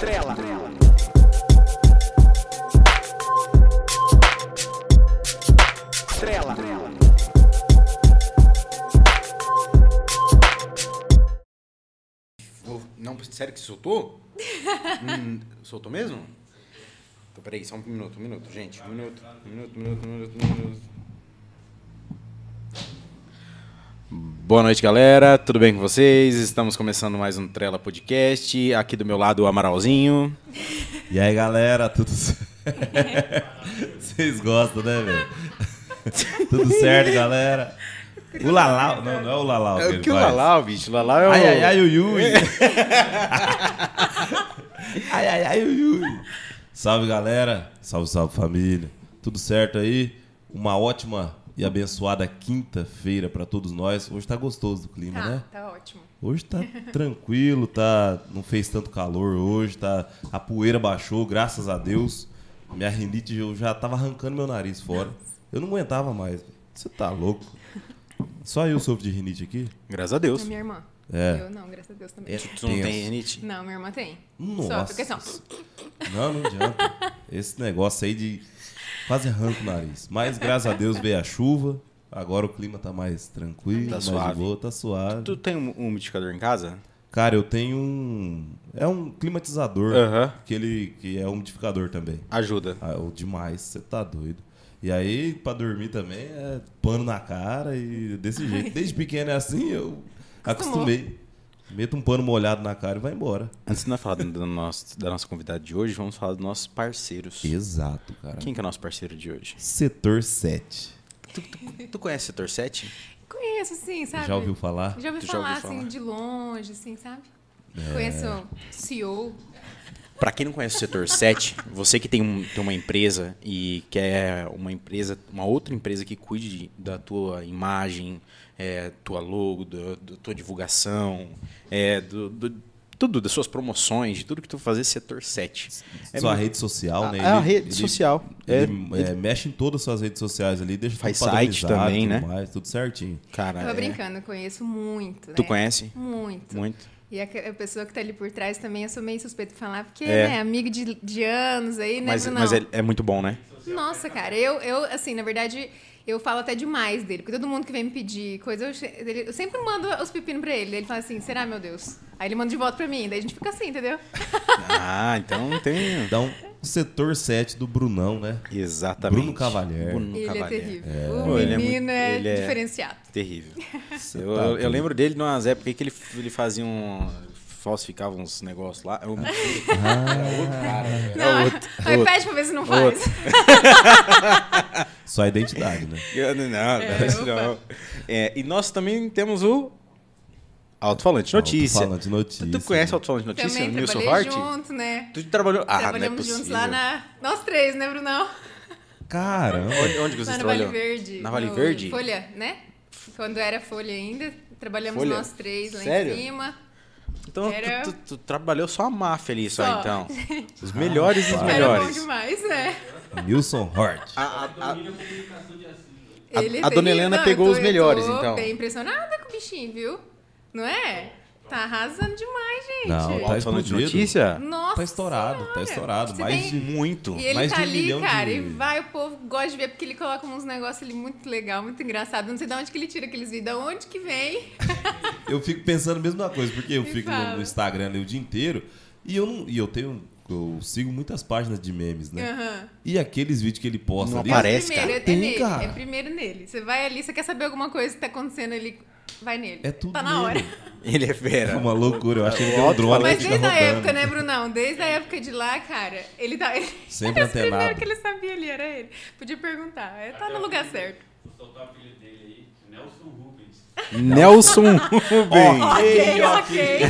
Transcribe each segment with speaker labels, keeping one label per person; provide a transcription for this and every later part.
Speaker 1: Trela. Trela.
Speaker 2: Vou- Não, sério que soltou? Hum, soltou mesmo? Então, peraí, só um minuto, um minuto, gente. Um minuto, um minuto, um minuto, um minuto, um minuto. Boa noite, galera. Tudo bem com vocês? Estamos começando mais um Trela Podcast. Aqui do meu lado, o Amaralzinho.
Speaker 3: E aí, galera, tudo certo? Vocês gostam, né, velho? tudo certo, galera? O Lalau, não, não é o Lalau.
Speaker 2: É o que o. Lalau, bicho? O Lalau é o...
Speaker 3: Ai, ai, ai, ui, ai, ai, ai. Salve, galera. Salve, salve, família. Tudo certo aí? Uma ótima e abençoada quinta-feira pra todos nós. Hoje tá gostoso o clima,
Speaker 4: Tá,
Speaker 3: né?
Speaker 4: tá ótimo.
Speaker 3: Hoje tá tranquilo, tá, não fez tanto calor hoje, tá, a poeira baixou, graças a Deus. Minha rinite eu já tava arrancando meu nariz fora. Eu não aguentava mais. Você tá louco? Só eu sofro de rinite aqui?
Speaker 2: Graças a Deus.
Speaker 4: A minha irmã.
Speaker 3: É.
Speaker 4: Eu não, graças a Deus também.
Speaker 3: É.
Speaker 2: Tu não tem rinite?
Speaker 4: Não, minha irmã tem.
Speaker 3: Nossa.
Speaker 4: Só fica assim, ó.
Speaker 3: Não, não adianta. Esse negócio aí de quase arranca o nariz. Mas graças a Deus veio a chuva. Agora o clima tá mais tranquilo,
Speaker 2: Tá
Speaker 3: mais
Speaker 2: suave.
Speaker 3: boa, tá suave.
Speaker 2: Tu tem um um umidificador em casa?
Speaker 3: Cara, eu tenho um. É um climatizador.
Speaker 2: Aham.
Speaker 3: Que, ele, que é umidificador também.
Speaker 2: Ajuda.
Speaker 3: Ah, demais, você tá doido. E aí, pra dormir também, é pano na cara e desse jeito. Desde pequeno é assim, eu acostumei. Meto um pano molhado na cara e vai embora.
Speaker 2: Antes de nós falar do nosso, da nossa convidada de hoje, vamos falar dos nossos parceiros.
Speaker 3: Exato, cara.
Speaker 2: Quem que é o nosso parceiro de hoje?
Speaker 3: Setor 7.
Speaker 2: Tu, tu, tu conhece o Setor 7?
Speaker 4: Conheço, sim, sabe?
Speaker 3: Já ouviu falar?
Speaker 4: Já ouvi
Speaker 2: Tu já
Speaker 4: falar,
Speaker 2: ouviu
Speaker 4: assim,
Speaker 2: falar?
Speaker 4: de longe, assim, sabe?
Speaker 3: É.
Speaker 4: Conheço o CEO.
Speaker 2: Pra quem não conhece o Setor 7, você que tem, um- tem uma empresa e quer uma empresa, uma outra empresa que cuide de- da tua imagem, é, tua logo, da da tua divulgação, é, do, do- tudo, das suas promoções, de tudo que tu fazer Setor 7. É
Speaker 3: Sua
Speaker 2: muito-
Speaker 3: rede social,
Speaker 2: a,
Speaker 3: né?
Speaker 2: a
Speaker 3: Ele-
Speaker 2: rede
Speaker 3: ele-
Speaker 2: social.
Speaker 3: Ele,
Speaker 2: é,
Speaker 3: é, mexe em todas as suas redes sociais ali, deixa
Speaker 2: Faz
Speaker 3: tudo
Speaker 2: site também,
Speaker 3: tudo
Speaker 2: né?
Speaker 3: Mais, tudo certinho.
Speaker 2: cara,
Speaker 4: Tava
Speaker 2: é-
Speaker 4: brincando, eu conheço muito, né?
Speaker 2: Tu conhece?
Speaker 4: Muito.
Speaker 2: Muito.
Speaker 4: E a, a pessoa que tá ali por trás também, eu sou meio suspeito de falar, porque,
Speaker 2: É.
Speaker 4: né, amigo de, de anos aí, né,
Speaker 2: Mas, mas é, é muito bom, né?
Speaker 4: Nossa, cara, eu, eu, assim, na verdade, eu falo até demais dele, porque todo mundo que vem me pedir coisa, eu, ele- eu sempre mando os pepinos pra ele. Ele fala assim, será, meu Deus? Aí ele manda de volta pra mim, daí a gente fica assim, entendeu?
Speaker 2: Ah, então tem.
Speaker 3: Então, setor 7 do Brunão, né?
Speaker 2: Exatamente.
Speaker 3: Bruno Cavalier.
Speaker 2: Bruno
Speaker 4: ele
Speaker 2: Cavalier.
Speaker 4: é terrível.
Speaker 2: É.
Speaker 4: O
Speaker 2: ele é
Speaker 4: menino
Speaker 2: muito-
Speaker 4: é,
Speaker 2: ele é-
Speaker 4: diferenciado.
Speaker 2: Terrível.
Speaker 3: Cê
Speaker 2: Eu,
Speaker 3: tá
Speaker 2: eu- lembro dele numas épocas que ele, ele fazia um. Falsificava uns negócios lá. Eu,
Speaker 3: Ah.
Speaker 2: Era outro cara. Era
Speaker 4: Não,
Speaker 2: outro.
Speaker 4: aí
Speaker 2: outro.
Speaker 4: pede pra ver se não faz.
Speaker 3: Só a identidade, né?
Speaker 2: Eu- Não, não,
Speaker 4: É,
Speaker 2: isso não. É, e nós também temos o Alto-Falante Notícia.
Speaker 3: Alto-falante notícia.
Speaker 2: Tu conhece o Alto-Falante Notícia,
Speaker 4: Também
Speaker 2: Nilson
Speaker 4: trabalhei
Speaker 2: Hort?
Speaker 4: junto, né?
Speaker 2: Tu trabalhou. Ah,
Speaker 4: Trabalhamos
Speaker 2: não é
Speaker 4: juntos lá na... Nós três, né, Brunão?
Speaker 3: Caramba.
Speaker 2: Onde, onde que vocês
Speaker 4: Lá no Vale
Speaker 2: trabalhou?
Speaker 4: Verde.
Speaker 2: Na Vale Verde?
Speaker 4: Folha, né? Quando era Folha ainda. Trabalhamos
Speaker 2: Folha?
Speaker 4: nós três lá
Speaker 2: Sério?
Speaker 4: em cima.
Speaker 2: Então
Speaker 4: Era-
Speaker 2: tu, tu- tu trabalhou só a máfia ali, só,
Speaker 4: Só.
Speaker 2: então. Os melhores dos
Speaker 4: Era bom
Speaker 2: melhores.
Speaker 4: demais, né?
Speaker 3: Nilson Hort.
Speaker 2: A- a- a- A- a dona Helena
Speaker 4: não,
Speaker 2: pegou
Speaker 4: eu
Speaker 2: os
Speaker 4: tô-
Speaker 2: melhores,
Speaker 4: eu tô
Speaker 2: então.
Speaker 4: bem impressionada com o bichinho, viu? Não é? Tá arrasando demais, gente.
Speaker 3: Não, tá
Speaker 2: Alto-Falante
Speaker 3: explodido.
Speaker 2: Notícia?
Speaker 4: Nossa
Speaker 3: Tá estourado, tá
Speaker 4: Senhora.
Speaker 3: estourado.
Speaker 4: Você
Speaker 3: Mais
Speaker 4: tem-
Speaker 3: de
Speaker 2: Muito.
Speaker 4: E ele
Speaker 3: mais
Speaker 4: tá
Speaker 3: de um
Speaker 4: ali,
Speaker 3: milhão
Speaker 4: cara,
Speaker 3: de-
Speaker 4: e vai, o povo gosta de ver, porque ele coloca uns negócios ali muito legal, muito engraçado. Não sei de onde que ele tira aqueles vídeos, de onde que vem.
Speaker 3: Eu fico pensando a mesma coisa, porque eu
Speaker 4: Me
Speaker 3: fico no, no Instagram ali o dia inteiro e eu não. E eu tenho. Eu sigo muitas páginas de memes, né?
Speaker 4: Aham.
Speaker 3: E aqueles vídeos que ele posta
Speaker 2: Não
Speaker 3: ali.
Speaker 2: aparece.
Speaker 4: primeiro,
Speaker 2: cara.
Speaker 4: é,
Speaker 3: Tem,
Speaker 4: nele,
Speaker 3: cara.
Speaker 4: é primeiro nele. Você vai ali, você quer saber alguma coisa que tá acontecendo ali, vai nele.
Speaker 3: É tudo
Speaker 4: Tá na hora.
Speaker 3: nele.
Speaker 2: Ele é
Speaker 3: É
Speaker 2: fera.
Speaker 3: uma loucura. Eu acho que ele tem um drone
Speaker 4: Mas desde a
Speaker 3: rodando.
Speaker 4: época, né, Brunão? Desde a época de lá, cara, ele tá. Ele...
Speaker 3: Sempre
Speaker 4: Esse primeiro
Speaker 3: antenado.
Speaker 4: que ele sabia ali era ele. Podia perguntar. É, tá no lugar certo.
Speaker 5: soltar o apelido dele aí, Nelson Rubens.
Speaker 2: Nelson Rubens.
Speaker 4: Ok, ok.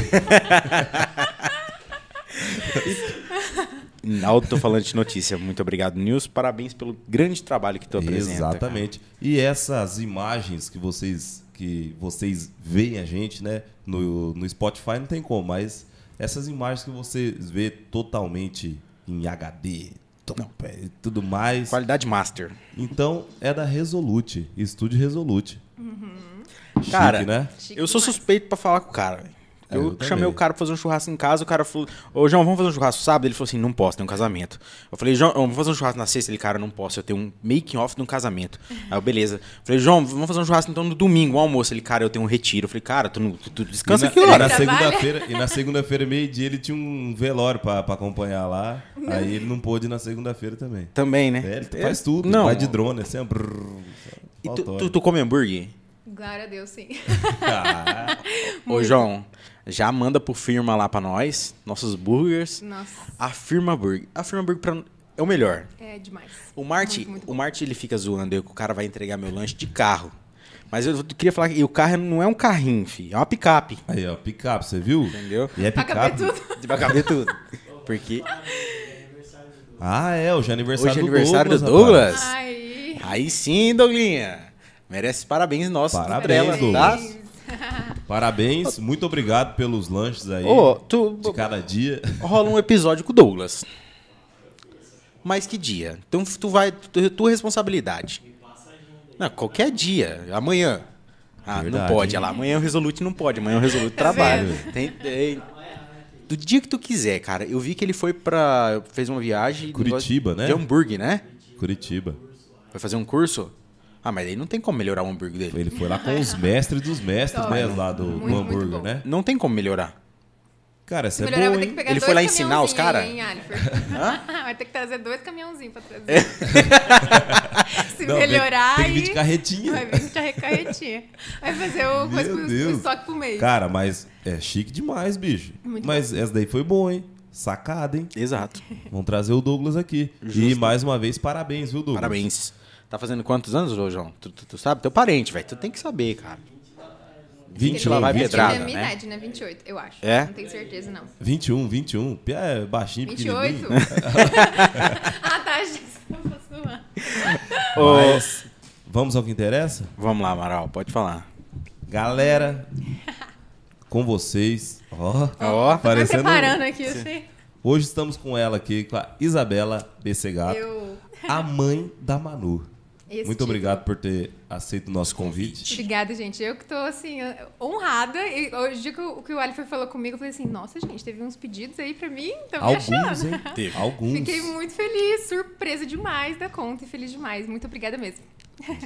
Speaker 2: Alto-falante notícia. Muito obrigado, Nilson. Parabéns pelo grande trabalho que tu apresenta.
Speaker 3: Exatamente. E essas imagens que vocês que vocês veem a gente, né, no, no Spotify não tem como, mas essas imagens que vocês vê totalmente em HD, e tudo mais.
Speaker 2: Qualidade master.
Speaker 3: Então é da Resolute, Estúdio Resolute. Chique,
Speaker 2: Cara,
Speaker 3: né?
Speaker 4: Chique
Speaker 2: eu sou suspeito pra falar com o cara. velho.
Speaker 3: É,
Speaker 2: eu,
Speaker 3: eu também.
Speaker 2: chamei o cara pra fazer um churrasco em casa, o cara falou, ô João, vamos fazer um churrasco sábado? Ele falou assim, não posso, tem um casamento. Eu falei, João, vamos fazer um churrasco na sexta? Ele, cara, não posso, eu tenho um making off de um casamento. Aí eu, beleza. Eu falei, João, vamos fazer um churrasco então no domingo, um almoço. Ele, cara, eu tenho um retiro. Eu falei, cara, tu, não- tu- tu descansa
Speaker 3: e na,
Speaker 2: que
Speaker 3: e na segunda-feira, e na segunda-feira, meio-dia, ele tinha um velório pra, pra acompanhar lá. Aí ele não pôde ir na segunda-feira também.
Speaker 2: Também, né?
Speaker 3: É, ele faz tudo,
Speaker 2: Não.
Speaker 3: vai de drone, assim, brrr,
Speaker 2: E tu, tu, tu come hambúrguer?
Speaker 4: Glória a Deus, sim.
Speaker 3: Ah,
Speaker 2: Ô, João, já manda pro firma lá pra nós, nossos burgers.
Speaker 4: Nossa,
Speaker 2: A firma burger. A firma burger pra, é o melhor.
Speaker 4: é demais.
Speaker 2: O
Speaker 4: Muito, muito
Speaker 2: o
Speaker 4: bom.
Speaker 2: Marty ele fica zoando eu que o cara vai entregar meu lanche de carro. Mas eu queria falar que o carro não é um carrinho, filho. É uma picape.
Speaker 3: Aí, ó, picape, você viu?
Speaker 2: Entendeu?
Speaker 3: E é
Speaker 4: Pra caber
Speaker 3: picape.
Speaker 4: tudo.
Speaker 2: Vai caber tudo. Porque
Speaker 3: Ah, é, hoje é aniversário
Speaker 2: hoje é
Speaker 3: do
Speaker 2: aniversário
Speaker 3: Douglas.
Speaker 2: do Douglas.
Speaker 3: rapaz.
Speaker 4: Ai.
Speaker 2: Aí sim, Douglinha. Merece parabéns nossos.
Speaker 3: Parabéns,
Speaker 2: por ela, tá?
Speaker 3: Parabéns, muito obrigado pelos lanches aí.
Speaker 2: Ô, tu,
Speaker 3: de cada dia.
Speaker 2: rola um episódio com o Douglas. Mas que dia? Então tu vai, tu, tua responsabilidade. Não, qualquer dia, amanhã. Ah,
Speaker 3: Verdade,
Speaker 2: não pode,
Speaker 3: hein?
Speaker 2: olha lá, amanhã o Resolute não pode, amanhã o Resolute trabalha.
Speaker 3: vendo?
Speaker 2: Tem- tem- do dia que tu quiser, cara. Eu vi que ele foi pra. fez uma viagem.
Speaker 3: Curitiba, né?
Speaker 2: De hambúrguer, né?
Speaker 3: Curitiba.
Speaker 2: Foi fazer um curso? Ah, mas aí não tem como melhorar o hambúrguer dele.
Speaker 3: Ele foi lá com os mestres dos mestres, né? Lá do,
Speaker 4: Muito, muito
Speaker 3: hambúrguer,
Speaker 4: bom.
Speaker 3: né?
Speaker 2: Não tem como melhorar.
Speaker 3: Cara, isso
Speaker 4: Se
Speaker 3: é
Speaker 4: melhorar,
Speaker 3: bom,
Speaker 4: vai ter que
Speaker 3: hein?
Speaker 2: Ele foi lá ensinar os
Speaker 4: caminhãozinhos
Speaker 2: cara?
Speaker 4: aí, hein, Alifer? vai ter que trazer dois caminhãozinhos pra trazer. Se
Speaker 3: Não,
Speaker 4: melhorar
Speaker 3: tem que vir de carretinha.
Speaker 4: Vai vir de carretinha. Vai fazer o, coisa
Speaker 3: Deus.
Speaker 4: o estoque pro mês.
Speaker 3: Cara, mas é chique demais, bicho.
Speaker 4: Muito
Speaker 3: mas essa daí foi boa, hein? Sacada, hein?
Speaker 2: Exato.
Speaker 3: Vamos trazer o Douglas aqui. E
Speaker 2: Justo.
Speaker 3: mais uma vez, parabéns, viu, Douglas?
Speaker 2: Parabéns. Tá fazendo quantos anos, ô, João? Tu, tu, tu sabe? Teu parente, velho. Tu tem que saber, cara.
Speaker 3: 20
Speaker 2: lá vai
Speaker 4: Ele
Speaker 2: pedrada,
Speaker 4: é a minha
Speaker 2: né?
Speaker 4: idade, né? 28, eu acho.
Speaker 2: É?
Speaker 4: Não tenho certeza, não.
Speaker 3: 21, 21. Pia É baixinho,
Speaker 4: 28?
Speaker 3: pequenininho.
Speaker 4: ah, tá. gente, eu posso zoar.
Speaker 3: Mas vamos ao que interessa?
Speaker 2: Vamos lá, Amaral, pode falar.
Speaker 3: Galera, com vocês. Ó,
Speaker 2: Ó,
Speaker 4: Tô me
Speaker 3: parecendo...
Speaker 4: preparando aqui, assim.
Speaker 3: Hoje estamos com ela aqui, com a Isabela BC Gato,
Speaker 4: Eu...
Speaker 3: a mãe da Manu.
Speaker 4: Esse
Speaker 3: Muito
Speaker 4: tipo.
Speaker 3: obrigado por ter aceito o nosso convite.
Speaker 4: Obrigada, gente. Eu que tô, assim, honrada. E hoje, que o, que o Alifer falou comigo, eu falei assim, nossa, gente, teve uns pedidos aí pra mim, tô me
Speaker 3: Alguns,
Speaker 4: achando.
Speaker 3: hein?
Speaker 2: Teve.
Speaker 3: Alguns.
Speaker 4: Fiquei muito feliz, surpresa demais da conta e feliz demais. Muito obrigada mesmo.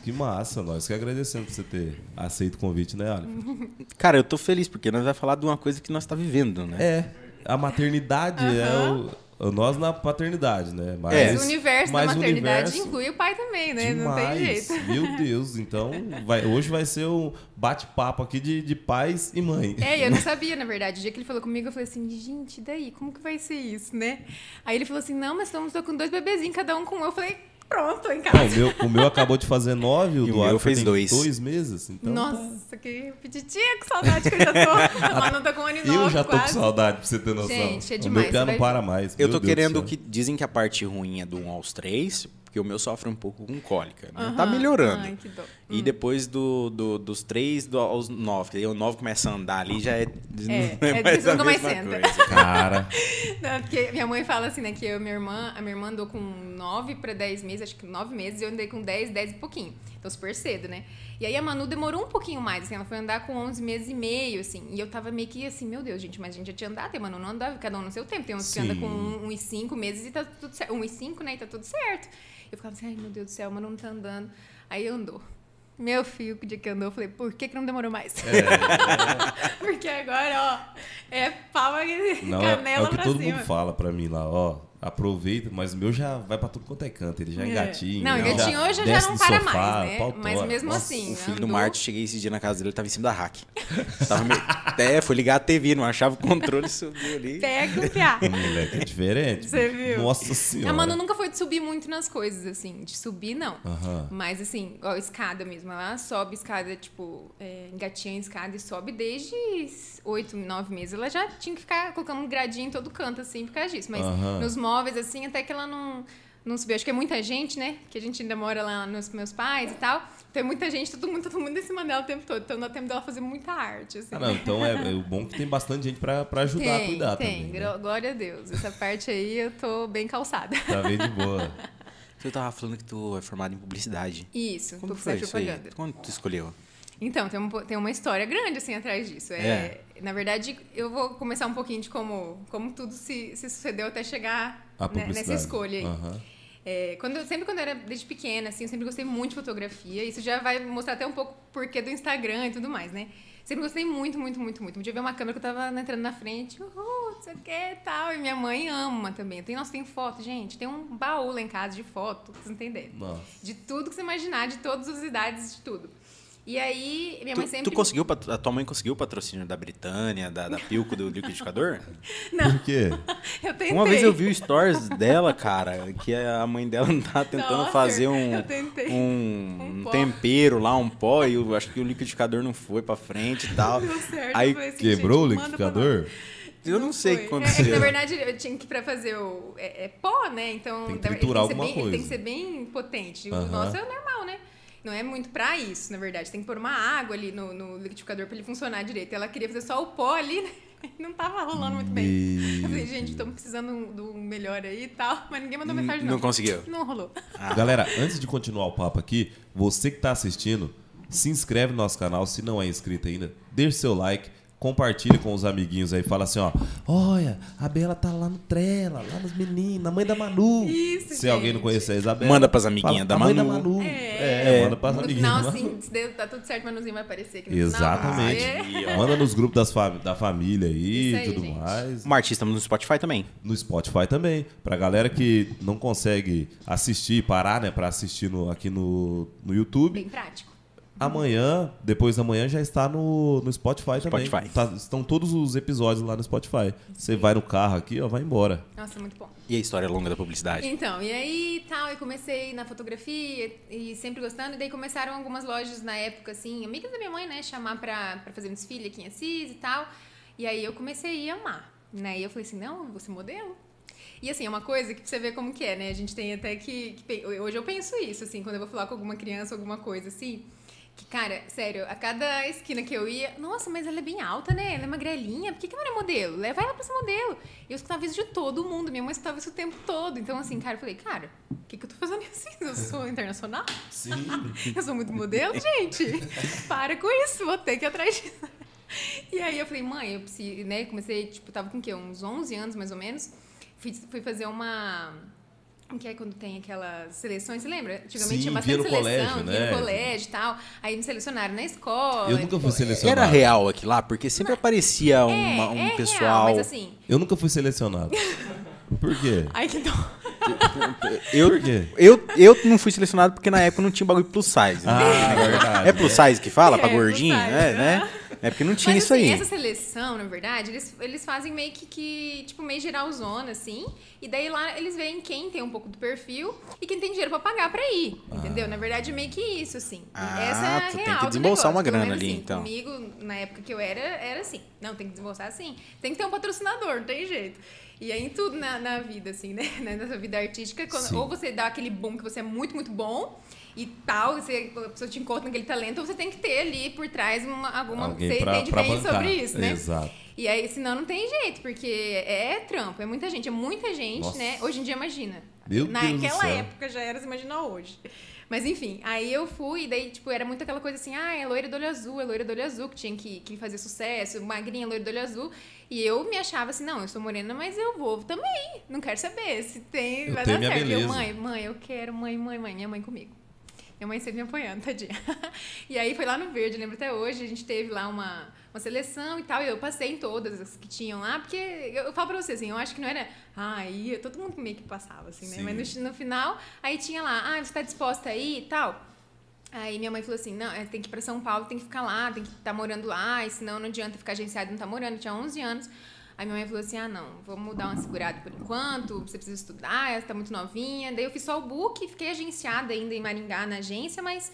Speaker 3: Que massa, nós que agradecemos por você ter aceito o convite, né, Olha?
Speaker 2: Cara, eu tô feliz, porque nós vamos falar de uma coisa que nós tá vivendo, né?
Speaker 3: É, a maternidade é o, o nós na paternidade, né? Mas,
Speaker 2: É.
Speaker 4: Mas o universo da
Speaker 3: mas o
Speaker 4: maternidade
Speaker 3: universo
Speaker 4: inclui o pai também, né? Não tem
Speaker 3: demais.
Speaker 4: jeito.
Speaker 3: Meu Deus, então vai, hoje vai ser um bate-papo aqui de, de pais e mãe.
Speaker 4: É, eu não sabia, na verdade. O dia que ele falou comigo, eu falei assim, gente, e daí? Como que vai ser isso, né? Aí ele falou assim, não, mas estamos com dois bebezinhos, cada um com um. Eu falei, pronto, em
Speaker 3: Não,
Speaker 4: casa.
Speaker 3: o, meu, o meu acabou de fazer nove, o
Speaker 2: E o
Speaker 3: do
Speaker 2: meu
Speaker 3: Alfred
Speaker 2: fez
Speaker 3: tem
Speaker 2: dois.
Speaker 3: dois meses. Então tá-
Speaker 4: Nossa, que peditinha, que saudade que eu já tô. A Manu tá com um ano e
Speaker 3: Eu já tô com
Speaker 4: quase.
Speaker 3: saudade, pra você ter noção.
Speaker 4: Gente, é
Speaker 3: O
Speaker 4: demais,
Speaker 3: meu pé
Speaker 4: você
Speaker 3: não
Speaker 4: vai
Speaker 3: para mais.
Speaker 2: Eu
Speaker 3: meu
Speaker 2: tô
Speaker 3: Deus do
Speaker 2: querendo que. Dizem que a parte ruim é do 1 aos 3, porque o meu sofre um pouco com cólica. Né? Tá melhorando.
Speaker 4: Ai, que dó.
Speaker 2: E depois do, do- dos 3 do, aos 9, aí o 9 começa a andar ali, já é.
Speaker 4: É, é
Speaker 2: mais a
Speaker 4: nunca mais
Speaker 2: mesma
Speaker 4: senta.
Speaker 2: coisa.
Speaker 3: Cara,
Speaker 4: Não, porque minha mãe fala assim, né, que eu minha irmã, a minha irmã andou com 9 pra 10 meses, acho que 9 meses, e eu andei com 10, 10 e pouquinho. Então, super cedo, né? E aí a Manu demorou um pouquinho mais, assim, ela foi andar com 11 meses e meio, assim. E eu tava meio que assim, meu Deus, gente, mas a gente já tinha andado, e a Manu não andava, cada um no seu tempo. Tem uns que
Speaker 3: Sim.
Speaker 4: anda com 1 um, e 5 meses e tá tudo certo. 1 um e 5, né, e tá tudo certo. Eu ficava assim, ai, meu Deus do céu, a Manu não tá andando. Aí andou. Meu filho, o dia que andou, eu falei, por que, que não demorou mais? Porque agora, ó, é pau aqui,
Speaker 3: não, é,
Speaker 4: canela
Speaker 3: é o que
Speaker 4: pra
Speaker 3: todo
Speaker 4: cima.
Speaker 3: mundo fala pra mim lá, ó. Aproveita, mas o meu já vai pra tudo quanto é canto. Ele já
Speaker 4: É.
Speaker 3: engatinha.
Speaker 4: Não,
Speaker 3: já
Speaker 4: engatinhou hoje já
Speaker 3: desce
Speaker 4: não
Speaker 3: do
Speaker 4: para
Speaker 3: sofá,
Speaker 4: mais, né?
Speaker 3: pau
Speaker 4: Mas mesmo
Speaker 3: Nossa,
Speaker 4: assim,
Speaker 2: O filho do
Speaker 4: andou.
Speaker 2: Marte, cheguei esse dia na casa dele, ele tava em cima da rack. Tava meio... É, foi ligar a TV, não achava o controle, subiu ali.
Speaker 4: Pega o piá.
Speaker 3: Moleque é diferente.
Speaker 4: Você viu?
Speaker 3: Nossa senhora.
Speaker 4: A Manu nunca foi de subir muito nas coisas, assim. De subir, não.
Speaker 3: Aham.
Speaker 4: Mas, assim, ó, escada mesmo. Ela sobe escada, tipo, é, engatinha a escada e sobe desde oito, nove meses. Ela já tinha que ficar colocando um gradinho em todo canto, assim, por causa disso. Mas
Speaker 3: Aham.
Speaker 4: nos móveis, assim, até que ela não, não subiu. Acho que é muita gente, né? Que a gente ainda mora lá nos meus pais e tal. Tem muita gente, todo mundo, todo mundo em cima dela o tempo todo. Então dá tempo dela fazer muita arte, assim.
Speaker 3: Ah, não, então é, é o bom que tem bastante gente pra, pra ajudar a cuidar
Speaker 4: tem.
Speaker 3: também. né?
Speaker 4: Gro- Glória a Deus. Essa parte aí eu tô bem calçada.
Speaker 3: Tá bem de boa.
Speaker 2: Tu tava falando que tu é formado em publicidade.
Speaker 4: Isso,
Speaker 2: Quando
Speaker 4: publicidade
Speaker 2: foi
Speaker 4: e
Speaker 2: isso aí?
Speaker 4: propaganda.
Speaker 2: Quando tu escolheu?
Speaker 4: Então, tem, um, tem uma história grande, assim, atrás disso. É, Na verdade, eu vou começar um pouquinho de como, como tudo se, se sucedeu até chegar né, nessa escolha aí.
Speaker 3: Aham.
Speaker 4: É, quando, eu- sempre quando eu era desde pequena, assim, eu sempre gostei muito de fotografia. Isso já vai mostrar até um pouco o porquê do Instagram e tudo mais, né? Sempre gostei muito, muito, muito, muito. Um dia eu vi uma câmera que eu tava entrando na frente, uhul, não sei o que e tal. E minha mãe ama também. Tem, nossa, tem foto, gente. Tem um baú lá em casa de foto, vocês.
Speaker 3: Nossa.
Speaker 4: De tudo que você imaginar, de todas as idades, de tudo. E aí, minha
Speaker 2: Tu,
Speaker 4: mãe sempre.
Speaker 2: tu conseguiu, a tua mãe conseguiu o patrocínio da Britânia, da, da Pilco, do liquidificador?
Speaker 3: Por quê?
Speaker 4: Eu tentei.
Speaker 2: Uma vez eu vi o stories dela, cara, que a mãe dela tá tentando
Speaker 4: Nossa,
Speaker 2: fazer um,
Speaker 4: eu tentei.
Speaker 2: um,
Speaker 4: Um
Speaker 2: um tempero lá, um pó, e eu acho que o liquidificador não foi pra frente e tal.
Speaker 4: Deu certo,
Speaker 2: Aí
Speaker 4: foi assim,
Speaker 3: Quebrou o liquidificador?
Speaker 2: eu não sei o que
Speaker 4: foi. É,
Speaker 2: aconteceu.
Speaker 4: É, que, na verdade, eu tinha que pra fazer o. É, é pó, né? Então.
Speaker 3: Tem que
Speaker 4: dá- ele
Speaker 3: triturar
Speaker 4: ser
Speaker 3: alguma
Speaker 4: bem. Tem que ser bem potente. O nosso é normal, né? Não é muito pra isso, na verdade. Tem que pôr uma água ali no, no liquidificador pra ele funcionar direito. Ela queria fazer só o pó ali, né? Não tava rolando muito bem. Eu falei, gente, estamos precisando do melhor aí e tal. Mas ninguém mandou mensagem,
Speaker 2: Não
Speaker 4: não.
Speaker 2: conseguiu.
Speaker 4: Não rolou.
Speaker 3: Galera, antes de continuar o papo aqui, você que tá assistindo, se inscreve no nosso canal, se não é inscrito ainda, deixa seu like, compartilhe com os amiguinhos aí, fala assim, ó, olha, a Bela tá lá no Trela, lá nos meninos, a mãe da Manu.
Speaker 4: Isso,
Speaker 3: Se alguém não
Speaker 4: gente.
Speaker 3: conhecer a Isabela,
Speaker 2: Manda pras amiguinhas
Speaker 3: fala,
Speaker 2: da
Speaker 3: a mãe da
Speaker 2: Manu.
Speaker 3: Manu.
Speaker 4: É.
Speaker 3: É, manda pras
Speaker 4: No
Speaker 3: amiguinhas
Speaker 4: final,
Speaker 3: Manu.
Speaker 4: assim, se der- tá tudo certo, Manuzinho vai aparecer aqui no
Speaker 3: Exatamente.
Speaker 4: final.
Speaker 2: Aí, ó.
Speaker 3: Manda nos grupos das fam- da família aí e tudo
Speaker 4: gente.
Speaker 3: mais.
Speaker 2: Martins, estamos no Spotify também.
Speaker 3: No Spotify também. Pra galera que não consegue assistir, parar, né, pra assistir no- aqui no, no YouTube.
Speaker 4: Bem prático.
Speaker 3: Amanhã, depois da manhã, já está no, no Spotify, também.
Speaker 2: Spotify.
Speaker 3: Tá- estão todos os episódios lá no Spotify. Você vai no carro aqui, ó, vai embora.
Speaker 4: Nossa, muito bom.
Speaker 2: E a história longa da publicidade?
Speaker 4: Então, e aí tal, eu comecei na fotografia e sempre gostando, e daí começaram algumas lojas na época, assim, amigas da minha mãe, né, chamar pra, pra fazer um desfile aqui em Assis e tal. E aí eu comecei a amar, né? E eu falei assim, não, eu vou ser modelo. E assim, é uma coisa que pra você ver como que é, né? A gente tem até que, que Hoje eu penso isso, assim, quando eu vou falar com alguma criança, alguma coisa assim. Que, cara, sério, a cada esquina que eu ia, nossa, mas ela é bem alta, né? Ela é magrelinha, por que, que ela não é modelo? Leva ela pra ser modelo. E eu escutava isso de todo mundo, minha mãe escutava isso o tempo todo. Então, assim, cara, eu falei, cara, o que, que eu tô fazendo assim? Eu sou internacional?
Speaker 3: Sim.
Speaker 4: Eu sou muito modelo, gente. Para com isso, vou ter que ir atrás disso. E aí eu falei, mãe, eu preciso, né? Comecei, tipo, tava com o quê? Uns 11 anos, mais ou menos. Fui, fui fazer uma... Que é quando tem aquelas seleções? Você lembra? Antigamente
Speaker 3: Sim,
Speaker 4: tinha
Speaker 3: via
Speaker 4: bastante
Speaker 3: no
Speaker 4: seleção,
Speaker 3: colégio,
Speaker 4: via
Speaker 3: né?
Speaker 4: no colégio e tal. Aí me selecionaram na escola.
Speaker 3: Eu nunca fui selecionado.
Speaker 2: Era real aqui lá? Porque sempre aparecia
Speaker 4: É,
Speaker 2: uma- um
Speaker 4: é real,
Speaker 2: pessoal.
Speaker 4: mas assim...
Speaker 3: Eu nunca fui selecionado. Por quê?
Speaker 4: Ai, que dó.
Speaker 2: eu,
Speaker 3: Por quê?
Speaker 2: eu, eu não fui selecionado porque na época não tinha bagulho plus size. né?
Speaker 3: Ah, verdade.
Speaker 2: É plus size que fala? pra
Speaker 4: É, plus
Speaker 2: gordinho?
Speaker 4: size,
Speaker 2: É,
Speaker 4: né?
Speaker 2: né? É porque não tinha
Speaker 4: Mas,
Speaker 2: isso
Speaker 4: assim,
Speaker 2: aí.
Speaker 4: essa seleção, na verdade, eles, eles fazem meio que, que, tipo, meio geralzona, assim. E daí lá eles veem quem tem um pouco do perfil e quem tem dinheiro pra pagar pra ir. Entendeu? Na verdade, meio que isso, assim.
Speaker 2: Ah,
Speaker 4: essa é a
Speaker 2: tu tem
Speaker 4: real
Speaker 2: que
Speaker 4: do
Speaker 2: desembolsar uma grana
Speaker 4: menos,
Speaker 2: ali,
Speaker 4: assim,
Speaker 2: então.
Speaker 4: Comigo, na época que eu era, era assim. Não, tem que desembolsar assim. Tem que ter um patrocinador, não tem jeito. E aí, em tudo na, na vida, assim, né? Nessa vida artística, quando- ou você dá aquele boom que você é muito, muito bom e tal, você, a pessoa te encontra naquele talento, você tem que ter ali por trás uma, alguma...
Speaker 3: Alguém
Speaker 4: você
Speaker 3: pra,
Speaker 4: entende
Speaker 3: pra
Speaker 4: bem
Speaker 3: bancar.
Speaker 4: sobre isso, né?
Speaker 3: Exato.
Speaker 4: E aí, senão não tem jeito, porque é trampo, é muita gente, é muita gente,
Speaker 3: Nossa.
Speaker 4: né? Hoje em dia, imagina.
Speaker 3: Meu
Speaker 4: Naquela época já era, você imagina hoje. Mas enfim, aí eu fui, e daí, tipo, era muito aquela coisa assim, ah, é loira do olho azul, é loira do olho azul, que tinha que, que fazer sucesso, magrinha, loira do olho azul. E eu me achava assim, não, eu sou morena, mas eu vou também. Não quero saber se tem,
Speaker 3: Eu
Speaker 4: vai dar certo. Eu,
Speaker 3: beleza.
Speaker 4: mãe, mãe, eu quero, mãe, mãe, mãe, minha mãe comigo. Minha mãe sempre me apoiando, tadinha. E aí foi lá no Verde, lembro até hoje, a gente teve lá uma, uma seleção e tal, e eu passei em todas as que tinham lá, porque eu, eu falo pra você assim, eu acho que não era, ah, ia, todo mundo meio que passava, assim, né?
Speaker 3: Sim.
Speaker 4: Mas no, no final, aí tinha lá, ah, você tá disposta aí e tal? Aí minha mãe falou assim, não, é, tem que ir pra São Paulo, tem que ficar lá, tem que estar morando lá, e senão não adianta ficar agenciado e não tá morando, eu tinha 11 anos. Aí minha mãe falou assim, ah, não, vamos dar uma segurada por enquanto, você precisa estudar, você tá muito novinha. Daí eu fiz só o book, fiquei agenciada ainda em Maringá, na agência, mas...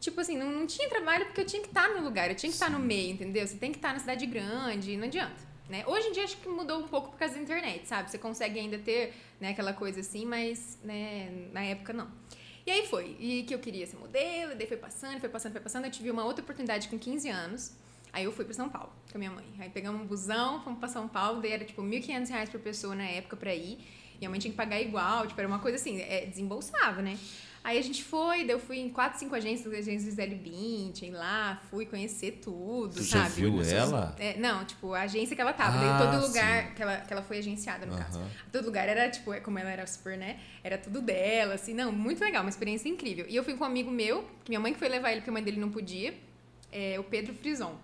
Speaker 4: Tipo assim, não, não tinha trabalho porque eu tinha que estar no lugar, eu tinha que estar no meio, entendeu? Você tem que estar na cidade grande, não adianta. Né? Hoje em dia acho que mudou um pouco por causa da internet, sabe? Você consegue ainda ter né, aquela coisa assim, mas né, na época não. E aí foi. E que eu queria ser modelo, e daí foi passando, foi passando, foi passando. Eu tive uma outra oportunidade com 15 anos. Aí eu fui pra São Paulo com a minha mãe. Aí pegamos um busão, fomos pra São Paulo, daí era tipo 1.500 reais por pessoa na época pra ir. E a mãe tinha que pagar igual, tipo, era uma coisa assim, é, desembolsava, né? Aí a gente foi, daí eu fui em quatro, cinco agências, agências Gisele Bündchen lá, fui conhecer tudo,
Speaker 3: Tu já
Speaker 4: sabe?
Speaker 3: viu ela?
Speaker 4: É, não, tipo, a agência que ela tava.
Speaker 3: Ah,
Speaker 4: daí todo lugar
Speaker 3: sim.
Speaker 4: que ela, que ela foi agenciada, no caso. Todo lugar era, tipo, é como ela era super, né? Era tudo dela, assim. Não, muito legal, uma experiência incrível. E eu fui com um amigo meu, que minha mãe que foi levar ele, porque a mãe dele não podia, é, o Pedro Frison.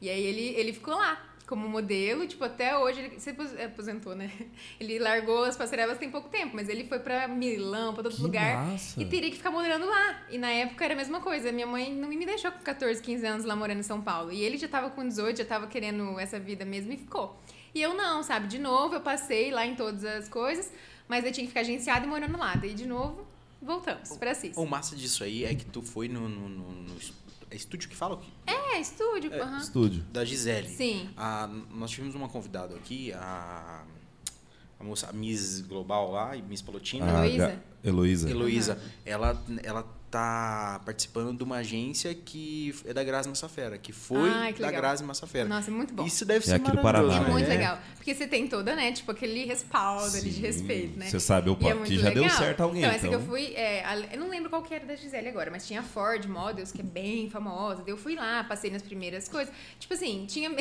Speaker 4: E aí ele, ele ficou lá, como modelo, tipo, até hoje, ele se apos- aposentou, né? Ele largou as passarelas tem pouco tempo, mas ele foi pra Milão, pra todo
Speaker 3: Que
Speaker 4: lugar.
Speaker 3: massa.
Speaker 4: E teria que ficar morando lá. E na época era a mesma coisa. Minha mãe não me deixou com 14, 15 anos lá morando em São Paulo. E ele já tava com 18, já tava querendo essa vida mesmo e ficou. E eu não, sabe? De novo, eu passei lá em todas as coisas, mas eu tinha que ficar agenciada e morando lá. Daí, de novo, voltamos pra Assis.
Speaker 2: O massa disso aí é que tu foi no, no, no- no é estúdio que fala? o quê?
Speaker 4: É, estúdio. aham.
Speaker 3: Estúdio.
Speaker 2: Da Gisele.
Speaker 4: Sim.
Speaker 2: A- nós tivemos uma convidada aqui, a, a moça, a Miss Global lá, e Miss Palotina.
Speaker 3: A
Speaker 4: Heloísa?
Speaker 3: Heloísa.
Speaker 2: Heloísa, ela, ela tá participando de uma agência que é da Grazi Massafera, que foi
Speaker 4: Ai, que
Speaker 2: da. Grazi Massafera.
Speaker 4: Nossa, é muito bom.
Speaker 2: Isso deve
Speaker 3: É
Speaker 2: ser maravilhoso.
Speaker 3: Paraná,
Speaker 4: é muito
Speaker 3: é.
Speaker 4: legal. Porque você tem toda, né? Tipo, aquele respaldo ali de respeito, né?
Speaker 3: Você sabe, opa,
Speaker 4: E é muito
Speaker 3: já deu
Speaker 4: legal.
Speaker 3: certo alguém.
Speaker 4: Então,
Speaker 3: Então,
Speaker 4: essa que eu fui, é, a- eu não lembro qual que era da Gisele agora, mas tinha a Ford Models, que é bem famosa. Eu fui lá, passei nas primeiras coisas. Tipo assim, tinha.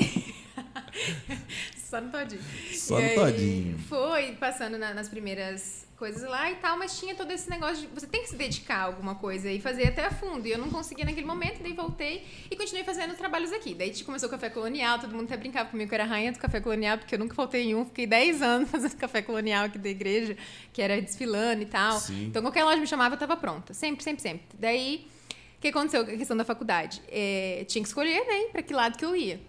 Speaker 4: Só no todinho.
Speaker 3: Só no todinho.
Speaker 4: Foi passando na- nas primeiras coisas lá e tal, mas tinha todo esse negócio de você tem que se dedicar a alguma coisa e fazer até a fundo. E eu não conseguia naquele momento, daí voltei e continuei fazendo trabalhos aqui. Daí começou o café colonial, todo mundo até brincava comigo que eu era rainha do café colonial, porque eu nunca faltei em um, fiquei 10 anos fazendo café colonial aqui da igreja, que era desfilando e tal.
Speaker 3: Sim.
Speaker 4: Então qualquer loja me chamava, eu tava pronta. Sempre, sempre, sempre. Daí, o que aconteceu? A questão da faculdade. É, tinha que escolher, né, pra que lado que eu ia.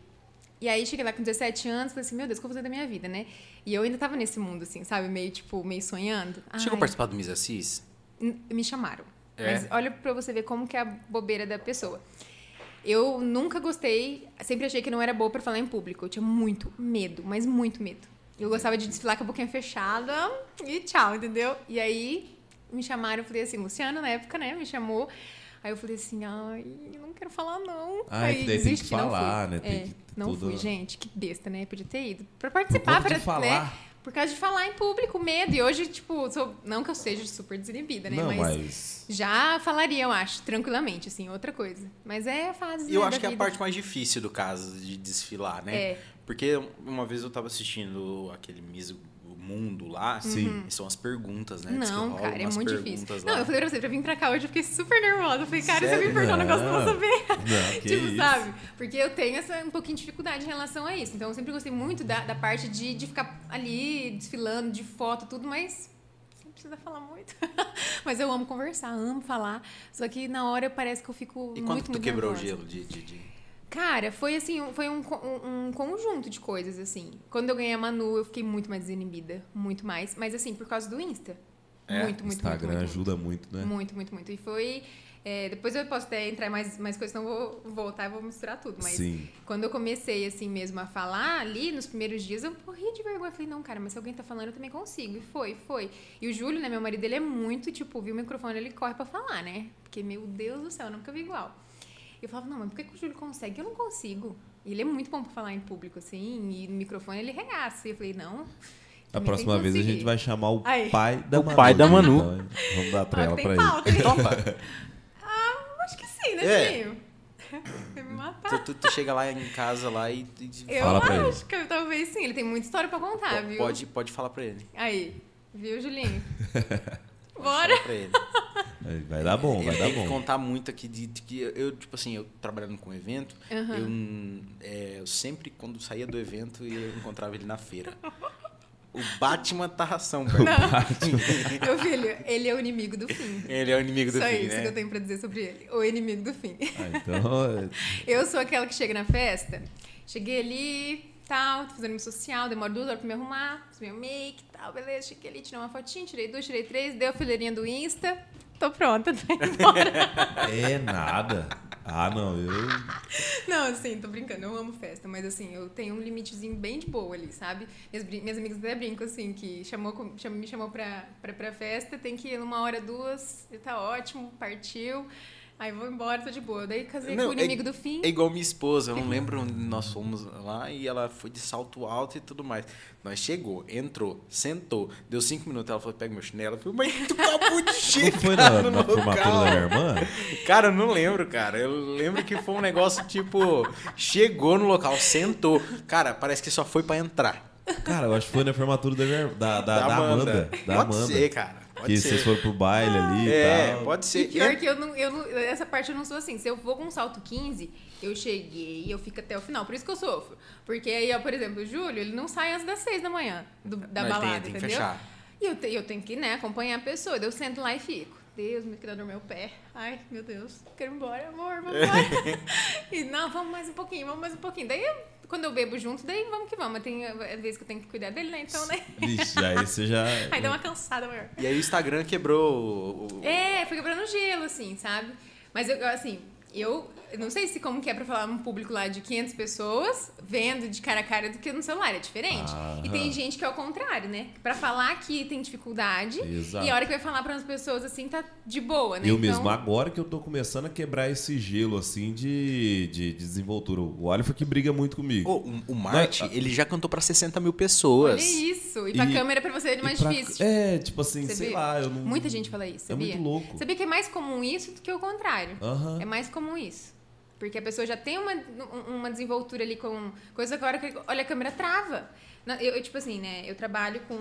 Speaker 4: E aí cheguei lá com 17 anos, falei assim, meu Deus, o que eu vou fazer da minha vida, né? E eu ainda tava nesse mundo, assim, sabe? Meio, tipo, meio sonhando.
Speaker 2: Chegou
Speaker 4: Ai,
Speaker 2: a participar do Miss Assis?
Speaker 4: N- Me chamaram.
Speaker 2: É?
Speaker 4: Mas olha pra você ver como que é a bobeira da pessoa. Eu nunca gostei, sempre achei que não era boa pra falar em público. Eu tinha muito medo, mas muito medo. Eu gostava de desfilar com a boquinha fechada e tchau, entendeu? E aí me chamaram, eu falei assim, Luciano na época, né, me chamou. Aí eu falei assim, ai, eu não quero falar não.
Speaker 3: Ah, é
Speaker 4: aí
Speaker 3: que daí tem que
Speaker 4: desisti, não
Speaker 3: falar,
Speaker 4: fui.
Speaker 3: né? Tem
Speaker 4: É,
Speaker 3: que
Speaker 4: não
Speaker 3: toda-
Speaker 4: fui, gente, que besta, né? Podia ter ido. Pra
Speaker 3: Por
Speaker 4: participar, pra,
Speaker 3: de falar.
Speaker 4: Por causa de falar em público, medo. E hoje, tipo, sou- não que eu seja super desinibida, né?
Speaker 3: Não,
Speaker 4: mas,
Speaker 3: mas...
Speaker 4: já falaria, eu acho, tranquilamente, assim, outra coisa. Mas é a fase.
Speaker 2: E eu
Speaker 4: né,
Speaker 2: acho
Speaker 4: da
Speaker 2: que é a
Speaker 4: vida.
Speaker 2: parte mais difícil do caso de desfilar, né?
Speaker 4: É.
Speaker 2: Porque uma vez eu tava assistindo aquele Miss Mundo lá,
Speaker 3: Sim.
Speaker 2: e são as perguntas, né?
Speaker 4: Não, cara, é muito
Speaker 2: perguntas
Speaker 4: difícil.
Speaker 2: lá.
Speaker 4: Não, eu falei pra você, pra vir pra cá hoje, eu fiquei super nervosa. Eu falei, cara, se eu
Speaker 2: Sério?
Speaker 4: me perguntar um negócio, eu não vou saber.
Speaker 3: Não, que
Speaker 4: tipo,
Speaker 3: isso.
Speaker 4: sabe? Porque eu tenho essa, um pouquinho de dificuldade em relação a isso. Então, eu sempre gostei muito da, da parte de, de ficar ali, desfilando, de foto, tudo, mas não precisa falar muito. mas eu amo conversar, amo falar. Só que na hora parece que eu fico
Speaker 2: E
Speaker 4: muito,
Speaker 2: quando que tu
Speaker 4: muito
Speaker 2: quebrou
Speaker 4: nervosa.
Speaker 2: o gelo de... de, de-
Speaker 4: Cara, foi assim, foi um, um, um conjunto de coisas, assim. Quando eu ganhei a Manu, eu fiquei muito mais desinibida. Muito mais. Mas assim, por causa do Insta.
Speaker 2: É,
Speaker 4: muito, muito,
Speaker 3: Instagram
Speaker 4: muito, muito,
Speaker 3: ajuda muito, né?
Speaker 4: muito, muito, muito. E foi. é, depois eu posso até entrar mais, mais coisas, eu vou voltar e vou misturar tudo. Mas
Speaker 3: Sim.
Speaker 4: quando eu comecei, assim mesmo, a falar ali, nos primeiros dias, eu morri de vergonha. Eu falei, não, cara, mas se alguém tá falando, eu também consigo. E foi, foi. E o Júlio, né, meu marido, ele é muito, tipo, viu o microfone, ele corre pra falar, né? Porque, meu Deus do céu, eu nunca vi igual. Eu falava, não, mas por que, que o Júlio consegue? Eu não consigo. E ele é muito bom pra falar em público, assim, e no microfone ele regaça. E eu falei, não.
Speaker 3: A próxima vez a gente vai chamar o
Speaker 4: Aí.
Speaker 3: pai da
Speaker 2: O
Speaker 3: Manu.
Speaker 2: pai da Manu.
Speaker 3: Então, vamos dar
Speaker 4: Ah,
Speaker 3: trela
Speaker 4: tem
Speaker 3: pra ele.
Speaker 4: pauta.
Speaker 2: Ele topa?
Speaker 4: Acho que sim, né,
Speaker 2: É.
Speaker 4: Julinho? Vai me matar.
Speaker 2: tu, tu, tu chega lá em casa lá e... e-
Speaker 4: Eu
Speaker 3: Fala pra ele.
Speaker 4: acho que talvez sim. Ele tem muita história pra contar, viu?
Speaker 2: pode, pode falar pra ele.
Speaker 4: Aí, viu, Julinho? Bora.
Speaker 3: Vai dar bom, vai
Speaker 2: eu
Speaker 3: dar
Speaker 2: tenho que
Speaker 3: bom.
Speaker 2: contar muito aqui de, de que eu, tipo assim, eu trabalhando com evento,
Speaker 4: Aham.
Speaker 2: eu, é, eu sempre, quando saía do evento, eu encontrava ele na feira. O Batman tá ração.
Speaker 4: Meu filho, ele é o inimigo do fim.
Speaker 2: Ele é o inimigo do
Speaker 4: Só
Speaker 2: fim,
Speaker 4: isso
Speaker 2: né?
Speaker 4: que eu tenho pra dizer sobre ele. O inimigo do fim.
Speaker 3: Ah, então, é-
Speaker 4: Eu sou aquela que chega na festa, cheguei ali, tal, tô fazendo meu social, demoro duas horas pra me arrumar, fiz meu make tal, beleza, cheguei ali, tirei uma fotinha, tirei duas, tirei três, dei a fileirinha do Insta, tô pronta, tô indo embora.
Speaker 3: é nada. Ah, não, eu.
Speaker 4: Não, assim, tô brincando, eu amo festa, mas assim, eu tenho um limitezinho bem de boa ali, sabe? Minhas, minhas amigas até brincam, assim, que chamou, cham- me chamou pra, pra, pra festa, tem que ir numa hora, duas, e tá ótimo, partiu. Aí vou embora, tô de boa. Daí casei
Speaker 2: Não,
Speaker 4: com o
Speaker 2: é-
Speaker 4: inimigo do fim.
Speaker 2: É igual minha esposa, eu não lembro onde nós fomos lá e ela foi de salto alto e tudo mais. Nós chegou, entrou, sentou, deu cinco minutos, ela falou, pega meu chinelo. Eu falei, mas tu acabou de
Speaker 3: Não
Speaker 2: chegar
Speaker 3: foi na,
Speaker 2: no
Speaker 3: na formatura
Speaker 2: local.
Speaker 3: da minha irmã?
Speaker 2: Cara, eu não lembro, cara. Eu lembro que foi um negócio tipo, chegou no local, sentou. Cara, parece que só foi pra entrar.
Speaker 3: Cara, eu acho que foi na formatura da, minha- da, da, da Amanda. Da
Speaker 2: pode
Speaker 3: Amanda.
Speaker 2: ser, cara. Pode
Speaker 3: que
Speaker 2: ser.
Speaker 3: vocês foram pro baile ali e
Speaker 2: É,
Speaker 3: tal.
Speaker 2: pode
Speaker 4: E
Speaker 2: ser.
Speaker 4: pior que eu não, eu não. Essa parte eu não sou assim. Se eu vou com um salto 15, eu cheguei eu fico até o final. Por isso que eu sofro. Porque aí, ó, por exemplo, o Júlio, ele não sai antes das 6 da manhã do- da
Speaker 2: tem-
Speaker 4: balada,
Speaker 2: tem que
Speaker 4: entendeu?
Speaker 2: fechar.
Speaker 4: E eu, te- eu tenho que, né, acompanhar a pessoa. Daí eu sento lá e fico. Deus, me quer dormir meu pé. Ai, meu Deus, quero ir embora, amor, vamos embora. e não, vamos mais um pouquinho, vamos mais um pouquinho. Daí, quando eu bebo junto, daí vamos que vamos. Mas tem eh, vezes que eu tenho que cuidar dele, né? Então, né?
Speaker 3: Vixe, aí você já.
Speaker 4: Aí dá uma cansada maior.
Speaker 2: E aí o Instagram quebrou o.
Speaker 4: É, foi quebrando gelo, assim, sabe? Mas eu, assim, eu não sei se como que é pra falar um público lá de 500 pessoas vendo de cara a cara do que no celular, é diferente. E tem
Speaker 3: Aham.
Speaker 4: gente que é o contrário, né? Pra falar que tem dificuldade
Speaker 3: Exato.
Speaker 4: e a hora que vai falar para as pessoas assim tá de boa, né?
Speaker 3: Eu
Speaker 4: Então,
Speaker 3: mesmo, agora que eu tô começando a quebrar esse gelo, assim, de, de, de desenvoltura. O Oliver que briga muito comigo.
Speaker 2: Ô, o- o Marte, ele já cantou pra 60 mil pessoas.
Speaker 4: Olha isso. E pra
Speaker 3: E-
Speaker 4: câmera pra você é mais
Speaker 3: pra-
Speaker 4: difícil.
Speaker 3: É, tipo assim,
Speaker 4: Você
Speaker 3: sei
Speaker 4: vê?
Speaker 3: lá, eu não...
Speaker 4: Muita gente fala isso,
Speaker 3: É
Speaker 4: sabia?
Speaker 3: muito louco.
Speaker 4: Sabia que é mais comum isso do que o contrário.
Speaker 3: Aham.
Speaker 4: É mais comum isso. Porque a pessoa já tem uma, um- uma desenvoltura ali com coisa que a hora que olha a câmera trava. Eu, eu, tipo assim, né? Eu trabalho com.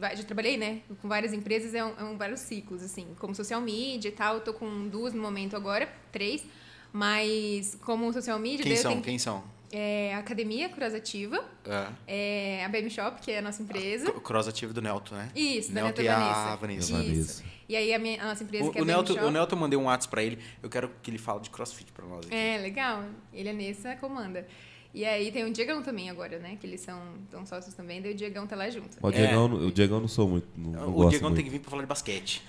Speaker 4: Já trabalhei, né? Com várias empresas, é, um, é um- vários ciclos, assim. Como social media e tal. Eu tô com duas no momento agora, três. Mas como social media,
Speaker 2: Quem são?
Speaker 4: tenho-
Speaker 2: Quem são?
Speaker 4: É a Academia Curasativa,
Speaker 2: É.
Speaker 4: é a Baby Shop, que é a nossa empresa.
Speaker 2: C- Cross ativo do Nelton, né?
Speaker 4: Isso, da
Speaker 2: Nelton
Speaker 4: Neta
Speaker 2: e
Speaker 4: Vanessa.
Speaker 2: a Vanessa.
Speaker 3: Da
Speaker 4: Isso. E aí a, minha, a nossa empresa,
Speaker 2: O,
Speaker 4: que é
Speaker 2: o,
Speaker 4: Shop.
Speaker 2: o Nelton eu mandei um WhatsApp pra ele. Eu quero que ele fale de crossfit pra nós. aqui.
Speaker 4: É, legal. Ele é nessa comanda. E aí tem o Diegão também agora, né? Que eles são, são sócios também, daí o Diegão tá lá junto.
Speaker 3: O Diegão, o Diegão não sou muito. Não, não
Speaker 2: o
Speaker 3: gosto
Speaker 2: Diegão
Speaker 3: muito.
Speaker 2: tem que vir pra falar de basquete.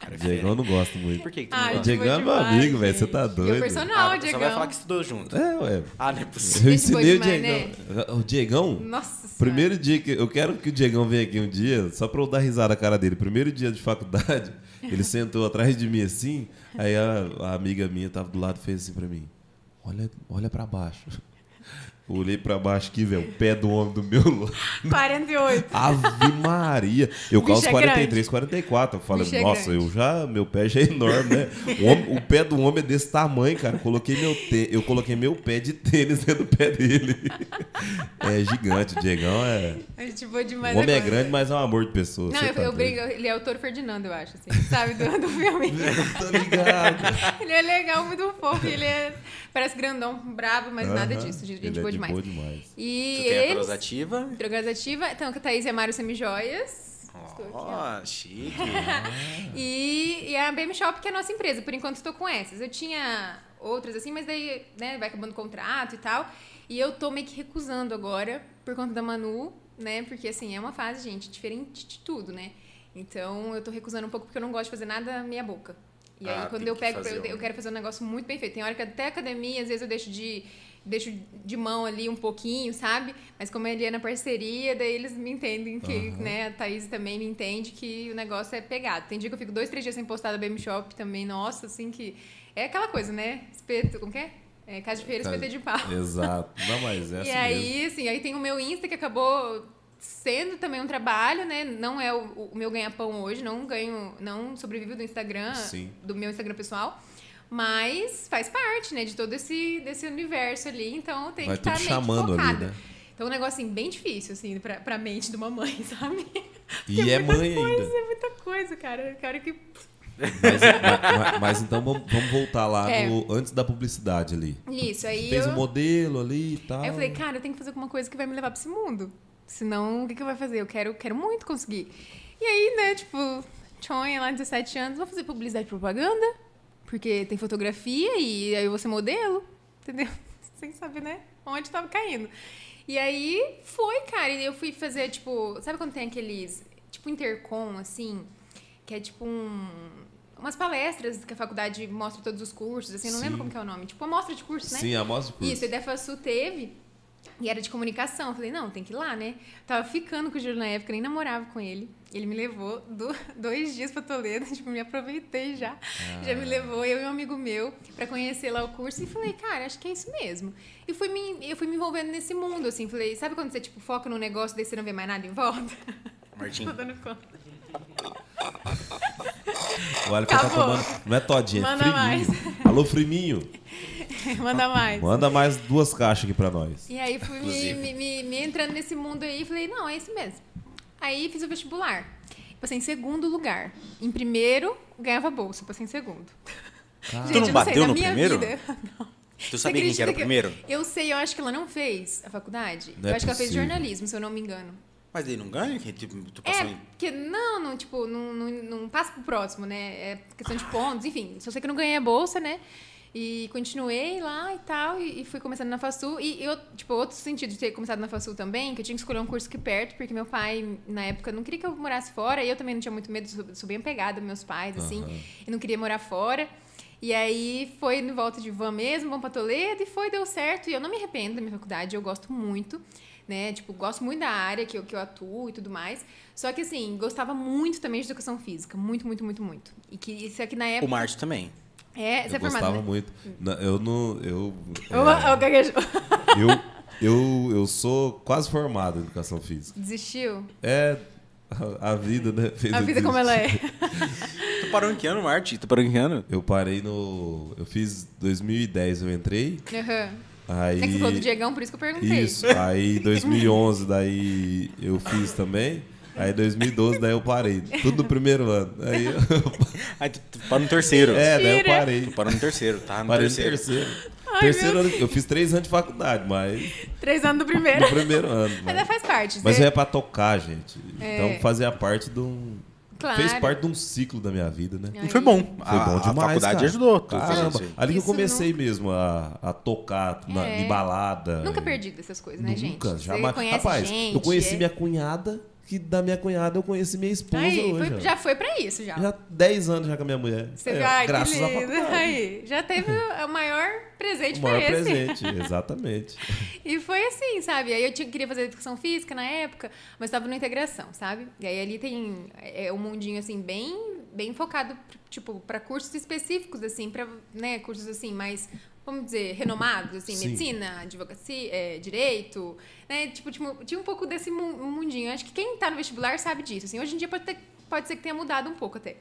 Speaker 2: Cara,
Speaker 3: Diegão eu não gosto muito.
Speaker 2: Por que, que tu
Speaker 4: Ah,
Speaker 2: não
Speaker 3: O
Speaker 2: gosta?
Speaker 4: Diego
Speaker 3: Diegão é meu
Speaker 4: demais,
Speaker 3: amigo, velho. Você tá
Speaker 4: Meu
Speaker 3: doido.
Speaker 4: personal,
Speaker 2: Ah, só
Speaker 4: Diegão.
Speaker 2: vai falar que estudou junto.
Speaker 3: É, ué.
Speaker 2: Ah, não é
Speaker 3: Eu
Speaker 2: possível.
Speaker 4: Gente boa
Speaker 3: ensinei o
Speaker 4: demais,
Speaker 3: Diegão. O Diegão,
Speaker 4: Nossa senhora.
Speaker 3: primeiro dia que. Eu quero que o Diegão venha aqui um dia, só pra eu dar risada na cara dele. Primeiro dia de faculdade, ele sentou atrás de mim assim, aí a, a amiga minha tava do lado e fez assim pra mim: Olha, olha pra baixo. Eu olhei pra baixo aqui, velho, o pé do homem do meu lado.
Speaker 4: 48.
Speaker 3: Ave Maria! Eu calço
Speaker 4: é
Speaker 3: 43, 44. Eu falei,
Speaker 4: bicho é
Speaker 3: nossa,
Speaker 4: grande.
Speaker 3: eu já. Meu pé já é enorme, né? O, homem- o pé do homem é desse tamanho, cara. Eu coloquei meu, tê- eu coloquei meu pé de tênis dentro do pé dele. É gigante, o Diegão é.
Speaker 4: A gente boa demais
Speaker 3: O homem é
Speaker 4: agora.
Speaker 3: grande, mas é um amor de pessoa.
Speaker 4: Não, eu,
Speaker 3: tá
Speaker 4: eu brigo, ele é o Toro Ferdinando, eu acho, assim, sabe, do, do filme.
Speaker 3: Tô ligado.
Speaker 4: ele é legal, muito fofo, ele é, parece grandão, bravo, mas nada
Speaker 3: Aham.
Speaker 4: disso, gente
Speaker 3: Ele é
Speaker 4: boa
Speaker 3: de
Speaker 4: demais.
Speaker 3: Boa demais.
Speaker 4: E
Speaker 2: Tu tem a
Speaker 4: eles,
Speaker 2: cross ativa?
Speaker 4: Drogas Ativa, então, que a Thaís e a Mário Semijoias. Ó.
Speaker 2: Ó, chique.
Speaker 4: E, e a BM Shop, que é a nossa empresa, por enquanto estou com essas. Eu tinha outras assim, mas daí, né, vai acabando o contrato e tal. E eu tô meio que recusando agora, por conta da Manu, né? Porque assim, é uma fase, gente, diferente de tudo, né? Então eu tô recusando um pouco porque eu não gosto de fazer nada meia boca. E aí,
Speaker 2: Ah,
Speaker 4: quando eu pego, eu, eu quero fazer um negócio muito bem feito. Tem hora que até academia, às vezes eu deixo de deixo de mão ali um pouquinho, sabe? Mas como ele é na parceria, daí eles me entendem que, né, a Thaís também me entende que o negócio é pegado. Tem dia que eu fico dois, três dias sem postar da BM Shop também, nossa, assim que... É aquela coisa, né? Espeto, como que é? é casa de feira, espeto de pau.
Speaker 3: Exato. Não, mas é
Speaker 4: E
Speaker 3: assim
Speaker 4: aí,
Speaker 3: mesmo.
Speaker 4: assim, aí tem o meu Insta que acabou sendo também um trabalho, né? Não é o, o meu ganha-pão hoje, não ganho, não sobrevivo do Instagram,
Speaker 3: Sim.
Speaker 4: do meu Instagram pessoal. Mas faz parte, né, de todo esse desse universo ali, então tem
Speaker 3: Vai
Speaker 4: que estar
Speaker 3: tudo
Speaker 4: meio
Speaker 3: chamando ali,
Speaker 4: focada.
Speaker 3: né?
Speaker 4: Então é um negócio assim, bem difícil, assim, pra, pra mente de uma mãe, sabe?
Speaker 3: E é
Speaker 4: muita
Speaker 3: mãe
Speaker 4: coisa,
Speaker 3: ainda.
Speaker 4: É muita coisa, cara. Eu quero que.
Speaker 3: Mas, mas- mas- então vamos, voltar lá
Speaker 4: É.
Speaker 3: no, antes da publicidade ali.
Speaker 4: Isso, aí
Speaker 3: Fez
Speaker 4: eu.
Speaker 3: o modelo ali e tal.
Speaker 4: Aí eu falei, cara, eu tenho que fazer alguma coisa que vai me levar pra esse mundo. Senão, o que, que eu vou fazer? Eu quero, quero muito conseguir. E aí, né, tipo, Chonha lá, 17 anos, vou fazer publicidade e propaganda, porque tem fotografia e aí ser modelo, entendeu? Sem saber, né, onde tava caindo. E aí, foi, cara, e eu fui fazer, tipo, sabe quando tem aqueles, tipo, intercom, assim, que é tipo um... Umas palestras que a faculdade mostra todos os cursos, assim, não
Speaker 3: Sim.
Speaker 4: lembro como que é o nome. Tipo, uma mostra de curso, né?
Speaker 3: Sim, a mostra de curso.
Speaker 4: Isso, a Idefasu teve. E era de comunicação. Eu falei, não, tem que ir lá, né? Tava ficando com o Júlio na época, nem namorava com ele. Ele me levou do- dois dias pra Toledo, tipo, me aproveitei já. Já me levou, eu e um amigo meu, pra conhecer lá o curso. E falei, cara, acho que é isso mesmo. E fui me, eu fui me envolvendo nesse mundo, assim. Falei, sabe quando você, tipo, foca num negócio, daí você não vê mais nada em volta?
Speaker 2: Martim,
Speaker 4: Tô dando conta.
Speaker 3: O Alisson tá tomando. Não é todinha, é
Speaker 4: Manda
Speaker 3: friminho. Alô, friminho.
Speaker 4: Manda mais.
Speaker 3: Manda mais duas caixas aqui pra nós.
Speaker 4: E aí fui me, me, me- me entrando nesse mundo aí e falei, não, é isso mesmo. Aí fiz o vestibular. Passei em segundo lugar. Em primeiro, ganhava bolsa. Passei em segundo.
Speaker 2: Tu não
Speaker 4: eu sei,
Speaker 2: bateu
Speaker 4: na
Speaker 2: no
Speaker 4: minha
Speaker 2: primeiro?
Speaker 4: vida-
Speaker 2: tu
Speaker 4: Você
Speaker 2: sabia quem que era o primeiro?
Speaker 4: Eu sei, eu acho que ela não fez a faculdade.
Speaker 3: Não
Speaker 4: eu
Speaker 3: é
Speaker 4: acho que ela fez jornalismo, se eu não me engano.
Speaker 2: Mas ele não ganha? Que tu, tu passou
Speaker 4: É,
Speaker 2: em...
Speaker 4: porque não, não, tipo, não, não, não passa pro próximo, né? É questão de pontos, enfim. Só sei que eu não ganhei a bolsa, né? E continuei lá e tal, e, e fui começando na FASU. E eu, tipo, outro sentido de ter começado na FASU também, que eu tinha que escolher um curso aqui perto, porque meu pai, na época, não queria que eu morasse fora, e eu também não tinha muito medo, sou, sou bem apegada meus pais, assim,
Speaker 3: Aham.
Speaker 4: e não queria morar fora. E aí foi no volta de van mesmo, vamos pra Toledo, e foi, deu certo. E eu não me arrependo da minha faculdade, eu gosto muito, né? Tipo, gosto muito da área que eu, que eu atuo e tudo mais. Só que, assim, gostava muito também de educação física. Muito, muito, muito, muito. E que isso aqui na
Speaker 2: O
Speaker 4: época.
Speaker 2: Márcio também.
Speaker 4: É, você
Speaker 3: Eu
Speaker 4: é formado,
Speaker 3: gostava
Speaker 4: né?
Speaker 3: muito. Na- Eu não. Eu, é, eu, eu, eu sou quase formado em educação física.
Speaker 4: Desistiu?
Speaker 3: É. A a vida, né? Fez
Speaker 4: A vida como ela é.
Speaker 2: Tu parou em que ano, Marte? Tu parou em que ano?
Speaker 3: Eu parei no. Eu fiz 2010, eu entrei.
Speaker 4: Aham.
Speaker 3: Aí.
Speaker 4: É que você falou do Diegão, por isso que eu perguntei.
Speaker 3: Isso. Aí 2011, daí eu fiz também. Aí 2012, daí eu parei. Tudo no primeiro ano. Aí eu...
Speaker 2: Aí tu, tu parou no terceiro.
Speaker 3: É, daí eu parei.
Speaker 2: Tu parou no terceiro, tá? No
Speaker 3: Parei no
Speaker 2: terceiro.
Speaker 3: terceiro. terceiro ano, eu fiz três anos de faculdade, mas
Speaker 4: Três anos do primeiro.
Speaker 3: no primeiro ano.
Speaker 4: Mas
Speaker 3: Mas,
Speaker 4: faz parte.
Speaker 3: mas
Speaker 4: você-
Speaker 3: é pra tocar, gente.
Speaker 4: É.
Speaker 3: Então fazia parte de um.
Speaker 4: Claro.
Speaker 3: Fez parte de um ciclo da minha vida, né?
Speaker 2: E foi bom.
Speaker 3: Foi
Speaker 2: a,
Speaker 3: bom
Speaker 2: a
Speaker 3: demais.
Speaker 2: faculdade
Speaker 3: cara.
Speaker 2: ajudou.
Speaker 3: Caramba. Ali que eu comecei mesmo a, a tocar na,
Speaker 4: É.
Speaker 3: em balada.
Speaker 4: Nunca perdi dessas coisas, né, gente?
Speaker 3: Nunca,
Speaker 4: Você
Speaker 3: jamais.
Speaker 4: conhece
Speaker 3: Rapaz,
Speaker 4: gente.
Speaker 3: eu conheci
Speaker 4: é-
Speaker 3: minha cunhada, que da minha cunhada eu conheci minha esposa
Speaker 4: Aí,
Speaker 3: hoje.
Speaker 4: foi- já foi pra isso, já.
Speaker 3: Já 10 anos já com a minha mulher.
Speaker 4: Você
Speaker 3: É,
Speaker 4: viu? Ai,
Speaker 3: graças
Speaker 4: que lindo. Aí, já teve o maior presente
Speaker 3: O maior
Speaker 4: foi esse.
Speaker 3: presente, exatamente.
Speaker 4: E foi assim, sabe? Aí eu tinha, queria fazer educação física na época, mas estava na integração, sabe? E aí ali tem é um mundinho assim bem bem focado tipo para cursos específicos assim, para, né, cursos assim mais vamos dizer, renomados, assim,
Speaker 3: Sim.
Speaker 4: medicina, advocacia, é, direito, né? Tipo, tinha, tinha um pouco desse mu- mundinho. Acho que quem tá no vestibular sabe disso, assim. Hoje em dia pode, ter, pode ser que tenha mudado um pouco até.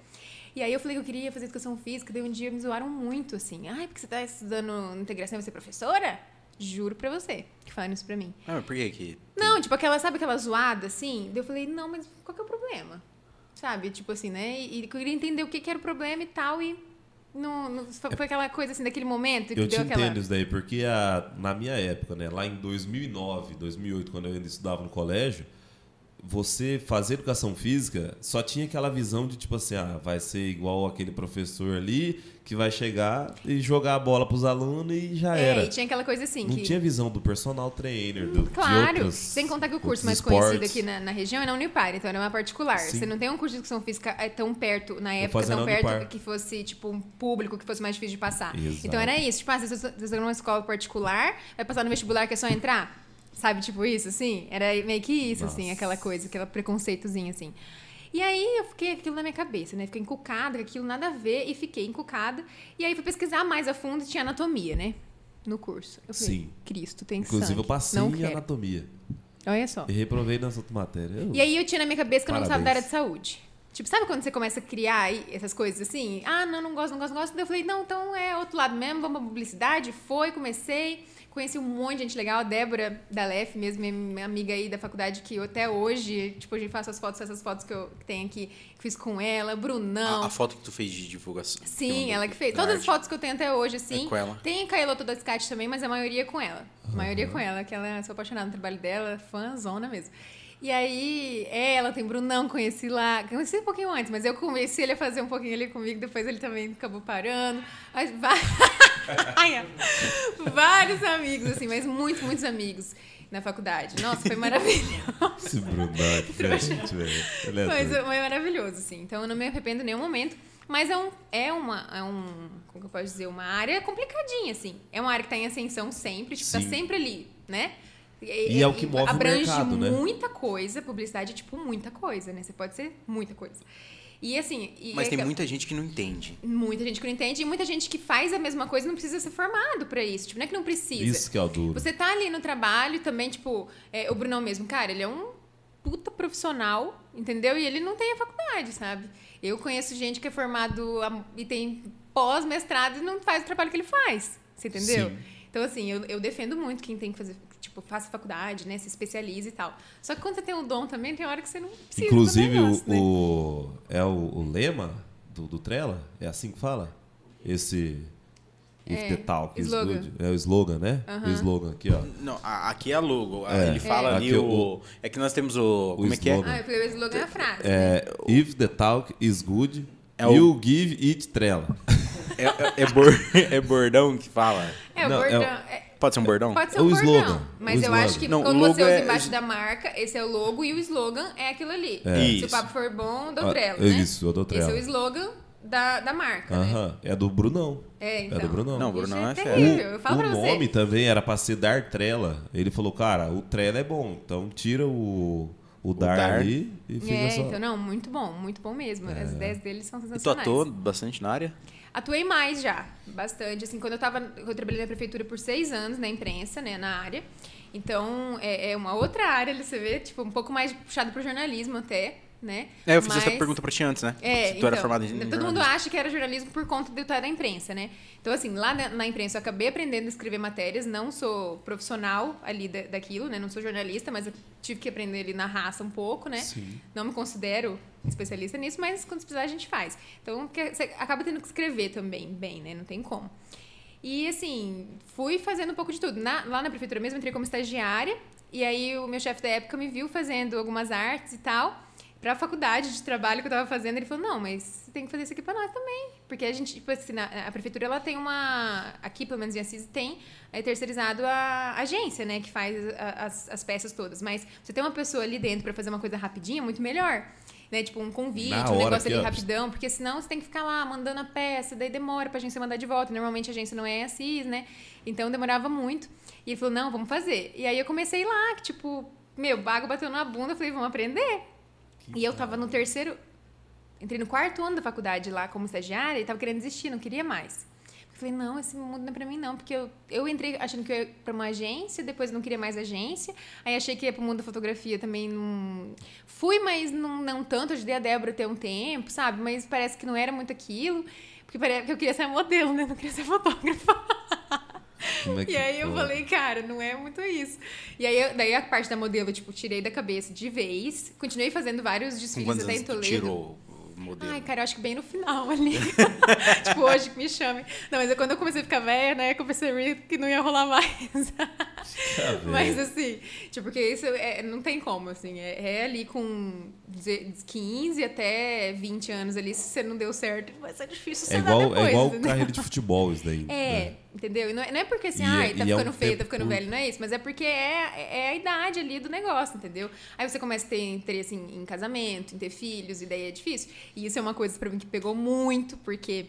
Speaker 4: E aí eu falei que eu queria fazer educação física, daí um dia me zoaram muito, assim. Ai, porque você tá estudando integração e vai ser professora? Juro pra você que falaram isso pra mim.
Speaker 2: Ah, mas por que que...
Speaker 4: Não, tipo, aquela, sabe aquela zoada, assim? Daí eu falei, não, mas qual que é o problema? Sabe? Tipo assim, né? E, e eu queria entender o que, que era o problema e tal, e não, não- foi aquela coisa assim, daquele momento que
Speaker 3: Eu te
Speaker 4: deu aquela.
Speaker 3: entendo isso daí, porque a, na minha época, né, lá em 2009, 2008, quando eu ainda estudava no colégio, você fazer educação física só tinha aquela visão de tipo assim, ah, vai ser igual aquele professor ali que vai chegar e jogar a bola pros alunos e já
Speaker 4: É,
Speaker 3: era.
Speaker 4: e tinha aquela coisa assim
Speaker 3: Não
Speaker 4: que.
Speaker 3: tinha visão do personal trainer, do, de
Speaker 4: Claro,
Speaker 3: outros,
Speaker 4: sem contar que o curso mais conhecido
Speaker 3: esportes.
Speaker 4: aqui na, na região é na Unipar, então era uma particular.
Speaker 3: Sim.
Speaker 4: Você não tem um curso de educação física é, tão perto, na época, tão
Speaker 3: na
Speaker 4: perto
Speaker 3: Unipar.
Speaker 4: que fosse, tipo, um público que fosse mais difícil de passar.
Speaker 3: Exato.
Speaker 4: Então era isso, tipo, ah, você está numa escola particular, vai passar no vestibular que é só entrar? Sabe, tipo isso, assim? Era meio que isso, assim,
Speaker 3: Nossa.
Speaker 4: aquela coisa, aquele preconceitozinho, assim. E aí eu fiquei aquilo na minha cabeça, né? Fiquei encucada, aquilo nada a ver, e fiquei encucada. E aí fui pesquisar mais a fundo e tinha anatomia, né? No curso. Eu falei,
Speaker 3: Sim.
Speaker 4: Cristo, tem
Speaker 3: Inclusive
Speaker 4: sangue.
Speaker 3: eu passei
Speaker 4: não
Speaker 3: em
Speaker 4: quero.
Speaker 3: anatomia.
Speaker 4: Olha só.
Speaker 3: E reprovei nessa outra matéria. Eu-
Speaker 4: E aí eu tinha na minha cabeça que eu não gostava da área de saúde. Tipo, sabe quando você começa a criar essas coisas assim? Ah, não, não gosto, não gosto, não gosto. Daí eu falei, não, então é outro lado mesmo, vamos pra publicidade. Foi, comecei, conheci um monte de gente legal. A Débora da LEF mesmo, minha- amiga aí da faculdade, que eu até hoje, tipo, a gente faz essas fotos, essas fotos que eu que tenho aqui, que fiz com ela, Brunão.
Speaker 2: A, a foto que tu fez de divulgação.
Speaker 4: Sim, ela que fez.
Speaker 2: da
Speaker 4: Todas as
Speaker 2: arte.
Speaker 4: fotos que eu tenho até hoje, assim.
Speaker 2: É com ela.
Speaker 4: Tem a Caeloto da Scat também, mas a maioria é com ela. A maioria é com ela, que ela sou apaixonada no trabalho dela, fãzona mesmo. E aí, é, ela tem Brunão, conheci lá, conheci um pouquinho antes, mas eu convenci ele a fazer um pouquinho ali comigo, depois ele também acabou parando. Mas va- Ai, ó. Vários amigos, assim, mas muitos, muitos amigos na faculdade. Nossa, foi maravilhoso.
Speaker 3: Esse Bruno é diferente, velho. É
Speaker 4: Mas
Speaker 3: doido.
Speaker 4: foi maravilhoso, assim. Então eu não me arrependo em nenhum momento. Mas é um, é uma, é um, como que eu posso dizer, uma área complicadinha, assim. É uma área que tá em ascensão sempre, tipo, tá sempre ali, né?
Speaker 3: E é o que move o
Speaker 4: abrange
Speaker 3: mercado, né?
Speaker 4: muita coisa, publicidade é tipo muita coisa, né? Você pode ser muita coisa. E assim. e
Speaker 2: Mas
Speaker 4: é
Speaker 2: tem
Speaker 4: que-
Speaker 2: muita gente que não entende.
Speaker 4: Muita gente que não entende e muita gente que faz a mesma coisa e não precisa ser formado pra isso. Tipo, não é que não precisa.
Speaker 3: Isso que é o duro.
Speaker 4: Você tá ali no trabalho e também, tipo, é, o Brunão mesmo, cara, ele é um puta profissional, entendeu? E ele não tem a faculdade, sabe? Eu conheço gente que é formado e tem pós-mestrado e não faz o trabalho que ele faz. Você entendeu?
Speaker 3: Sim.
Speaker 4: Então, assim, eu, eu defendo muito quem tem que fazer, tipo, faça faculdade, né? Se especialize e tal. Só que quando você tem o dom também, tem hora que você não precisa.
Speaker 3: Inclusive,
Speaker 4: negócio,
Speaker 3: o,
Speaker 4: né?
Speaker 3: o- é o, o lema do, do Trela? É assim que fala? Esse. If
Speaker 4: É,
Speaker 3: the talk is
Speaker 4: slogan.
Speaker 3: good. É o slogan, né? O slogan aqui, ó.
Speaker 2: Não, aqui é a logo.
Speaker 3: É.
Speaker 2: Ele fala
Speaker 3: É.
Speaker 2: ali
Speaker 3: Aqui
Speaker 2: o,
Speaker 3: o-
Speaker 2: É que nós temos o. como é que é?
Speaker 4: Ah, eu falei, o slogan é a frase. né?
Speaker 3: É, if the talk is good,
Speaker 2: É o-
Speaker 3: you give it Trela.
Speaker 2: É, é- é bor- é bordão que fala.
Speaker 4: É, o
Speaker 3: Não, é
Speaker 4: bordão.
Speaker 3: o-
Speaker 4: é-
Speaker 2: Pode ser um bordão?
Speaker 4: Pode ser
Speaker 3: É
Speaker 4: um
Speaker 3: o
Speaker 4: bordão.
Speaker 3: slogan,
Speaker 4: Mas
Speaker 3: o
Speaker 4: eu
Speaker 3: slogan.
Speaker 4: acho que
Speaker 2: Não,
Speaker 4: quando
Speaker 2: o logo
Speaker 4: você usa
Speaker 2: é-
Speaker 4: embaixo da marca, esse é o logo e o slogan é aquilo ali.
Speaker 3: É.
Speaker 4: Se
Speaker 2: Isso.
Speaker 4: o papo for bom, do
Speaker 3: Ah,
Speaker 4: Trello, né?
Speaker 3: isso, o do Trello.
Speaker 4: Esse é o slogan da, da marca, né?
Speaker 3: Aham. É do Brunão.
Speaker 4: É, então.
Speaker 3: É do Brunão.
Speaker 2: Não,
Speaker 4: Isso
Speaker 2: Brunão é fera.
Speaker 4: terrível, eu falo
Speaker 3: o
Speaker 4: pra
Speaker 3: nome
Speaker 4: você.
Speaker 3: também era pra ser Dar Trela. Ele falou, cara, o Trela é bom, então tira o, o, Dar,
Speaker 2: Dar.
Speaker 3: ali e fica
Speaker 4: É,
Speaker 3: só.
Speaker 4: então, não, muito bom, muito bom mesmo.
Speaker 3: É.
Speaker 4: As ideias deles são
Speaker 2: E tu
Speaker 4: sensacionais.
Speaker 2: atuou bastante na área?
Speaker 4: Atuei mais já, bastante. Assim, quando eu tava. Eu trabalhei na prefeitura por seis anos na imprensa, né, na área. Então, é, é uma outra área, você vê, tipo, um pouco mais puxado pro jornalismo até, né?
Speaker 2: É, eu fiz essa
Speaker 4: Mas-
Speaker 2: pergunta pra ti antes, né?
Speaker 4: É,
Speaker 2: Se tu
Speaker 4: então,
Speaker 2: era formado em
Speaker 4: Todo mundo acha que era jornalismo por conta de eu estar na imprensa, né? Então, assim, lá na, na imprensa eu acabei aprendendo a escrever matérias, não sou profissional ali da- daquilo, né? Não sou jornalista, mas eu tive que aprender ali na raça um pouco, né?
Speaker 3: Sim.
Speaker 4: Não me considero especialista nisso, mas quando precisar a gente faz. Então, você acaba tendo que escrever também bem, né? Não tem como. E, assim, fui fazendo um pouco de tudo. Na- lá na prefeitura mesmo, entrei como estagiária. E aí, o meu chefe da época me viu fazendo algumas artes e tal. Pra faculdade de trabalho que eu tava fazendo, ele falou, não, mas você tem que fazer isso aqui pra nós também. Porque a gente, tipo assim, na- a prefeitura, ela tem uma... Aqui, pelo menos em Assis, tem é, terceirizado a agência, né? Que faz a- as, as peças todas. Mas você ter uma pessoa ali dentro pra fazer uma coisa rapidinha, é muito melhor. Né? Tipo, um convite,
Speaker 3: Na
Speaker 4: um negócio ali
Speaker 3: ó.
Speaker 4: rapidão. Porque senão você tem que ficar lá mandando a peça, daí demora pra agência mandar de volta. Normalmente a agência não é Assis, né? Então demorava muito. E ele falou, não, vamos fazer. E aí eu comecei lá, que tipo, meu, bago bateu na bunda, eu falei, vamos aprender. E eu tava no terceiro, entrei no quarto ano da faculdade lá como estagiária e tava querendo desistir, não queria mais. Eu falei, não, esse mundo não é pra mim não, porque eu, eu entrei achando que eu ia pra uma agência, depois não queria mais agência, aí achei que ia pro mundo da fotografia também, não... Fui, mas não, não tanto, ajudei a Débora ter um tempo, sabe? Mas parece que não era muito aquilo, porque eu queria ser modelo, né? Não queria ser fotógrafa.
Speaker 3: Como é que
Speaker 4: E aí eu falei, cara, não é muito isso. E aí, eu- daí a parte da modelo, tipo, tirei da cabeça de vez. Continuei fazendo vários desfiles até em Toledo.
Speaker 2: tirou o modelo?
Speaker 4: Ai, cara, eu acho que bem no final ali. tipo, hoje que me chame. Não, mas é quando eu comecei a ficar velha, né, eu percebi que não ia rolar mais. Mas assim, tipo, porque isso é- não tem como, assim. É, é ali com 15 até 20 anos ali, se você não deu certo, vai ser difícil você
Speaker 3: É igual,
Speaker 4: depois,
Speaker 3: é igual
Speaker 4: entendeu?
Speaker 3: carreira de futebol isso daí.
Speaker 4: É,
Speaker 3: né?
Speaker 4: entendeu? E não é, não é porque assim,
Speaker 3: E é-
Speaker 4: ai, tá
Speaker 3: é
Speaker 4: ficando
Speaker 3: um
Speaker 4: feio, tá
Speaker 3: tempo
Speaker 4: ficando
Speaker 3: curto.
Speaker 4: velho, não é isso, mas é porque é, é a idade ali do negócio, entendeu? Aí você começa a ter interesse em, em casamento, em ter filhos, e daí é difícil. E isso é uma coisa pra mim que pegou muito, porque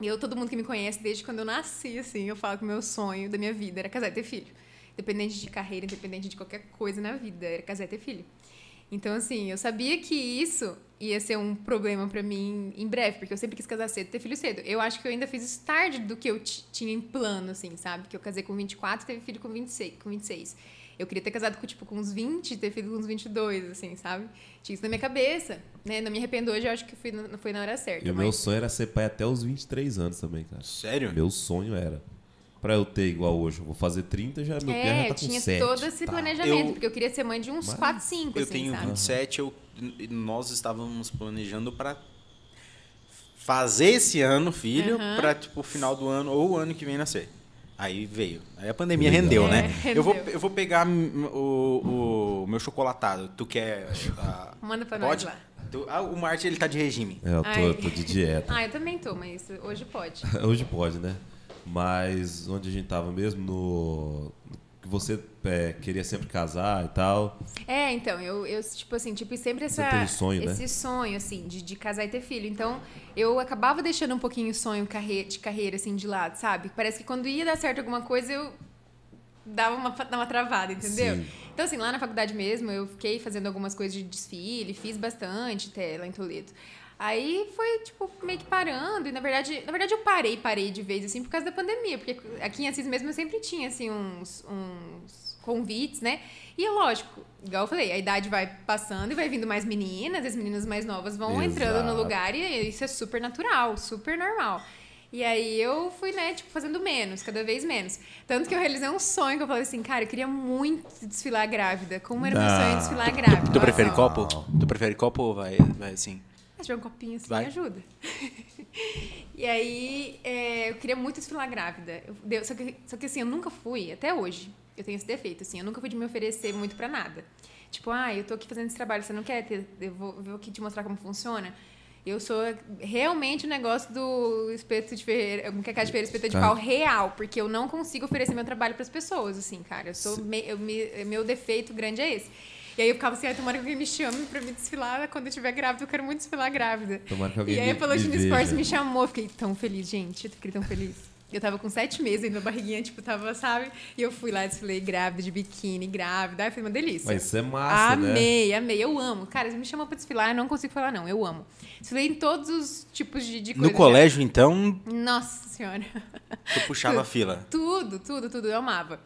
Speaker 4: eu, todo mundo que me conhece desde quando eu nasci, assim, eu falo que o meu sonho da minha vida era casar e ter filho. Independente de carreira, independente de qualquer coisa na vida, era casar e ter filho. Então, assim, eu sabia que isso ia ser um problema pra mim em breve, porque eu sempre quis casar cedo e ter filho cedo. Eu acho que eu ainda fiz isso tarde do que eu ti- tinha em plano, assim, sabe? Que eu casei com 24 e teve filho com 26, com 26. Eu queria ter casado com, tipo, com uns 20 e ter filho com uns 22, assim, sabe? Tinha isso na minha cabeça, né? Não me arrependo hoje, eu acho que fui, na- foi na hora certa.
Speaker 3: E o meu
Speaker 4: mas-
Speaker 3: sonho era ser pai até os 23 anos também, cara.
Speaker 2: Sério?
Speaker 3: Meu sonho era. Pra eu ter igual hoje, eu vou fazer 30, já, meu pé já
Speaker 4: É,
Speaker 3: tá
Speaker 4: eu
Speaker 3: com
Speaker 4: tinha
Speaker 3: 7.
Speaker 4: todo esse
Speaker 3: tá.
Speaker 4: planejamento,
Speaker 2: Eu-
Speaker 4: porque eu queria ser mãe de uns
Speaker 3: Mas
Speaker 4: 4, 5,
Speaker 2: Eu
Speaker 4: assim,
Speaker 2: tenho
Speaker 4: sabe?
Speaker 2: 27, eu, nós estávamos planejando pra fazer esse ano filho
Speaker 4: Aham.
Speaker 2: pra, tipo, o final do ano ou o ano que vem nascer. Aí veio. Aí a pandemia
Speaker 3: Legal.
Speaker 2: rendeu,
Speaker 4: É,
Speaker 2: né?
Speaker 4: rendeu.
Speaker 2: Eu, vou, eu vou pegar o, o meu chocolatado. Tu quer. ah,
Speaker 4: Manda pra
Speaker 2: pode?
Speaker 4: nós lá.
Speaker 2: Tu- ah, o Marte, ele tá de regime.
Speaker 3: É, eu tô, eu tô de dieta.
Speaker 4: Ah, eu também tô, mas hoje pode.
Speaker 3: Hoje pode, né? Mas onde a gente tava mesmo, no. Que você é, queria sempre casar e tal.
Speaker 4: É, então, eu, eu tipo assim, tipo, sempre essa,
Speaker 3: um sonho, né?
Speaker 4: esse sonho, assim, de, de casar e ter filho. Então, eu acabava deixando um pouquinho o sonho carre- de carreira, assim, de lado, sabe? Parece que quando ia dar certo alguma coisa, eu dava uma, dava uma travada, entendeu?
Speaker 3: Sim.
Speaker 4: Então, assim, lá na faculdade mesmo, eu fiquei fazendo algumas coisas de desfile, fiz bastante até lá em Toledo. Aí foi, tipo, meio que parando. E, na verdade, na verdade eu parei, parei de vez, assim, por causa da pandemia. Porque aqui em Assis mesmo eu sempre tinha, assim, uns, uns convites, né? E é lógico, igual eu falei, a idade vai passando e vai vindo mais meninas, as meninas mais novas vão entrando no
Speaker 3: Exato.
Speaker 4: lugar e isso é super natural, super normal. E aí eu fui, né, tipo, fazendo menos, cada vez menos. Tanto que eu realizei um sonho que eu falei assim, cara, eu queria muito desfilar grávida. Como era meu sonho
Speaker 3: Não.
Speaker 4: desfilar grávida?
Speaker 2: Tu prefere
Speaker 3: Ah.
Speaker 2: copo? Tu prefere copo ou vai, vai assim?
Speaker 4: Tiver um copinho assim,
Speaker 2: Vai.
Speaker 4: me ajuda. e aí, é, eu queria muito desfilar grávida. Eu- só, que, só que assim, eu nunca fui, até hoje, eu tenho esse defeito, assim, eu nunca fui de me oferecer muito pra nada. Tipo, ah, eu tô aqui fazendo esse trabalho, você não quer ter, eu vou, vou aqui te mostrar como funciona? Eu sou realmente o negócio do espeto de ferreira, como que é de ferreira, espeto de
Speaker 3: Tá.
Speaker 4: pau real, porque eu não consigo oferecer meu trabalho pras pessoas, assim, cara. Eu sou, me- eu me- meu defeito grande é esse. E aí eu ficava assim, ai, tomara que alguém me chame pra me desfilar quando eu estiver grávida, eu quero muito desfilar grávida.
Speaker 3: Tomara que alguém
Speaker 4: E aí
Speaker 3: me-
Speaker 4: a
Speaker 3: me
Speaker 4: Sports me chamou, fiquei tão feliz, gente, eu fiquei tão feliz. Eu tava com sete meses ainda, barriguinha, tipo, tava, sabe? E eu fui lá, desfilei grávida, de biquíni, grávida, ai, foi uma delícia.
Speaker 3: Mas isso é massa, né?
Speaker 4: amei, amei, eu amo. Cara, você me chamou pra desfilar, eu não consigo falar não, eu amo. Desfilei em todos os tipos de, de
Speaker 2: No
Speaker 4: coisa.
Speaker 2: colégio, então,
Speaker 4: Nossa senhora.
Speaker 2: tu puxava a fila.
Speaker 4: Tudo, tudo, tudo, eu amava.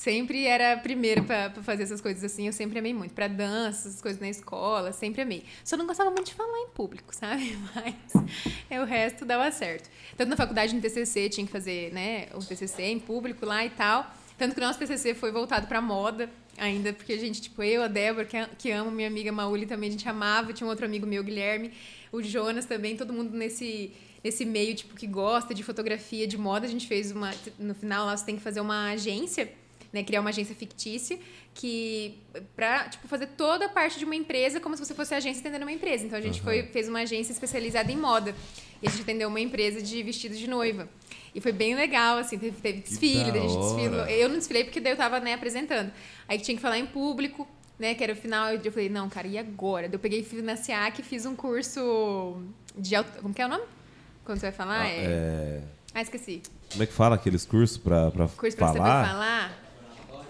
Speaker 4: Sempre era a primeira pra, fazer essas coisas assim, eu sempre amei muito. Pra dança, essas coisas na escola, sempre amei. Só não gostava muito de falar em público, sabe? Mas é, o resto dava certo. Tanto na faculdade, no TCC, tinha que fazer né, o TCC em público lá e tal. Tanto que o nosso TCC foi voltado pra moda ainda, porque a gente, tipo, eu, a Débora, que, que amo, minha amiga Mauli também, a gente amava. Tinha um outro amigo meu, Guilherme, o Jonas também, todo mundo nesse nesse meio tipo que gosta de fotografia de moda a gente fez uma no final lá você tem que fazer uma agência né criar uma agência fictícia que para tipo fazer toda a parte de uma empresa como se você fosse agência atendendo uma empresa então a gente foi fez uma agência especializada em moda e a gente atendeu uma empresa de vestidos de noiva e foi bem legal, assim, teve, teve desfile, a gente desfilou. Eu não desfilei porque daí eu tava, né, apresentando. Aí tinha que falar em público, né, que era o final. Eu falei, não, cara, e agora? Daí eu peguei fui na SEAC e fiz um curso de... auto- Como que é o nome? Quando você vai falar?
Speaker 3: Ah,
Speaker 4: é...
Speaker 3: é,
Speaker 4: Ah, esqueci.
Speaker 3: Como é que fala aqueles cursos pra, pra
Speaker 4: Curso pra saber
Speaker 3: falar?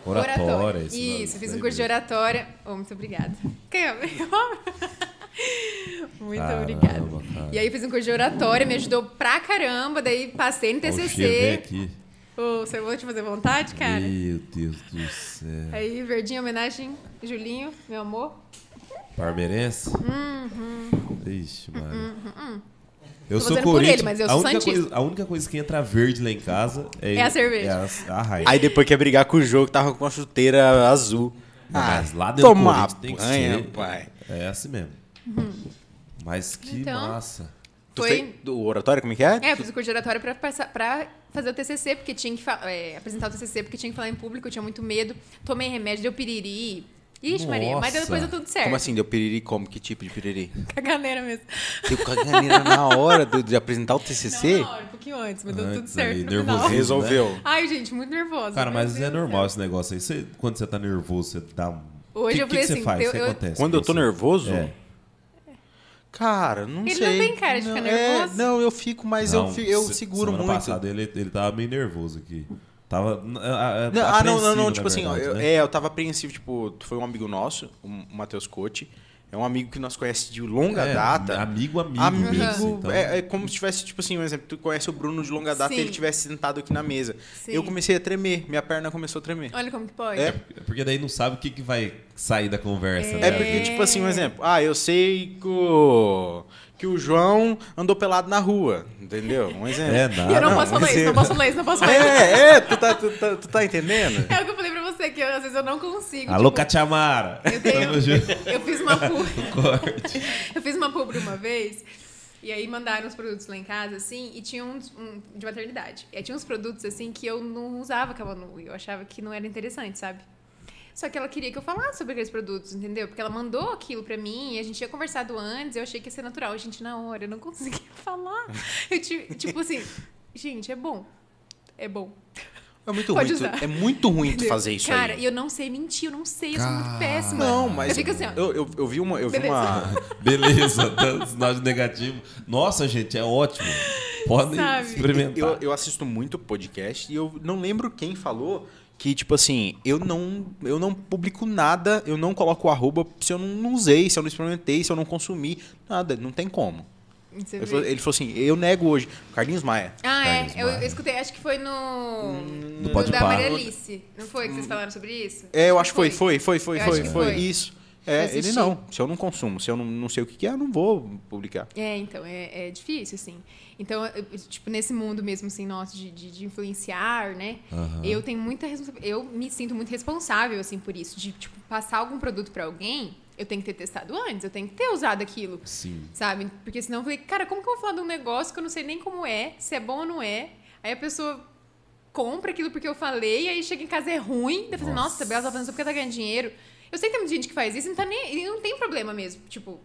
Speaker 3: Oratória.
Speaker 4: Isso,
Speaker 3: daí
Speaker 4: fiz um curso de oratória. Oh, muito obrigada. Quem é? Muito
Speaker 3: Caramba,
Speaker 4: obrigada.
Speaker 3: cara.
Speaker 4: E aí fiz um curso de oratória, me ajudou pra caramba. Daí passei no TCC.
Speaker 3: aqui.
Speaker 4: Ô, você vou te fazer vontade, cara?
Speaker 3: Meu Deus do céu.
Speaker 4: Aí, verdinho, homenagem, Julinho, meu amor.
Speaker 3: Parmeirense?
Speaker 4: Uhum.
Speaker 3: Ixi, mano. Eu sou Corinthians.
Speaker 4: ele, mas eu
Speaker 3: a,
Speaker 4: sou
Speaker 3: única coisa, a única coisa que entra verde lá em casa é,
Speaker 4: É a cerveja.
Speaker 3: É a, a Heineken.
Speaker 2: Aí depois quer brigar com o jogo que tava com a chuteira azul.
Speaker 3: Não,
Speaker 2: Ah,
Speaker 3: mas lá dentro do
Speaker 2: toma
Speaker 3: Corinthians tem que ser.
Speaker 2: pai.
Speaker 3: É assim mesmo. Mas que
Speaker 4: Então,
Speaker 3: massa.
Speaker 2: Tu
Speaker 4: Foi-
Speaker 2: do oratório, como é que é?
Speaker 4: É, eu fiz o curso de oratória pra, passar, pra fazer o TCC, porque tinha que é, apresentar o TCC, porque tinha que falar em público, eu tinha muito medo. Tomei remédio, deu piriri. Ixi, Maria, mas
Speaker 3: Nossa.
Speaker 4: depois deu tudo certo.
Speaker 2: Como assim, deu piriri como? Que tipo de piriri?
Speaker 4: Caganeira mesmo.
Speaker 2: Deu caganeira na hora do- de apresentar o TCC?
Speaker 4: Não, na hora, um pouquinho antes, mas deu tudo certo no
Speaker 3: nervosismo.
Speaker 4: final.
Speaker 2: Resolveu.
Speaker 4: Ai, gente, muito nervosa.
Speaker 3: Cara, mas é normal esse negócio aí. Você, quando você tá nervoso, você dá um.
Speaker 4: Hoje
Speaker 3: que,
Speaker 4: eu
Speaker 3: que
Speaker 4: falei
Speaker 3: que você
Speaker 4: assim,
Speaker 3: faz?
Speaker 4: eu-
Speaker 3: O que
Speaker 4: eu-
Speaker 3: acontece?
Speaker 2: Quando eu tô
Speaker 3: você?
Speaker 2: nervoso?
Speaker 3: É.
Speaker 2: Cara, não
Speaker 4: Ele
Speaker 2: sei.
Speaker 4: não tem cara de ficar
Speaker 2: Não,
Speaker 4: nervoso?
Speaker 2: É, não, eu fico, mas eu,
Speaker 3: Não,
Speaker 2: eu
Speaker 3: se-
Speaker 2: seguro
Speaker 3: semana
Speaker 2: muito.
Speaker 3: passada ele, ele tava meio nervoso aqui. Tava. a- a-
Speaker 2: Não, ah, não, não, não, tipo assim, ó,
Speaker 3: verdade,
Speaker 2: eu,
Speaker 3: né?
Speaker 2: é, eu tava apreensivo, tipo, foi um amigo nosso, o Matheus Cote. É um amigo que nós conhecemos de longa
Speaker 3: É,
Speaker 2: data.
Speaker 3: Amigo, amigo.
Speaker 2: Amigo,
Speaker 3: mesmo, então.
Speaker 2: é, é como se tivesse, tipo assim, um exemplo, tu conhece o Bruno de longa data e ele tivesse sentado aqui na mesa.
Speaker 4: Sim.
Speaker 2: Eu comecei a tremer, minha perna começou a tremer.
Speaker 4: Olha como que pode.
Speaker 2: É,
Speaker 3: Porque daí não sabe o que, que vai sair da conversa.
Speaker 2: é
Speaker 3: né?
Speaker 2: porque, tipo assim, um exemplo. Ah, eu sei que o, que o João andou pelado na rua, entendeu? Um exemplo.
Speaker 3: É,
Speaker 4: E
Speaker 3: nada.
Speaker 4: eu não,
Speaker 2: não,
Speaker 4: posso falar isso, não posso falar isso, não posso falar isso.
Speaker 2: É, é, tu tá, tu, tá, tu tá entendendo?
Speaker 4: É o que eu falei pra você, que eu, às vezes eu não consigo.
Speaker 3: Alô,
Speaker 4: tipo,
Speaker 3: Catiamara!
Speaker 4: Eu tenho-. Eu fiz uma publi, eu fiz uma publi uma vez, e aí mandaram os produtos lá em casa, assim, e tinha uns um, de maternidade. E aí tinha uns produtos, assim, que eu não usava com a Manu, e eu achava que não era interessante, sabe? Só que ela queria que eu falasse sobre aqueles produtos, entendeu? Porque ela mandou aquilo pra mim, e a gente tinha conversado antes, eu achei que ia ser natural. Gente, na hora, eu não conseguia falar. Eu, ti- tipo assim, gente, é bom. É bom.
Speaker 2: É muito
Speaker 4: Pode
Speaker 2: ruim, tu- é muito ruim tu fazer isso
Speaker 4: Cara,
Speaker 2: aí.
Speaker 4: e eu não sei mentir, eu não sei, eu sou muito péssima.
Speaker 2: Não, mas
Speaker 4: Eu fico assim, ó.
Speaker 2: eu, eu, eu vi uma, eu vi
Speaker 4: Beleza.
Speaker 2: uma,
Speaker 3: Beleza, dando sinal de negativo. Nossa, gente, é ótimo. Podem
Speaker 4: Sabe?
Speaker 3: experimentar.
Speaker 2: Eu, eu assisto muito podcast e eu não lembro quem falou que, tipo assim, eu não, eu não publico nada, eu não coloco o arroba se eu não, usei, se eu não experimentei, se eu não consumi, nada, não tem como. Ele falou, ele falou assim, eu nego hoje. Carlinhos Maia.
Speaker 4: Ah, é. Eu, eu
Speaker 3: Maia.
Speaker 4: escutei, acho que foi no.
Speaker 3: No
Speaker 4: no
Speaker 3: Pode
Speaker 4: da. Maria Alice. Não foi que vocês falaram sobre isso?
Speaker 2: É, eu acho que foi, foi, foi, foi,
Speaker 4: Eu
Speaker 2: foi, foi,
Speaker 4: foi.
Speaker 2: isso.
Speaker 4: Eu
Speaker 2: É, ele não. Se eu não consumo, se eu não, não sei o que que é, eu não vou publicar.
Speaker 4: É, então, é, é difícil, assim. Então, eu- tipo, nesse mundo mesmo, assim, nosso, de, de, de influenciar, né?
Speaker 3: Aham.
Speaker 4: Eu tenho muita. Eu me sinto muito responsável, assim, por isso. De, tipo, passar algum produto pra alguém, eu tenho que ter testado antes, eu tenho que ter usado aquilo.
Speaker 3: Sim.
Speaker 4: Sabe? Porque senão eu falei, cara, como que eu vou falar de um negócio que eu não sei nem como é, se é bom ou não é? Aí a pessoa compra aquilo porque eu falei, aí chega em casa é ruim, daí eu falo,
Speaker 3: Nossa.
Speaker 4: nossa, a Bela tá fazendo só porque tá ganhando dinheiro. Eu sei que tem muita gente que faz isso e não, tá nem, e não tem problema mesmo. Tipo,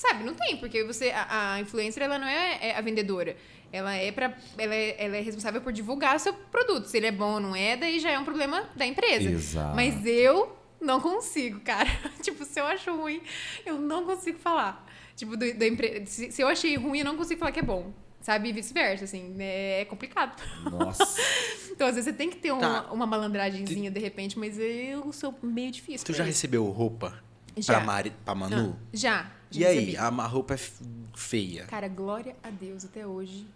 Speaker 4: sabe, não tem, porque você, a, a influencer, ela não é, é a vendedora. Ela é, pra, ela, é, ela é responsável por divulgar seu produto. Se ele é bom ou não é, daí já é um problema da empresa.
Speaker 3: Exato.
Speaker 4: Mas eu não consigo, cara. tipo, se eu acho ruim, eu não consigo falar. Tipo, do, da empre... se, se eu achei ruim, eu não consigo falar que é bom. Sabe? E vice-versa, assim. É complicado.
Speaker 3: Nossa.
Speaker 4: Então, às vezes, você tem que ter uma,
Speaker 2: Tá.
Speaker 4: uma malandragenzinha de repente, mas eu sou meio difícil.
Speaker 2: Tu já
Speaker 4: isso.
Speaker 2: recebeu roupa
Speaker 4: Já.
Speaker 2: pra, Mari, pra Manu?
Speaker 4: Ah, já.
Speaker 2: E
Speaker 4: já
Speaker 2: aí,
Speaker 4: recebi.
Speaker 2: a a roupa é feia.
Speaker 4: Cara, glória a Deus até hoje.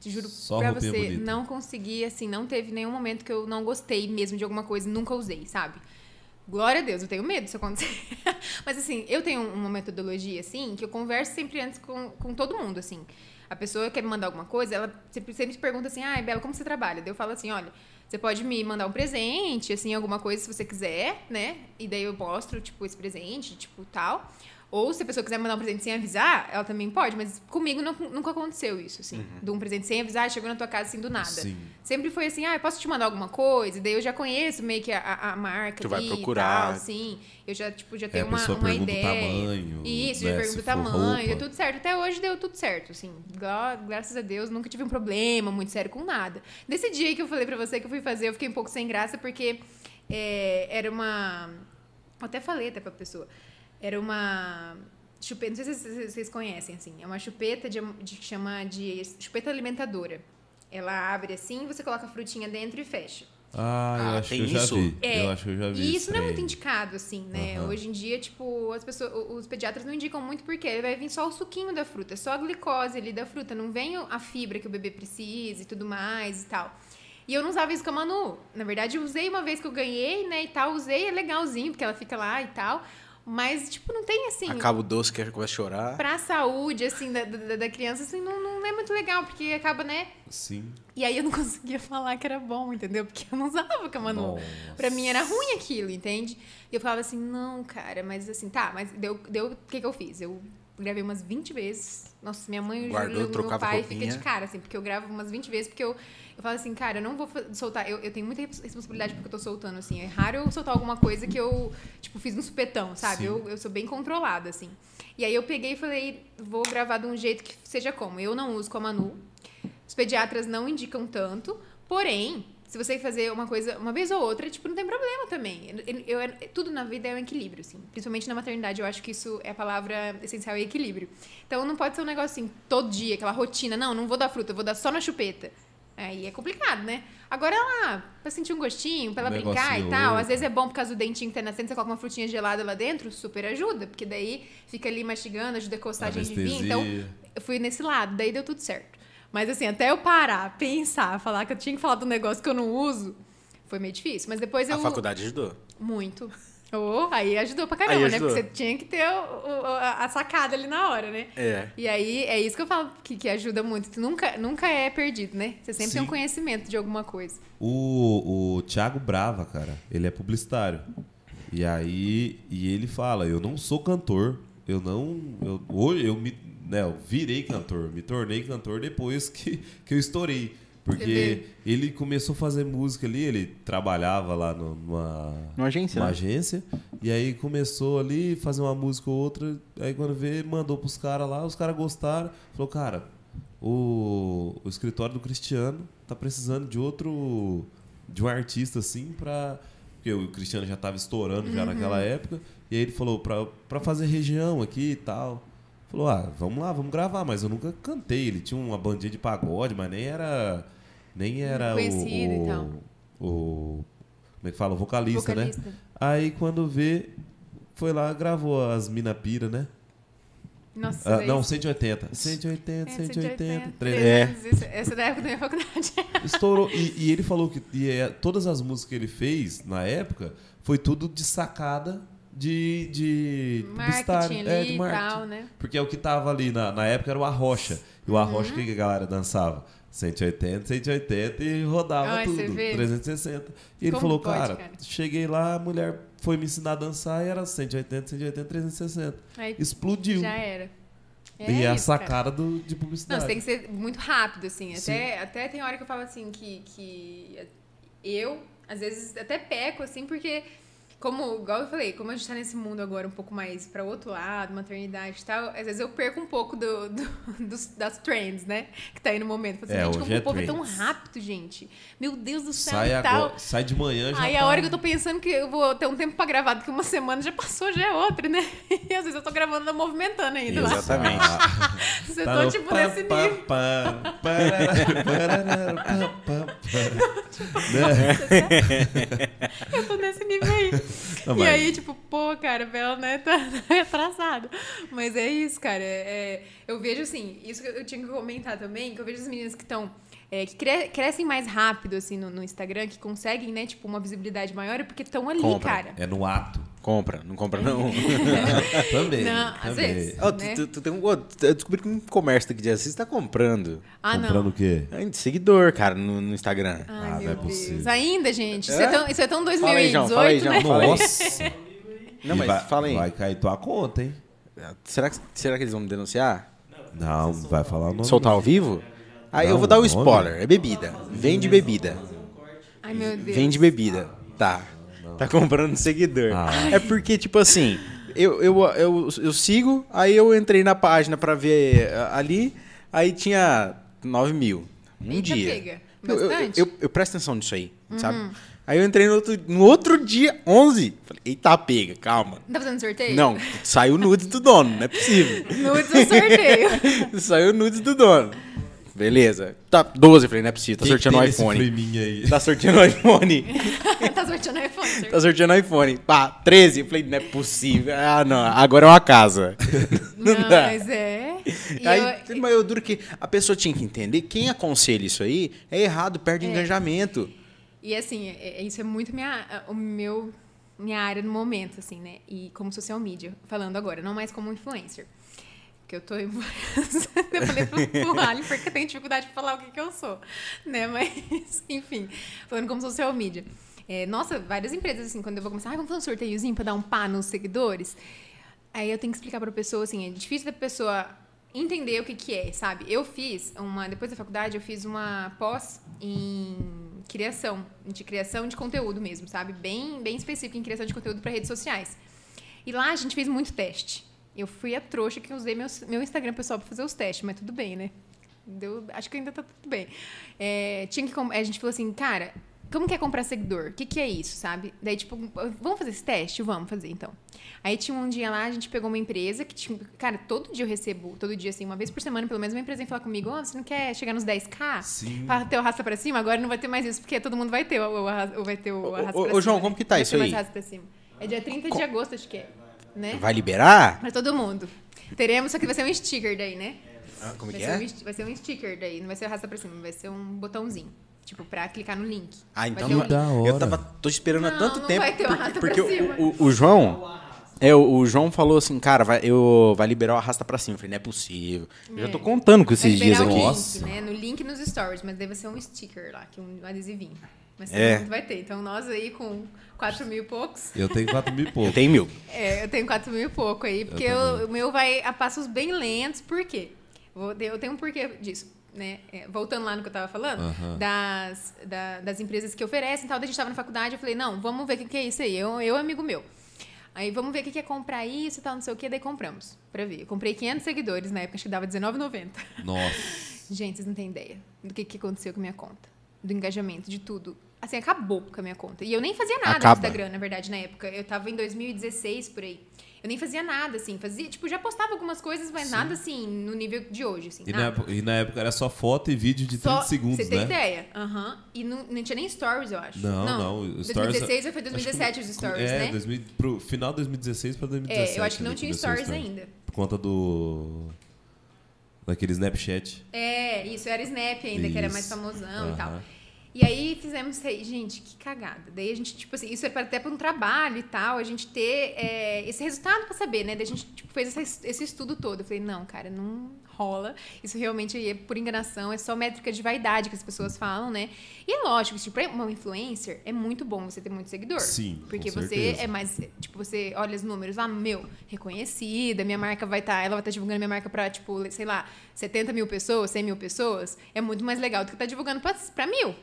Speaker 4: Te juro
Speaker 3: Só
Speaker 4: pra você,
Speaker 3: bonita.
Speaker 4: não consegui, assim, não teve nenhum momento que eu não gostei mesmo de alguma coisa e nunca usei, sabe? Glória a Deus, eu tenho medo disso acontecer. Mas assim, eu tenho uma metodologia, assim, que eu converso sempre antes com, com todo mundo, assim. A pessoa quer me mandar alguma coisa, ela sempre, sempre pergunta assim, ai, Bela, como você trabalha? Daí eu falo assim, olha, você pode me mandar um presente, assim, alguma coisa se você quiser, né? E daí eu mostro, tipo, esse presente, tipo, tal. Ou se a pessoa quiser mandar um presente sem avisar, ela também pode, mas comigo não- nunca aconteceu isso, assim. De um presente sem avisar, chegou na tua casa assim do nada.
Speaker 3: Sim.
Speaker 4: Sempre foi assim, ah, eu posso te mandar alguma coisa? E daí eu já conheço meio que a, a- marca
Speaker 2: Tu vai
Speaker 4: e
Speaker 2: procurar.
Speaker 4: tal, sim. Eu já, tipo, já
Speaker 3: É,
Speaker 4: tenho uma, uma
Speaker 3: pergunta o
Speaker 4: ideia.
Speaker 3: tamanho,
Speaker 4: Isso,
Speaker 3: né,
Speaker 4: já
Speaker 3: se
Speaker 4: pergunta o tamanho, deu tudo certo. Até hoje deu tudo certo, assim. Gra- Graças a Deus, nunca tive um problema muito sério com nada. Nesse dia que eu falei pra você que eu fui fazer, eu fiquei um pouco sem graça, porque é, era uma... Eu até falei até pra pessoa. Era uma chupeta, não sei se vocês, conhecem, assim. É uma chupeta de, de, que chama de chupeta alimentadora. Ela abre assim, você coloca a frutinha dentro e fecha.
Speaker 3: Ah, eu
Speaker 2: Ah,
Speaker 3: acho que eu já
Speaker 2: isso?
Speaker 3: vi.
Speaker 4: É,
Speaker 3: Eu acho que eu já vi.
Speaker 4: E isso não é muito indicado, assim, né?
Speaker 3: Aham.
Speaker 4: Hoje em dia, tipo, as pessoas, os pediatras não indicam muito porque vai vir só o suquinho da fruta, só a glicose ali da fruta, não vem a fibra que o bebê precisa e tudo mais e tal. E eu não usava isso com a Manu. Na verdade, eu usei uma vez que eu ganhei, né, e tal, usei, é legalzinho, porque ela fica lá e tal. Mas, tipo, não tem assim.
Speaker 2: Acaba o doce que a chorar.
Speaker 4: Pra saúde, assim, da, da, da criança, assim, não, não é muito legal, porque acaba, né?
Speaker 3: Sim.
Speaker 4: E aí eu não conseguia falar que era bom, entendeu? Porque eu não usava com a Manu.
Speaker 3: Nossa.
Speaker 4: Pra mim era ruim aquilo, entende? E eu falava assim, não, cara, mas assim, tá, mas deu, deu o que que eu fiz? Eu gravei umas 20 vezes. Nossa, minha mãe e o meu pai
Speaker 2: roupinha.
Speaker 4: fica de cara, assim, porque eu gravo umas 20 vezes, porque eu, eu falo assim, cara, eu não vou soltar, eu, eu tenho muita res- responsabilidade porque eu tô soltando, assim, é raro eu soltar alguma coisa que eu, tipo, fiz no supetão, sabe? Eu, eu sou bem controlada, assim. E aí eu peguei e falei, vou gravar de um jeito que seja como? Eu não uso com a Manu, os pediatras não indicam tanto, porém, se você fazer uma coisa uma vez ou outra, tipo, não tem problema também. Eu, eu- tudo na vida é um equilíbrio, assim. Principalmente na maternidade, eu acho que isso é a palavra essencial, é equilíbrio. Então não pode ser um negócio assim, todo dia, aquela rotina. Não, não vou dar fruta, eu vou dar só na chupeta. Aí é complicado, né? Agora lá, pra sentir um gostinho, pra ela
Speaker 3: Um
Speaker 4: brincar e tal. Às vezes é bom por causa do dentinho que tá nascendo, você coloca uma frutinha gelada lá dentro, super ajuda. Porque daí fica ali mastigando, ajuda a coçar a gengivinha. Então, eu fui nesse lado, daí deu tudo certo. Mas assim, até eu parar, pensar, falar que eu tinha que falar do negócio que eu não uso, foi meio difícil. Mas depois eu.
Speaker 2: A faculdade ajudou.
Speaker 4: Muito. Oh, aí ajudou pra caramba, né?
Speaker 2: ajudou.
Speaker 4: Porque você tinha que ter o- o- a sacada ali na hora, né?
Speaker 2: É.
Speaker 4: E aí, é isso que eu falo que, que ajuda muito. Tu nunca, nunca é perdido, né? Você sempre tem um
Speaker 3: Sim.
Speaker 4: conhecimento de alguma coisa.
Speaker 3: O, o Thiago Brava, cara, ele é publicitário. E aí, e ele fala, eu não sou cantor, eu não, eu, hoje eu me, né, eu virei cantor, me tornei cantor depois que, que eu estourei. Porque
Speaker 4: vê.
Speaker 3: ele começou a fazer música ali, ele trabalhava lá numa,
Speaker 2: Numa agência, né?
Speaker 3: agência, e aí começou ali fazer uma música ou outra, aí quando vê, mandou pros caras lá, os caras gostaram, falou, cara, o, o escritório do Cristiano tá precisando de outro, de um artista assim pra... Porque o Cristiano já tava estourando já naquela época, e aí ele falou, pra, pra fazer região aqui e tal... Falou, ah, vamos lá, vamos gravar, mas eu nunca cantei. Ele tinha uma bandinha de pagode, mas nem era. Nem era o-
Speaker 4: Conhecido e
Speaker 3: o,
Speaker 4: tal.
Speaker 3: o é que fala? Vocalista,
Speaker 4: Vocalista.
Speaker 3: né? Aí quando vê, foi lá, gravou as Mina Pira, né?
Speaker 4: Nossa,
Speaker 3: Ah, não, 180. 180,
Speaker 4: É,
Speaker 3: 180, 300.
Speaker 4: 300, isso- Essa é da época da minha faculdade.
Speaker 3: Estourou. E, e ele falou que e, é, todas as músicas que ele fez na época foi tudo de sacada de, de.
Speaker 4: Marketing
Speaker 3: É,
Speaker 4: ali
Speaker 3: de
Speaker 4: e
Speaker 3: marketing.
Speaker 4: tal, né?
Speaker 3: Porque é o que tava ali na, na época era o Arrocha. E o Arrocha,
Speaker 4: Uhum.
Speaker 3: o que que a galera dançava? 180, 180 e rodava
Speaker 4: Ai, você
Speaker 3: tudo.
Speaker 4: vê?
Speaker 3: 360. E ele
Speaker 4: Como
Speaker 3: falou,
Speaker 4: pode,
Speaker 3: cara,
Speaker 4: cara?
Speaker 3: cheguei lá, a mulher foi me ensinar a dançar e era 180, 180, 360.
Speaker 4: Aí
Speaker 3: Explodiu.
Speaker 4: já era. É
Speaker 3: e é a
Speaker 4: isso, cara.
Speaker 3: sacada do, de
Speaker 4: Não,
Speaker 3: publicidade.
Speaker 4: você tem que ser muito rápido, assim.
Speaker 3: Sim.
Speaker 4: Até, até tem hora que eu falo assim que, que eu, às vezes, até peco, assim, porque, como, igual eu falei, como a gente tá nesse mundo agora um pouco mais pra outro lado, maternidade e tal, às vezes eu perco um pouco do, do- dos- das trends, né? Que tá aí no momento. Falo assim,
Speaker 3: É,
Speaker 4: gente, como
Speaker 3: é
Speaker 4: o povo é tão
Speaker 3: trends.
Speaker 4: rápido, gente. Meu Deus do céu
Speaker 3: sai,
Speaker 4: e tal.
Speaker 3: agora, sai de manhã já
Speaker 4: Aí
Speaker 3: tá-
Speaker 4: a hora que eu tô pensando que eu vou ter um tempo pra gravar, daqui uma semana já passou, já é outra, né? E às vezes eu tô gravando e movimentando ainda lá.
Speaker 2: Exatamente.
Speaker 4: Você
Speaker 3: Tá
Speaker 4: tô tipo
Speaker 3: pá,
Speaker 4: nesse
Speaker 3: pá,
Speaker 4: nível.
Speaker 3: pá?
Speaker 4: Eu tô nesse nível aí.
Speaker 3: Não,
Speaker 4: e
Speaker 3: mas-
Speaker 4: aí, tipo, pô, cara, Bela, né, tá retrasado. Mas é isso, cara. é- é- eu vejo, assim, isso que eu tinha que comentar também, que eu vejo as meninas que estão... que cre- crescem mais rápido, assim, no, no Instagram, que conseguem, né, tipo, uma visibilidade maior, é porque estão ali,
Speaker 2: Compra.
Speaker 4: cara.
Speaker 3: É no ato.
Speaker 2: Compra, não compra não.
Speaker 3: Também.
Speaker 4: Não, às
Speaker 3: também.
Speaker 4: vezes.
Speaker 2: Tu,
Speaker 4: Né?
Speaker 2: tu- tu tem um, eu descobri que um comércio daqui de Assis tá comprando
Speaker 4: Ah,
Speaker 3: Comprando
Speaker 4: não.
Speaker 3: o quê?
Speaker 2: é, seguidor, cara, no, no Instagram.
Speaker 4: Ai,
Speaker 3: Ah, não
Speaker 4: meu
Speaker 3: é
Speaker 4: Deus.
Speaker 3: possível.
Speaker 4: Ainda, gente. Isso
Speaker 2: É?
Speaker 4: é, tão, isso é tão
Speaker 2: Fala aí,
Speaker 4: 2018,
Speaker 2: João, fala aí,
Speaker 4: né?
Speaker 2: João, aí.
Speaker 3: Nossa.
Speaker 2: Não, mas
Speaker 3: vai,
Speaker 2: fala aí.
Speaker 3: Vai cair tua conta, hein?
Speaker 2: Será, que, será que eles vão me denunciar?
Speaker 3: Não, vai falar o nome.
Speaker 2: Soltar ao vivo? Aí eu
Speaker 3: Não,
Speaker 2: vou dar o
Speaker 3: nome.
Speaker 2: spoiler. É bebida. Vende bebida.
Speaker 4: Ai, meu Deus.
Speaker 2: Vende bebida. Tá. Tá comprando seguidor.
Speaker 3: Ah.
Speaker 2: É porque, tipo assim, eu, eu, eu, eu sigo, aí eu entrei na página pra ver ah, ali, aí tinha 9 mil. Um
Speaker 4: Eita,
Speaker 2: dia.
Speaker 4: pega.
Speaker 2: Eu, eu,
Speaker 4: Bastante?
Speaker 2: eu, eu presto atenção nisso aí, sabe? Aí eu entrei no outro, no outro dia, 11. Falei, eita, pega, calma.
Speaker 4: Tá fazendo sorteio?
Speaker 2: Não, saiu nudes do dono, não é possível.
Speaker 4: Nudes do sorteio.
Speaker 2: saiu nudes do dono. Beleza. Tá, 12, falei, não é possível, tá
Speaker 3: Quem
Speaker 2: sorteando o iPhone. Tá sorteando o iPhone.
Speaker 4: tá sorteando iPhone. sorteio.
Speaker 2: Tá sorteando o iPhone. Pá, 13. Eu falei, não é possível. Ah, não. Agora é uma casa. Não,
Speaker 4: Não,
Speaker 2: dá.
Speaker 4: mas é. E
Speaker 2: Aí,
Speaker 4: eu-
Speaker 2: mas eu duro que a pessoa tinha que entender. Quem aconselha isso aí é errado, perde
Speaker 4: É.
Speaker 2: engajamento.
Speaker 4: E assim, é- é- isso é muito minha, o meu, minha área no momento, assim, né? E como social media, falando agora, não mais como influencer. Porque eu tô em Eu falei pro, pro Ali porque tenho dificuldade de falar o que, que eu sou, né? Mas, enfim, falando como social media. É, nossa, várias empresas, assim, quando eu vou começar, ah, vamos fazer um sorteiozinho pra dar um pá nos seguidores. Aí eu tenho que explicar pra pessoa, assim, é difícil da pessoa entender o que que é, sabe? Eu fiz uma, depois da faculdade, eu fiz uma pós em criação, de criação de conteúdo mesmo, sabe? Bem, bem específica em criação de conteúdo para redes sociais. E lá a gente fez muito teste. Eu fui a trouxa que usei meu, meu Instagram pessoal para fazer os testes, mas tudo bem, né? Deu, acho que ainda tá tudo bem. É, tinha que, a gente falou assim, cara, como que é comprar seguidor? O que, que é isso, sabe? Daí, tipo, vamos fazer esse teste? Vamos fazer, então. Aí tinha um dia lá, a gente pegou uma empresa que tinha. Cara, todo dia eu recebo, todo dia, assim, uma vez por semana, pelo menos, uma empresa vem falar comigo: Ó, você não quer chegar nos 10k?
Speaker 3: Sim.
Speaker 4: Pra ter o arrasta pra cima? Agora não vai ter mais isso, porque todo mundo vai ter o, o, arras- vai ter o
Speaker 2: Ô,
Speaker 4: arrasta
Speaker 2: ô,
Speaker 4: pra
Speaker 2: ô,
Speaker 4: cima.
Speaker 2: João,
Speaker 4: né?
Speaker 2: como que tá isso aí?
Speaker 4: arrasta pra cima. É dia 30 de agosto, acho que é. Né?
Speaker 2: Vai liberar?
Speaker 4: Pra todo mundo. Teremos, só que vai ser um sticker daí, né?
Speaker 2: Ah, como
Speaker 4: vai,
Speaker 2: que
Speaker 4: ser
Speaker 2: é?
Speaker 4: um, vai ser um sticker daí, não vai ser arrasta pra cima, vai ser um botãozinho. Tipo, pra clicar no link.
Speaker 2: Ah, então
Speaker 4: um
Speaker 3: da
Speaker 2: Eu
Speaker 3: hora.
Speaker 2: tava, tô esperando há
Speaker 4: Não,
Speaker 2: tanto
Speaker 4: não
Speaker 2: tempo.
Speaker 4: vai ter o
Speaker 2: porque
Speaker 4: arrasta
Speaker 2: porque
Speaker 4: pra cima.
Speaker 2: o, o, o João. É, o, o João falou assim, cara, vai, eu, vai liberar o arrasta pra cima. Eu falei, não é possível. Eu já
Speaker 4: É.
Speaker 2: tô contando com esses dias aqui.
Speaker 3: Nossa.
Speaker 4: link, né? No link nos stories, mas deve ser um sticker lá, que é um adesivinho. Mas todo
Speaker 2: É.
Speaker 4: mundo vai ter. Então nós aí com 4 mil e poucos.
Speaker 3: Eu tenho 4 mil e pouco.
Speaker 2: Tem mil.
Speaker 4: É, eu tenho 4 mil e pouco aí, porque eu- o meu vai a passos bem lentos, por quê? Eu tenho um porquê disso. Né? É, voltando lá no que eu tava falando,
Speaker 3: Aham.
Speaker 4: das, da- das empresas que oferecem e tal, daí a gente tava na faculdade, eu falei, não, vamos ver o que, que é isso aí. Eu, eu amigo meu. Aí vamos ver o que, que é comprar isso e tal, não sei o que, daí compramos, pra ver. Eu comprei 500 seguidores na época, acho que dava R$19,90.
Speaker 3: Nossa.
Speaker 4: Gente, vocês não têm ideia do que, que aconteceu com a minha conta. Do engajamento, de tudo. Assim, acabou com a minha conta. E eu nem fazia nada
Speaker 2: Acaba.
Speaker 4: no Instagram, na verdade, na época. Eu tava em 2016, por aí. Eu nem fazia nada, assim. Fazia, tipo, já postava algumas coisas, mas nada, assim, no nível de hoje, assim.
Speaker 3: E na, época, e na época era só foto e vídeo de 30
Speaker 4: Só-
Speaker 3: segundos,
Speaker 4: Você tem
Speaker 3: né?
Speaker 4: ideia? Aham. E não, não tinha nem stories, eu acho.
Speaker 3: Não, não. o Stories-
Speaker 4: 2016 ou foi
Speaker 3: acho que
Speaker 4: 2017 os stories,
Speaker 3: é,
Speaker 4: né?
Speaker 3: 2000, pro final de 2016 pra 2017.
Speaker 4: É, eu acho que não tinha
Speaker 3: o
Speaker 4: stories ainda.
Speaker 3: Por conta do. Daquele Snapchat.
Speaker 4: É, isso, era Snap ainda, que era mais
Speaker 3: Isso.
Speaker 4: famosão e tal. E aí fizemos isso aí, gente, que cagada. Daí a gente, tipo assim, isso era até para um trabalho e tal, a gente ter é, esse resultado para saber, né? Daí a gente tipo, fez esse, esse estudo todo. Eu falei, não, cara, não rola. Isso realmente é por enganação, é só métrica de vaidade que as pessoas falam, né? E é lógico, tipo, uma influencer é muito bom você ter muito seguidor.
Speaker 3: Sim,
Speaker 4: Porque você
Speaker 3: certeza.
Speaker 4: é mais, tipo, você olha os números, ah, meu, reconhecida, minha marca vai estar, ela vai estar divulgando minha marca pra, tipo, sei lá, 70 mil pessoas, 100 mil pessoas. É muito mais legal do que estar divulgando pra, pra mil.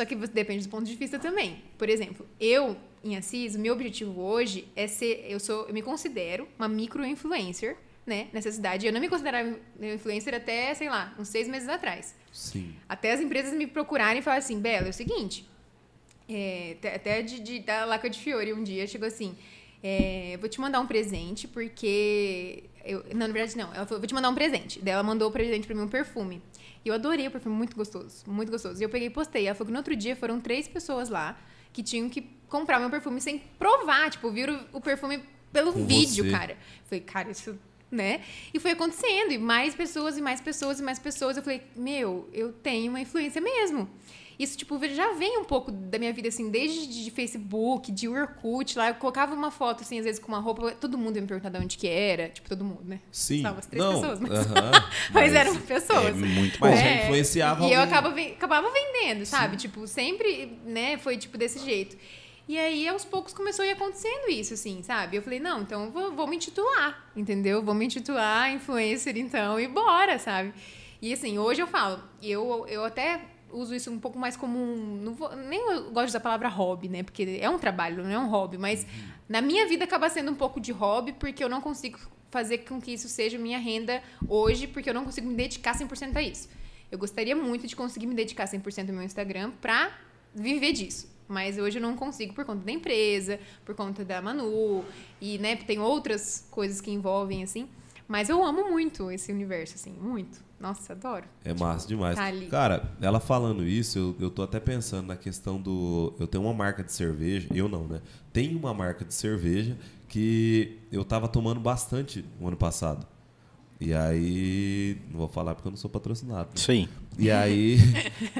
Speaker 4: Só que depende do ponto de vista também. Por exemplo, eu, em Assis, o meu objetivo hoje é ser. Eu sou. Eu me considero uma micro-influencer, né? Nessa cidade. Eu não me considerava influencer até, sei lá, uns seis meses atrás.
Speaker 3: Sim.
Speaker 4: Até as empresas me procurarem e falarem assim, Bela, é o seguinte. é, até- até de, de, da Laca de Fiore um dia chegou assim. é, vou te mandar um presente, porque. Eu, não, na verdade, não. Ela falou, vou te mandar um presente. Daí ela mandou o presente pra mim, um perfume. E eu adorei o perfume, muito gostoso. Muito gostoso. E eu peguei e postei. Ela falou que no outro dia foram três pessoas lá que tinham que comprar meu perfume sem provar. Tipo, viram o perfume pelo
Speaker 3: Com
Speaker 4: vídeo,
Speaker 3: você.
Speaker 4: cara. Eu falei, cara, isso né? E foi acontecendo, e mais pessoas, e mais pessoas, e mais pessoas. Eu falei, meu, eu tenho uma influência mesmo. Isso, tipo, já vem um pouco da minha vida, assim, desde de Facebook, de Orkut, lá. Eu colocava uma foto, assim, às vezes com uma roupa, todo mundo ia me perguntar de onde que era. Tipo, todo mundo, né?
Speaker 3: Sim.
Speaker 4: Salvo as três
Speaker 3: Não,
Speaker 4: pessoas, mas,
Speaker 3: aham,
Speaker 4: mas eram pessoas.
Speaker 2: É muito
Speaker 3: Mas já
Speaker 4: É,
Speaker 3: influenciava
Speaker 4: E eu
Speaker 3: alguém.
Speaker 4: acaba, ven- acabava vendendo, sabe? Tipo, sempre, né, foi tipo desse jeito. E aí, aos poucos, começou a ir acontecendo isso, assim, sabe? Eu falei, não, então eu vou, vou me intitular, entendeu? Vou me intitular influencer, então, e bora, sabe? E assim, hoje eu falo, eu, eu até uso isso um pouco mais como um. Não vou, nem eu gosto da palavra hobby, né? Porque é um trabalho, não é um hobby, mas na minha vida acaba sendo um pouco de hobby, porque eu não consigo fazer com que isso seja minha renda hoje, porque eu não consigo me dedicar 100% a isso. Eu gostaria muito de conseguir me dedicar 100% ao meu Instagram pra viver disso. Mas hoje eu não consigo por conta da empresa, por conta da Manu, e né, tem outras coisas que envolvem, assim. Mas eu amo muito esse universo, assim, muito. Nossa, adoro.
Speaker 3: É massa demais.
Speaker 4: tá ali.
Speaker 3: Cara, ela falando isso, eu, eu tô até pensando na questão do. Eu tenho uma marca de cerveja, eu não, né? Tem uma marca de cerveja que eu tava tomando bastante no ano passado. E aí. Não vou falar porque eu não sou patrocinado. né?
Speaker 2: Isso aí.
Speaker 3: E aí,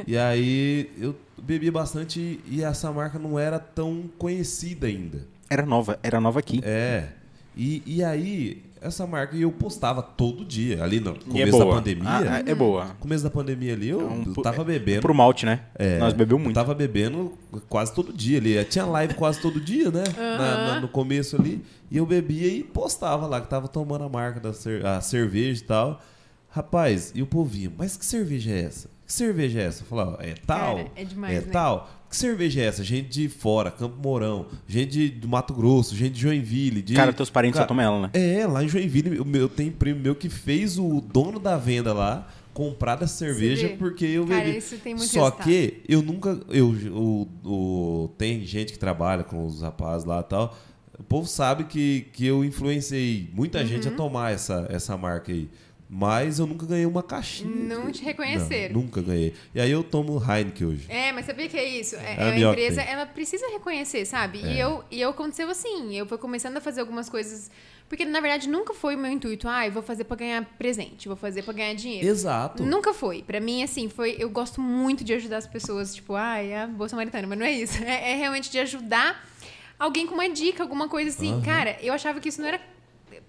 Speaker 3: e aí eu bebi bastante e essa marca não era tão conhecida ainda.
Speaker 2: Era nova, era nova aqui.
Speaker 3: É. E, e aí, essa marca eu postava todo dia, ali no
Speaker 2: E
Speaker 3: começo
Speaker 2: é
Speaker 3: da pandemia.
Speaker 2: Ah, é boa.
Speaker 3: Começo da pandemia ali, eu
Speaker 2: É um
Speaker 3: tava bebendo.
Speaker 2: Pro malte, né?
Speaker 3: É,
Speaker 2: Nós bebeu
Speaker 3: Eu
Speaker 2: muito.
Speaker 3: tava bebendo quase todo dia ali. Tinha live quase todo dia, né? Na- na- no começo ali. E eu bebia e postava lá que tava tomando a marca da cer- a cerveja e tal. Rapaz, e o povinho, mas que cerveja é essa? Que cerveja é essa? Eu falava, é tal.
Speaker 4: Cara, é demais,
Speaker 3: É
Speaker 4: né?
Speaker 3: tal. Que cerveja é essa? Gente de fora, Campo Mourão, gente de, do Mato Grosso, gente de Joinville. De...
Speaker 2: Cara, teus parentes
Speaker 3: Cara,
Speaker 2: só tomam ela, né?
Speaker 3: É, lá em Joinville, eu, eu tenho primo meu que fez o dono da venda lá comprar dessa cerveja porque eu
Speaker 4: Cara,
Speaker 3: bebi.
Speaker 4: isso tem muito
Speaker 3: Só
Speaker 4: resultado.
Speaker 3: que eu nunca. Eu, o, o- tem gente que trabalha com os rapazes lá e tal. O povo sabe que, que eu influenciei muita gente
Speaker 4: Uhum.
Speaker 3: a tomar essa, essa marca aí. Mas eu nunca ganhei uma caixinha.
Speaker 4: Não te reconheceram.
Speaker 3: Não, nunca ganhei. E aí eu tomo Heineken hoje.
Speaker 4: É, mas sabia que é isso?
Speaker 3: É
Speaker 4: É,
Speaker 3: a
Speaker 4: é empresa, ela precisa reconhecer, sabe?
Speaker 3: É.
Speaker 4: E, eu, e eu aconteceu assim. Eu fui começando a fazer algumas coisas. Porque, na verdade, nunca foi o meu intuito. Ah, eu vou fazer pra ganhar presente, vou fazer pra ganhar dinheiro.
Speaker 3: Exato.
Speaker 4: Nunca foi. Pra mim, assim, foi. Eu gosto muito de ajudar as pessoas, tipo, ai, a Boa Samaritana, mas não é isso. É, é realmente de ajudar alguém com uma dica, alguma coisa assim.
Speaker 3: Aham.
Speaker 4: Cara, eu achava que isso não era.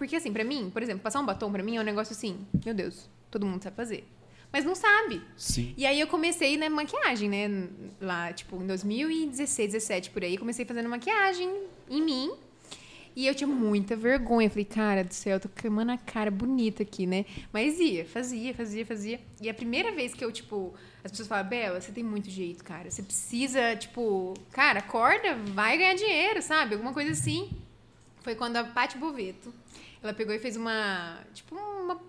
Speaker 4: Porque, assim, pra mim, por exemplo, passar um batom pra mim é um negócio assim, meu Deus, todo mundo sabe fazer. Mas não sabe.
Speaker 3: Sim.
Speaker 4: E aí eu comecei na maquiagem, né? Lá, tipo, em 2016, 17 por aí, comecei fazendo maquiagem em mim. E eu tinha muita vergonha. Eu falei, cara do céu, eu tô queimando a cara bonita aqui, né? Mas ia, fazia, fazia, fazia. E a primeira vez que eu, tipo, as pessoas falam, Bela, você tem muito jeito, cara. Você precisa, tipo, cara, acorda, vai ganhar dinheiro, sabe? Alguma coisa assim. Foi quando a Paty Boveto, ela pegou e fez uma. Tipo, uma.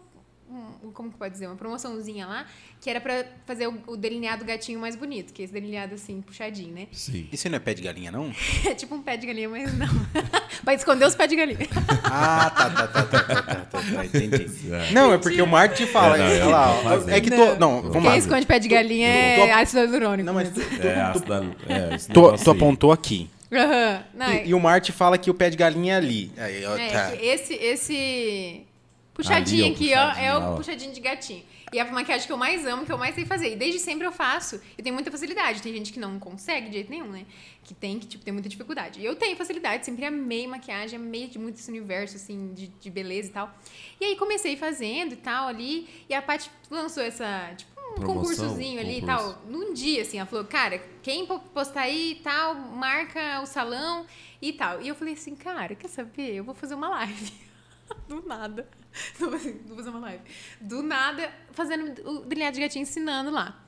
Speaker 4: Um, como que pode dizer? Uma promoçãozinha lá, que era para fazer o, o, delineado gatinho mais bonito, que é esse delineado assim, puxadinho, né?
Speaker 3: Sim.
Speaker 2: Isso não é pé de galinha, não?
Speaker 4: é tipo um pé de galinha, mas não. Vai esconder os pés de galinha.
Speaker 2: ah, tá, tá, tá, tá, tá, tá, tá, tá entendi. Não, é porque o marketing fala.
Speaker 3: É, não,
Speaker 2: lá, é que tô. Não, não vamos lá.
Speaker 4: Quem esconde pé de galinha é ácido hialurônico.
Speaker 2: Não, mas tu, tu,
Speaker 3: é, tu, ácido, é,
Speaker 2: tu, tu apontou aqui.
Speaker 4: Aham. Não,
Speaker 2: E, e o Martin fala que o pé de galinha é ali. Aí, ó,
Speaker 4: É,
Speaker 2: tá.
Speaker 4: esse, esse puxadinho
Speaker 3: Ali, ó,
Speaker 4: aqui, ó,
Speaker 3: puxadinho
Speaker 4: é o
Speaker 3: ó.
Speaker 4: puxadinho de gatinho. E é a maquiagem que eu mais amo, que eu mais sei fazer. E desde sempre eu faço. E tenho muita facilidade. Tem gente que não consegue de jeito nenhum, né? Que tem, que tipo, tem muita dificuldade. E eu tenho facilidade, sempre amei maquiagem, amei de muito esse universo, assim, de, de beleza e tal. E aí comecei fazendo e tal ali. E a Paty lançou essa, tipo, um
Speaker 3: Promoção,
Speaker 4: concursozinho ali e
Speaker 3: concurso.
Speaker 4: tal. Num dia, assim, ela falou, cara, quem po- postar aí e tal, marca o salão e tal. E eu falei assim, cara, quer saber? Eu vou fazer uma live. Do nada. Vou fazer uma live. Do nada, fazendo o delineado de gatinho, ensinando lá.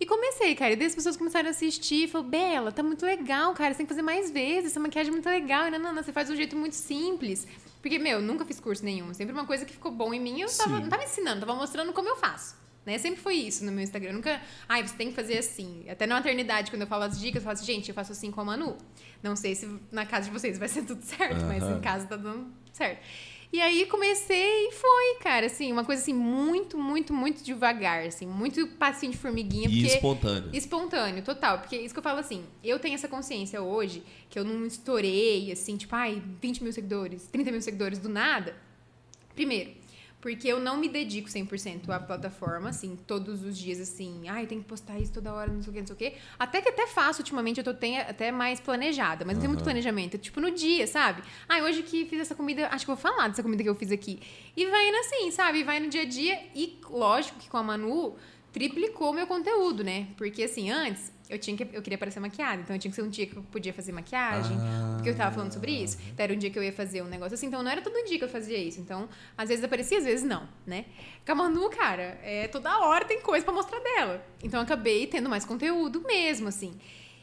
Speaker 4: E comecei, cara. E daí as pessoas começaram a assistir falaram, Bela, tá muito legal, cara. Você tem que fazer mais vezes. Essa maquiagem é muito legal. E não, não, não, você faz de um jeito muito simples. Porque, meu, eu nunca fiz curso nenhum. Sempre uma coisa que ficou bom em mim, eu tava, não tava ensinando, tava mostrando como eu faço. Né? Sempre foi isso no meu Instagram. Eu nunca. Ai, você tem que fazer assim. Até na maternidade, quando eu falo as dicas, eu falo assim, gente, eu faço assim com a Manu. Não sei se na casa de vocês vai ser tudo certo, mas
Speaker 3: Aham.
Speaker 4: em casa tá dando certo. E aí comecei e foi, cara, assim, uma coisa assim, muito, muito, muito devagar, assim, muito passinho de formiguinha.
Speaker 3: E
Speaker 4: porque...
Speaker 3: espontâneo.
Speaker 4: Espontâneo, total. Porque isso que eu falo assim, eu tenho essa consciência hoje, que eu não estourei, assim, tipo, ai, 20 mil seguidores, 30 mil seguidores do nada. Primeiro, porque eu não me dedico 100% à plataforma, assim, todos os dias, assim, ai, tem que postar isso toda hora, não sei o que, não sei o que. Até que até faço, ultimamente, eu tô tenho até mais planejada, mas não tem muito planejamento. Tipo, no dia, sabe? Ai, hoje que fiz essa comida, acho que vou falar dessa comida que eu fiz aqui. E vai indo assim, sabe? Vai no dia a dia e, lógico que com a Manu, triplicou o meu conteúdo, né? Porque, assim, antes, eu tinha que eu queria parecer maquiada, então eu tinha que ser um dia que eu podia fazer maquiagem,
Speaker 3: Ah.
Speaker 4: porque eu tava falando sobre isso. Então era um dia que eu ia fazer um negócio assim, então não era todo dia que eu fazia isso. Então, às vezes aparecia, às vezes não, né? Manu, cara, é, toda hora tem coisa pra mostrar dela. Então eu acabei tendo mais conteúdo mesmo, assim.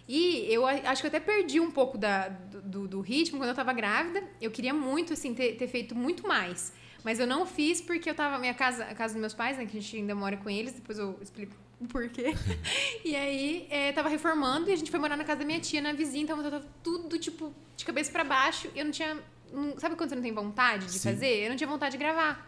Speaker 4: E eu acho que eu até perdi um pouco da, do, do ritmo quando eu tava grávida. Eu queria muito, assim, ter, ter feito muito mais. Mas eu não fiz porque eu tava. Minha casa, a casa dos meus pais, né? Que a gente ainda mora com eles, depois eu explico o porquê. e aí, é, tava reformando e a gente foi morar na casa da minha tia, na vizinha, então eu tava tudo, tipo, de cabeça pra baixo. Eu não tinha. não- sabe quando você não tem vontade de
Speaker 3: Sim.
Speaker 4: fazer? Eu não tinha vontade de gravar.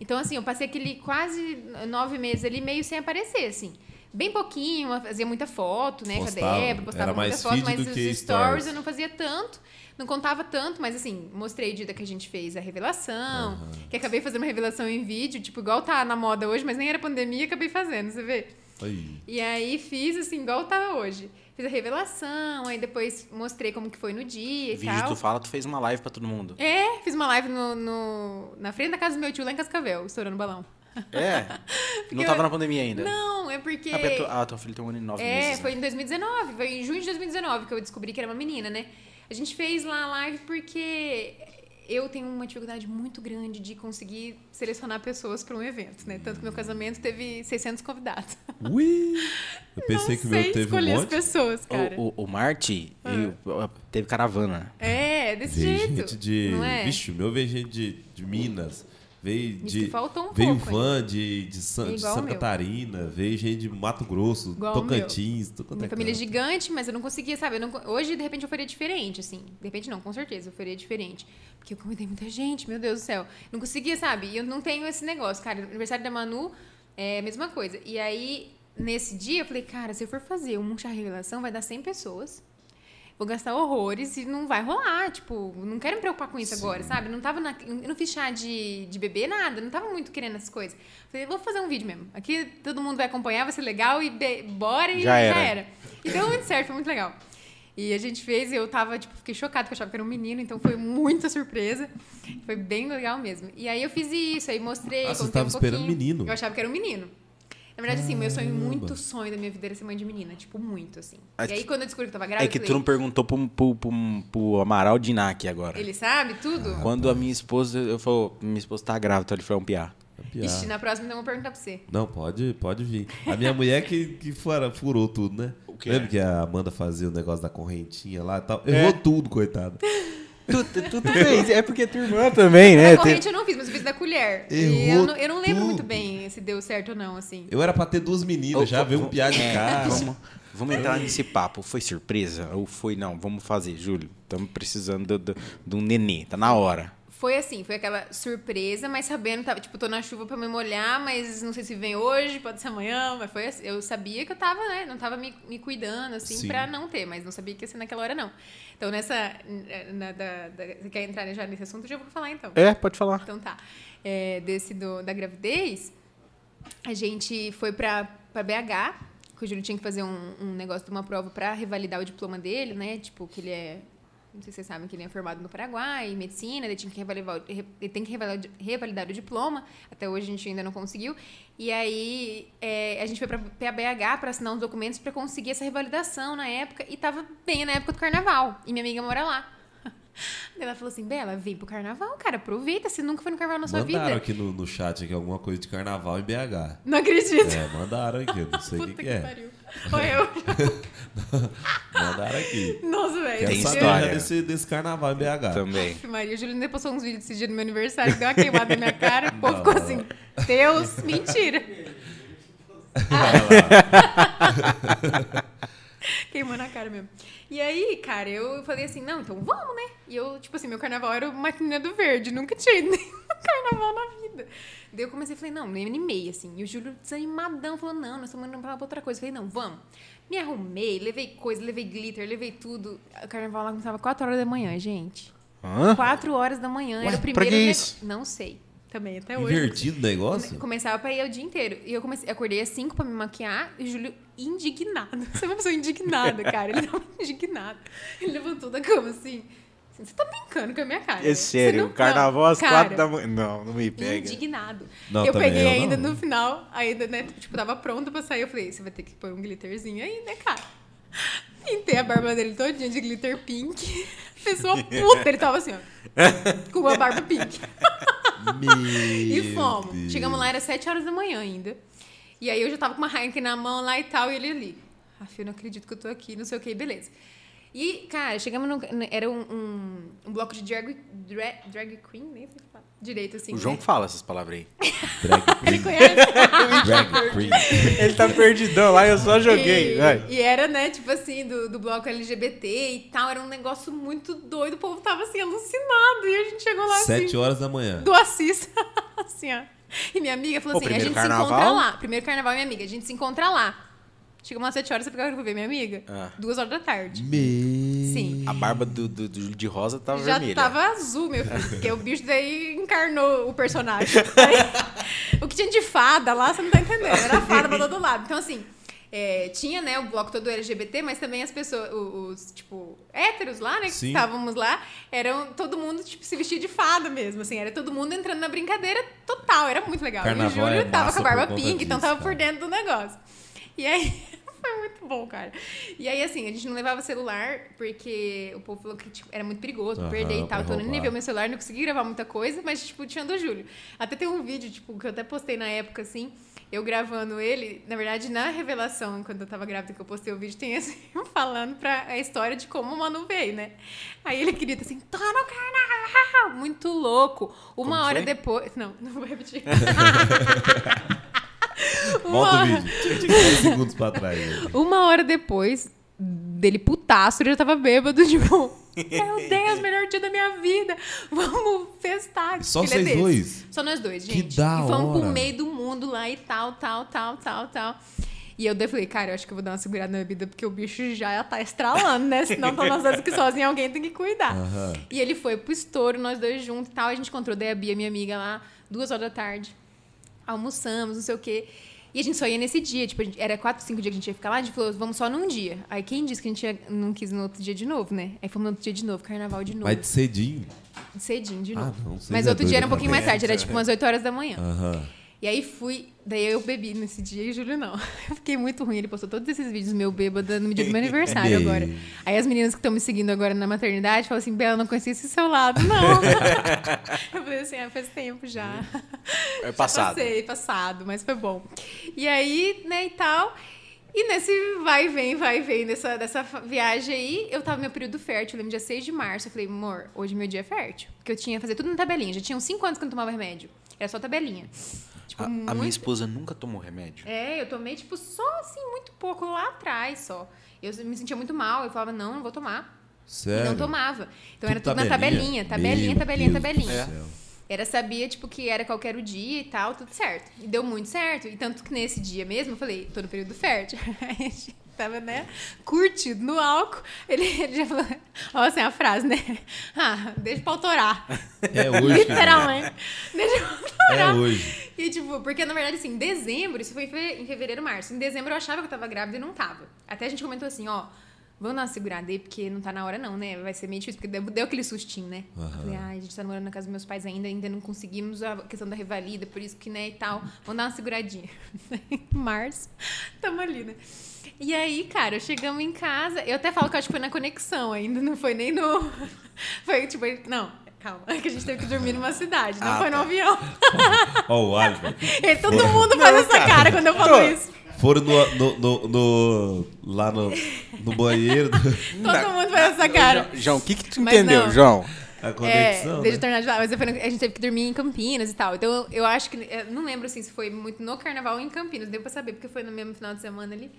Speaker 4: Então, assim, eu passei aquele quase nove meses ali meio sem aparecer, assim. Bem pouquinho, fazia muita foto, né?
Speaker 3: Postava.
Speaker 4: Com a Débora, postava muita foto, mas os stories
Speaker 3: stories.
Speaker 4: eu não fazia tanto, não contava tanto, mas assim, mostrei o dia que a gente fez a revelação, que acabei fazendo uma revelação em vídeo, tipo, igual tá na moda hoje, mas nem era pandemia, acabei fazendo, você vê?
Speaker 3: Aí.
Speaker 4: E aí fiz assim, igual tava hoje. Fiz a revelação, aí depois mostrei como que foi no dia e
Speaker 2: Vídeo
Speaker 4: tal.
Speaker 2: tu fala, tu fez uma live pra todo mundo.
Speaker 4: É, fiz uma live no, no- na frente da casa do meu tio, lá em Cascavel, estourando balão.
Speaker 2: É. Não
Speaker 4: eu-
Speaker 2: tava na pandemia ainda.
Speaker 4: Não, é porque...
Speaker 2: Ah, porque tu- ah, teu filho tem um ano e nove
Speaker 4: É,
Speaker 2: meses. né?
Speaker 4: foi em 2019, foi em junho de 2019 que eu descobri que era uma menina, né? A gente fez lá a live porque eu tenho uma dificuldade muito grande de conseguir selecionar pessoas para um evento, né? Tanto que meu casamento teve 600 convidados.
Speaker 3: Ui! Eu pensei
Speaker 4: Não
Speaker 3: que o meu teve um
Speaker 4: escolher as
Speaker 3: monte.
Speaker 4: pessoas, cara.
Speaker 2: O, o, o Marty ele, teve caravana.
Speaker 4: É, desse
Speaker 3: Veio
Speaker 4: jeito.
Speaker 3: gente de.
Speaker 4: Não é?
Speaker 3: Vixe, o meu veio gente de, de Minas. Veio
Speaker 4: Isso
Speaker 3: de.
Speaker 4: um
Speaker 3: veio
Speaker 4: pouco
Speaker 3: van de, de, San- de
Speaker 4: Igual o
Speaker 3: Santa. Catarina, veio gente de Mato Grosso,
Speaker 4: Igual.
Speaker 3: Tocantins,
Speaker 4: Minha
Speaker 3: é
Speaker 4: família é gigante, mas eu não conseguia, sabe? Não hoje, de repente, eu faria diferente, assim. De repente, não, com certeza, eu faria diferente. Porque eu convidei muita gente, meu Deus do céu. Não conseguia, sabe? E eu não tenho esse negócio, cara. Aniversário da Manu é a mesma coisa. E aí, nesse dia, eu falei, cara, se eu for fazer um chá revelação, vai dar 100 pessoas. Vou gastar horrores e não vai rolar. Tipo, não quero me preocupar com isso agora, sabe? Não tava na, eu não fiz chá de, de bebê, nada. Não tava muito querendo essas coisas. Falei, vou fazer um vídeo mesmo. Aqui todo mundo vai acompanhar, vai ser legal e be- bora e
Speaker 2: Já era.
Speaker 4: E deu muito certo, foi muito legal. E a gente fez e eu tava, tipo, fiquei chocada porque eu achava que era um menino, então foi muita surpresa. Foi bem legal mesmo. E aí eu fiz isso, aí mostrei.
Speaker 3: Ah, você tava
Speaker 4: um
Speaker 3: esperando menino.
Speaker 4: Eu achava que era um menino. Na verdade, assim, meu sonho, muito sonho da minha vida era ser mãe de menina. Tipo, muito, assim.
Speaker 2: Ah,
Speaker 4: E aí, quando eu descobri que eu tava grávida,
Speaker 2: É que
Speaker 4: eu
Speaker 2: tu
Speaker 4: falei,
Speaker 2: não perguntou pro, pro, pro, pro Amaral Dinac agora.
Speaker 4: ele sabe tudo?
Speaker 2: Quando a minha esposa, eu falou, minha esposa tá grávida, então ele foi um piar.
Speaker 3: É piada.
Speaker 4: Ixi, na próxima então eu vou perguntar pra você.
Speaker 3: Não, pode, pode vir. A minha mulher que, que fura, furou tudo, né?
Speaker 2: O quê?
Speaker 3: Lembra que a Amanda fazia o negócio da correntinha lá e tal?
Speaker 2: É.
Speaker 3: Errou tudo, coitada.
Speaker 2: Tu, tu, tu fez, é porque tua irmã também, né?
Speaker 4: a corrente eu não fiz, mas eu fiz da colher. e eu não, eu não lembro
Speaker 3: tudo.
Speaker 4: muito bem se deu certo ou não, assim.
Speaker 3: Eu era pra ter duas meninas, já veio um piá de
Speaker 2: É,
Speaker 3: casa.
Speaker 2: Vamos, vamos entrar nesse papo. Foi surpresa ou foi não? Vamos fazer, Júlio. Estamos precisando do- do- de um nenê. Tá na hora.
Speaker 4: Foi assim, foi aquela surpresa, mas sabendo, tava, tipo, tô na chuva pra me molhar, mas não sei se vem hoje, pode ser amanhã, mas foi assim, eu sabia que eu tava, né, não tava me, me cuidando, assim,
Speaker 3: Sim.
Speaker 4: pra não ter, mas não sabia que ia ser naquela hora, não. Então, nessa, na, da, da- você quer entrar já nesse assunto? Já vou falar, então.
Speaker 2: É, pode falar.
Speaker 4: Então tá. É, desse do, da gravidez, a gente foi pra, pra BH, que o Júlio tinha que fazer um, um negócio de uma prova pra revalidar o diploma dele, né? Tipo, que ele é. Não sei se vocês sabem que ele é formado no Paraguai, em medicina, ele, tinha que revalidar, ele tem que revalidar, o diploma. Até hoje a gente ainda não conseguiu. E aí é, a gente foi pra PABH para assinar uns documentos para conseguir essa revalidação na época. E tava bem na época do carnaval. E minha amiga mora lá. Ela falou assim, Bela, vem pro carnaval, cara, aproveita, você nunca foi no carnaval na sua
Speaker 3: Mandaram
Speaker 4: vida.
Speaker 3: aqui no, no chat aqui alguma coisa de carnaval em BH.
Speaker 4: Não acredito.
Speaker 3: É, mandaram aqui, eu não sei o que, que
Speaker 4: que,
Speaker 3: é.
Speaker 4: pariu. Ou eu.
Speaker 3: Mandaram aqui.
Speaker 4: Nossa, velho.
Speaker 2: Tem história.
Speaker 3: desse, desse carnaval em BH.
Speaker 2: Também.
Speaker 4: Aff, Maria, o postou uns vídeos desse dia do meu aniversário, deu uma queimada na minha cara. O povo ficou assim, Deus, mentira. Queimou na cara mesmo. E aí, cara, eu falei assim, não, então vamos, né? E eu, tipo assim, meu carnaval era o Maquininha do Verde, nunca tinha ido nenhum carnaval na vida. Daí eu comecei falei, não, me animei, assim. E o Júlio desanimadão falou, não, nós estamos indo pra outra coisa. Eu falei, não, vamos. Me arrumei, levei coisa, levei glitter, levei tudo. O carnaval lá começava 4 horas da manhã, gente.
Speaker 2: Hã?
Speaker 4: 4 horas da manhã.
Speaker 2: Ué,
Speaker 4: era o
Speaker 2: pra
Speaker 4: primeiro
Speaker 2: que
Speaker 4: nego-
Speaker 2: isso?
Speaker 4: Não sei. Também, até hoje.
Speaker 3: Invertido o negócio?
Speaker 4: Começava pra ir o dia inteiro. E eu comecei, acordei às 5 pra me maquiar e o Júlio indignado. Você é uma pessoa indignada, cara. Ele tava indignado. Ele levantou da cama assim. assim, Você tá brincando com a minha cara.
Speaker 2: É sério,
Speaker 4: não-
Speaker 2: o carnaval às
Speaker 4: Não,
Speaker 2: quatro
Speaker 4: cara,
Speaker 2: da manhã. Não, não me pega.
Speaker 4: Indignado.
Speaker 3: Não,
Speaker 4: eu peguei
Speaker 3: eu
Speaker 4: ainda
Speaker 3: não.
Speaker 4: no final, ainda, né? Tipo, tava pronta pra sair. Eu falei, você vai ter que pôr um glitterzinho aí, né, cara? Pintei a barba dele todinha de glitter pink. Pessoa puta, ele tava assim, ó. Com uma barba pink. E fomos.
Speaker 3: Deus.
Speaker 4: Chegamos lá, era 7 horas da manhã ainda. E aí eu já tava com uma Heineken na mão lá e tal, e ele ali. Ah, eu não acredito que eu tô aqui, não sei o que, beleza. E, cara, chegamos no. Era um, um, um bloco de drag, drag, drag queen, nem sei falar direito, assim.
Speaker 2: O João
Speaker 4: né?
Speaker 2: que fala essas palavras aí.
Speaker 3: Drag
Speaker 4: Ele conhece.
Speaker 3: Drag queen.
Speaker 2: Ele tá perdidão lá, eu só joguei.
Speaker 4: E,
Speaker 2: vai.
Speaker 4: e era, né, tipo assim, do, do bloco LGBT e tal. Era um negócio muito doido. O povo tava assim, alucinado. E a gente chegou lá
Speaker 3: Sete
Speaker 4: assim.
Speaker 3: horas da manhã.
Speaker 4: do Assis. assim, ó. E minha amiga falou
Speaker 2: Pô,
Speaker 4: assim: a gente se
Speaker 2: carnaval?
Speaker 4: encontra lá. Primeiro carnaval, minha amiga, a gente se encontra lá. Chegamos às 7 horas, você pegou pra ver minha amiga?
Speaker 2: Ah.
Speaker 4: Duas horas da tarde.
Speaker 3: Me...
Speaker 4: Sim.
Speaker 2: A barba do, do, do- de rosa tava
Speaker 4: Já
Speaker 2: vermelha.
Speaker 4: tava azul, meu filho. Porque o bicho daí encarnou o personagem. O que tinha de fada lá, você não tá entendendo. Era fada pra todo lado. Então, assim, é, tinha, né, o bloco todo LGBT, mas também as pessoas, o- os, tipo, héteros lá, né, que
Speaker 3: Sim.
Speaker 4: estávamos lá, eram todo mundo, tipo, se vestia de fada mesmo, assim. Era todo mundo entrando na brincadeira total. Era muito legal.
Speaker 3: Carnaval
Speaker 4: e o Júlio
Speaker 3: é
Speaker 4: tava com a barba
Speaker 3: por
Speaker 4: pink, então
Speaker 3: disso,
Speaker 4: tava por
Speaker 3: cara.
Speaker 4: dentro do negócio. E aí... Foi muito bom, cara. E aí, assim, a gente não levava celular porque o povo falou que tipo, era muito perigoso,
Speaker 3: Aham,
Speaker 4: perder e tal. Então eu nem levei meu celular, não consegui gravar muita coisa, mas, tipo, tinha do Júlio. Até tem um vídeo, tipo, que eu até postei na época, assim, eu gravando ele. Na verdade, na revelação, quando eu tava grávida, que eu postei o vídeo, tem assim, falando pra a história de como o Manu veio, né? Aí ele grita assim, tô no carnaval! Muito louco. Uma
Speaker 2: Como
Speaker 4: hora
Speaker 2: foi?
Speaker 4: depois. Não, não vou repetir.
Speaker 3: Volta
Speaker 4: Uma-
Speaker 3: o vídeo. 10 segundos pra trás. né?
Speaker 4: Uma hora depois dele putaço, ele já tava bêbado, tipo, meu Deus, melhor dia da minha vida, vamos festar.
Speaker 3: Só
Speaker 4: é
Speaker 3: vocês
Speaker 4: desse.
Speaker 3: dois?
Speaker 4: Só nós dois,
Speaker 3: Que
Speaker 4: gente.
Speaker 3: da
Speaker 4: e fomos
Speaker 3: hora.
Speaker 4: pro meio do mundo lá e tal, tal, tal, tal, tal. E eu falei, cara, eu acho que eu vou dar uma segurada na bebida, porque o bicho já tá estralando, né? Senão tá nós dois aqui sozinhos, alguém tem que cuidar.
Speaker 3: Aham.
Speaker 4: E ele foi pro estouro, nós dois juntos e tal. A gente encontrou daí a Bia, minha amiga, lá, duas horas da tarde. Almoçamos, não sei o quê. E a gente só ia nesse dia, tipo, gente- era quatro, cinco dias que a gente ia ficar lá, a gente falou, vamos só num dia. Aí quem disse que a gente ia- não quis no outro dia de novo, né? Aí fomos no outro dia de novo, carnaval de novo.
Speaker 3: Mas de cedinho.
Speaker 4: Cedinho de
Speaker 3: Ah,
Speaker 4: novo.
Speaker 3: não, vocês
Speaker 4: Mas
Speaker 3: é
Speaker 4: outro dia era um pouquinho mais tarde, era tipo umas 8 horas da manhã.
Speaker 3: Aham.
Speaker 4: E aí fui, daí eu bebi nesse dia e o Júlio não. Eu fiquei muito ruim, ele postou todos esses vídeos meu bêbada no dia do meu aniversário agora. Aí as meninas que estão me seguindo agora na maternidade falam assim, Bela, não conhecia esse seu lado, não. eu falei assim, ah, faz tempo já.
Speaker 2: É
Speaker 4: Já
Speaker 2: passado.
Speaker 4: passei, passado, mas foi bom. E aí, né, e tal. E nesse vai e vem, vai e vem dessa, dessa viagem aí, eu tava no meu período fértil, eu lembro dia 6 de março. Eu falei, amor, hoje é meu dia fértil. Porque eu tinha que fazer tudo na tabelinha. Já tinha uns 5 anos que eu não tomava remédio. Era só tabelinha. Tipo,
Speaker 2: A, a
Speaker 4: muito...
Speaker 2: minha esposa nunca tomou remédio.
Speaker 4: É, eu tomei, tipo, só assim, muito pouco lá atrás só. Eu me sentia muito mal, eu falava, não, não vou tomar. E
Speaker 3: Sério?
Speaker 4: não tomava. Então era tudo na
Speaker 3: tabelinha?
Speaker 4: tabelinha, tabelinha,
Speaker 3: Meu
Speaker 4: tabelinha,
Speaker 3: Deus do
Speaker 4: tabelinha. Era, sabia, tipo, que era qualquer o dia e tal, tudo certo. E deu muito certo. E tanto que nesse dia mesmo, eu falei, tô no período fértil. Aí a gente tava, né, curtido no álcool. Ele, ele já falou, ó, assim, a frase, né? Ah, deixa pra autorar.
Speaker 3: É hoje. que-
Speaker 4: Literalmente. Deixa pra
Speaker 3: É
Speaker 4: autorar.
Speaker 3: hoje.
Speaker 4: E, tipo, porque na verdade, assim, em dezembro, isso foi em fevereiro, março. Em dezembro eu achava que eu tava grávida e não tava. Até a gente comentou assim, ó, vamos dar uma segurada aí, porque não tá na hora não, né? Vai ser meio difícil, porque deu, deu aquele sustinho, né? Eu Falei, ai, a gente tá morando na casa dos meus pais ainda, ainda não conseguimos a questão da revalida, por isso que, né, e tal. Vamos dar uma seguradinha. março, tamo ali, né? E aí, cara, chegamos em casa, eu até falo que eu acho que foi na conexão ainda, não foi nem no... Foi, tipo, não... Calma, é que a gente teve que dormir numa cidade, não
Speaker 2: Ah,
Speaker 4: foi no
Speaker 2: tá.
Speaker 4: avião.
Speaker 3: Ó, o Alisson.
Speaker 4: Todo mundo faz essa cara quando eu falo isso.
Speaker 3: Foram no, no, no- no- lá no, no banheiro, do-
Speaker 4: Todo mundo faz essa cara.
Speaker 2: João, João, o que, que tu
Speaker 4: Mas
Speaker 2: entendeu,
Speaker 4: não.
Speaker 2: João?
Speaker 3: a
Speaker 4: É,
Speaker 3: conexão.
Speaker 4: deixa eu
Speaker 3: né?
Speaker 4: terminar de falar. Mas eu falei, a gente teve que dormir em Campinas e tal. Então eu, eu acho que. eu não lembro assim, se foi muito no carnaval ou em Campinas. Deu pra saber, porque foi no mesmo final de semana ali.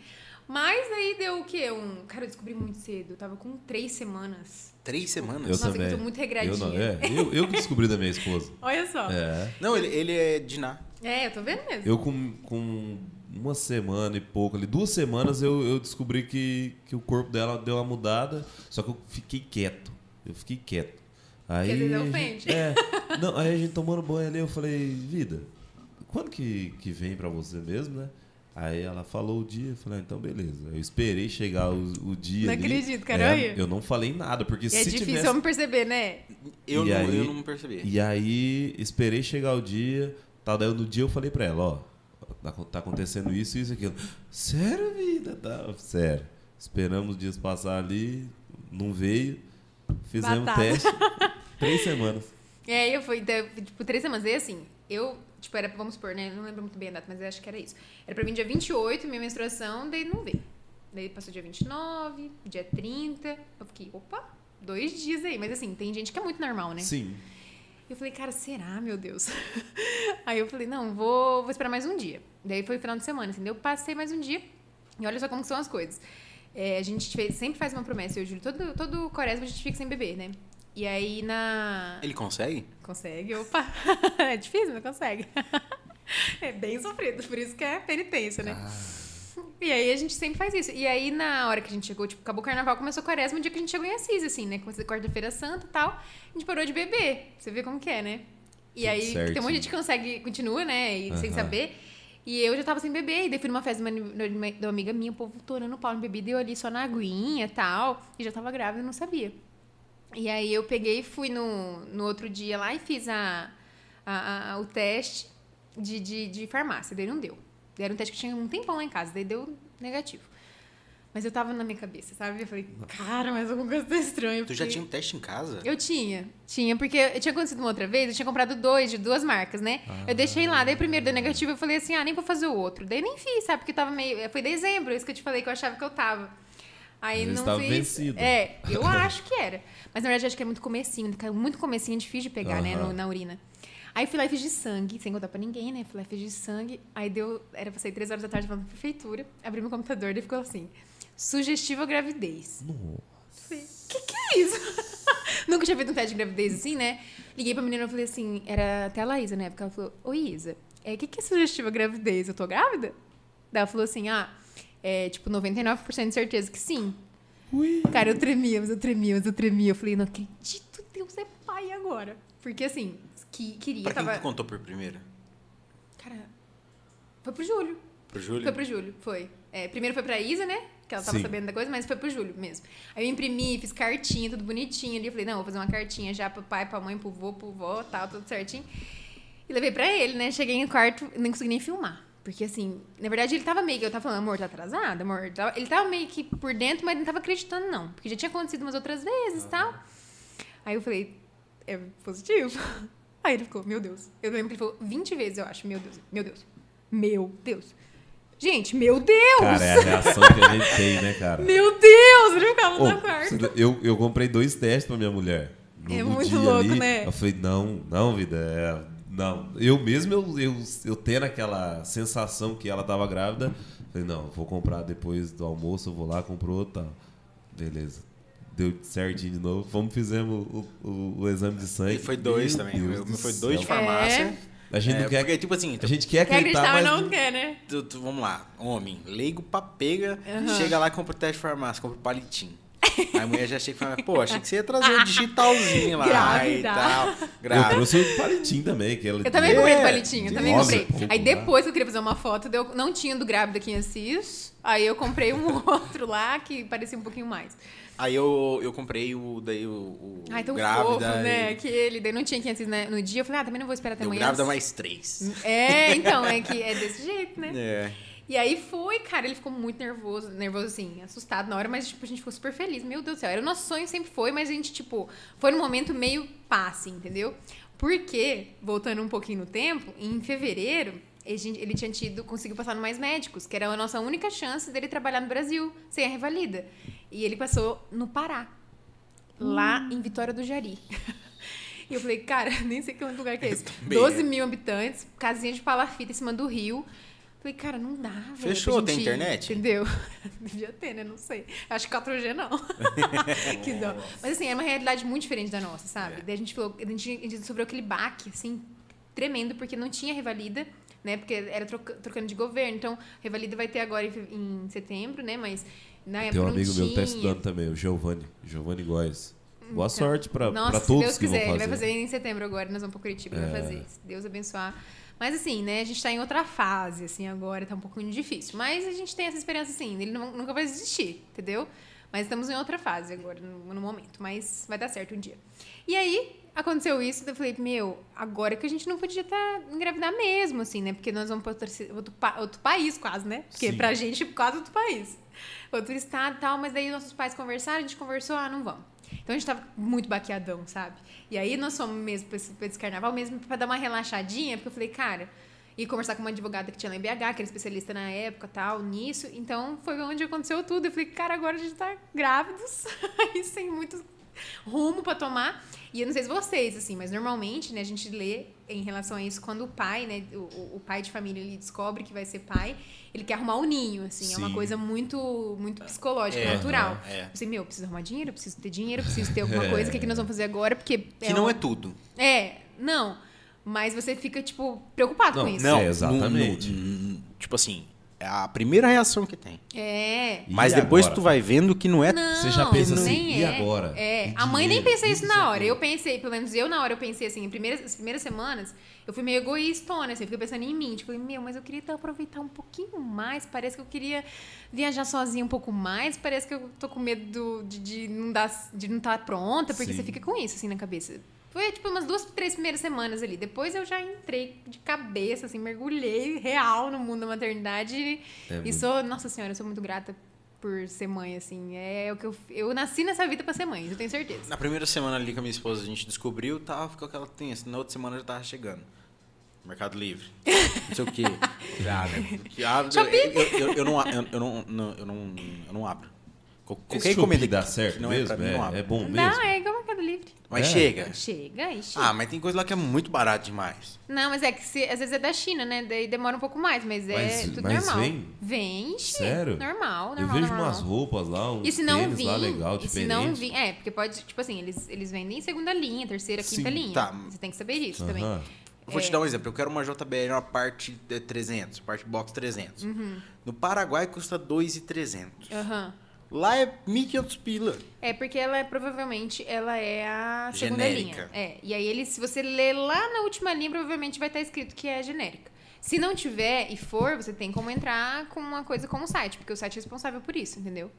Speaker 4: Mas aí deu o quê? Um. Cara, eu descobri muito cedo. Eu tava com três semanas.
Speaker 2: Três semanas?
Speaker 3: Eu
Speaker 4: Nossa,
Speaker 3: também.
Speaker 4: eu tô muito regradinha.
Speaker 3: Eu, não, é, eu, eu que descobri da minha esposa.
Speaker 4: Olha só. É.
Speaker 3: É.
Speaker 2: Não, ele, ele é Diná.
Speaker 4: eu tô vendo mesmo.
Speaker 3: Eu com, com uma semana e pouco ali, duas semanas, eu, eu descobri que, que o corpo dela deu uma mudada, só que eu fiquei quieto. Eu fiquei quieto. Aí,
Speaker 4: Porque ofende.
Speaker 3: gente- é, não, aí a gente tomando banho ali, eu falei, vida, quando que, que vem pra você mesmo, né? Aí ela falou o dia, eu falei, ah, então beleza. Eu esperei chegar o, o dia
Speaker 4: Não
Speaker 3: ali.
Speaker 4: acredito, cara,
Speaker 3: É, eu não falei nada, porque
Speaker 4: E
Speaker 3: se
Speaker 4: é difícil
Speaker 3: tivesse...
Speaker 4: eu me perceber, né?
Speaker 2: Eu,
Speaker 3: E
Speaker 2: não,
Speaker 3: aí-
Speaker 2: eu não percebi.
Speaker 3: E aí, esperei chegar o dia, tal, daí no dia eu falei pra ela, ó, tá, tá acontecendo isso, isso, aquilo. Sério, vida? Tá, sério. Esperamos os dias passar ali, não veio, fizemos
Speaker 4: Batata.
Speaker 3: teste, três semanas.
Speaker 4: E aí eu fui, então, tipo, três semanas. E assim, eu, tipo, era, vamos supor, né? Não lembro muito bem a data, mas eu acho que era isso. Era pra mim dia 28, minha menstruação, daí não veio. Daí passou dia 29, dia 30. Eu fiquei, opa, dois dias aí. Mas assim, tem gente que é muito normal, né?
Speaker 3: Sim.
Speaker 4: Eu falei, cara, será, meu Deus? Aí eu falei, não, vou, vou esperar mais um dia. Daí foi final de semana, entendeu? Eu passei mais um dia e olha só como são as coisas. É, a gente fez- sempre faz uma promessa, eu o Júlio, todo, todo quaresma a gente fica sem beber, né? E aí na.
Speaker 2: Ele consegue?
Speaker 4: Consegue, opa. é difícil, mas consegue. é bem sofrido, por isso que é penitência, né? E aí a gente sempre faz isso. E aí, na hora que a gente chegou, tipo, acabou o carnaval, começou o quaresma, o dia que a gente chegou em Assis, assim, né? Começou quarta-feira santa e tal. A gente parou de beber. Você vê como que é, né? E
Speaker 3: Tudo
Speaker 4: aí, tem um monte de gente que consegue, continua, né? E sem saber. E eu já tava sem beber. E daí fui numa festa de uma, de amiga minha, o povo torando o pau em bebida. E eu ali só na aguinha e tal. E já tava grávida não sabia. E aí eu peguei e fui no, no outro dia lá e fiz a, a- a- o teste de, de, de farmácia. Daí não deu. Era um teste que tinha um tempão lá em casa. Daí deu negativo. Mas eu tava na minha cabeça, sabe? Eu falei, cara, mas alguma coisa tá estranha.
Speaker 2: Tu já tinha um teste em casa?
Speaker 4: eu tinha, tinha, porque eu tinha acontecido uma outra vez, eu tinha comprado dois de duas marcas, né? Eu deixei lá, daí primeiro deu negativo, eu falei assim, ah, nem vou fazer o outro. Daí nem fiz, sabe? Porque tava meio. Foi dezembro, isso que eu te falei que eu achava que eu tava. Aí
Speaker 3: vezes
Speaker 4: não
Speaker 3: tava
Speaker 4: fiz.
Speaker 3: vencido.
Speaker 4: É, eu acho que era. Mas na verdade acho que é muito comecinho, caiu muito comecinho, é difícil de pegar, né, no- na urina. Aí fui lá e fiz de sangue, sem contar pra ninguém, né? Fui lá e fiz de sangue. Aí deu. Era pra sair três horas da tarde falando na prefeitura. Abri meu computador e ficou assim: sugestiva gravidez. Falei, que que é isso? Nunca tinha feito um teste de gravidez assim, né? Liguei pra menina e falei assim, era até a Laísa na época. Ela falou, oi Isa, o que, que é sugestiva gravidez? Eu tô grávida? Daí ela falou assim, ah, é tipo 99% de certeza que sim.
Speaker 3: Ui.
Speaker 4: Cara, eu tremia, mas eu tremia, mas eu tremia. Eu falei, não acredito, Deus é pai agora. Porque assim, que, queria,
Speaker 2: Pra quem
Speaker 4: tava...
Speaker 2: tu contou por primeiro?
Speaker 4: Cara, foi pro Júlio.
Speaker 2: Pro Júlio?
Speaker 4: Foi pro Júlio, foi. É, primeiro foi pra Isa, né? Que ela tava
Speaker 3: Sim.
Speaker 4: sabendo da coisa, mas foi pro Júlio mesmo. Aí eu imprimi, fiz cartinha, tudo bonitinho ali. Eu falei, não, vou fazer uma cartinha já pro pai, pra mãe, pro vô, pro vó, tal, tudo certinho. E levei pra ele, né? Cheguei no quarto, nem consegui nem filmar. Porque assim, na verdade ele tava meio que. Eu tava falando, amor, tá atrasado, amor? Tava- Ele tava meio que por dentro, mas não tava acreditando, não. Porque já tinha acontecido umas outras vezes e tal. Aí eu falei, é positivo? Aí ele ficou, meu Deus. Eu lembro que ele falou 20 vezes, eu acho. Meu Deus, meu Deus. Meu Deus. Gente, meu Deus!
Speaker 3: Cara, é a reação que a gente tem, né, cara?
Speaker 4: Meu Deus! Ele ficava
Speaker 3: Ô,
Speaker 4: no quarto.
Speaker 3: eu, eu comprei dois testes pra minha mulher. No,
Speaker 4: É muito louco,
Speaker 3: ali,
Speaker 4: né?
Speaker 3: Eu falei, não, não, vida, é, Não, eu mesmo, eu, eu, eu tendo aquela sensação que ela tava grávida, falei, não, vou comprar depois do almoço, eu vou lá, compro outra. Beleza. Deu certinho de novo. Fomos, fizemos o, o, o exame de sangue.
Speaker 2: E foi dois
Speaker 3: Meu
Speaker 2: também.
Speaker 3: Deus
Speaker 2: eu- foi
Speaker 3: céu.
Speaker 2: dois de farmácia.
Speaker 3: A gente
Speaker 2: É,
Speaker 3: não quer.
Speaker 2: Porque, tipo assim,
Speaker 3: A gente quer
Speaker 4: Quer
Speaker 3: acreditar,
Speaker 4: acreditar, mas
Speaker 3: mas
Speaker 4: não quer, né?
Speaker 2: tu- tu- vamos lá, homem, leigo pra pega, chega lá e compra o teste de farmácia, compra o palitinho. Aí a mulher já chega e fala, pô, achei que você ia trazer um digitalzinho lá e
Speaker 4: Grávida.
Speaker 2: tal.
Speaker 3: Eu
Speaker 2: Grávida.
Speaker 3: trouxe o palitinho também. Que ela
Speaker 4: Eu também
Speaker 2: É,
Speaker 4: comprei do palitinho, eu também comprei.
Speaker 3: pouco
Speaker 4: Aí
Speaker 3: lá.
Speaker 4: depois que eu queria fazer uma foto, deu, não tinha do grávida aqui em Assis. Aí eu comprei um outro lá que parecia um pouquinho mais.
Speaker 2: Aí eu, eu comprei o daí o, o
Speaker 4: Ai, tão
Speaker 2: grávida.
Speaker 4: fofo, né?
Speaker 2: e-
Speaker 4: Aquele. Daí não tinha 500 né, no dia. Eu falei, ah, também não vou esperar até
Speaker 2: Deu
Speaker 4: amanhã.
Speaker 2: grávida mais três.
Speaker 4: É, então, é que é desse jeito, né?
Speaker 2: É.
Speaker 4: E aí foi, cara, ele ficou muito nervoso, nervoso assim, assustado na hora, mas tipo, a gente ficou super feliz. Meu Deus do céu, era o nosso sonho sempre foi, mas a gente, tipo, foi num momento meio passe, entendeu? Porque, voltando um pouquinho no tempo, em fevereiro, ele tinha tido, conseguiu passar no Mais Médicos, que era a nossa única chance dele trabalhar no Brasil, sem a revalida. E ele passou no Pará, lá em Vitória do Jari. E eu falei, cara, nem sei que lugar que é esse.
Speaker 2: Também
Speaker 4: 12
Speaker 2: é.
Speaker 4: mil habitantes, casinha de palafita em cima do rio. Falei, cara, não dá, velho.
Speaker 2: Fechou, tem
Speaker 4: gente ir,
Speaker 2: internet?
Speaker 4: Entendeu? Devia ter, né? Não sei. Acho que 4G não. que dó. Mas assim, é uma realidade muito diferente da nossa, sabe?
Speaker 2: É.
Speaker 4: Daí a gente falou, a gente, a gente sofreu aquele baque, assim, tremendo, porque não tinha revalida, né? Porque era troca- trocando de governo. Então, revalida vai ter agora em, em setembro, né? Mas na época
Speaker 3: Tem um amigo
Speaker 4: tinha.
Speaker 3: meu que tá estudando também, o Giovanni. Giovanni Góes. Boa sorte pra,
Speaker 4: Então,
Speaker 3: pra
Speaker 4: se
Speaker 3: todos
Speaker 4: Deus
Speaker 3: que
Speaker 4: quiser,
Speaker 3: vão
Speaker 4: ele vai fazer em setembro agora, nós vamos pra Curitiba, vai
Speaker 3: É.
Speaker 4: fazer. Se Deus abençoar. Mas assim, né, a gente tá em outra fase, assim, agora tá um pouquinho difícil. Mas a gente tem essa esperança, assim, ele não- nunca vai desistir, entendeu? Mas estamos em outra fase agora, no, no momento. Mas vai dar certo um dia. E aí, aconteceu isso, eu falei, meu, agora que a gente não podia tá, engravidar mesmo, assim, né? Porque nós vamos pra outro, outro, pa- outro país quase, né? Porque
Speaker 3: Sim.
Speaker 4: pra gente, quase outro país. Outro estado e tal, mas daí nossos pais conversaram, a gente conversou, ah, não vamos. Então a gente tava muito baqueadão, sabe? E aí nós fomos mesmo pra esse, pra esse carnaval, mesmo pra dar uma relaxadinha, porque eu falei, cara, ia conversar com uma advogada que tinha lá em BH, que era especialista na época tal, nisso. Então foi onde aconteceu tudo. Eu falei, cara, agora a gente tá grávidos, aí sem muito rumo pra tomar. E eu não sei se vocês, assim, mas normalmente, né, a gente lê em relação a isso quando o pai, né, o, o- pai de família, ele descobre que vai ser pai, ele quer arrumar o ninho, assim, é uma
Speaker 3: Sim.
Speaker 4: coisa muito, muito psicológica,
Speaker 2: É,
Speaker 4: natural.
Speaker 2: é.
Speaker 4: Eu sei, meu, preciso arrumar dinheiro, eu preciso ter dinheiro, eu preciso ter alguma coisa, o que, que nós vamos fazer agora? Porque.
Speaker 2: Que não
Speaker 4: um-
Speaker 2: é tudo.
Speaker 4: É, não. Mas você fica, tipo, preocupado
Speaker 3: Não,
Speaker 4: com isso.
Speaker 2: Não,
Speaker 3: É, exatamente.
Speaker 2: no- no- tipo assim, é a primeira reação que tem.
Speaker 4: É.
Speaker 3: E
Speaker 2: Mas depois
Speaker 3: agora?
Speaker 2: tu vai vendo que não é.
Speaker 4: Não,
Speaker 3: Você já pensa assim,
Speaker 4: nem
Speaker 3: e
Speaker 4: é.
Speaker 3: agora?
Speaker 4: É,
Speaker 3: E
Speaker 4: a mãe nem pensa
Speaker 3: E
Speaker 4: isso na hora. Eu pensei, pelo menos eu na hora, eu pensei assim, em primeiras, as primeiras semanas, eu fui meio egoístona, assim, eu fiquei pensando em mim. Tipo, meu, mas eu queria até aproveitar um pouquinho mais. Parece que eu queria viajar sozinha um pouco mais. Parece que eu tô com medo do- de, de não dar, de não estar pronta, porque
Speaker 3: Sim.
Speaker 4: você fica com isso, assim, na cabeça. Foi, tipo, umas duas, três primeiras semanas ali. Depois eu já entrei de cabeça, assim, mergulhei real no mundo da maternidade. E,
Speaker 3: É
Speaker 4: e
Speaker 3: muito-
Speaker 4: sou, nossa senhora, eu sou muito grata por ser mãe, assim. É o que eu, eu nasci nessa vida pra ser mãe, eu tenho certeza.
Speaker 2: Na primeira semana ali com a minha esposa a gente descobriu, tava, ficou aquela tensa. Na outra semana já tava chegando. Mercado Livre. Não sei o quê. Já, né? Que abre- eu, eu, eu, não, eu, não- eu, não, eu não abro. Qualquer encomenda
Speaker 3: dá certo
Speaker 2: que não
Speaker 3: mesmo?
Speaker 2: é, pra mim, não
Speaker 3: É, é bom mesmo?
Speaker 4: Não, é igual Mercado Livre.
Speaker 2: Mas
Speaker 3: É.
Speaker 2: chega.
Speaker 4: Chega e chega.
Speaker 2: Ah, mas tem coisa lá que é muito barato demais.
Speaker 4: Não, mas é que se- às vezes é da China, né? Daí demora um pouco mais, mas é
Speaker 3: Mas-
Speaker 4: tudo
Speaker 3: mas
Speaker 4: normal.
Speaker 3: vem?
Speaker 4: Vem,
Speaker 3: Sério?
Speaker 4: Normal, normal.
Speaker 3: Eu vejo
Speaker 4: normal.
Speaker 3: umas roupas lá, uns
Speaker 4: E se não vir,
Speaker 3: lá legal,
Speaker 4: e se não vir, é, porque pode, tipo assim, eles, eles vendem em segunda linha, terceira, quinta
Speaker 3: Sim,
Speaker 4: linha.
Speaker 2: tá.
Speaker 4: Você tem que saber disso também.
Speaker 3: Aham.
Speaker 2: Eu vou
Speaker 4: É.
Speaker 2: te dar um exemplo. Eu quero uma JBL, uma parte de 300, parte box 300.
Speaker 4: Uhum.
Speaker 2: No Paraguai custa 2,300.
Speaker 4: Aham.
Speaker 2: Lá é 1.500 pila.
Speaker 4: É porque ela é provavelmente ela é a segunda
Speaker 2: Genérica.
Speaker 4: linha. É. E aí ele, se você ler lá na última linha, provavelmente vai estar escrito que é genérica. Se não tiver e for, você tem como entrar com uma coisa como o site, porque o site é responsável por isso, entendeu?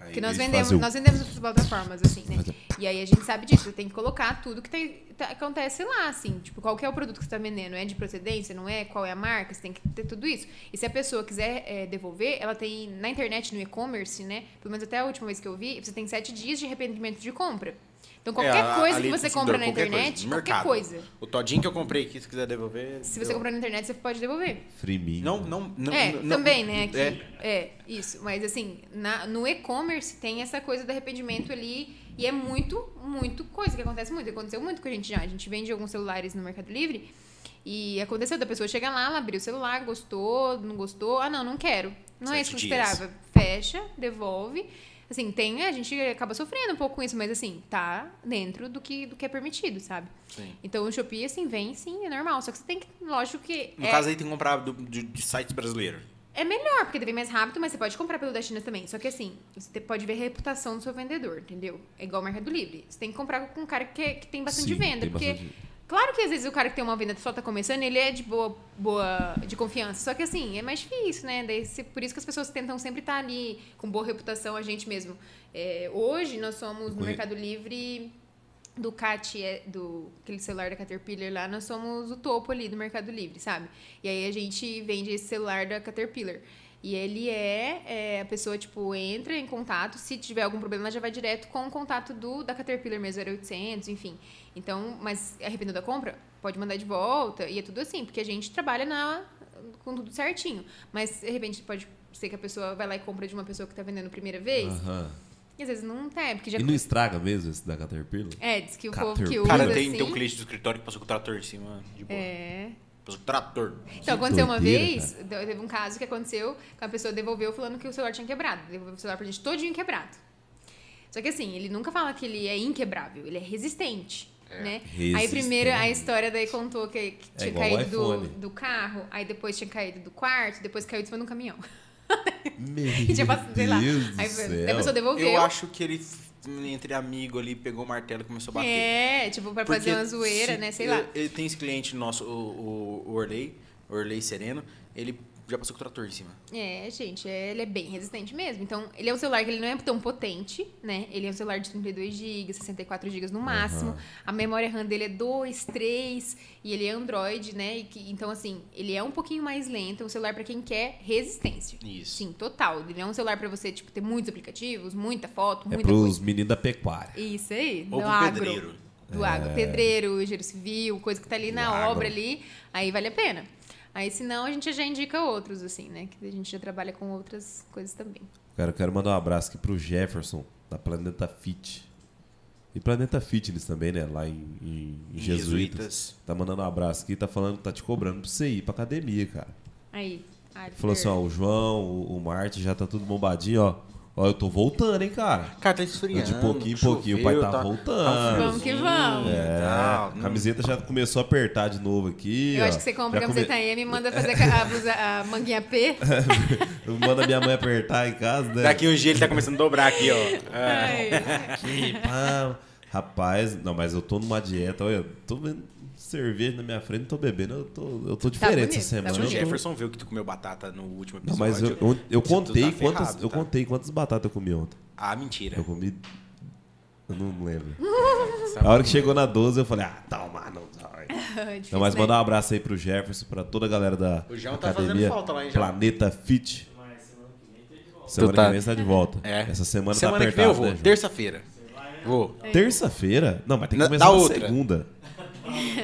Speaker 2: Aí,
Speaker 4: Porque nós vendemos,
Speaker 3: o-
Speaker 4: nós vendemos outras plataformas, assim, né? E aí a gente sabe disso, você tem que colocar tudo que tem- tá- acontece lá, assim. Tipo, qual é o produto que você tá vendendo? É de procedência, não é? Qual é a marca? Você tem que ter tudo isso. E se a pessoa quiser é, devolver, ela tem, na internet, no e-commerce, né? Pelo menos até a última vez que eu vi, você tem sete dias de arrependimento de compra. Então, qualquer
Speaker 2: É,
Speaker 4: coisa que você compra na
Speaker 2: qualquer
Speaker 4: internet,
Speaker 2: coisa,
Speaker 4: qualquer
Speaker 2: mercado.
Speaker 4: coisa.
Speaker 2: O todinho que eu comprei aqui, se quiser devolver.
Speaker 4: Se você
Speaker 2: eu-
Speaker 4: comprar na internet, você pode devolver.
Speaker 3: Free me.
Speaker 2: Não, não, não.
Speaker 4: é,
Speaker 2: não-
Speaker 4: também, né? Aqui.
Speaker 2: É.
Speaker 4: É. isso. Mas assim, na- no e-commerce tem essa coisa do arrependimento ali. E é muito, muito coisa que acontece muito. Aconteceu muito com a gente já. A gente vende alguns celulares no Mercado Livre. E aconteceu da pessoa chegar lá, ela abriu o celular, gostou, não gostou. Ah, não, não quero. Não é isso que eu
Speaker 2: Sete
Speaker 4: esperava. Fecha, devolve. Assim, tem, a gente acaba sofrendo um pouco com isso, mas assim, tá dentro do que, do que é permitido, sabe?
Speaker 2: Sim.
Speaker 4: Então o Shopee, assim, vem sim, é normal. Só que você tem que, lógico que.
Speaker 2: No
Speaker 4: é,
Speaker 2: caso aí tem que comprar do, de, de sites brasileiros.
Speaker 4: é melhor, porque vem mais rápido, mas você pode comprar pelo da China também. Só que assim, você pode ver a reputação do seu vendedor, entendeu? É igual o Mercado Livre. Você tem que comprar com um cara que, que tem bastante
Speaker 3: Sim,
Speaker 4: venda.
Speaker 3: tem
Speaker 4: porque,
Speaker 3: bastante.
Speaker 4: Claro que às vezes o cara que tem uma venda só tá começando, ele é de boa, boa de confiança. Só que assim, é mais difícil, né? Daí, por isso que as pessoas tentam sempre estar ali com boa reputação, a gente mesmo. É, hoje nós somos no Mercado Livre do CAT, é, do aquele celular da Caterpillar lá, nós somos o topo ali do Mercado Livre, sabe? E aí a gente vende esse celular da Caterpillar. E ele é, é, a pessoa, tipo, entra em contato, se tiver algum problema, ela já vai direto com o contato do da Caterpillar mesmo, 0800, enfim. Então, mas arrependeu da compra? Pode mandar de volta, e é tudo assim, porque a gente trabalha na, com tudo certinho. Mas, de repente, pode ser que a pessoa vai lá e compra de uma pessoa que tá vendendo a primeira vez,
Speaker 3: Aham.
Speaker 4: e às vezes não tá, porque já...
Speaker 3: E não estraga mesmo esse da Caterpillar?
Speaker 4: É, diz que o povo que usa,
Speaker 2: Cara, tem,
Speaker 4: assim...
Speaker 2: tem um cliente do escritório que passou com o trator em cima de boa.
Speaker 4: É.
Speaker 2: Passou com o trator.
Speaker 4: Então, aconteceu uma vez, teve um caso que aconteceu que a pessoa devolveu falando que o celular tinha quebrado. Devolveu o celular pra gente todinho quebrado. Só que assim, ele nunca fala que ele é inquebrável, ele é resistente. Né? Aí primeiro a história daí contou que, que tinha
Speaker 3: igual o
Speaker 4: caído do, do carro, aí depois tinha caído do quarto, depois caiu de cima de um caminhão.
Speaker 3: Meu
Speaker 4: E tinha passado, sei lá. Aí a pessoa devolveu.
Speaker 2: Eu acho que ele, entre amigo ali, pegou o martelo e começou a bater.
Speaker 4: É, tipo, pra fazer
Speaker 2: Porque
Speaker 4: uma zoeira,
Speaker 2: se-
Speaker 4: né? Sei lá.
Speaker 2: Ele tem esse cliente nosso, o, o, o Orley, Orley Sereno, ele já passou com o trator em cima.
Speaker 4: É, gente, é- ele é bem resistente mesmo. Então, ele é um celular que ele não é tão potente, né? Ele é um celular de 32 GB, 64 GB no máximo. A memória RAM dele é 2, 3 e ele é Android, né? Que- então, assim, ele é um pouquinho mais lento. É um celular pra quem quer resistência.
Speaker 2: Isso.
Speaker 4: Sim, total. Ele é um celular pra você, tipo, ter muitos aplicativos, muita foto,
Speaker 3: É
Speaker 4: muita
Speaker 3: pros
Speaker 4: coisa.
Speaker 3: meninos da pecuária.
Speaker 4: Isso aí,
Speaker 2: Ou
Speaker 4: do
Speaker 2: pro
Speaker 4: agro.
Speaker 2: pedreiro.
Speaker 4: Do agro. Pedreiro, engenheiro civil, coisa que tá ali
Speaker 3: Do
Speaker 4: na
Speaker 3: agro.
Speaker 4: obra ali, aí vale a pena. Aí, senão, a gente já indica outros, assim, né? Que a gente já trabalha com outras coisas também.
Speaker 3: Cara, eu quero mandar um abraço aqui pro Jefferson, da Planeta Fit. E Planeta Fitness também, né? Lá em, em, em
Speaker 2: Em
Speaker 3: Jesuítas.
Speaker 2: Jesuítas.
Speaker 3: Tá mandando um abraço aqui, tá falando que tá te cobrando pra você ir pra academia, cara.
Speaker 4: Aí. Arthur.
Speaker 3: Falou assim, ó, o João, o, o Marte já tá tudo bombadinho, ó. Ó, eu tô voltando, hein, cara.
Speaker 2: Cara, tá esfriando.
Speaker 3: De pouquinho em pouquinho, o pai
Speaker 2: choveu,
Speaker 3: tá voltando.
Speaker 4: Vamos que vamos.
Speaker 3: É, a camiseta já começou a apertar de novo aqui.
Speaker 4: Eu
Speaker 3: ó.
Speaker 4: acho que você compra
Speaker 3: Já
Speaker 4: a camiseta M e manda fazer a, blusa, a manguinha P.
Speaker 3: come- Manda minha mãe apertar em casa, né?
Speaker 2: Daqui um dia ele tá começando a dobrar aqui, ó. É.
Speaker 4: Ai.
Speaker 3: Aqui, pá. Rapaz, não, mas eu tô numa dieta, olha, eu tô vendo cerveja na minha frente, não tô bebendo, eu tô, eu tô diferente
Speaker 4: bonito,
Speaker 3: essa
Speaker 4: tá
Speaker 3: semana.
Speaker 2: Se o
Speaker 3: eu
Speaker 2: Jefferson viu que tu comeu batata no último
Speaker 3: Não,
Speaker 2: episódio.
Speaker 3: mas eu, eu, eu
Speaker 2: tu
Speaker 3: contei
Speaker 2: tá
Speaker 3: quantas,
Speaker 2: ferrado,
Speaker 3: eu
Speaker 2: tá?
Speaker 3: contei quantas batatas eu comi ontem.
Speaker 2: Ah, mentira.
Speaker 3: Eu comi eu não lembro. A hora que chegou na 12, eu falei: "Ah, toma, não dói".
Speaker 4: Difícil,
Speaker 3: Não, mas mandar um abraço aí pro Jefferson, pra toda a galera da
Speaker 2: O João tá
Speaker 3: academia
Speaker 2: fazendo falta lá, hein, João?
Speaker 3: Planeta Fit. Semana
Speaker 2: Tu tá-
Speaker 3: que vem você tá de volta.
Speaker 2: É.
Speaker 3: Essa semana,
Speaker 2: Semana
Speaker 3: tá
Speaker 2: que vem eu vou.
Speaker 3: né?
Speaker 2: Terça-feira. Vou.
Speaker 3: Terça-feira? Não, mas tem que
Speaker 2: Na-
Speaker 3: começar na
Speaker 2: outra.
Speaker 3: segunda.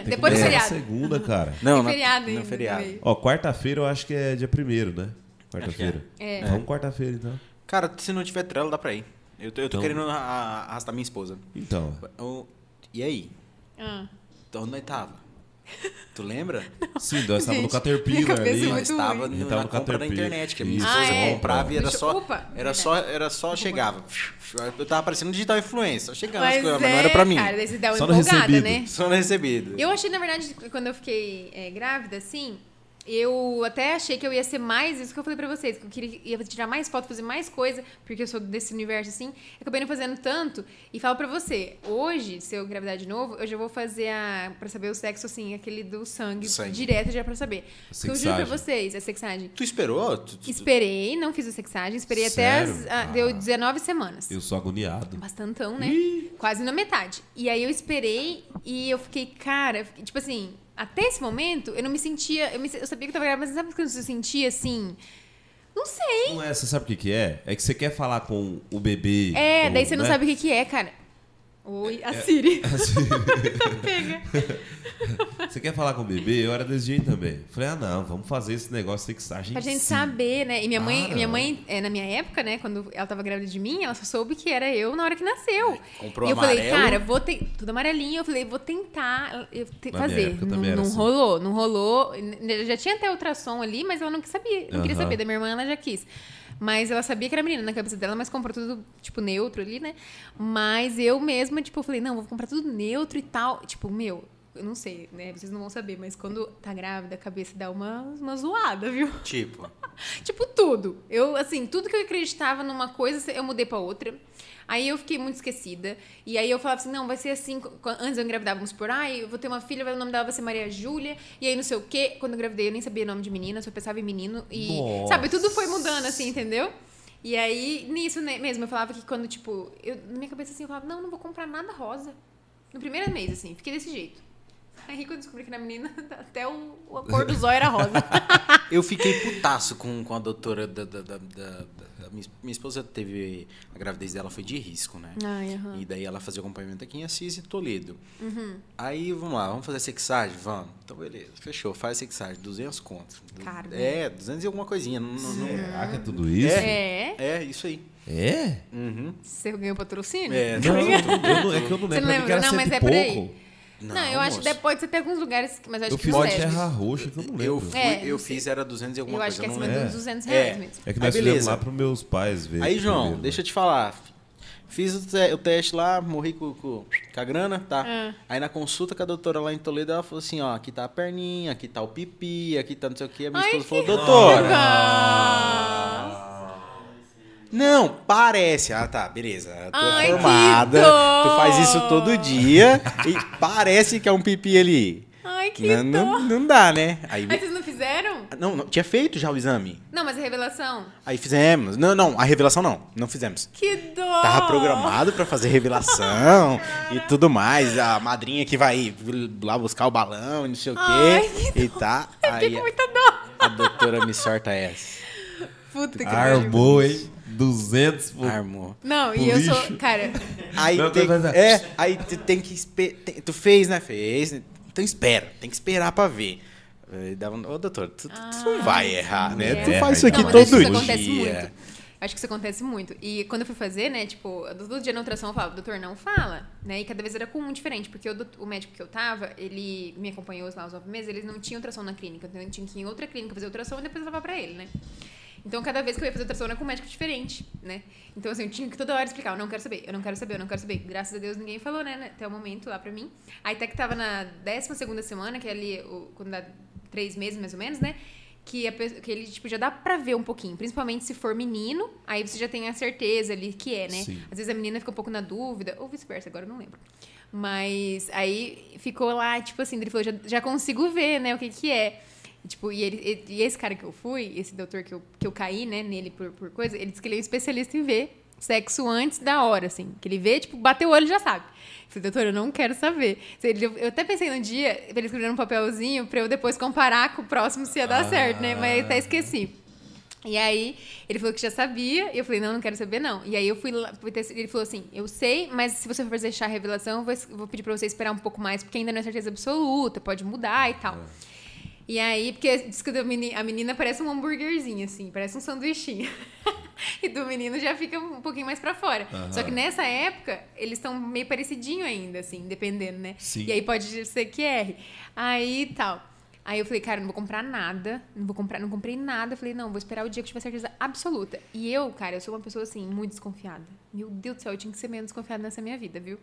Speaker 4: Depois do
Speaker 3: na
Speaker 4: feriado.
Speaker 3: segunda, cara.
Speaker 2: Não, na-
Speaker 4: feriado
Speaker 2: no feriado.
Speaker 3: Ó, quarta-feira eu acho que é dia primeiro, né? Quarta-feira.
Speaker 4: É.
Speaker 3: Vamos quarta-feira, então.
Speaker 2: Cara, se não tiver trela, dá pra ir. Eu tô, eu tô
Speaker 3: Então-
Speaker 2: querendo arrastar minha esposa.
Speaker 3: Então,
Speaker 2: Eu- e aí?
Speaker 4: Ah.
Speaker 2: Então, onde nós tava? Tu lembra?
Speaker 3: sim, nós estávamos no Caterpillar ali.
Speaker 4: é
Speaker 2: Nós
Speaker 4: ruim.
Speaker 2: no- na
Speaker 3: no
Speaker 2: compra da
Speaker 3: Caterpillar.
Speaker 2: internet, que a minha esposa
Speaker 4: Ah, é?
Speaker 2: comprava e era
Speaker 4: Deixa-
Speaker 2: só,
Speaker 4: opa,
Speaker 2: era
Speaker 4: verdade.
Speaker 2: só, era só chegava. Eu tava parecendo digital influencer, só chegando as
Speaker 4: Mas,
Speaker 2: coisas,
Speaker 4: é,
Speaker 2: mas não era pra mim.
Speaker 4: cara, daí você dá uma
Speaker 3: Só no
Speaker 4: empolgada,
Speaker 3: recebido.
Speaker 4: né?
Speaker 2: Só no recebido.
Speaker 4: Eu achei, na verdade, quando eu fiquei é, grávida, assim, eu até achei que eu ia ser mais, isso que eu falei pra vocês, que eu queria ia tirar mais foto, fazer mais coisa, porque eu sou desse universo assim. Acabei não fazendo tanto. E falo pra você, hoje, se eu engravidar de novo, eu já vou fazer a. pra saber o sexo, assim, aquele do sangue,
Speaker 2: Sangue.
Speaker 4: direto já pra saber. Porque eu juro pra vocês, a sexagem.
Speaker 2: Tu esperou? Tu- tu-
Speaker 4: Esperei, não fiz a sexagem, esperei até as.
Speaker 3: Sério?
Speaker 4: ah, deu
Speaker 3: Ah.
Speaker 4: 19 semanas.
Speaker 3: Eu sou agoniado.
Speaker 4: Bastantão, né? Quase na metade. E aí eu esperei e eu fiquei, cara, tipo assim, até esse momento eu não me sentia. Eu, me- eu sabia que eu tava grávida, mas sabe quando você se sentia assim? Não sei.
Speaker 3: Não é, você sabe o que, que é? É que você quer falar com o bebê.
Speaker 4: É,
Speaker 3: ou,
Speaker 4: daí você não
Speaker 3: né?
Speaker 4: sabe o que, que é, cara. Oi, a Siri.
Speaker 3: Assim,
Speaker 4: Pega.
Speaker 3: você quer falar com o bebê? Eu era desse jeito também. Falei, ah, não, vamos fazer esse negócio sexagem.
Speaker 4: Pra gente
Speaker 3: sim.
Speaker 4: saber, né? E minha mãe,
Speaker 3: Ah,
Speaker 4: minha mãe é, na minha época, né? Quando ela tava grávida de mim, ela só soube que era eu na hora que nasceu.
Speaker 2: Comprou
Speaker 4: e eu falei,
Speaker 2: amarelo.
Speaker 4: cara, vou ter. Tudo amarelinho. Eu falei, vou tentar eu te-
Speaker 3: Na minha
Speaker 4: fazer.
Speaker 3: época
Speaker 4: Não,
Speaker 3: também era
Speaker 4: não
Speaker 3: assim.
Speaker 4: rolou, não rolou. Já tinha até ultrassom ali, mas ela não quis saber. Não queria
Speaker 3: Aham.
Speaker 4: saber. Da minha irmã, ela já quis. Mas ela sabia que era menina na cabeça dela, mas comprou tudo, tipo, neutro ali, né? Mas eu mesma, tipo, falei, não, vou comprar tudo neutro e tal. Tipo, meu, eu não sei, né? Vocês não vão saber, mas quando tá grávida, a cabeça dá uma, uma zoada, viu?
Speaker 2: Tipo,
Speaker 4: Tipo, tudo. Eu, assim, tudo que eu acreditava numa coisa, eu mudei pra outra. Aí eu fiquei muito esquecida. E aí eu falava assim, não, vai ser assim. Antes eu engravidava, vamos supor, ai, eu vou ter uma filha, o nome dela vai ser Maria Júlia. E aí não sei o quê. Quando eu engravidei, eu nem sabia o nome de menina, só pensava em menino. E,
Speaker 3: Nossa.
Speaker 4: sabe, tudo foi mudando, assim, entendeu? E aí, nisso mesmo, eu falava que quando, tipo, eu, na minha cabeça assim, eu falava, não, não vou comprar nada rosa. No primeiro mês, assim, fiquei desse jeito. Aí quando eu descobri que na menina, até o, a cor do zóio era rosa.
Speaker 2: eu fiquei putaço com, com a doutora da, da, da- da- minha, minha esposa teve. A gravidez dela foi de risco, né?
Speaker 4: Ai, aham.
Speaker 2: E daí ela fazia acompanhamento aqui em Assis e Toledo.
Speaker 4: Uhum.
Speaker 2: Aí, vamos lá, vamos fazer sexagem? Vamos. Então, beleza. Fechou. Faz sexagem. 200 contos.
Speaker 4: Caro?
Speaker 2: É, 200 e alguma coisinha. Não, não- não-
Speaker 3: Será que é tudo isso?
Speaker 4: É.
Speaker 2: É, isso aí.
Speaker 3: É?
Speaker 2: Uhum.
Speaker 4: Você ganhou patrocínio?
Speaker 2: É,
Speaker 3: Não, eu não- é que eu não
Speaker 4: Você
Speaker 3: lembro.
Speaker 4: não
Speaker 3: mim que
Speaker 4: lembra? Não, mas é por aí.
Speaker 3: Pouco.
Speaker 4: Não, eu acho que
Speaker 2: moço.
Speaker 4: pode ser até alguns lugares, mas eu acho
Speaker 3: Eu
Speaker 4: que
Speaker 3: fiz
Speaker 4: testes.
Speaker 3: terra roxa que eu não
Speaker 2: Eu
Speaker 3: lembro.
Speaker 2: fui,
Speaker 4: É,
Speaker 2: eu
Speaker 4: não
Speaker 2: fiz, era 200 e alguma
Speaker 4: Eu acho
Speaker 2: coisa.
Speaker 4: que é
Speaker 2: eu não
Speaker 4: acima
Speaker 2: lembro.
Speaker 4: dos 200
Speaker 2: É.
Speaker 4: reais mesmo.
Speaker 3: É que
Speaker 2: Aí,
Speaker 3: nós fizemos
Speaker 2: beleza.
Speaker 3: lá pros meus pais ver.
Speaker 2: Aí, João,
Speaker 3: primeiro,
Speaker 2: deixa eu te falar. Fiz o, te- o teste lá, morri com, com- com a grana, tá?
Speaker 4: Ah.
Speaker 2: Aí na consulta com a doutora lá em Toledo, ela falou assim, ó, aqui tá a perninha, aqui tá o pipi, aqui tá não sei o quê. A minha
Speaker 4: Ai,
Speaker 2: esposa
Speaker 4: que
Speaker 2: falou, doutora,
Speaker 4: Ah.
Speaker 2: Não, parece. Ah, tá, beleza. Tu
Speaker 4: Ai, que
Speaker 2: formada,
Speaker 4: dó.
Speaker 2: tu faz isso todo dia e parece que é um pipi ali.
Speaker 4: Ai, que
Speaker 2: Não,
Speaker 4: dó.
Speaker 2: não, não dá, né? Aí,
Speaker 4: Aí vocês não fizeram?
Speaker 2: não, não, tinha feito já o exame.
Speaker 4: Não, mas a revelação.
Speaker 2: Aí fizemos. Não, não, a revelação não, não fizemos.
Speaker 4: Que dó!
Speaker 2: Tava programado pra fazer revelação e tudo mais. A madrinha que vai lá buscar o balão e não sei o
Speaker 4: Ai,
Speaker 2: quê.
Speaker 4: que
Speaker 2: E tá.
Speaker 4: Fiquei
Speaker 2: Aí
Speaker 4: com muita dó.
Speaker 2: a doutora me sorta essa.
Speaker 4: Puta que
Speaker 3: Armou, hein? 200 por...
Speaker 2: Armou.
Speaker 4: Não,
Speaker 3: Pro
Speaker 4: e eu sou. Cara,
Speaker 2: Aí
Speaker 3: Não,
Speaker 2: tem,
Speaker 3: mas-
Speaker 2: é, aí tu tem que tem- Tu fez, né? Fez. Então espera. Tem que esperar pra ver. Aí dava, Ô, doutor, tu, tu- tu não vai errar, né?
Speaker 4: é.
Speaker 2: Tu faz isso
Speaker 3: Não,
Speaker 2: aqui
Speaker 3: mas
Speaker 2: todo
Speaker 4: isso
Speaker 2: dia.
Speaker 4: acontece muito. Acho que isso acontece muito. E quando eu fui fazer, né, tipo, todo dia na ultrassom eu falava, doutor, não fala, né? E cada vez era com um diferente, porque o, médico que eu tava, ele me acompanhou lá os nove meses, eles não tinham ultrassom na clínica, então eu tinha que ir em outra clínica fazer ultrassom e depois levar pra ele, né? Então, cada vez que eu ia fazer ultrassom era com um médico diferente, né? Então, assim, eu tinha que toda hora explicar, eu não quero saber, eu não quero saber, eu não quero saber. Graças a Deus, ninguém falou, né, até o momento lá pra mim. Aí, até que tava na 12 segunda semana, que é ali, quando dá três meses, mais ou menos, né? Que, a que ele, tipo, já dá pra ver um pouquinho. Principalmente se for menino, aí você já tem a certeza ali que é, né?
Speaker 3: Sim.
Speaker 4: Às vezes a menina fica um pouco na dúvida, ou vice-versa, agora eu não lembro. Mas aí ficou lá, tipo assim, ele falou, já, já consigo ver, né, o que que é. E, Tipo, e, ele, e esse cara que eu fui, esse doutor que eu, que eu caí, né, nele por, por coisa, ele disse que ele é um especialista em ver sexo antes da hora, assim. Que ele vê, tipo, bateu o olho e já sabe. Eu falei, doutor, eu não quero saber. Eu até pensei num dia, pra ele escrever num papelzinho, pra eu depois comparar com o próximo se ia dar certo, né? Mas até esqueci. E aí, ele falou que já sabia, e eu falei, não, não quero saber, não. E aí eu fui lá, ele falou assim, eu sei, mas se você for deixar a revelação, eu vou, vou pedir pra você esperar um pouco mais, porque ainda não é certeza absoluta, pode mudar e tal. E aí, porque diz que a menina parece um hambúrguerzinho, assim, parece um sanduichinho. e do menino já fica um pouquinho mais pra fora. Só que nessa época, eles estão meio parecidinho ainda, assim, dependendo, né?
Speaker 3: Sim.
Speaker 4: E aí pode ser que erre. Aí tal. Aí eu falei, cara, não vou comprar nada, não vou comprar, não comprei nada. Eu falei, não, vou esperar o dia que eu tiver certeza absoluta. E eu, cara, eu sou uma pessoa assim, muito desconfiada. Meu Deus do céu, eu tinha que ser menos desconfiada nessa minha vida, viu?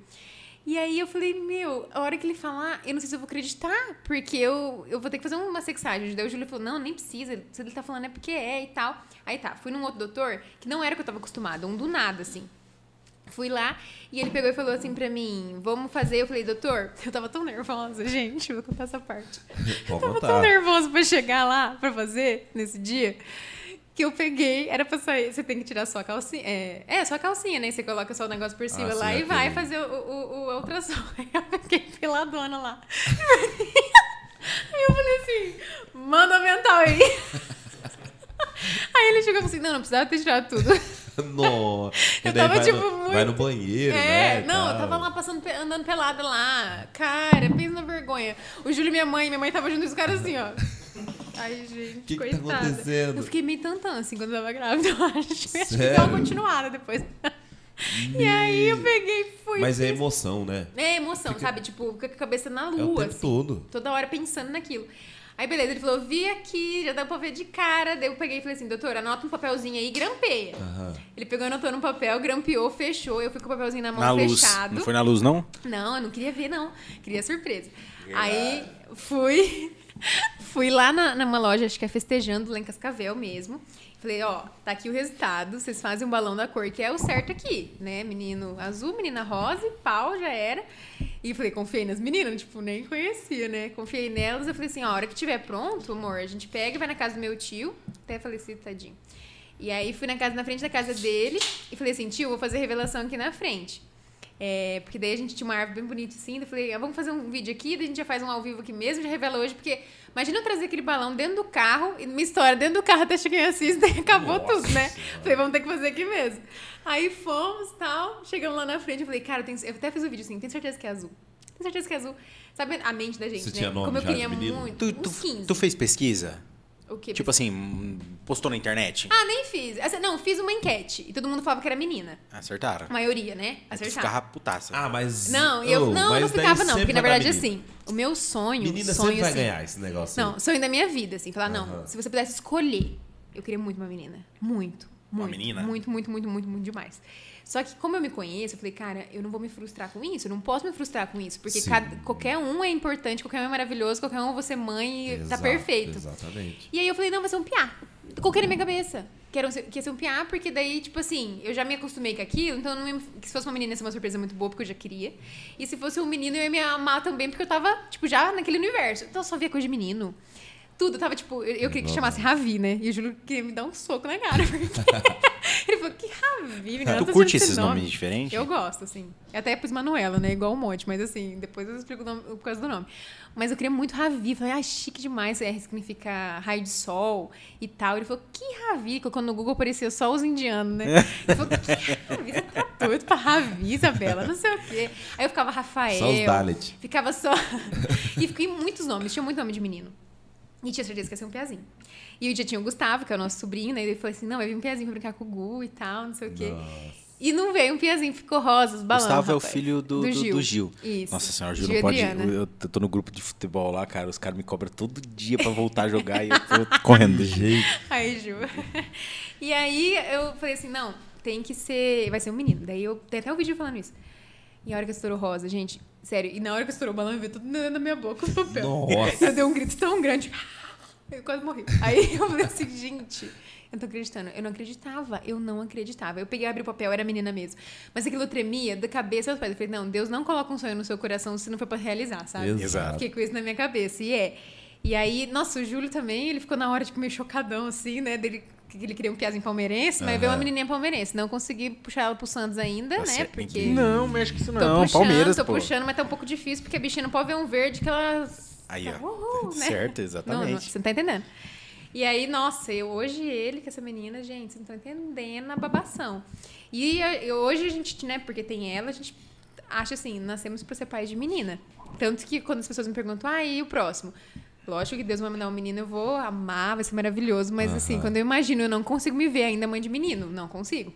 Speaker 4: E aí eu falei, meu, a hora que ele falar, eu não sei se eu vou acreditar, porque eu, eu vou ter que fazer uma sexagem. Daí o Júlio falou, não, nem precisa, se ele tá falando é porque é e tal. Aí tá, fui num outro doutor, que não era o que eu tava acostumada, um do nada, assim. Fui lá e ele pegou e falou assim pra mim: Vamos fazer. Eu falei, doutor, eu tava tão nervosa, gente, vou contar essa parte.
Speaker 3: Pode
Speaker 4: Tava tão
Speaker 3: contar.
Speaker 4: nervosa pra chegar lá pra fazer nesse dia que eu peguei, era pra sair. Você tem que tirar sua calcinha. É, é sua calcinha, né? Você coloca só o negócio por cima
Speaker 3: Ah,
Speaker 4: lá
Speaker 3: sim,
Speaker 4: e vai fazer o, o, o ultrassom. Eu fiquei peladona lá. Aí eu falei assim: manda o mental aí. Aí ele chegou e falou assim: não, não precisava ter tirado tudo.
Speaker 3: Nossa.
Speaker 4: Eu tava,
Speaker 3: vai,
Speaker 4: tipo,
Speaker 3: no,
Speaker 4: muito-
Speaker 3: vai no banheiro,
Speaker 4: É,
Speaker 3: né?
Speaker 4: não, eu tava lá passando, andando pelada lá. Cara, pensa na vergonha. O Júlio e minha mãe, minha mãe tava junto com os caras assim, ó. Ai, gente,
Speaker 3: Que que tá
Speaker 4: coitada.
Speaker 3: acontecendo?
Speaker 4: Eu fiquei meio tantã, assim, quando eu tava grávida, eu acho. Acho que deu
Speaker 3: Sério?
Speaker 4: uma continuada depois. E aí eu peguei e fui.
Speaker 3: Mas é
Speaker 4: fiz-
Speaker 3: emoção, né?
Speaker 4: É emoção, sabe? Tipo, com a cabeça na
Speaker 3: É o
Speaker 4: lua,
Speaker 3: tempo
Speaker 4: assim.
Speaker 3: todo.
Speaker 4: Toda hora pensando naquilo. Aí, beleza, ele falou, vi aqui, já dá pra ver de cara. Daí eu peguei e falei assim, doutor, anota um papelzinho aí e grampeia.
Speaker 3: Aham.
Speaker 4: Ele pegou, anotou no papel, grampeou, fechou. Eu fui com o papelzinho na mão
Speaker 2: Na luz.
Speaker 4: fechado.
Speaker 2: Não foi na luz, não?
Speaker 4: Não, eu não queria ver, não. Queria surpresa. Aí fui, fui lá na, numa loja, acho que é festejando, lá em Cascavel mesmo. Falei, ó, tá aqui o resultado. Vocês fazem um balão da cor que é o certo aqui, né? Menino azul, menina rosa, e pau, já era. E falei, confiei nas meninas, tipo, nem conhecia, né? Confiei nelas. Eu falei assim, ó, a hora que tiver pronto, amor, a gente pega e vai na casa do meu tio. Até falecido, tadinho. E aí fui na casa, na frente da casa dele e falei assim, tio, vou fazer revelação aqui na frente. É, porque daí a gente tinha uma árvore bem bonita assim, daí eu falei, ah, vamos fazer um vídeo aqui, daí a gente já faz um ao vivo aqui mesmo, já revela hoje, porque imagina eu trazer aquele balão dentro do carro, e uma história dentro do carro até chegar assiste, daí acabou tudo, né? Falei, vamos ter que fazer aqui mesmo. Aí fomos tal, chegamos lá na frente, eu falei, cara, eu, tenho- eu até fiz o vídeo assim, tenho certeza que é azul. Tenho certeza que é azul. Sabe a mente da gente,
Speaker 3: Você
Speaker 4: né?
Speaker 3: tinha nome
Speaker 4: Como eu queria
Speaker 3: menino?
Speaker 4: muito.
Speaker 2: Tu,
Speaker 4: uns
Speaker 2: tu,
Speaker 4: 15.
Speaker 2: tu fez pesquisa?
Speaker 4: O quê?
Speaker 2: Tipo assim, postou na internet?
Speaker 4: Ah, nem fiz. Essa- Não, fiz uma enquete e todo mundo falava que era menina.
Speaker 2: Acertaram?
Speaker 4: A maioria, né?
Speaker 2: Tu
Speaker 4: Acertaram.
Speaker 2: ficava putaça.
Speaker 3: Ah, mas.
Speaker 4: Não, eu
Speaker 3: Oh,
Speaker 4: não, eu não ficava não, porque na verdade assim, o meu sonho,
Speaker 3: Menina
Speaker 4: sonho
Speaker 3: sempre vai
Speaker 4: assim,
Speaker 3: ganhar esse negócio.
Speaker 4: Não, sonho da minha vida assim, falar não,
Speaker 3: Aham.
Speaker 4: se você pudesse escolher, eu queria muito uma menina, muito,
Speaker 2: Uma
Speaker 4: muito,
Speaker 2: menina?
Speaker 4: muito, muito, muito, muito, muito demais. Só que como eu me conheço, eu falei, cara, eu não vou me frustrar com isso, eu não posso me frustrar com isso, porque cada- qualquer um é importante, qualquer um é maravilhoso, qualquer um vou ser mãe tá
Speaker 3: Exato,
Speaker 4: perfeito.
Speaker 3: Exatamente.
Speaker 4: E aí eu falei, não, vai ser um piá. Coloquei na minha cabeça. Que, era um, que ia ser um piá, porque daí, tipo assim, eu já me acostumei com aquilo, então não ia- que se fosse uma menina ia ser uma surpresa muito boa, porque eu já queria. E se fosse um menino, eu ia me amar também, porque eu tava, tipo, já naquele universo. Então eu só via coisa de menino. Tudo, tava, tipo, eu, eu queria que chamasse Ravi, né? E o Júlio queria me dar um soco na cara. Ele falou, que Ravi, menina,
Speaker 2: tu
Speaker 4: tá
Speaker 2: curte esses
Speaker 4: esse nome?"
Speaker 2: nomes diferentes?
Speaker 4: Eu gosto, assim. Eu até pus Manuela, né? Igual um monte, mas assim, depois eu explico o nome, por causa do nome. Mas eu queria muito Ravi. Falei, ah, chique demais, é, significa raio de sol e tal. Ele falou, que Ravi? Quando no Google aparecia só os indianos, né? Ele falou, que Ravi? Você tá doido pra Ravi, Isabela? Não sei o quê. Aí eu ficava Rafael.
Speaker 3: Só os Dalit.
Speaker 4: Ficava só. e fiquei muitos nomes, tinha muito nome de menino. E tinha certeza que ia ser um piazinho. E já tinha o Gustavo, que é o nosso sobrinho, né? E ele falou assim: não, vai vir um piazinho pra brincar com o Gu e tal, não sei o quê.
Speaker 3: Nossa.
Speaker 4: E não veio um piazinho, ficou rosa, os balões.
Speaker 2: Gustavo é o
Speaker 4: rapaz.
Speaker 2: filho do, do, do Gil.
Speaker 4: Isso.
Speaker 2: Nossa senhora, o Gil
Speaker 4: Gil
Speaker 2: não pode. Eu, eu tô no grupo de futebol lá, cara. Os caras me cobram todo dia pra voltar a jogar e eu tô correndo do jeito.
Speaker 4: Aí, Ju. E aí eu falei assim: não, tem que ser. Vai ser um menino. Daí eu tem até o vídeo falando isso. E a hora que estourou rosa, gente, sério, e na hora que estourou o balão, eu vi tudo na minha boca, o papel.
Speaker 3: Nossa.
Speaker 4: Eu dei um grito tão grande. Eu quase morri. Aí eu falei assim, gente, eu não tô acreditando. Eu não acreditava, eu não acreditava. Eu peguei, abri o papel, era menina mesmo. Mas aquilo tremia da cabeça aos pés. Eu falei, não, Deus não coloca um sonho no seu coração se não for pra realizar, sabe?
Speaker 3: Exato.
Speaker 4: Fiquei com isso na minha cabeça. E é. E aí, nossa, o Júlio também, ele ficou na hora, tipo, meio chocadão, assim, né? Dele, que ele queria um piazinho palmeirense, mas
Speaker 3: Aham.
Speaker 4: veio uma menininha palmeirense. Não consegui puxar ela pro Santos ainda,
Speaker 2: Tá
Speaker 4: né?
Speaker 2: tem
Speaker 4: Porque.
Speaker 2: que- Não, mexe com isso
Speaker 4: Tô
Speaker 2: não.
Speaker 4: puxando,
Speaker 2: Palmeiras,
Speaker 4: tô
Speaker 2: pô.
Speaker 4: puxando, mas tá um pouco difícil, porque a bichinha não pode ver um verde que ela.
Speaker 2: Aí, ó.
Speaker 4: Uhul, né?
Speaker 2: Certo,
Speaker 4: Não,
Speaker 2: exatamente.
Speaker 4: não, você não tá entendendo. E aí, nossa, eu, hoje ele com essa menina, gente, vocês não estão entendendo a babação. E eu- hoje a gente, né, porque tem ela, a gente acha assim, nascemos pra ser pais de menina. Tanto que quando as pessoas me perguntam, ah, e o próximo? Lógico que Deus vai me dar um menino, eu vou amar, vai ser maravilhoso. Mas assim,
Speaker 3: Aham.
Speaker 4: quando eu imagino, eu não consigo me ver ainda mãe de menino. Não consigo.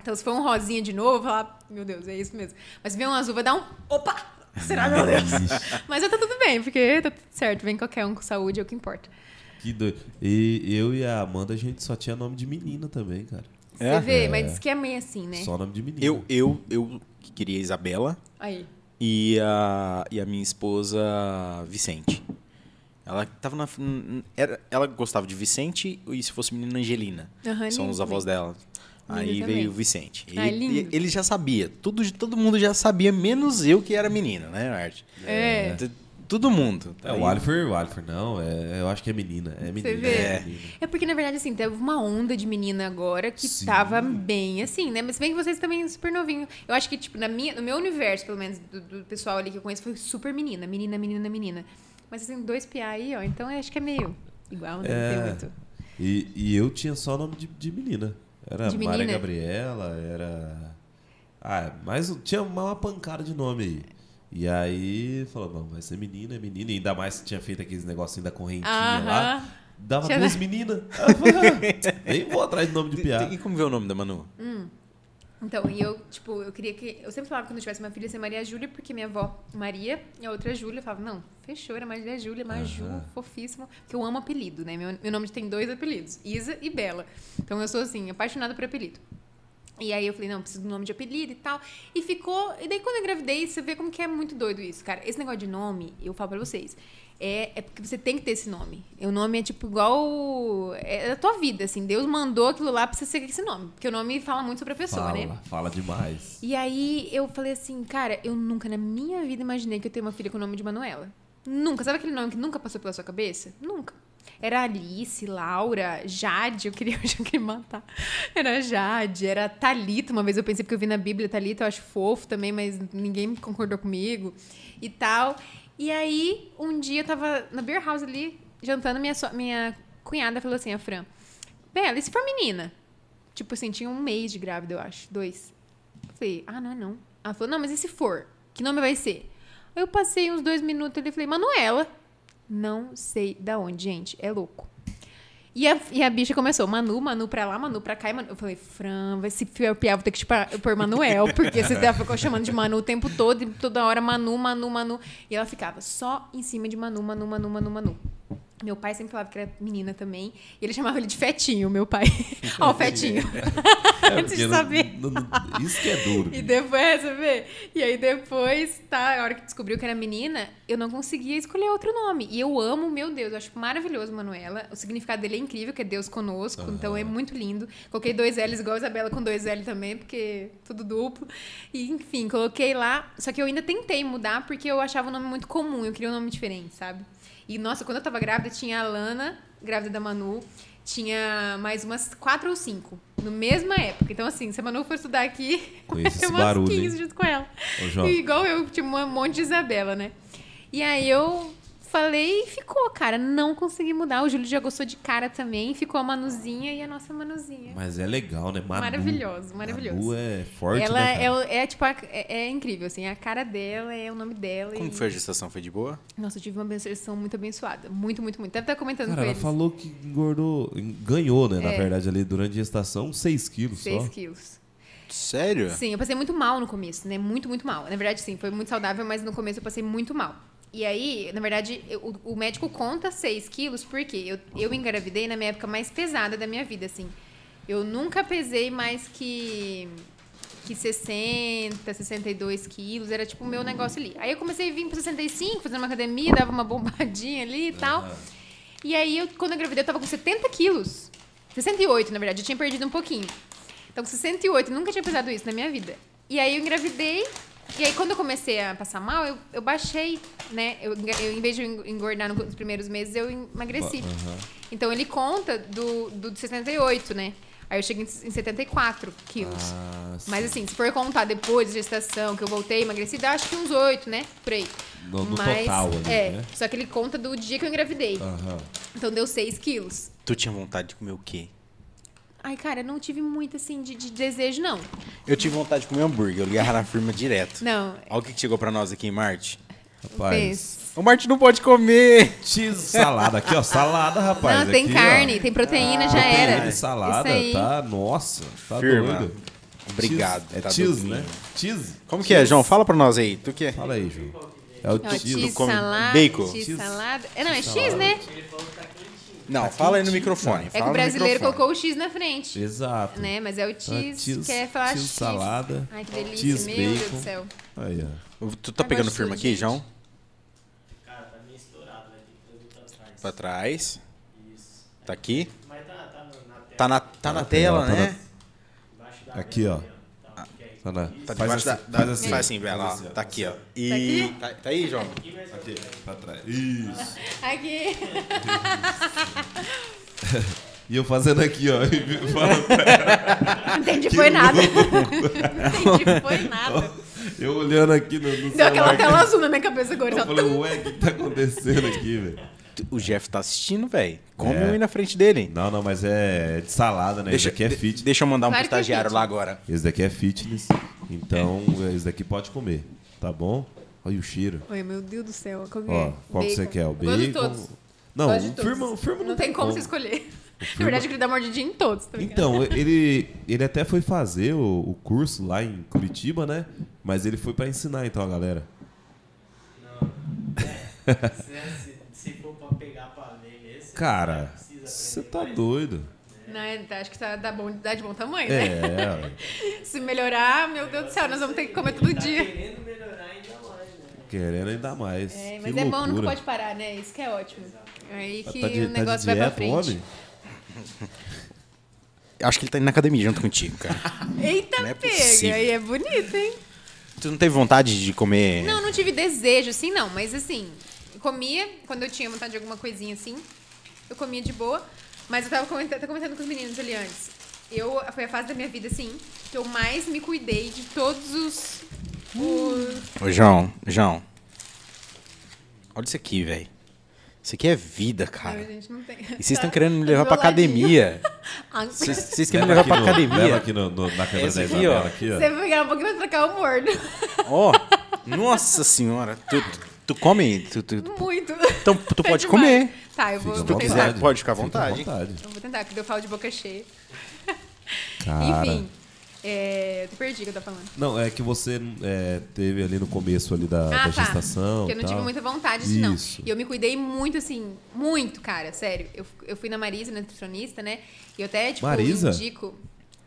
Speaker 4: Então, se for um rosinha de novo, eu vou falar, meu Deus, é isso mesmo. Mas se vier um azul, vai dar um. Opa! Será, meu Deus? Mas tá tudo bem, porque tá tudo certo. Vem qualquer um com saúde, é o que importa.
Speaker 3: Que doido. E eu e a Amanda, a gente só tinha nome de menina também, cara.
Speaker 4: Você
Speaker 2: É?
Speaker 4: vê,
Speaker 3: É.
Speaker 4: mas diz que é meio assim, né?
Speaker 3: Só nome de menina.
Speaker 2: Eu, eu, eu queria Isabela
Speaker 4: Aí.
Speaker 2: e a, e a minha esposa Vicente. Ela tava na. Era, ela gostava de Vicente e se fosse menina Angelina.
Speaker 4: Aham,
Speaker 2: São
Speaker 4: lindo
Speaker 2: os avós dela.
Speaker 4: Lindo
Speaker 2: Aí
Speaker 4: também.
Speaker 2: veio o Vicente.
Speaker 4: Ai,
Speaker 2: E-
Speaker 4: lindo.
Speaker 2: e- ele já sabia. Tudo, todo mundo já sabia, menos eu que era menina, né, Arte?
Speaker 4: É.
Speaker 2: T- Todo mundo.
Speaker 3: É, o Alifer, o Alifer, não, é, eu acho que é menina. É menina.
Speaker 4: vê?
Speaker 3: É. menina.
Speaker 4: É porque, na verdade, assim, teve uma onda de menina agora que
Speaker 3: Sim.
Speaker 4: tava bem assim, né? Mas se bem que vocês também super novinho. Eu acho que, tipo, na minha, no meu universo, pelo menos, do, do pessoal ali que eu conheço, foi super menina. Menina, menina, menina. Mas assim, dois piá aí, ó. Então acho que é meio igual, né? Não tem
Speaker 3: É.
Speaker 4: muito.
Speaker 3: E, e eu tinha só nome de, de menina. Era
Speaker 4: De
Speaker 3: Maria
Speaker 4: menina?
Speaker 3: Gabriela, era. Ah, mas tinha uma, uma pancada de nome aí. E aí falou, não, vai ser menina, é menina. E ainda mais que tinha feito aqueles negocinho da correntinha lá.
Speaker 4: Aham.
Speaker 3: Dava
Speaker 4: Tinha-
Speaker 3: duas meninas. Aí eu falei, ah, Nem vou atrás de nome de piada.
Speaker 2: E como vê o nome da Manu?
Speaker 4: Então, e eu, tipo, eu queria que. Eu sempre falava que quando eu tivesse uma filha, ia ser Maria Júlia, porque minha avó Maria e a outra Júlia. Eu falava, não, fechou, era Maria Júlia, Maju,
Speaker 3: Aham.
Speaker 4: fofíssimo. Porque eu amo apelido, né? Meu, meu nome tem dois apelidos, Isa e Bela. Então eu sou, assim, apaixonada por apelido. E aí eu falei, não, preciso do nome de apelido e tal. E ficou. E daí quando eu engravidei, você vê como que é muito doido isso, cara. Esse negócio de nome, eu falo pra vocês. É, é porque você tem que ter esse nome. O nome é tipo igual. É da tua vida, assim. Deus mandou aquilo lá pra você ser esse nome. Porque o nome fala muito sobre a pessoa,
Speaker 3: Fala,
Speaker 4: né?
Speaker 3: fala demais.
Speaker 4: E aí eu falei assim, cara, eu nunca na minha vida imaginei que eu teria uma filha com o nome de Manuela. Nunca. Sabe aquele nome que nunca passou pela sua cabeça? Nunca. Era Alice, Laura, Jade, eu queria, eu já queria matar. Era Jade, era Talita. Uma vez eu pensei porque eu vi na Bíblia Talita, eu acho fofo também, mas ninguém concordou comigo e tal. E aí, um dia eu tava na beer house ali, jantando, minha, so- minha cunhada falou assim, a Fran, Bela, e se for menina? Tipo assim, tinha um mês de grávida, eu acho. Dois. Eu falei, ah, não é não. Ela falou, não, mas e se for? Que nome vai ser? Eu passei uns dois minutos ali e falei, Manuela. Não sei da onde, gente. É louco. E a, e a bicha começou, Manu, Manu pra lá, Manu pra cá. E Manu. Eu falei, Fran, se pior piar, vou ter que te pôr Manuel, porque você ficou chamando de Manu o tempo todo, e toda hora Manu, Manu, Manu. E ela ficava só em cima de Manu, Manu, Manu, Manu, Manu. Meu pai sempre falava que era menina também. E ele chamava ele de Fetinho, meu pai. Ó, o Fetinho.
Speaker 3: É,
Speaker 4: Antes de saber.
Speaker 3: não- não- isso que é duro.
Speaker 4: E depois, é, vê? E aí depois, tá, a hora que descobriu que era menina, eu não conseguia escolher outro nome. E eu amo, meu Deus, eu acho maravilhoso Manuela. O significado dele é incrível, que é Deus conosco, então é muito lindo. Coloquei dois L's igual a Isabela com dois L também, porque tudo duplo. E enfim, coloquei lá. Só que eu ainda tentei mudar porque eu achava o nome muito comum, eu queria um nome diferente, sabe? E nossa, quando eu tava grávida, tinha a Lana, grávida da Manu, tinha mais umas quatro ou cinco, no mesma época. Então, assim, se a Manu for estudar aqui,
Speaker 3: Conheço
Speaker 4: umas
Speaker 3: barulho,
Speaker 4: 15
Speaker 3: hein?
Speaker 4: junto com ela.
Speaker 3: Ô.
Speaker 4: E igual eu, tinha um monte de Isabela, né? E aí eu falei e ficou, cara. Não consegui mudar. O Júlio já gostou de cara também. Ficou a Manuzinha e a nossa Manuzinha.
Speaker 3: Mas é legal, né? Manu.
Speaker 4: Maravilhoso, maravilhoso.
Speaker 3: Manu é forte,
Speaker 4: ela
Speaker 3: né,
Speaker 4: é, é, tipo, é, é incrível, assim. A cara dela, é o nome dela.
Speaker 2: Como
Speaker 4: e...
Speaker 2: foi a gestação? Foi de boa?
Speaker 4: Nossa, eu tive uma menstruação muito abençoada. Muito, muito, muito. Deve estar comentando
Speaker 3: Cara,
Speaker 4: com
Speaker 3: ela
Speaker 4: eles.
Speaker 3: falou que engordou, ganhou, né, na
Speaker 4: É.
Speaker 3: verdade, ali durante a gestação, 6 quilos
Speaker 4: 6
Speaker 3: só.
Speaker 4: quilos.
Speaker 2: Sério?
Speaker 4: Sim, eu passei muito mal no começo, né? Muito, muito mal. Na verdade, sim, foi muito saudável, mas no começo eu passei muito mal. E aí, na verdade, eu- o, médico conta 6 quilos, porque eu, eu engravidei na minha época mais pesada da minha vida, assim. Eu nunca pesei mais que, que 60, 62 quilos, era tipo o meu negócio ali. Aí eu comecei a vir pra 65, fazendo uma academia, dava uma bombadinha ali e tal. E aí, eu, quando eu engravidei, eu tava com 70 quilos. 68, na verdade, eu tinha perdido um pouquinho. Então, com 68, nunca tinha pesado isso na minha vida. E aí eu engravidei. E aí, quando eu comecei a passar mal, eu, eu baixei, né? Eu, eu, em vez de eu engordar no- nos primeiros meses, eu emagreci.
Speaker 3: Aham.
Speaker 4: Então, ele conta do, do de 68, né? Aí eu cheguei em 74 quilos.
Speaker 3: Ah.
Speaker 4: Mas assim, se for contar depois da gestação, que eu voltei emagrecida, acho que uns 8, né? Por aí.
Speaker 3: No- no
Speaker 4: Mas,
Speaker 3: total ali,
Speaker 4: é,
Speaker 3: né?
Speaker 4: Só que ele conta do dia que eu engravidei.
Speaker 3: Aham.
Speaker 4: Então deu 6 quilos.
Speaker 2: Tu tinha vontade de comer o quê?
Speaker 4: Ai, cara, eu não tive muito assim de, de desejo, não.
Speaker 2: Eu tive vontade de comer hambúrguer. Eu ligava na firma direto.
Speaker 4: Não.
Speaker 2: Olha o que chegou pra nós aqui em Marte.
Speaker 3: Rapaz.
Speaker 2: O Marte não pode comer.
Speaker 3: Cheese salada. Aqui, ó. Salada, rapaz.
Speaker 4: não, tem
Speaker 3: aqui,
Speaker 4: carne,
Speaker 3: ó.
Speaker 4: tem proteína, já
Speaker 3: Proteína
Speaker 4: era.
Speaker 3: e salada,
Speaker 4: Isso aí.
Speaker 3: tá? Nossa, tá
Speaker 2: Firma.
Speaker 3: doido.
Speaker 2: Obrigado.
Speaker 3: Cheese. É
Speaker 2: tá
Speaker 3: cheese,
Speaker 2: doidinho.
Speaker 3: né? Cheese.
Speaker 2: Como que é, João? Fala pra nós aí. Tu que é?
Speaker 3: Fala aí, Ju. É o
Speaker 4: Não,
Speaker 3: cheese.
Speaker 4: cheese salada,
Speaker 2: bacon?
Speaker 4: cheese
Speaker 3: Cheese-
Speaker 4: salada. É, não, é. X, né?
Speaker 2: Não, fala aí no microfone.
Speaker 4: É que o brasileiro colocou o X na frente.
Speaker 3: Exato.
Speaker 4: Né? Mas é o
Speaker 3: Ah,
Speaker 4: cheese, quer falar
Speaker 3: cheese
Speaker 4: X.
Speaker 3: salada.
Speaker 4: Ai, que delícia,
Speaker 3: cheese
Speaker 4: meu Deus
Speaker 3: bacon.
Speaker 4: do céu.
Speaker 3: Aí, ó.
Speaker 2: Tu tá
Speaker 4: Eu
Speaker 2: pegando firma aqui,
Speaker 4: gente.
Speaker 2: João?
Speaker 5: Cara, tá meio estourado, vai ter que pra trás.
Speaker 2: Pra trás.
Speaker 5: Isso.
Speaker 2: Tá aqui.
Speaker 5: Mas tá, tá no- na tela.
Speaker 2: Tá na, tá na
Speaker 3: na
Speaker 2: tela,
Speaker 3: tela, tá
Speaker 2: né?
Speaker 5: Embaixo da
Speaker 3: Aqui, ó.
Speaker 5: Tá, aí.
Speaker 3: Tá.
Speaker 2: Tá
Speaker 3: faz
Speaker 2: debaixo
Speaker 3: assim,
Speaker 2: da,
Speaker 3: faz
Speaker 2: da-
Speaker 3: assim.
Speaker 2: Faz assim, Bela.
Speaker 3: Faz assim, ó.
Speaker 2: Tá aqui, ó.
Speaker 4: Tá
Speaker 2: E...
Speaker 4: aqui?
Speaker 2: Tá, tá aí, João?
Speaker 3: Aqui, pra trás. Isso.
Speaker 4: Aqui.
Speaker 3: E eu fazendo aqui, ó. e
Speaker 4: Não entendi foi nada. Não entendi foi nada.
Speaker 3: eu olhando aqui no, no
Speaker 4: Deu aquela
Speaker 3: celular.
Speaker 4: tela azul na minha cabeça agora.
Speaker 3: Eu falei, ué, o que, que tá acontecendo aqui, velho?
Speaker 2: O Jeff tá assistindo, velho. Come
Speaker 3: É.
Speaker 2: um aí na frente dele.
Speaker 3: Não, não, mas é de salada, né?
Speaker 2: Deixa,
Speaker 3: esse daqui é fitness.
Speaker 2: deixa eu mandar um
Speaker 4: Claro é
Speaker 2: estagiário lá
Speaker 4: fitness.
Speaker 2: agora.
Speaker 3: Esse daqui é fitness. Então, esse daqui pode comer. Tá bom? Olha o cheiro.
Speaker 4: Oi, meu Deus do céu. Qual que
Speaker 3: Ó,
Speaker 4: é?
Speaker 3: qual que você quer? O bacon?
Speaker 4: todos.
Speaker 3: Não, o firma, o firma
Speaker 4: Não tem como você escolher. Na verdade, eu queria dar mordidinha em todos. Tá brincando?
Speaker 3: Então, ele, ele até foi fazer o, o curso lá em Curitiba, né? Mas ele foi pra ensinar então a galera.
Speaker 5: Não. É, se, se for pra pegar pra ver mesmo, você
Speaker 3: Cara, você tá
Speaker 5: mais.
Speaker 3: doido.
Speaker 4: Não, é- tá, acho que tá, dá, bom, dá de bom tamanho, né?
Speaker 3: É,
Speaker 4: Se melhorar, meu Deus do céu, nós vamos ter que comer todo
Speaker 5: Tá
Speaker 4: dia.
Speaker 5: querendo melhorar ainda mais, né?
Speaker 3: querendo ainda mais.
Speaker 4: É,
Speaker 3: Que
Speaker 4: mas é bom, nunca
Speaker 3: loucura.
Speaker 4: pode parar, né? Isso que é ótimo. Aí que
Speaker 3: Tá de-
Speaker 4: o
Speaker 3: tá de
Speaker 4: negócio vai pra frente.
Speaker 3: homem?
Speaker 2: Acho que ele tá indo na academia junto contigo, cara.
Speaker 4: Eita,
Speaker 2: Não é
Speaker 4: pega!
Speaker 2: possível.
Speaker 4: Aí é bonito, hein?
Speaker 2: Tu não teve vontade de comer.
Speaker 4: Não, não tive desejo, assim, não. Mas, assim, comia quando eu tinha vontade de alguma coisinha, assim. Eu comia de boa. Mas eu tava comentando, tava comentando com os meninos ali antes. Eu, foi a fase da minha vida, assim, que eu mais me cuidei de todos os... os...
Speaker 2: Ô, João, João. Olha isso aqui, velho. Isso aqui é vida,
Speaker 4: Não,
Speaker 2: cara.
Speaker 4: gente, não tem.
Speaker 2: E vocês estão
Speaker 4: Tá
Speaker 2: querendo me levar pra academia.
Speaker 4: Ah,
Speaker 2: Vocês
Speaker 4: Você
Speaker 2: vocês querem me levar pra
Speaker 3: aqui no- Leva
Speaker 2: academia.
Speaker 3: aqui no- no- na câmera
Speaker 2: Esse
Speaker 3: da
Speaker 2: aqui,
Speaker 3: Isabela.
Speaker 2: ó.
Speaker 3: Aqui, ó.
Speaker 4: vai pegar um pouquinho pra trocar o mordo.
Speaker 2: Ó, nossa senhora. Tu, tu, tu come? Tu, tu-
Speaker 4: Muito.
Speaker 2: então tu
Speaker 4: É
Speaker 2: pode
Speaker 4: demais.
Speaker 2: comer.
Speaker 4: Tá, eu vou,
Speaker 3: à
Speaker 4: vou
Speaker 2: quiser,
Speaker 4: tentar.
Speaker 3: vontade.
Speaker 2: pode ficar à
Speaker 3: Fica
Speaker 2: vontade.
Speaker 3: vontade.
Speaker 4: Eu vou tentar, que eu falo de boca cheia.
Speaker 3: Cara.
Speaker 4: Enfim. É, eu perdi o que eu tava falando.
Speaker 3: Não, é que você é, teve ali no começo ali da,
Speaker 4: Ah,
Speaker 3: da
Speaker 4: tá.
Speaker 3: gestação.
Speaker 4: Porque eu não
Speaker 3: tal.
Speaker 4: tive muita vontade de não. E eu me cuidei muito, assim, muito, cara, sério. Eu, eu fui na Marisa, nutricionista, né? E eu até, tipo,
Speaker 3: Marisa?
Speaker 4: indico.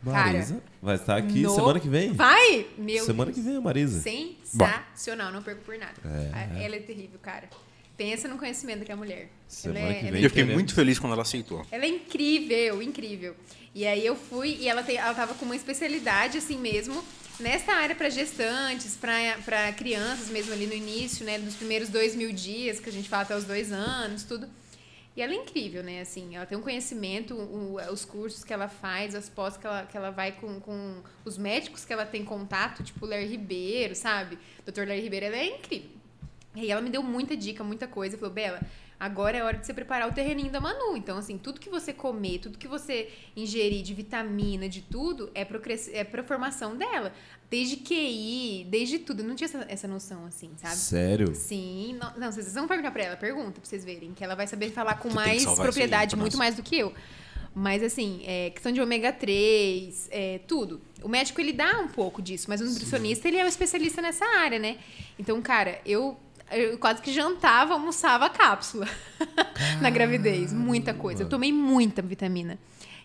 Speaker 3: Marisa
Speaker 4: Cara,
Speaker 3: vai estar aqui
Speaker 4: no-
Speaker 3: semana que vem.
Speaker 4: Vai! Meu
Speaker 3: semana
Speaker 4: Deus.
Speaker 3: que vem, a Marisa.
Speaker 4: Sensacional, não perco por nada.
Speaker 3: É.
Speaker 4: Ela é terrível, cara. Pensa no conhecimento que é a mulher.
Speaker 3: Semana
Speaker 4: ela é,
Speaker 3: que
Speaker 4: ela
Speaker 3: vem
Speaker 4: é
Speaker 2: Eu fiquei muito feliz quando ela aceitou.
Speaker 4: Ela é incrível, incrível. E aí eu fui e ela, tem, ela tava com uma especialidade assim mesmo nessa área para gestantes, para crianças mesmo ali no início, né? Dos primeiros dois mil dias, que a gente fala até os dois anos, tudo. E ela é incrível, né? Assim, ela tem um conhecimento, o- os cursos que ela faz, as pós que ela, que ela vai com, com os médicos que ela tem contato, tipo Larry Ribeiro, sabe? Doutor Larry Ribeiro, ela é incrível. E ela me deu muita dica, muita coisa. Falou, Bela, agora é hora de você preparar o terreninho da Manu. Então, assim, tudo que você comer, tudo que você ingerir de vitamina, de tudo, é crescer, é pra formação dela. Desde QI, desde tudo. Eu não tinha essa, essa noção, assim, sabe?
Speaker 3: Sério?
Speaker 4: Sim. Não, não, vocês vão perguntar pra ela, pergunta pra vocês verem. Que ela vai saber falar com
Speaker 2: Tu
Speaker 4: mais propriedade, muito mais do que eu. Mas, assim, é, questão de ômega 3, é, tudo. O médico, ele dá um pouco disso, mas o nutricionista, ele é um especialista nessa área, né? Então, cara, eu, eu quase que jantava, almoçava a cápsula na gravidez. Muita coisa. Eu tomei muita vitamina.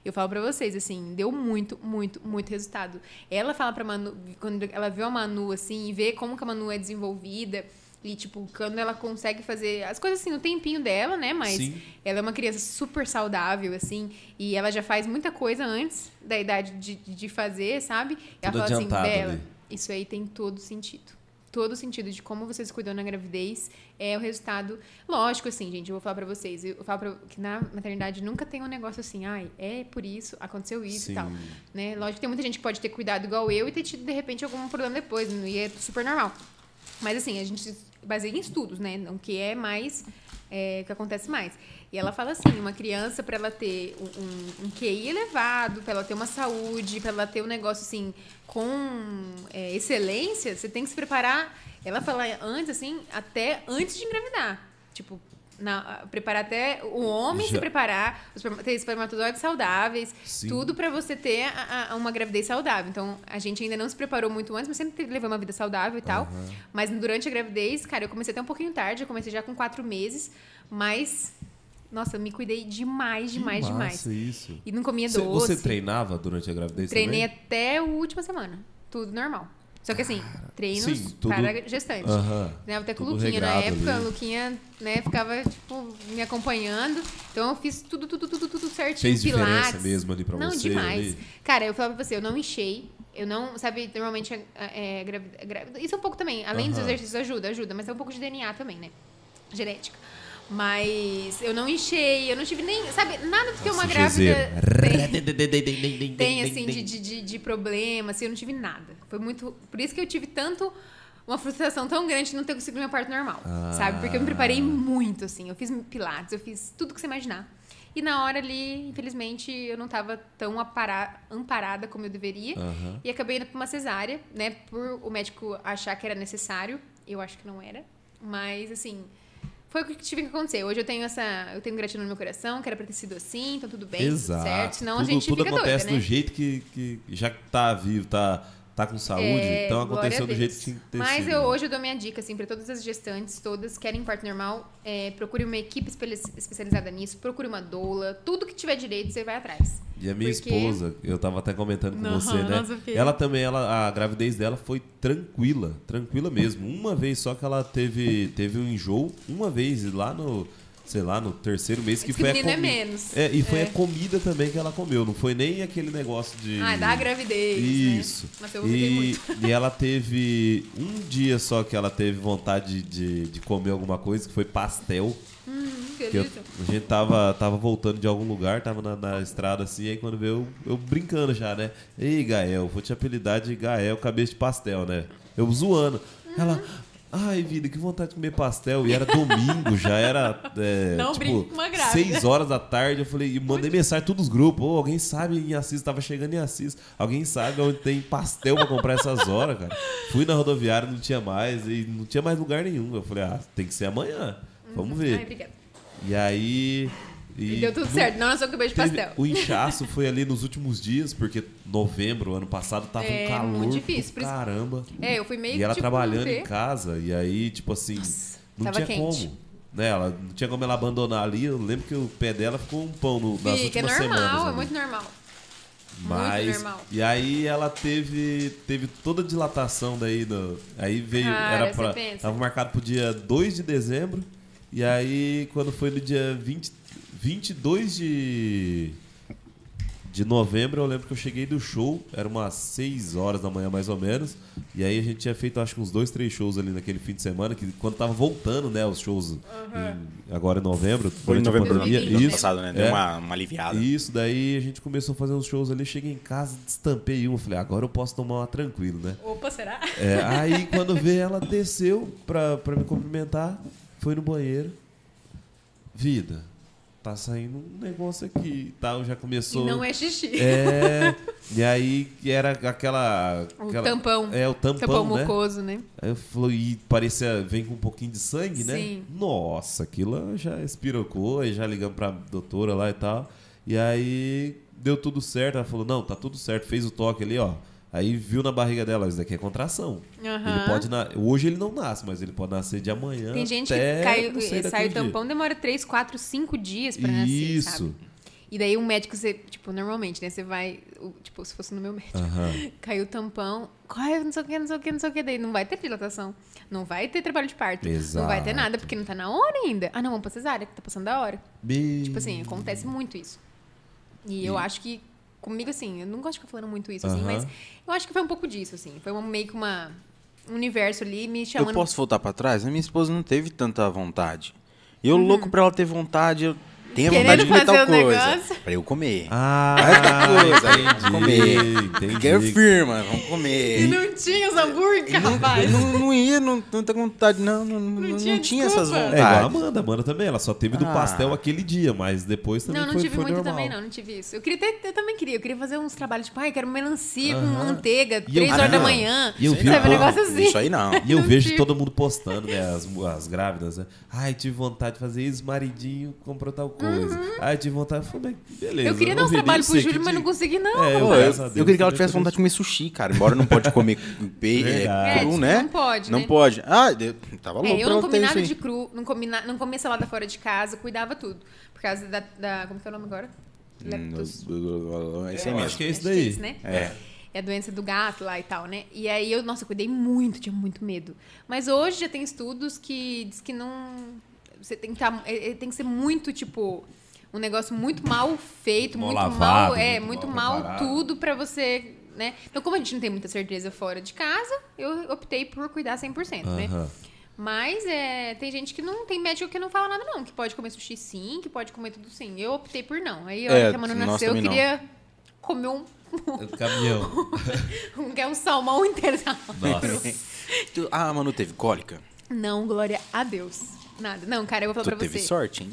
Speaker 4: Eu falo pra vocês, assim, deu muito, muito, muito resultado. Ela fala pra Manu, quando ela vê a Manu, assim, e vê como que a Manu é desenvolvida, e, tipo, quando ela consegue fazer as coisas assim no tempinho dela, né? Mas
Speaker 3: Sim.
Speaker 4: ela é uma criança super saudável, assim, e ela já faz muita coisa antes da idade de, de fazer, sabe? E ela
Speaker 3: Tudo
Speaker 4: fala assim, Bela,
Speaker 3: ali.
Speaker 4: isso aí tem todo sentido. Todo sentido de como você se cuidou na gravidez é o resultado. Lógico, assim, gente, eu vou falar pra vocês. Eu falo pra, que na maternidade nunca tem um negócio assim, ai, é por isso, aconteceu isso
Speaker 3: Sim.
Speaker 4: e tal. Né? Lógico que tem muita gente que pode ter cuidado igual eu e ter tido, de repente, algum problema depois, e é super normal. Mas assim, a gente baseia em estudos, né? O que é mais. É, o que acontece mais. E ela fala assim: uma criança, para ela ter um, um, um QI elevado, para ela ter uma saúde, para ela ter um negócio assim, com é, excelência, você tem que se preparar. Ela fala antes, assim, até antes de engravidar. Tipo, na- preparar até o homem se
Speaker 3: Já-
Speaker 4: preparar, os esperma- ter espermatozoides saudáveis,
Speaker 3: Sim.
Speaker 4: tudo para você ter a- a- uma gravidez saudável. Então, a gente ainda não se preparou muito antes, mas sempre teve- levou uma vida saudável e tal. Mas durante a gravidez, cara, eu comecei até um pouquinho tarde, eu comecei já com quatro meses, mas, nossa, eu me cuidei demais, demais,
Speaker 3: Que
Speaker 4: demais.
Speaker 3: massa isso.
Speaker 4: E não comia
Speaker 3: Você,
Speaker 4: doce.
Speaker 3: você treinava durante a gravidez
Speaker 4: Treinei
Speaker 3: também?
Speaker 4: até a última semana. Tudo normal. Só que assim, treinos
Speaker 3: Sim, tudo-
Speaker 4: para gestante.
Speaker 3: Aham.
Speaker 4: Treinava até com o Luquinha na época.
Speaker 3: ali.
Speaker 4: O Luquinha, né, ficava, tipo, me acompanhando. Então eu fiz tudo, tudo, tudo, tudo certinho.
Speaker 3: Fez diferença
Speaker 4: pilates.
Speaker 3: mesmo ali pra
Speaker 4: não,
Speaker 3: você,
Speaker 4: demais.
Speaker 3: ali?
Speaker 4: Cara, eu falava pra você, eu não enchei. Eu não, sabe, normalmente é, é, grávida- grávida- Isso é um pouco também. Além dos exercícios, ajuda, ajuda. Mas é um pouco de DNA também, né? Genética. Mas eu não enchei, eu não tive nem. Sabe, nada do que uma grávida tem, tem assim, de, de, de, de problema, assim, eu não tive nada. Foi muito. Por isso que eu tive tanto uma frustração tão grande de não ter conseguido meu parto normal,
Speaker 3: Ah.
Speaker 4: sabe? Porque eu me preparei muito, assim. Eu fiz pilates, eu fiz tudo que você imaginar. E na hora ali, infelizmente, eu não tava tão amparada como eu deveria.
Speaker 3: Aham.
Speaker 4: E acabei indo pra uma cesárea, né? Por o médico achar que era necessário. Eu acho que não era. Mas, assim, foi o que tive que acontecer. Hoje eu tenho essa. Eu tenho gratidão no meu coração, que era pra ter sido assim, então tudo bem,
Speaker 3: Exato.
Speaker 4: tudo certo. Senão
Speaker 3: tudo,
Speaker 4: a gente
Speaker 3: tudo acontece
Speaker 4: doida, né?
Speaker 3: do jeito que, que já que tá vivo, tá, tá com saúde,
Speaker 4: É,
Speaker 3: então aconteceu do jeito que tinha que
Speaker 4: Mas
Speaker 3: sido.
Speaker 4: eu,
Speaker 3: né?
Speaker 4: hoje eu dou minha dica, assim, pra todas as gestantes, todas querem parto normal, é, procure uma equipe espe- especializada nisso, procure uma doula, tudo que tiver direito, você vai atrás.
Speaker 3: E a minha
Speaker 4: Porque-
Speaker 3: esposa, eu tava até comentando com
Speaker 4: Não,
Speaker 3: você, né?
Speaker 4: nossa,
Speaker 3: Ela também, ela, a gravidez dela foi tranquila, tranquila mesmo. Uma vez só que ela teve, teve um enjoo, uma vez, lá no, sei lá, no terceiro mês, que
Speaker 4: Diz que
Speaker 3: foi a
Speaker 4: menino é
Speaker 3: comida.
Speaker 4: menos.
Speaker 3: É, e foi
Speaker 4: É.
Speaker 3: a comida também que ela comeu, não foi nem aquele negócio de.
Speaker 4: Ah, da gravidez,
Speaker 3: Isso.
Speaker 4: né? Mas eu
Speaker 3: E,
Speaker 4: muito.
Speaker 3: e ela teve um dia só que ela teve vontade de, de comer alguma coisa, que foi pastel.
Speaker 4: Hum, que
Speaker 3: eu- a gente tava, tava voltando de algum lugar, tava na, na estrada assim, aí quando veio eu, eu brincando já, né? Ei, Gael, vou te apelidar de Gael Cabeça de Pastel, né? Eu zoando. Ela, ai, vida, que vontade de comer pastel. E era domingo, já era. É,
Speaker 4: Não
Speaker 3: tipo,
Speaker 4: uma grávida.
Speaker 3: seis horas da tarde. Eu falei, e mandei mensagem em todos os grupos. Ô, alguém sabe em Assis, tava chegando em Assis. Alguém sabe onde tem pastel pra comprar essas horas, cara? Fui na rodoviária, não tinha mais, e não tinha mais lugar nenhum. Eu falei, ah, tem que ser amanhã. Vamos ver.
Speaker 4: Ai, obrigada.
Speaker 3: E aí.
Speaker 4: E deu tudo certo, não nasceu cabelo de
Speaker 3: teve-
Speaker 4: pastel.
Speaker 3: O inchaço foi ali nos últimos dias, porque novembro, ano passado, tava
Speaker 4: É,
Speaker 3: um calor
Speaker 4: muito difícil,
Speaker 3: caramba.
Speaker 4: É, eu fui meio
Speaker 3: E ela
Speaker 4: tipo,
Speaker 3: trabalhando em casa, e aí, tipo assim, não
Speaker 4: tava
Speaker 3: tinha
Speaker 4: quente.
Speaker 3: como. Né? Ela, não tinha como ela abandonar ali. Eu lembro que o pé dela ficou um pão no, nas
Speaker 4: Fica, é
Speaker 3: últimas
Speaker 4: normal,
Speaker 3: semanas.
Speaker 4: é
Speaker 3: ali.
Speaker 4: muito normal.
Speaker 3: Mas,
Speaker 4: muito normal.
Speaker 3: E aí ela teve, teve toda a dilatação daí. No, aí veio.
Speaker 4: Cara,
Speaker 3: era pra,
Speaker 4: pensa.
Speaker 3: tava marcado pro dia 2 de dezembro. E aí, quando foi no dia 20, 22 de, de novembro, eu lembro que eu cheguei do show. Era umas 6 horas da manhã, mais ou menos. E aí a gente tinha feito, acho que uns dois, três shows ali naquele fim de semana. Que quando tava voltando, né, os shows em- agora em novembro.
Speaker 2: Foi em novembro do
Speaker 3: pandemia.
Speaker 2: ano
Speaker 3: Isso.
Speaker 2: passado, né? Deu
Speaker 3: É.
Speaker 2: uma, uma aliviada.
Speaker 3: Isso, daí a gente começou a fazer uns shows ali, cheguei em casa, destampei uma, falei, agora eu posso tomar uma tranquilo, né?
Speaker 4: Opa, será?
Speaker 3: É, aí quando veio, ela desceu pra, pra me cumprimentar, foi no banheiro. Vida, tá saindo um negócio aqui e tal, já
Speaker 4: E
Speaker 3: começou.
Speaker 4: não é xixi.
Speaker 3: É, e aí era aquela.
Speaker 4: O
Speaker 3: aquela-
Speaker 4: tampão.
Speaker 3: É, o tampão,
Speaker 4: Tampão
Speaker 3: né?
Speaker 4: mucoso, né?
Speaker 3: Aí eu falei, e parecia, vem com um pouquinho de sangue, né?
Speaker 4: Sim.
Speaker 3: Nossa, aquilo já espirocou, aí já ligamos pra doutora lá e tal. E aí deu tudo certo. Ela falou, não, tá tudo certo, fez o toque ali, ó. Aí viu na barriga dela, isso daqui é contração.
Speaker 4: Aham.
Speaker 3: Ele pode na... Hoje ele não nasce, mas ele pode nascer de amanhã.
Speaker 4: Tem gente
Speaker 3: até,
Speaker 4: que cai,
Speaker 3: não sei,
Speaker 4: sai
Speaker 3: daqui
Speaker 4: o
Speaker 3: um dia.
Speaker 4: tampão, demora 3, 4, 5 dias pra nascer,
Speaker 3: Isso.
Speaker 4: sabe? E daí um médico, você, tipo, normalmente, né? Você vai, tipo, se fosse no meu médico,
Speaker 3: Aham.
Speaker 4: caiu o tampão, corre, não sei o que, não sei o que, não sei o que, daí não vai ter dilatação, não vai ter trabalho de parto, não vai ter
Speaker 3: Exato.
Speaker 4: nada, porque não tá na hora ainda. Ah, não, vamos pra cesárea, que tá passando da hora.
Speaker 3: Bem-
Speaker 4: Tipo assim, acontece muito isso. E, eu
Speaker 3: E-
Speaker 4: acho que, comigo, assim, eu não gosto de ficar falando muito isso, assim, mas eu acho que foi um pouco disso, assim. Foi uma, meio que uma, um universo ali me chamando.
Speaker 2: Eu posso voltar pra trás? A minha esposa não teve tanta vontade. Eu, louco pra ela ter vontade, eu tenho
Speaker 4: Uhum. Querendo
Speaker 2: vontade de comer tal
Speaker 4: fazer o
Speaker 2: coisa.
Speaker 4: negócio.
Speaker 2: Pra eu comer.
Speaker 3: Ah,
Speaker 2: coisa, aí,
Speaker 3: entendi,
Speaker 2: comer.
Speaker 3: entendi.
Speaker 2: Quer firma, vamos
Speaker 4: E
Speaker 2: comer.
Speaker 4: não tinha os hambúrguer,
Speaker 2: E não,
Speaker 4: rapaz.
Speaker 2: não, não ia, não, não tá com vontade, não, não, não, não
Speaker 4: tinha
Speaker 2: tinha, essas
Speaker 4: desculpa.
Speaker 3: É igual a
Speaker 2: vontades.
Speaker 3: Amanda, a Amanda também, ela só teve do
Speaker 2: Ah.
Speaker 3: pastel aquele dia, mas depois também
Speaker 4: Não, não
Speaker 3: foi,
Speaker 4: tive
Speaker 3: foi
Speaker 4: muito
Speaker 3: normal.
Speaker 4: também, não. Não tive isso. Eu queria ter, eu também queria. Eu queria fazer uns trabalhos, tipo, ai, quero melancia com
Speaker 3: Aham.
Speaker 4: manteiga,
Speaker 3: E eu
Speaker 4: três horas da
Speaker 3: Ah,
Speaker 4: manhã.
Speaker 3: e eu vi
Speaker 4: sabe, um negócio assim.
Speaker 2: Isso aí não.
Speaker 3: E eu
Speaker 4: Não
Speaker 3: vejo
Speaker 4: tive.
Speaker 3: todo mundo postando, né? As, as grávidas, né? Ai, tive vontade de fazer isso, maridinho comprou tal coisa. Ai, tive vontade. Eu falei, beleza.
Speaker 4: Uhum. Eu queria dar uns
Speaker 3: vi
Speaker 4: trabalhos pro Júlio, mas não consegui, não.
Speaker 3: É, eu,
Speaker 2: eu, queria que ela tivesse vontade de comer sushi, cara. Embora não pode comer pe- é, cru,
Speaker 4: É,
Speaker 2: né?
Speaker 4: não pode,
Speaker 2: Não
Speaker 4: né?
Speaker 2: pode. Ah, eu tava louco
Speaker 4: É, eu não comi nada
Speaker 2: isso
Speaker 4: de
Speaker 2: aí.
Speaker 4: cru, não comi, na, não comi salada fora de casa, cuidava tudo. Por causa da, da- como que é o nome agora? Leptos.
Speaker 2: Hum, Esse aí
Speaker 3: Eu
Speaker 2: mesmo.
Speaker 3: acho que é
Speaker 4: que é
Speaker 3: daí.
Speaker 4: isso, né?
Speaker 2: É.
Speaker 4: É a doença do gato lá e tal, né? E aí eu, nossa, eu cuidei muito, tinha muito medo. Mas hoje já tem estudos que diz que não. Você tem que, tá, é- é- tem que ser muito, tipo, um negócio muito mal feito,
Speaker 3: Mal
Speaker 4: muito
Speaker 3: lavado,
Speaker 4: mal. É,
Speaker 3: muito
Speaker 4: muito
Speaker 3: mal
Speaker 4: mal tudo pra você. Né? Então, como a gente não tem muita certeza fora de casa, eu optei por cuidar 100%, né?
Speaker 3: Aham.
Speaker 4: Mas é, tem gente que não tem médico que não fala nada, não. Que pode comer sushi sim, que pode comer tudo sim. Eu optei por não. Aí, a hora
Speaker 2: É,
Speaker 4: que a Manu nasceu, eu
Speaker 2: também não.
Speaker 4: queria comer um
Speaker 3: É Caminhão.
Speaker 4: Um que é um salmão integral.
Speaker 3: Nossa.
Speaker 2: Tu- Ah, Manu teve cólica?
Speaker 4: Não, glória a Deus. Nada. Não, cara, eu vou
Speaker 2: Tu
Speaker 4: falar pra
Speaker 2: teve
Speaker 4: você.
Speaker 2: sorte, hein?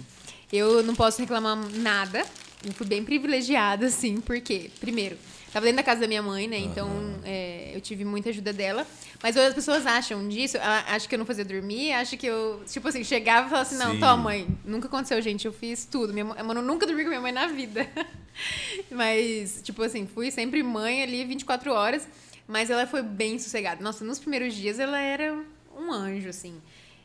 Speaker 4: Eu não posso reclamar nada. Eu fui bem privilegiada, assim, porque, primeiro, tava dentro da casa da minha mãe, né? Então, é, eu tive muita ajuda dela. Mas as pessoas acham disso, acha que eu não fazia dormir, acha que eu, tipo assim, chegava e falava assim, não,
Speaker 3: Sim.
Speaker 4: toma, mãe. Nunca aconteceu, gente, eu fiz tudo. Minha mãe, mano, nunca dormi com minha mãe na vida. mas, tipo assim, fui sempre mãe ali 24 horas, mas ela foi bem sossegada. Nossa, nos primeiros dias ela era um anjo, assim.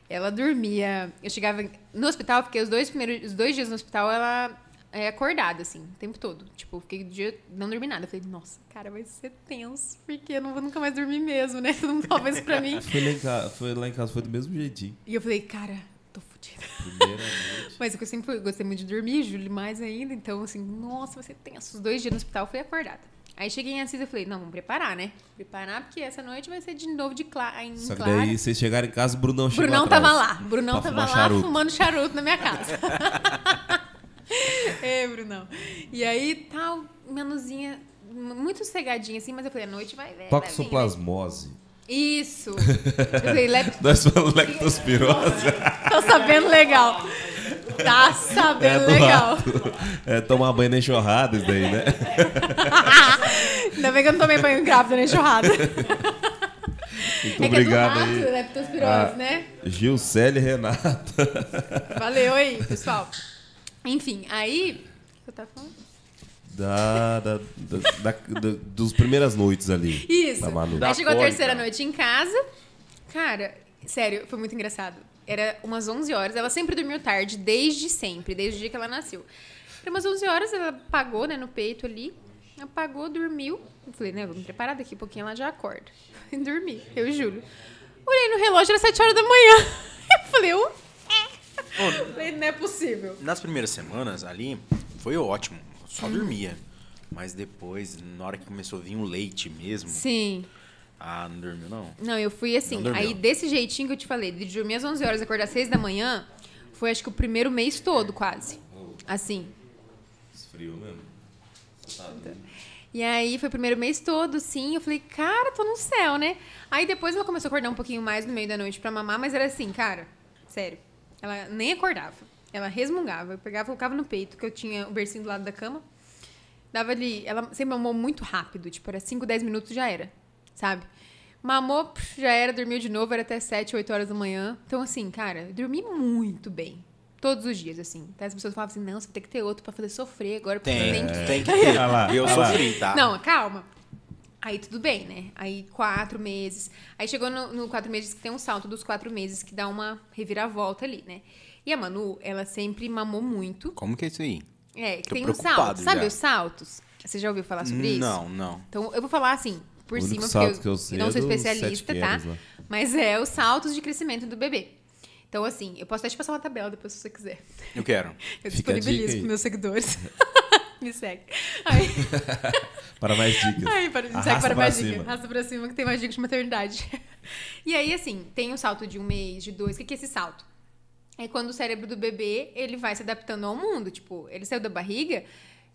Speaker 4: Ela dormia. Eu chegava no hospital, fiquei os dois primeiros, os dois dias no hospital, ela é acordada, assim, o tempo todo. Tipo, fiquei o dia, não dormi nada. Eu falei, nossa, cara, vai ser tenso, porque eu não vou nunca mais dormir mesmo, né? Todo mundo isso pra mim.
Speaker 3: Foi lá, em casa, foi lá em casa, foi do mesmo jeitinho.
Speaker 4: E eu falei, cara, tô fodida.
Speaker 3: Primeira noite.
Speaker 4: Mas eu sempre fui- gostei muito de dormir, Júlio mais ainda. Então, assim, nossa, vai ser tenso. Os dois dias no hospital, fui acordada. Aí cheguei em Assis e falei, não, vamos preparar, né? Preparar, porque essa noite vai ser de novo de cla em
Speaker 3: Só que
Speaker 4: claro.
Speaker 3: daí vocês chegaram em casa, o Brunão chegou
Speaker 4: Brunão
Speaker 3: atrás.
Speaker 4: tava lá. Brunão tava lá
Speaker 3: charuto.
Speaker 4: fumando charuto na minha casa. é, Brunão. E aí, tal, menuzinha, muito cegadinha assim, mas eu falei, a noite vai ver. vai vir, né?
Speaker 3: Toxoplasmose.
Speaker 4: Isso. Eu falei, lep...
Speaker 3: Nós falamos leptospirose.
Speaker 4: tô sabendo legal. Tá
Speaker 3: É
Speaker 4: sabendo
Speaker 3: do
Speaker 4: legal.
Speaker 3: É tomar banho na enxurrada isso daí, né?
Speaker 4: Ainda bem que eu não tomei banho grávida na enxurrada.
Speaker 3: Muito
Speaker 4: é que
Speaker 3: obrigado
Speaker 4: é do rato,
Speaker 3: aí.
Speaker 4: leptospirose,
Speaker 3: Ah.
Speaker 4: né?
Speaker 3: Gilcele Renata.
Speaker 4: Valeu aí, pessoal. Enfim, aí... O que eu tava falando?
Speaker 3: Da, da, da, da- da- dos primeiras noites ali.
Speaker 4: Isso.
Speaker 3: Da Manu.
Speaker 4: Aí chegou a terceira noite em casa. Cara, sério, foi muito engraçado. Era umas 11 horas. Ela sempre dormiu tarde, desde sempre, desde o dia que ela nasceu. Era umas 11 horas, ela apagou, né, no peito ali. Apagou, dormiu. Eu falei, né, vamos preparar daqui a pouquinho ela já acorda. E dormi, eu e Júlio. Olhei no relógio, era 7 horas da manhã. Eu falei,
Speaker 2: Ô,
Speaker 4: falei, não é possível.
Speaker 2: nas primeiras semanas ali, foi ótimo.
Speaker 4: Hum.
Speaker 2: Só dormia. Mas depois, na hora que começou a vir o leite mesmo,
Speaker 4: Sim.
Speaker 2: Ah, não dormiu não.
Speaker 4: Não, eu fui assim. Aí, desse jeitinho que eu te falei, de dormir às 11 horas e acordar às 6 da manhã, foi acho que o primeiro mês todo, quase. Assim.
Speaker 3: Esfriou mesmo.
Speaker 4: E aí, foi o primeiro mês todo, sim. Eu falei, cara, tô no céu, né? Aí depois ela começou a acordar um pouquinho mais no meio da noite pra mamar, mas era assim, cara, sério. Ela nem acordava. Ela resmungava. Eu pegava, colocava no peito, que eu tinha o bercinho do lado da cama. Dava ali. Ela sempre mamou muito rápido, tipo, era 5, 10 minutos já era, sabe? Mamou, já era, dormiu de novo, era até 7, 8 horas da manhã. Então, assim, cara, eu dormi muito bem. Todos os dias, assim. Até as pessoas falavam assim, não, você ter que ter outro pra fazer sofrer agora, porque
Speaker 2: Tem,
Speaker 4: tem que
Speaker 2: tem que ter.
Speaker 3: Olha lá,
Speaker 2: eu sofri, tá?
Speaker 4: não, calma. Aí tudo bem, né? Aí quatro meses. Aí chegou no, no quatro meses que tem um salto dos quatro meses que dá uma reviravolta ali, né? E a Manu, ela sempre mamou muito.
Speaker 2: Como que é isso aí?
Speaker 4: É, que
Speaker 2: Tô
Speaker 4: tem um salto. Sabe
Speaker 2: já.
Speaker 4: os saltos? Você já ouviu falar sobre isso?
Speaker 2: Não, não.
Speaker 4: Então eu vou falar assim, por
Speaker 3: O
Speaker 4: cima,
Speaker 3: salto
Speaker 4: porque
Speaker 3: que eu sei
Speaker 4: não
Speaker 3: é
Speaker 4: sou especialista, tá?
Speaker 3: lá.
Speaker 4: Mas é os saltos de crescimento do bebê. Então, assim, eu posso até te passar uma tabela depois se você quiser.
Speaker 2: Eu quero.
Speaker 4: Eu
Speaker 3: Fica
Speaker 4: disponibilizo
Speaker 3: aí.
Speaker 4: para meus seguidores. Me segue. Aí,
Speaker 3: Para mais dicas.
Speaker 4: Ai, para, segue
Speaker 3: Arrasta
Speaker 4: para mais dicas. Arrasta pra cima que tem mais dicas de maternidade. E aí, assim, tem um salto de um mês, de dois. O que que é esse salto? É quando o cérebro do bebê, ele vai se adaptando ao mundo. Tipo, ele saiu da barriga,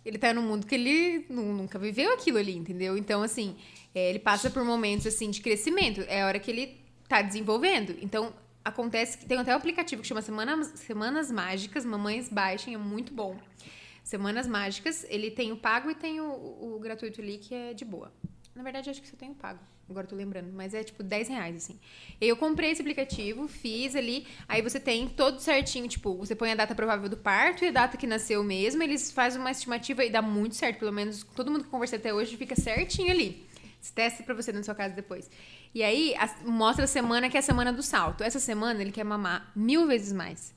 Speaker 4: ele tá num mundo que ele nu- nunca viveu aquilo ali, entendeu? Então, assim, é, ele passa por momentos, assim, de crescimento. É a hora que ele tá desenvolvendo. Então, acontece que tem até um aplicativo que chama Semanas, Semanas Mágicas. Mamães baixem, é muito bom. Semanas Mágicas, ele tem o pago e tem o, o- o gratuito ali, que é de boa. Na verdade, acho que só tem o pago. Agora tô lembrando, mas é tipo 10 reais, assim. Eu comprei esse aplicativo, fiz ali, aí você tem todo certinho, tipo, você põe a data provável do parto e a data que nasceu mesmo, eles fazem uma estimativa e dá muito certo, pelo menos todo mundo que conversei até hoje fica certinho ali. Você testa pra você na sua casa depois. E aí, a- mostra a semana que é a semana do salto. Essa semana ele quer mamar mil vezes mais.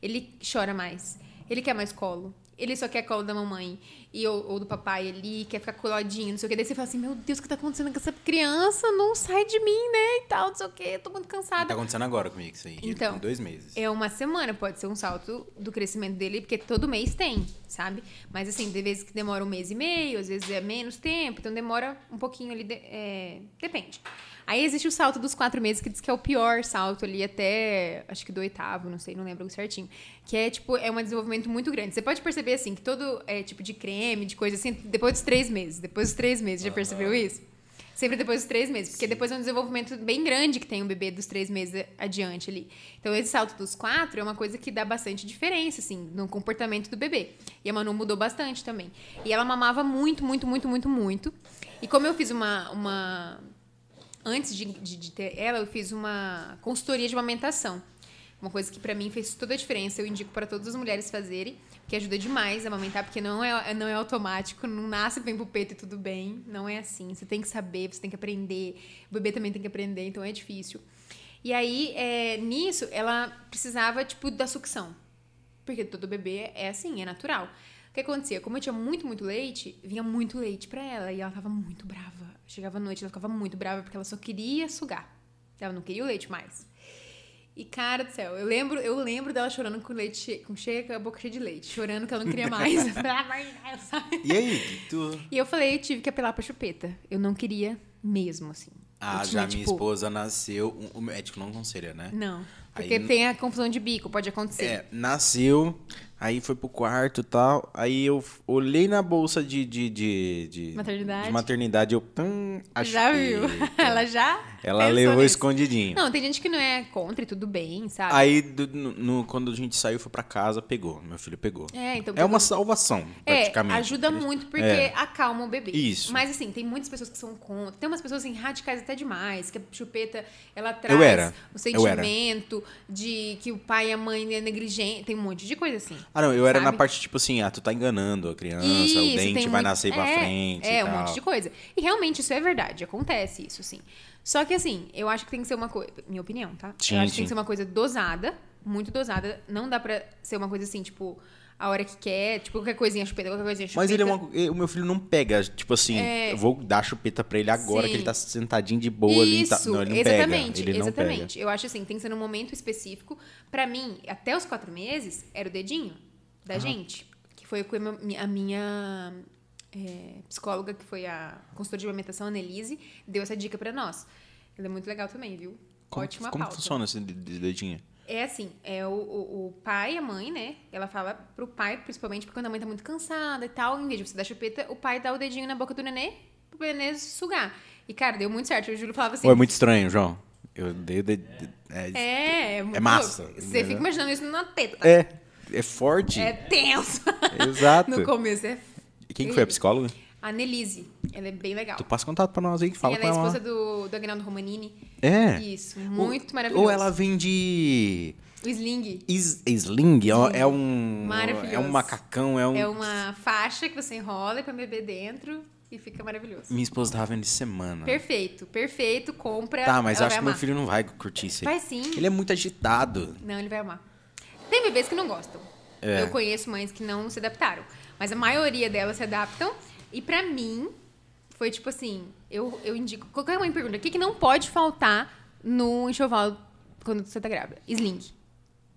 Speaker 4: Ele chora mais. Ele quer mais colo. Ele só quer colo da mamãe e, ou, ou do papai ali, quer ficar coladinho, não sei o que. Daí você fala assim: Meu Deus, o que tá acontecendo com essa criança? Não sai de mim, né? E tal, não sei o que. Tô muito cansada.
Speaker 2: Tá acontecendo agora comigo isso aí. Ele
Speaker 4: Então,
Speaker 2: dois meses.
Speaker 4: É uma semana, pode ser um salto do crescimento dele, porque todo mês tem, sabe? Mas assim, tem vezes que demora um mês e meio, às vezes é menos tempo, então demora um pouquinho ali, de- é, depende. Aí existe o salto dos quatro meses, que diz que é o pior salto ali até, acho que do oitavo, não sei, não lembro certinho. Que é, tipo, é um desenvolvimento muito grande. Você pode perceber, assim, que todo é, tipo de TPM, de coisa assim, depois dos três meses. Depois dos três meses, já percebeu isso? Sempre depois dos três meses, porque depois é um desenvolvimento bem grande que tem um bebê dos três meses adiante ali. Então, esse salto dos quatro é uma coisa que dá bastante diferença, assim, no comportamento do bebê. E a Manu mudou bastante também. E ela mamava muito, muito, muito, muito, muito. E como eu fiz uma. uma antes de, de, de ter ela, eu fiz uma consultoria de amamentação. Uma coisa que pra mim fez toda a diferença. Eu indico para todas as mulheres fazerem, que ajuda demais a amamentar, porque não é, não é automático, não nasce, vem pro peito e tudo bem. Não é assim. Você tem que saber, você tem que aprender. O bebê também tem que aprender, então é difícil. E aí, é, nisso, ela precisava, tipo, da sucção. Porque todo bebê é assim, é natural. O que acontecia? Como eu tinha muito, muito leite, vinha muito leite pra ela. E ela tava muito brava. Chegava à noite, ela ficava muito brava porque ela só queria sugar. Ela não queria o leite mais. E, cara do céu, eu lembro, eu lembro dela chorando com leite, com, cheia, com a boca cheia de leite, chorando que ela não queria mais. Sabe?
Speaker 2: E aí? Tu...
Speaker 4: E eu falei, eu tive que apelar pra chupeta. Eu não queria mesmo, assim.
Speaker 2: Ah,
Speaker 4: Eu
Speaker 2: já
Speaker 4: tinha,
Speaker 2: minha
Speaker 4: tipo,
Speaker 2: esposa nasceu. o- médico não aconselha, né?
Speaker 4: Não.
Speaker 2: Aí
Speaker 4: Porque
Speaker 2: n-
Speaker 4: tem a confusão de bico, pode acontecer.
Speaker 2: É, nasceu, aí foi pro quarto e tal. Aí eu olhei na bolsa de. de, de, de
Speaker 4: Maternidade?
Speaker 2: De maternidade, eu. Hum,
Speaker 4: já viu?
Speaker 2: achei.
Speaker 4: Ela já.
Speaker 2: Ela levou escondidinho.
Speaker 4: Não, tem gente que não é contra e tudo bem, sabe?
Speaker 2: Aí, do- no, quando a gente saiu, foi pra casa, pegou. Meu filho pegou.
Speaker 4: É, então.
Speaker 2: É uma salvação,
Speaker 4: É,
Speaker 2: praticamente.
Speaker 4: ajuda
Speaker 2: Eles-
Speaker 4: muito porque
Speaker 2: É.
Speaker 4: acalma o bebê.
Speaker 2: Isso.
Speaker 4: Mas assim, tem muitas pessoas que são contra. Tem umas pessoas assim, radicais até demais, que a chupeta, ela traz o sentimento de que o pai e a mãe é negligente. Tem um monte de coisa assim.
Speaker 2: Ah, não, eu era na
Speaker 4: sabe?
Speaker 2: parte tipo assim, ah, tu tá enganando a criança, o
Speaker 4: Isso,
Speaker 2: dente
Speaker 4: tem
Speaker 2: vai
Speaker 4: muito-
Speaker 2: nascer pra
Speaker 4: é,
Speaker 2: frente.
Speaker 4: É, um monte de coisa. E realmente isso é verdade, acontece isso, sim. Só que assim, eu acho que tem que ser uma coisa. Minha opinião, tá?
Speaker 2: Sim,
Speaker 4: eu acho que
Speaker 2: sim.
Speaker 4: tem que ser uma coisa dosada, muito dosada. Não dá pra ser uma coisa assim, tipo, a hora que quer, tipo, qualquer coisinha chupeta, qualquer coisinha chupeta.
Speaker 2: Mas ele é uma, o meu filho não pega, tipo assim,
Speaker 4: É.
Speaker 2: eu vou dar chupeta pra ele agora
Speaker 4: Sim.
Speaker 2: que ele tá sentadinho de boa ali. Tá,
Speaker 4: Isso,
Speaker 2: não, ele não
Speaker 4: exatamente,
Speaker 2: pega. Ele não pega.
Speaker 4: exatamente. Eu acho assim, tem que ser num momento específico. Pra mim, até os quatro meses, era o dedinho da gente. Que foi que a minha é, psicóloga, que foi a consultora de alimentação, Annelise, deu essa dica pra nós. Ela é muito legal também, viu?
Speaker 2: Como,
Speaker 4: Ótima
Speaker 2: como
Speaker 4: pauta.
Speaker 2: funciona esse de- de- dedinho?
Speaker 4: É assim, é o, o, o pai e a mãe, né? Ela fala pro pai, principalmente, porque quando a mãe tá muito cansada e tal, em vez de você dar chupeta, o pai dá o dedinho na boca do nenê pro nenê sugar. E, cara, deu muito certo. O Júlio falava assim...
Speaker 2: Ou é muito estranho, João? Eu dei o dedo. É,
Speaker 4: É, é, muito
Speaker 2: massa,
Speaker 4: louco. Você fica imaginando isso na teta.
Speaker 2: é, é forte.
Speaker 4: É tenso.
Speaker 2: Exato.
Speaker 4: no começo é.
Speaker 2: Quem que foi a psicóloga?
Speaker 4: A Nelise. Ela é bem legal.
Speaker 2: Tu passa contato pra nós aí,
Speaker 4: Sim,
Speaker 2: fala
Speaker 4: ela
Speaker 2: com
Speaker 4: é
Speaker 2: ela. lá.
Speaker 4: esposa do, do Agnaldo Romanini.
Speaker 2: É.
Speaker 4: Isso, muito maravilhoso.
Speaker 2: Ou ela vende
Speaker 4: O Sling
Speaker 2: is- sling, é, é um
Speaker 4: Maravilhoso.
Speaker 2: é um macacão, é um
Speaker 4: é uma faixa que você enrola e põe o bebê dentro e fica maravilhoso.
Speaker 2: Minha esposa tava vendo de semana.
Speaker 4: Perfeito, perfeito. Compra.
Speaker 2: Tá, mas
Speaker 4: ela
Speaker 2: acho que meu
Speaker 4: amar.
Speaker 2: filho não vai curtir isso aí.
Speaker 4: Vai sim.
Speaker 2: Ele é muito agitado.
Speaker 4: Não, ele vai amar. Tem bebês que não gostam.
Speaker 2: É.
Speaker 4: Eu conheço mães que não se adaptaram. Mas a maioria delas se adaptam. E pra mim, foi tipo assim: eu, eu indico. Qualquer mãe pergunta: o que, que não pode faltar no enxoval quando você tá grávida? Sling.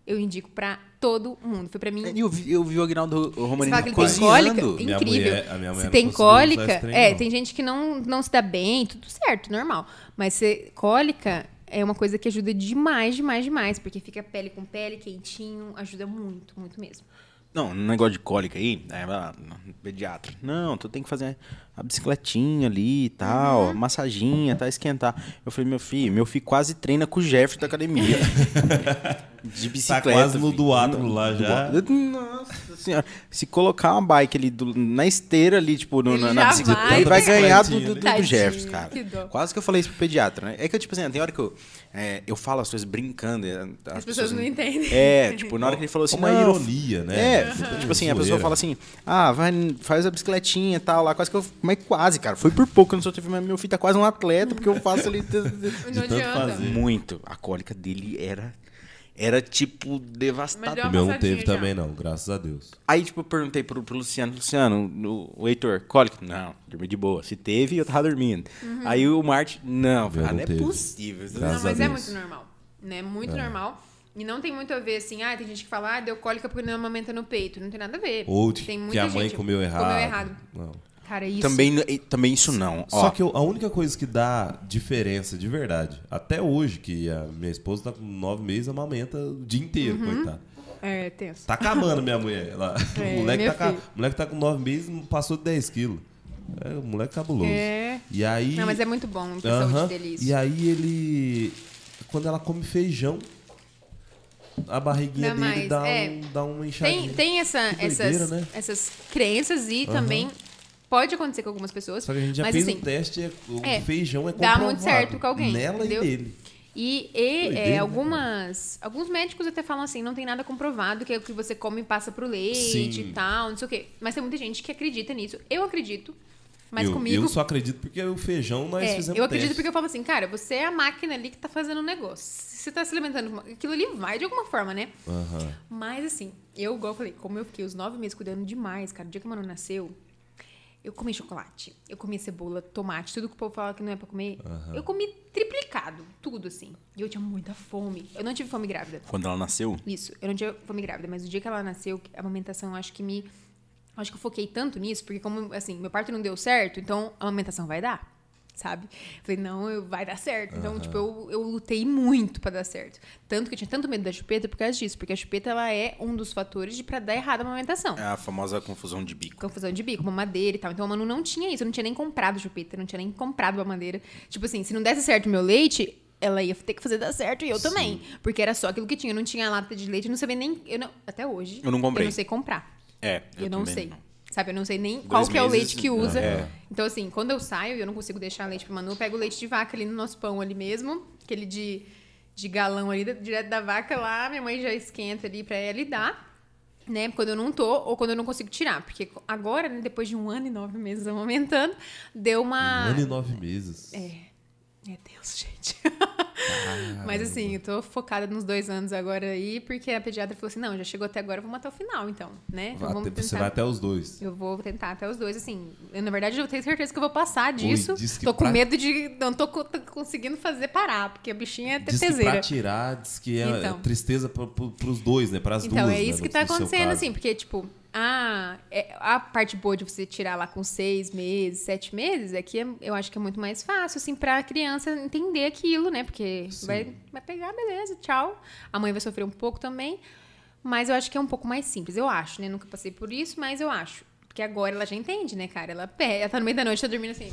Speaker 4: Eu indico pra todo mundo. Foi pra mim.
Speaker 2: Eu vi, eu vi o Agnaldo
Speaker 4: Você
Speaker 2: Romanini
Speaker 4: fala que ele tem
Speaker 2: cozinhando.
Speaker 4: cólica?
Speaker 3: Minha
Speaker 4: Incrível.
Speaker 3: mulher- a minha
Speaker 4: se tem cólica, é,
Speaker 3: não.
Speaker 4: tem gente que não, não se dá bem, tudo certo, normal. Mas se, cólica é uma coisa que ajuda demais, demais, demais. Porque fica pele com pele, quentinho, ajuda muito, muito mesmo.
Speaker 2: Não, um negócio de cólica aí, é, pediatra. Não, tu tem que fazer a bicicletinha ali e tal,
Speaker 4: Uhum.
Speaker 2: massaginha, tá, esquentar. Eu falei, meu filho, meu filho quase treina com o Jeff da academia. de bicicleta.
Speaker 3: Tá quase no duátro lá já.
Speaker 2: Nossa senhora. Se colocar uma bike ali do- na esteira ali, tipo, no- na, na bicicleta,
Speaker 4: vai,
Speaker 2: vai ganhar do, do, do,
Speaker 4: Tadinho,
Speaker 2: cara.
Speaker 4: que.
Speaker 2: Quase que eu falei isso pro pediatra, né? É que, tipo assim, tem hora que eu, é, eu falo as coisas brincando. e As,
Speaker 4: As pessoas não entendem.
Speaker 2: É, tipo, na hora que ele falou assim,
Speaker 3: Uma
Speaker 2: não,
Speaker 3: ironia, né?
Speaker 2: É, tipo assim, a pessoa fala assim, ah, vai, faz a bicicletinha e tal, lá, quase que eu, mas quase, cara, foi por pouco que eu não sou teve, mas meu filho tá quase um atleta, porque eu faço ali...
Speaker 4: Não
Speaker 3: tanto
Speaker 4: adianta.
Speaker 3: fazer.
Speaker 2: Muito, a cólica dele era, era tipo, devastador.
Speaker 3: O meu não teve
Speaker 4: já.
Speaker 3: também, não, graças a Deus.
Speaker 2: Aí, tipo, eu perguntei pro, pro Luciano, Luciano, o, o Heitor, cólica? Não, dormi de boa. Se teve, eu tava dormindo. Aí o Marte, não,
Speaker 3: Meu
Speaker 2: ah,
Speaker 3: não
Speaker 2: não é
Speaker 3: teve.
Speaker 2: possível.
Speaker 3: Graças
Speaker 4: Não,
Speaker 3: a
Speaker 4: mas é muito normal. Né? Muito normal. E não tem muito a ver assim, ah, tem gente que fala, ah, deu cólica porque não amamenta no peito. Não tem nada a ver.
Speaker 3: Ou
Speaker 4: tem
Speaker 3: que
Speaker 4: muita
Speaker 3: a mãe
Speaker 4: gente-
Speaker 3: comeu errado.
Speaker 4: Comeu errado.
Speaker 3: Não.
Speaker 4: Cara, isso.
Speaker 2: Também, também isso não.
Speaker 3: Só
Speaker 2: Ó,
Speaker 3: que eu- a única coisa que dá diferença de verdade, até hoje, que a minha esposa tá com nove meses, amamenta o dia inteiro,
Speaker 4: Uhum.
Speaker 3: coitada.
Speaker 4: É, tenso.
Speaker 3: Tá acabando minha mulher lá.
Speaker 4: É,
Speaker 3: o moleque tá,
Speaker 4: filho.
Speaker 3: moleque tá com 9 meses e passou de 10 quilos. É, o moleque cabuloso.
Speaker 4: É.
Speaker 3: E aí.
Speaker 4: Não, mas é muito bom pra saúde dele isso.
Speaker 3: E aí ele. Quando ela come feijão, a barriguinha
Speaker 4: Não,
Speaker 3: dele dá,
Speaker 4: é,
Speaker 3: um, dá uma inchadinha.
Speaker 4: Tem, tem essa, essas,
Speaker 3: né?
Speaker 4: essas crenças e também pode acontecer com algumas pessoas.
Speaker 3: Só que a gente já
Speaker 4: mas
Speaker 3: fez
Speaker 4: assim,
Speaker 3: um teste, é- o
Speaker 4: é,
Speaker 3: feijão é
Speaker 4: dá
Speaker 3: comprovado.
Speaker 4: muito certo com alguém,
Speaker 3: Nela
Speaker 4: entendeu?
Speaker 3: e nele.
Speaker 4: E, e,
Speaker 3: Doideira,
Speaker 4: é,
Speaker 3: né,
Speaker 4: algumas, alguns médicos até falam assim, não tem nada comprovado, que é o que você come passa pro leite
Speaker 3: Sim.
Speaker 4: e tal, não sei o quê. Mas tem muita gente que acredita nisso. Eu acredito, mas
Speaker 3: eu,
Speaker 4: comigo...
Speaker 3: eu só acredito porque o feijão nós
Speaker 4: É,
Speaker 3: fizemos
Speaker 4: eu acredito
Speaker 3: teste.
Speaker 4: porque eu falo assim, cara, você é a máquina ali que tá fazendo o negócio. Se você tá se alimentando, aquilo ali vai de alguma forma, né?
Speaker 3: Aham.
Speaker 4: Mas assim, eu, igual eu falei, como eu fiquei os nove meses cuidando demais, cara, o dia que o Manu nasceu, eu comi chocolate, eu comi cebola, tomate, tudo que o povo fala que não é pra comer. Eu comi triplicado, tudo assim. E eu tinha muita fome. Eu não tive fome grávida.
Speaker 2: Quando ela nasceu,
Speaker 4: Isso, eu não tinha fome grávida, mas o dia que ela nasceu, a amamentação, eu acho que me. Acho que eu foquei tanto nisso, porque como, assim, meu parto não deu certo, então a amamentação vai dar, sabe? Falei, não, eu, vai dar certo. Então, tipo, eu, eu lutei muito pra dar certo. Tanto que eu tinha tanto medo da chupeta por causa disso, porque a chupeta, ela é um dos fatores de pra dar errado a amamentação.
Speaker 2: é a famosa confusão de bico.
Speaker 4: Confusão de bico, mamadeira e tal. Então, a Manu não tinha isso. Eu não tinha nem comprado chupeta, não tinha nem comprado mamadeira. Tipo assim, se não desse certo o meu leite, ela ia ter que fazer dar certo e eu também. Porque era só aquilo que tinha. Eu não tinha lata de leite, eu não sabia nem... Eu não, até hoje,
Speaker 2: Eu não comprei.
Speaker 4: Eu não sei comprar.
Speaker 2: É,
Speaker 4: Eu, não
Speaker 2: também
Speaker 4: sei.
Speaker 2: não.
Speaker 4: Sabe, eu não sei nem
Speaker 2: Dois
Speaker 4: qual que é o leite que usa.
Speaker 2: é.
Speaker 4: Então, assim, quando eu saio e eu não consigo deixar leite pra Manu, eu pego o leite de vaca ali no nosso pão ali mesmo. Aquele de, de galão ali, direto da vaca lá. Minha mãe já esquenta ali pra ela e dá. Né? Quando eu não tô ou quando eu não consigo tirar. Porque agora, né, depois de um ano e nove meses amamentando, deu uma...
Speaker 3: Um ano e nove meses.
Speaker 4: É. É Deus, gente. Mas assim, eu tô focada nos dois anos agora aí, porque a pediatra falou assim: não, já chegou até agora, vamos até o final, então, né?
Speaker 3: Vai
Speaker 4: vamos
Speaker 3: até- você
Speaker 4: tentar-
Speaker 3: vai até os dois.
Speaker 4: Eu vou tentar até os dois, assim. Eu, na verdade, eu tenho certeza que eu vou passar disso.
Speaker 3: diz que
Speaker 4: tô com
Speaker 3: pra-
Speaker 4: medo de. Não tô co- tô conseguindo fazer parar, porque a bichinha é
Speaker 3: Diz que pra
Speaker 4: tetezeira.
Speaker 3: tirar, diz que é
Speaker 4: Então.
Speaker 3: tristeza pro, pro, pros dois, né? Pras
Speaker 4: Então,
Speaker 3: duas,
Speaker 4: é
Speaker 3: né,
Speaker 4: isso
Speaker 3: no-
Speaker 4: que tá acontecendo, assim, porque, tipo, a, é- a parte boa de você tirar lá com seis meses, sete meses, é que é- eu acho que é muito mais fácil, assim, pra criança entender aquilo, né? Porque vai, vai pegar, beleza, tchau. A mãe vai sofrer um pouco também, mas eu acho que é um pouco mais simples, eu acho, né? Nunca passei por isso, mas eu acho. Porque agora ela já entende, né, cara? Ela, ela tá no meio da noite, tá dormindo assim.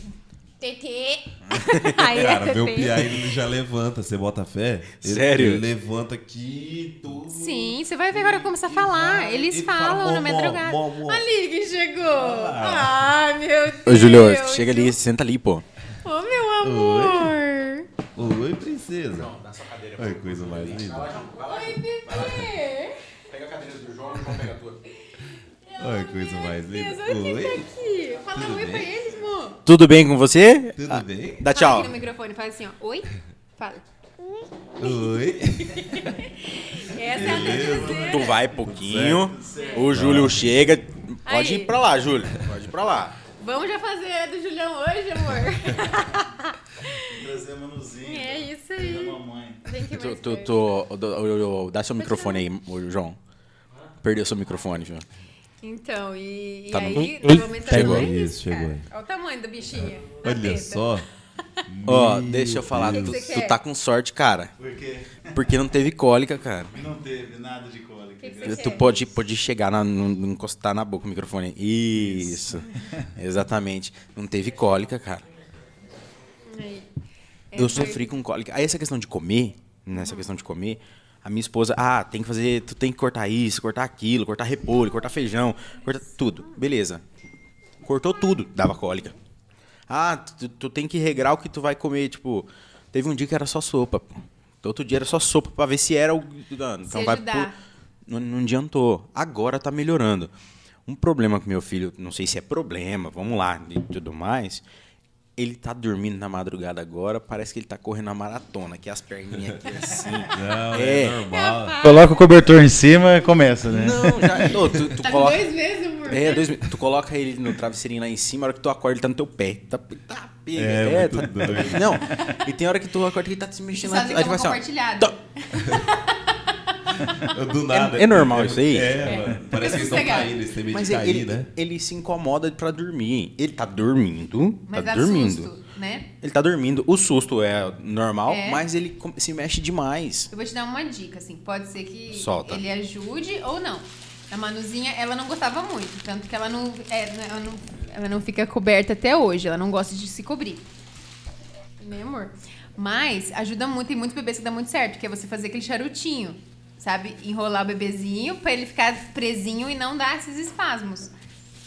Speaker 4: Tetê. Aí
Speaker 3: Cara,
Speaker 4: é
Speaker 3: meu
Speaker 4: tetê.
Speaker 3: piá ele já levanta, você bota fé? Ele,
Speaker 2: Sério?
Speaker 3: Ele levanta aqui, tudo.
Speaker 4: Sim, você vai ver agora começar a falar.
Speaker 3: vai,
Speaker 4: Eles
Speaker 3: ele fala,
Speaker 4: falam
Speaker 3: mó,
Speaker 4: na madrugada. Ali que chegou. Ai, meu Deus.
Speaker 2: Ô, Júlio, chega ali, senta ali, pô.
Speaker 4: Ô, meu amor.
Speaker 3: Oi, princesa. Olha que coisa mais linda.
Speaker 4: Oi, bebê.
Speaker 2: Pega a cadeira do João e o João pega a tua.
Speaker 3: Olha que coisa mais
Speaker 4: Deus,
Speaker 3: linda.
Speaker 4: olha quem tá
Speaker 3: Oi,
Speaker 4: aqui. Fala oi pra
Speaker 3: bem?
Speaker 2: Tudo bem com você?
Speaker 3: tudo
Speaker 2: Ah,
Speaker 3: bem?
Speaker 2: Dá
Speaker 4: Fala
Speaker 2: tchau.
Speaker 4: aqui no microfone, fala assim, ó. Oi? Fala.
Speaker 3: Oi.
Speaker 4: Essa é a terceira.
Speaker 2: Tu vai pouquinho, o Júlio chega. Pode
Speaker 4: Aí.
Speaker 2: ir pra lá, Júlio. Pode ir pra lá.
Speaker 4: Vamos já fazer a do Julião hoje, amor.
Speaker 5: Trazer a Manuzinha.
Speaker 4: É isso
Speaker 5: Da
Speaker 4: aí.
Speaker 5: mamãe.
Speaker 4: Vem aqui
Speaker 2: Tu, tu, tu- dá seu microfone aí, João. Perdeu seu microfone, João.
Speaker 4: Então, e, e
Speaker 2: Tá no-
Speaker 4: aí, na amamentação
Speaker 2: chegou.
Speaker 4: é
Speaker 3: Isso, chegou
Speaker 4: cara.
Speaker 3: aí.
Speaker 4: Olha o tamanho da bichinha.
Speaker 3: Olha
Speaker 4: teta.
Speaker 3: só.
Speaker 2: Ó,
Speaker 3: Meu
Speaker 2: deixa eu falar, tu, tu tá com sorte, cara.
Speaker 5: Por quê?
Speaker 2: Porque não teve cólica, cara.
Speaker 5: Não teve nada de cólica.
Speaker 4: Que que
Speaker 2: Tu pode, pode chegar, na, não- não encostar na boca o microfone. Isso. Exatamente. Não teve cólica, cara. Eu sofri com cólica. Aí essa questão de comer, nessa questão de comer, a minha esposa, ah, tem que fazer, tu tem que cortar isso, cortar aquilo, cortar repolho, cortar feijão, cortar tudo. Beleza. Cortou tudo, dava cólica. Ah, tu, tu tem que regrar o que tu vai comer, tipo, teve um dia que era só sopa. Outro dia era só sopa pra ver se era o não, então vai pôr- não, não adiantou. Agora tá melhorando. Um problema com meu filho, não sei se é problema, vamos lá, e tudo mais. Ele tá dormindo na madrugada agora, parece que ele tá correndo a maratona, que as perninhas aqui assim.
Speaker 3: Não,
Speaker 2: É.
Speaker 3: é, normal.
Speaker 1: Coloca o cobertor em cima e começa, né?
Speaker 2: Não, já. Tu, tu
Speaker 4: Tá
Speaker 2: coloca.
Speaker 4: dois meses, amor.
Speaker 2: É, dois, tu coloca ele no travesseirinho lá em cima, a hora que tu acorda, ele tá no teu pé. Tá, tá pega.
Speaker 3: É, muito
Speaker 2: tá-
Speaker 3: doido.
Speaker 2: Não, e tem hora que tu acorda que ele tá se mexendo
Speaker 4: sabe
Speaker 2: lá. Aí
Speaker 4: é uma
Speaker 2: vai assim, ó.
Speaker 3: Do nada.
Speaker 2: É- é normal isso aí?
Speaker 3: É, mano. Parece que eles estão
Speaker 4: sossegado.
Speaker 3: caindo, eles têm medo
Speaker 2: Mas
Speaker 3: de cair,
Speaker 2: ele,
Speaker 3: né?
Speaker 2: ele se incomoda pra dormir. Ele tá dormindo.
Speaker 4: Mas
Speaker 2: tá
Speaker 4: dá
Speaker 2: dormindo.
Speaker 4: susto, né?
Speaker 2: Ele tá dormindo. O susto é normal,
Speaker 4: É.
Speaker 2: mas ele se mexe demais.
Speaker 4: Eu vou te dar uma dica, assim. Pode ser que
Speaker 2: Solta.
Speaker 4: ele ajude ou não. A Manuzinha, ela não gostava muito. Tanto que ela não, é, ela não, ela não fica coberta até hoje. Ela não gosta de se cobrir. Né, amor? Mas ajuda muito. Tem muitos bebês que dá muito certo. Que é você fazer aquele charutinho. Sabe? Enrolar o bebezinho pra ele ficar presinho e não dar esses espasmos.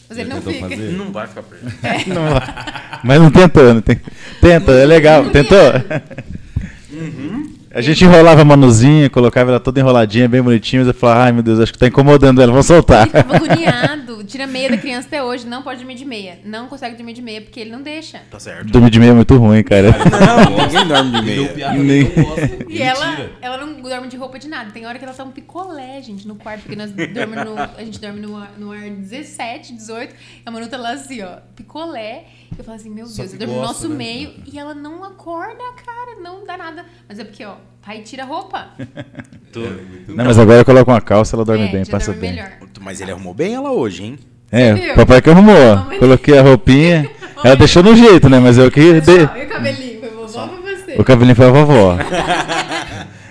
Speaker 4: Mas ele não fica.
Speaker 3: fazer?
Speaker 2: Não vai ficar preso.
Speaker 1: Não vai. Mas não tentando. tem- Tenta, é legal. Tentou? A gente enrolava a manuzinha, colocava ela toda enroladinha, bem bonitinha, mas eu falava, ai meu Deus, acho que tá incomodando ela, vamos soltar.
Speaker 4: Ele ficava agoniado. Tira meia da criança até hoje. Não pode dormir de meia. Não consegue dormir de meia porque ele não deixa.
Speaker 2: Tá certo.
Speaker 1: Dormir de meia é muito ruim, cara.
Speaker 2: Não, ninguém dorme de meia.
Speaker 1: Nem-.
Speaker 4: E ela, ela não dorme de roupa de nada. Tem hora que ela tá um picolé, gente, no quarto, porque nós dormimos no, a gente dorme no, ar- no ar 17, 18. A Manu tá lá assim, ó, picolé. Eu falo assim, meu
Speaker 3: Só
Speaker 4: Deus, eu dormo no nosso
Speaker 3: né?
Speaker 4: meio e ela não acorda, cara, não dá nada. Mas é porque, ó, pai tira a roupa.
Speaker 1: Não, mas agora eu coloco uma calça, ela dorme
Speaker 4: é,
Speaker 1: bem, passa
Speaker 4: dorme
Speaker 1: bem.
Speaker 4: melhor.
Speaker 2: Mas ele arrumou bem ela hoje, hein?
Speaker 1: É,
Speaker 4: viu?
Speaker 1: papai que arrumou.
Speaker 4: Mamãe-
Speaker 1: Coloquei a roupinha. Ela deixou no jeito, né? Mas eu que. dei-
Speaker 4: e o cabelinho? Foi vovó pra você.
Speaker 1: O cabelinho foi a vovó.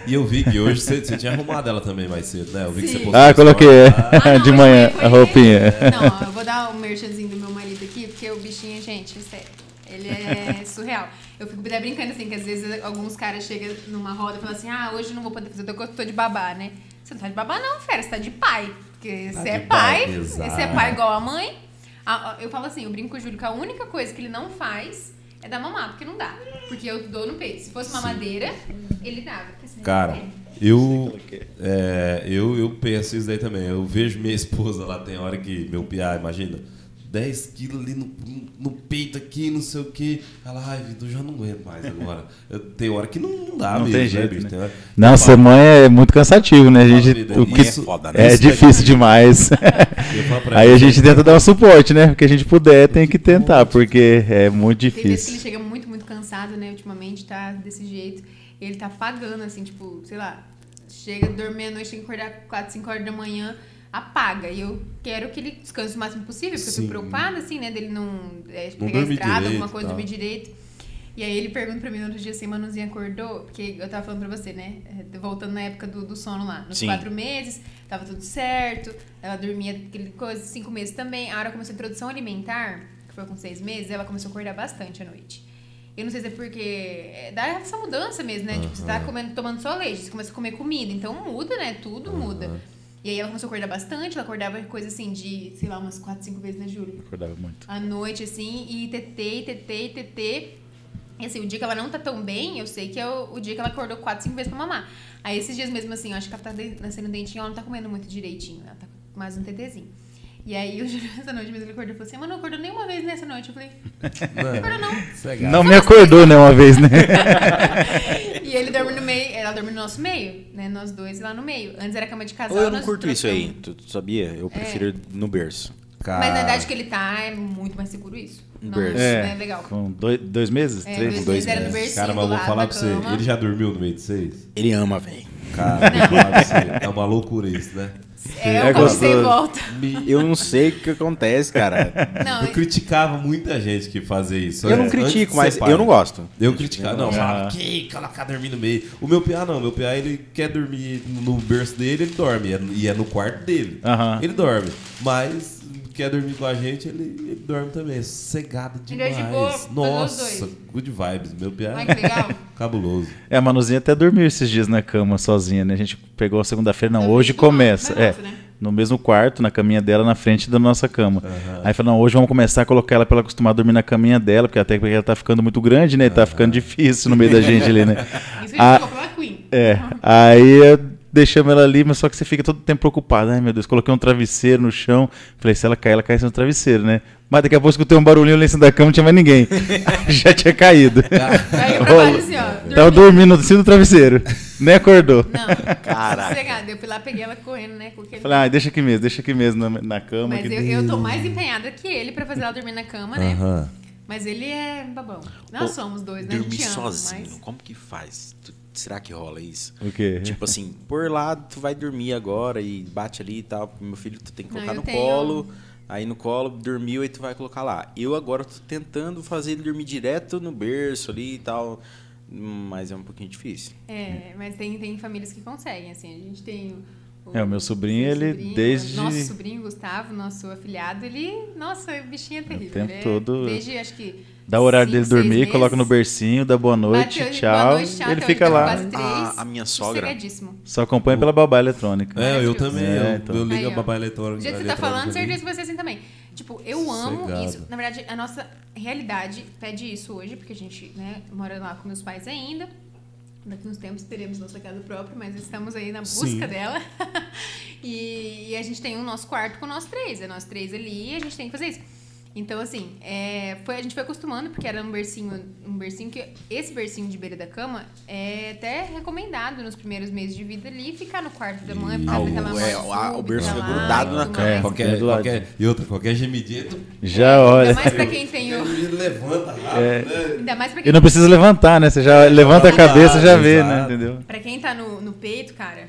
Speaker 3: E eu vi que hoje você, você tinha arrumado ela também mais cedo, né? Eu vi que você
Speaker 4: Sim.
Speaker 3: postou
Speaker 1: Ah, coloquei é,
Speaker 4: Ah, não,
Speaker 1: de manhã a
Speaker 4: ele.
Speaker 1: roupinha.
Speaker 4: Não, eu vou dar o merchanzinho do meu marido aqui, porque o bichinho, gente, sério, ele é surreal. Eu fico até brincando assim, que às vezes alguns caras chegam numa roda e falam assim, ah, hoje eu não vou poder fazer, eu tô de babá, né? Você não tá de babá não, fera, você tá de pai. Porque
Speaker 3: Tá
Speaker 4: você é
Speaker 3: pai,
Speaker 4: você é pai igual a mãe. Ah, Eu falo assim, eu brinco com o Júlio que a única coisa que ele não faz é dar mamar, porque não dá. Porque eu dou no peito. Se fosse mamadeira, ele dava.
Speaker 3: Cara, eu, é, eu, eu penso isso daí também. Eu vejo minha esposa lá, tem hora que meu piá, imagina, 10 quilos ali no, no peito aqui, não sei o que. Ela, ai, Vitor, eu já não aguento mais agora. Eu- tem hora que não, não dá
Speaker 1: Não
Speaker 3: mesmo,
Speaker 1: tem
Speaker 3: né,
Speaker 1: jeito, né?
Speaker 3: Tem hora-
Speaker 1: Não, ser mãe é muito cansativo, né? A gente, o que
Speaker 2: é foda, né?
Speaker 1: é
Speaker 3: Isso é
Speaker 1: difícil demais. Aí a gente tenta dar um suporte, né? Porque a gente puder, tem que tentar, porque é muito
Speaker 4: Tem vezes que ele
Speaker 1: difícil.
Speaker 4: chega muito, muito cansado, né? Ultimamente tá desse jeito. Ele tá pagando, assim, tipo, sei lá, chega, dorme à noite, tem que acordar 4, 5 horas da manhã, apaga. E eu quero que ele descanse o máximo possível, porque eu
Speaker 3: Sim.
Speaker 4: fico preocupada, assim, né? Dele não, é,
Speaker 3: Não
Speaker 4: pegar estrada,
Speaker 3: direito
Speaker 4: alguma coisa,
Speaker 3: tal.
Speaker 4: dormir direito. E aí ele pergunta pra mim no outro dia assim, Manuzinha acordou? Porque eu tava falando pra você, né? É, Voltando na época do, do sono lá. Nos
Speaker 2: Sim.
Speaker 4: quatro meses, tava tudo certo. Ela dormia aquele coisa, cinco meses também. A hora começou a introdução alimentar, que foi com seis meses, ela começou a acordar bastante à noite. Eu não sei se é porque é, dá essa mudança mesmo, né? Tipo, você tá comendo, tomando só leite, você começa a comer comida, então muda, né? Tudo muda. E aí ela começou a acordar bastante, ela acordava coisa assim de, sei lá, umas quatro, cinco vezes, né, Júlia?
Speaker 1: Acordava muito.
Speaker 4: à noite, assim, e tetê, tetê, tetê. E assim, o dia que ela não tá tão bem, eu sei que é o, o dia que ela acordou quatro, cinco vezes pra mamar. Aí esses dias mesmo, assim, eu acho que ela tá nascendo dentinho, ela não tá comendo muito direitinho, ela tá com mais um tetezinho. E aí, o Júlio, essa noite mesmo, ele acordou e falou assim, mas não acordou nenhuma vez nessa noite. Eu falei,
Speaker 3: Mano,
Speaker 4: acordou não.
Speaker 3: é.
Speaker 1: Não me acordou, né, uma vez, né?
Speaker 4: E ele dorme no meio, ela dorme no nosso meio, né, nós dois lá no meio. Antes era cama de casal,
Speaker 2: Ou eu não
Speaker 4: nós
Speaker 2: curto isso aí, tu, tu sabia? Eu prefiro no berço.
Speaker 3: Cara,
Speaker 4: Mas na idade que ele tá, é muito mais seguro isso. Não,
Speaker 2: Berço.
Speaker 4: não
Speaker 1: É,
Speaker 4: é legal.
Speaker 1: com dois, dois meses?
Speaker 4: É,
Speaker 1: três?
Speaker 4: dois,
Speaker 2: dois
Speaker 4: meses
Speaker 2: meses.
Speaker 3: Cara, mas vou falar pra você, ele já dormiu no meio de vocês?
Speaker 2: Ele ama, velho.
Speaker 3: Cara, eu é uma loucura isso, né?
Speaker 4: É,
Speaker 1: É
Speaker 4: sem
Speaker 1: gostoso.
Speaker 4: volta.
Speaker 2: Eu não sei o que acontece, cara.
Speaker 4: Não,
Speaker 3: Eu criticava muita gente que fazia isso.
Speaker 2: Eu não
Speaker 3: antes de
Speaker 2: critico, mas eu não gosto.
Speaker 3: Eu criticava, não, falava, que colocar dormir no meio. O meu piá não, meu piá ele quer dormir no berço dele, ele dorme. E é- é no quarto dele.
Speaker 1: Aham.
Speaker 3: Ele dorme. Mas quer dormir com a gente, ele, ele dorme também. Sossegado
Speaker 4: Ele é
Speaker 3: demais.
Speaker 4: de boa,
Speaker 3: Nossa, good vibes. Meu piá
Speaker 4: Ai, que legal.
Speaker 3: cabuloso.
Speaker 1: É, a Manuzinha até dormiu esses dias na cama sozinha, né? A gente pegou a segunda-feira, não, hoje começa.
Speaker 4: não,
Speaker 1: É,
Speaker 4: né?
Speaker 1: no mesmo quarto, na caminha dela, na frente da nossa cama. Aí falou, não, hoje vamos começar a colocar ela pra ela acostumar a dormir na caminha dela, porque até porque ela tá ficando muito grande, né? Tá ficando difícil no meio da gente ali, né?
Speaker 4: Isso a gente colocou pela Queen.
Speaker 1: É, aí eu deixamos ela ali, mas só que você fica todo tempo preocupado. Ai, meu Deus, coloquei um travesseiro no chão. Falei, se ela cair, ela cai no travesseiro, né? Mas daqui a pouco eu escutei um barulhinho lá em cima da cama, não tinha mais ninguém. Já tinha caído.
Speaker 4: Aí eu trabalho assim, ó.
Speaker 1: Tava dormindo em cima do travesseiro. Nem acordou.
Speaker 4: Não.
Speaker 2: Caraca.
Speaker 4: Sossegado. Eu fui lá, peguei ela correndo, né? Coloquei
Speaker 1: Falei, ah, deixa aqui mesmo, deixa aqui mesmo na, na cama.
Speaker 4: Mas
Speaker 1: que
Speaker 4: eu, eu tô mais empenhada que ele pra fazer ela dormir na cama, né?
Speaker 3: Aham.
Speaker 4: Mas ele é babão. Nós
Speaker 2: Ô,
Speaker 4: somos dois, né?
Speaker 2: Dormir sozinho,
Speaker 4: mas-
Speaker 2: como que faz? Tu- será que rola isso?
Speaker 1: O quê?
Speaker 2: Tipo assim, por lá tu vai dormir agora e bate ali e tal. Meu filho, tu tem que
Speaker 4: Não,
Speaker 2: colocar
Speaker 4: eu
Speaker 2: no
Speaker 4: tenho-
Speaker 2: colo. Aí no colo, dormiu e tu vai colocar lá. Eu agora tô tentando fazer ele dormir direto no berço ali e tal. Mas é um pouquinho difícil.
Speaker 4: É, mas tem, tem famílias que conseguem, assim. A gente tem o.
Speaker 1: É, o meu sobrinho, ele
Speaker 4: sobrinho,
Speaker 1: desde-
Speaker 4: Nosso sobrinho, Gustavo, nosso afilhado, ele. Nossa, o bichinho é terrível.
Speaker 1: tempo
Speaker 4: ele é-
Speaker 1: todo-
Speaker 4: Desde, acho que.
Speaker 1: Dá o horário
Speaker 4: cinco,
Speaker 1: dele dormir, coloca no bercinho, dá boa noite,
Speaker 4: Bateu-
Speaker 1: tchau.
Speaker 4: boa noite, tchau,
Speaker 1: ele
Speaker 4: então
Speaker 1: fica
Speaker 4: tá
Speaker 1: lá.
Speaker 4: quase três,
Speaker 2: A- a minha sogra-.
Speaker 1: Só acompanha pela babá eletrônica.
Speaker 3: É, eu também.
Speaker 1: É,
Speaker 3: eu,
Speaker 1: então.
Speaker 3: eu ligo
Speaker 4: Aí,
Speaker 3: a babá
Speaker 4: Do
Speaker 3: eletrônica.
Speaker 4: jeito que você tá falando, certeza que ser assim também. Tipo, eu amo
Speaker 3: Sossegado.
Speaker 4: isso. Na verdade, a nossa realidade pede isso hoje, porque a gente né, mora lá com meus pais ainda. Daqui uns tempos teremos nossa casa própria, mas estamos aí na busca
Speaker 3: Sim.
Speaker 4: dela. e, e a gente tem o nosso quarto com nós três. É nós três ali e a gente tem que fazer isso. Então, assim, é, foi, a gente foi acostumando, porque era um bercinho, um bercinho que. Esse bercinho de beira da cama é até recomendado nos primeiros meses de vida ali ficar no quarto da mãe,
Speaker 2: o-
Speaker 4: ficar naquela
Speaker 2: é,
Speaker 4: mão
Speaker 2: o- a- o berço é
Speaker 4: lá
Speaker 2: grudado
Speaker 4: e
Speaker 2: na
Speaker 4: tudo
Speaker 2: cama.
Speaker 1: É.
Speaker 3: Qualquer, qualquer, e outra, qualquer gemidinha, tu
Speaker 1: Já olha.
Speaker 4: Ainda mais pra quem tem o.
Speaker 3: ele levanta rápido,
Speaker 1: É.
Speaker 3: né?
Speaker 4: Ainda mais pra
Speaker 1: E
Speaker 4: quem,
Speaker 1: não precisa levantar, né? Você já levanta a cabeça e já vê,
Speaker 3: Exato.
Speaker 1: né? Entendeu?
Speaker 4: pra quem tá no, no peito, cara,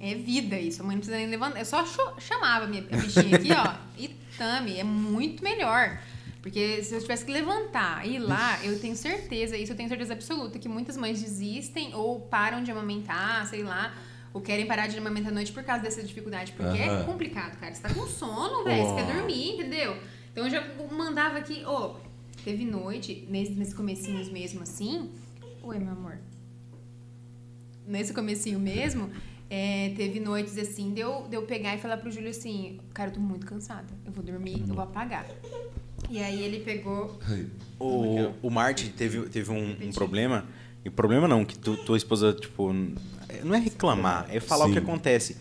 Speaker 4: é vida isso. A mãe não precisa nem levantar. Eu só chamava a minha a bichinha aqui, ó, e tame. É muito melhor. Porque se eu tivesse que levantar e ir lá, eu tenho certeza, isso eu tenho certeza absoluta, que muitas mães desistem ou param de amamentar, sei lá, ou querem parar de amamentar à noite por causa dessa dificuldade. Porque é
Speaker 3: Aham.
Speaker 4: complicado, cara. Você tá com sono, velho. Você quer dormir, entendeu? Então eu já mandava aqui, ô, teve noite, nesse, nesse comecinhos mesmo assim. Oi, meu amor. Nesse comecinho mesmo, é, teve noites assim, de eu, de eu pegar e falar pro Júlio assim, cara, eu tô muito cansada. Eu vou dormir, eu vou apagar. E aí ele pegou.
Speaker 2: O, o Marty teve, teve um, um problema. E problema não, que tu, tua esposa, tipo, n- não é reclamar, é falar o
Speaker 3: Sim.
Speaker 2: que acontece.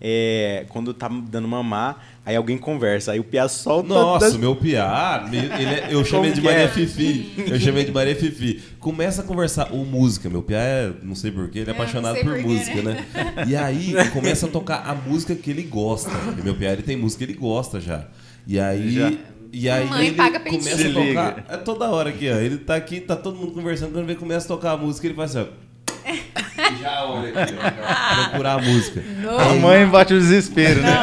Speaker 2: É, quando tá dando mamar, aí alguém conversa, aí o Pia solta.
Speaker 3: Nossa,
Speaker 2: das-
Speaker 3: meu piá, ele é- eu chamei de
Speaker 2: que é?
Speaker 3: Maria Fifi. Eu chamei de Maria Fifi. Começa a conversar, ou música, meu piá é, não sei porquê, ele é
Speaker 4: É,
Speaker 3: apaixonado por
Speaker 4: porquê,
Speaker 3: música, né? E aí começa a tocar a música que ele gosta. E meu piá, ele tem música que ele gosta já. E aí.
Speaker 1: Já.
Speaker 3: E aí
Speaker 4: Mãe
Speaker 3: ele
Speaker 4: paga
Speaker 3: começa a tocar.
Speaker 1: liga.
Speaker 3: É toda hora aqui, ó. Ele tá aqui, tá todo mundo conversando, quando ele começa a tocar a música, ele faz assim, ó. Já olha aqui, ó. já Procurar a música.
Speaker 1: A mãe bate o desespero, né?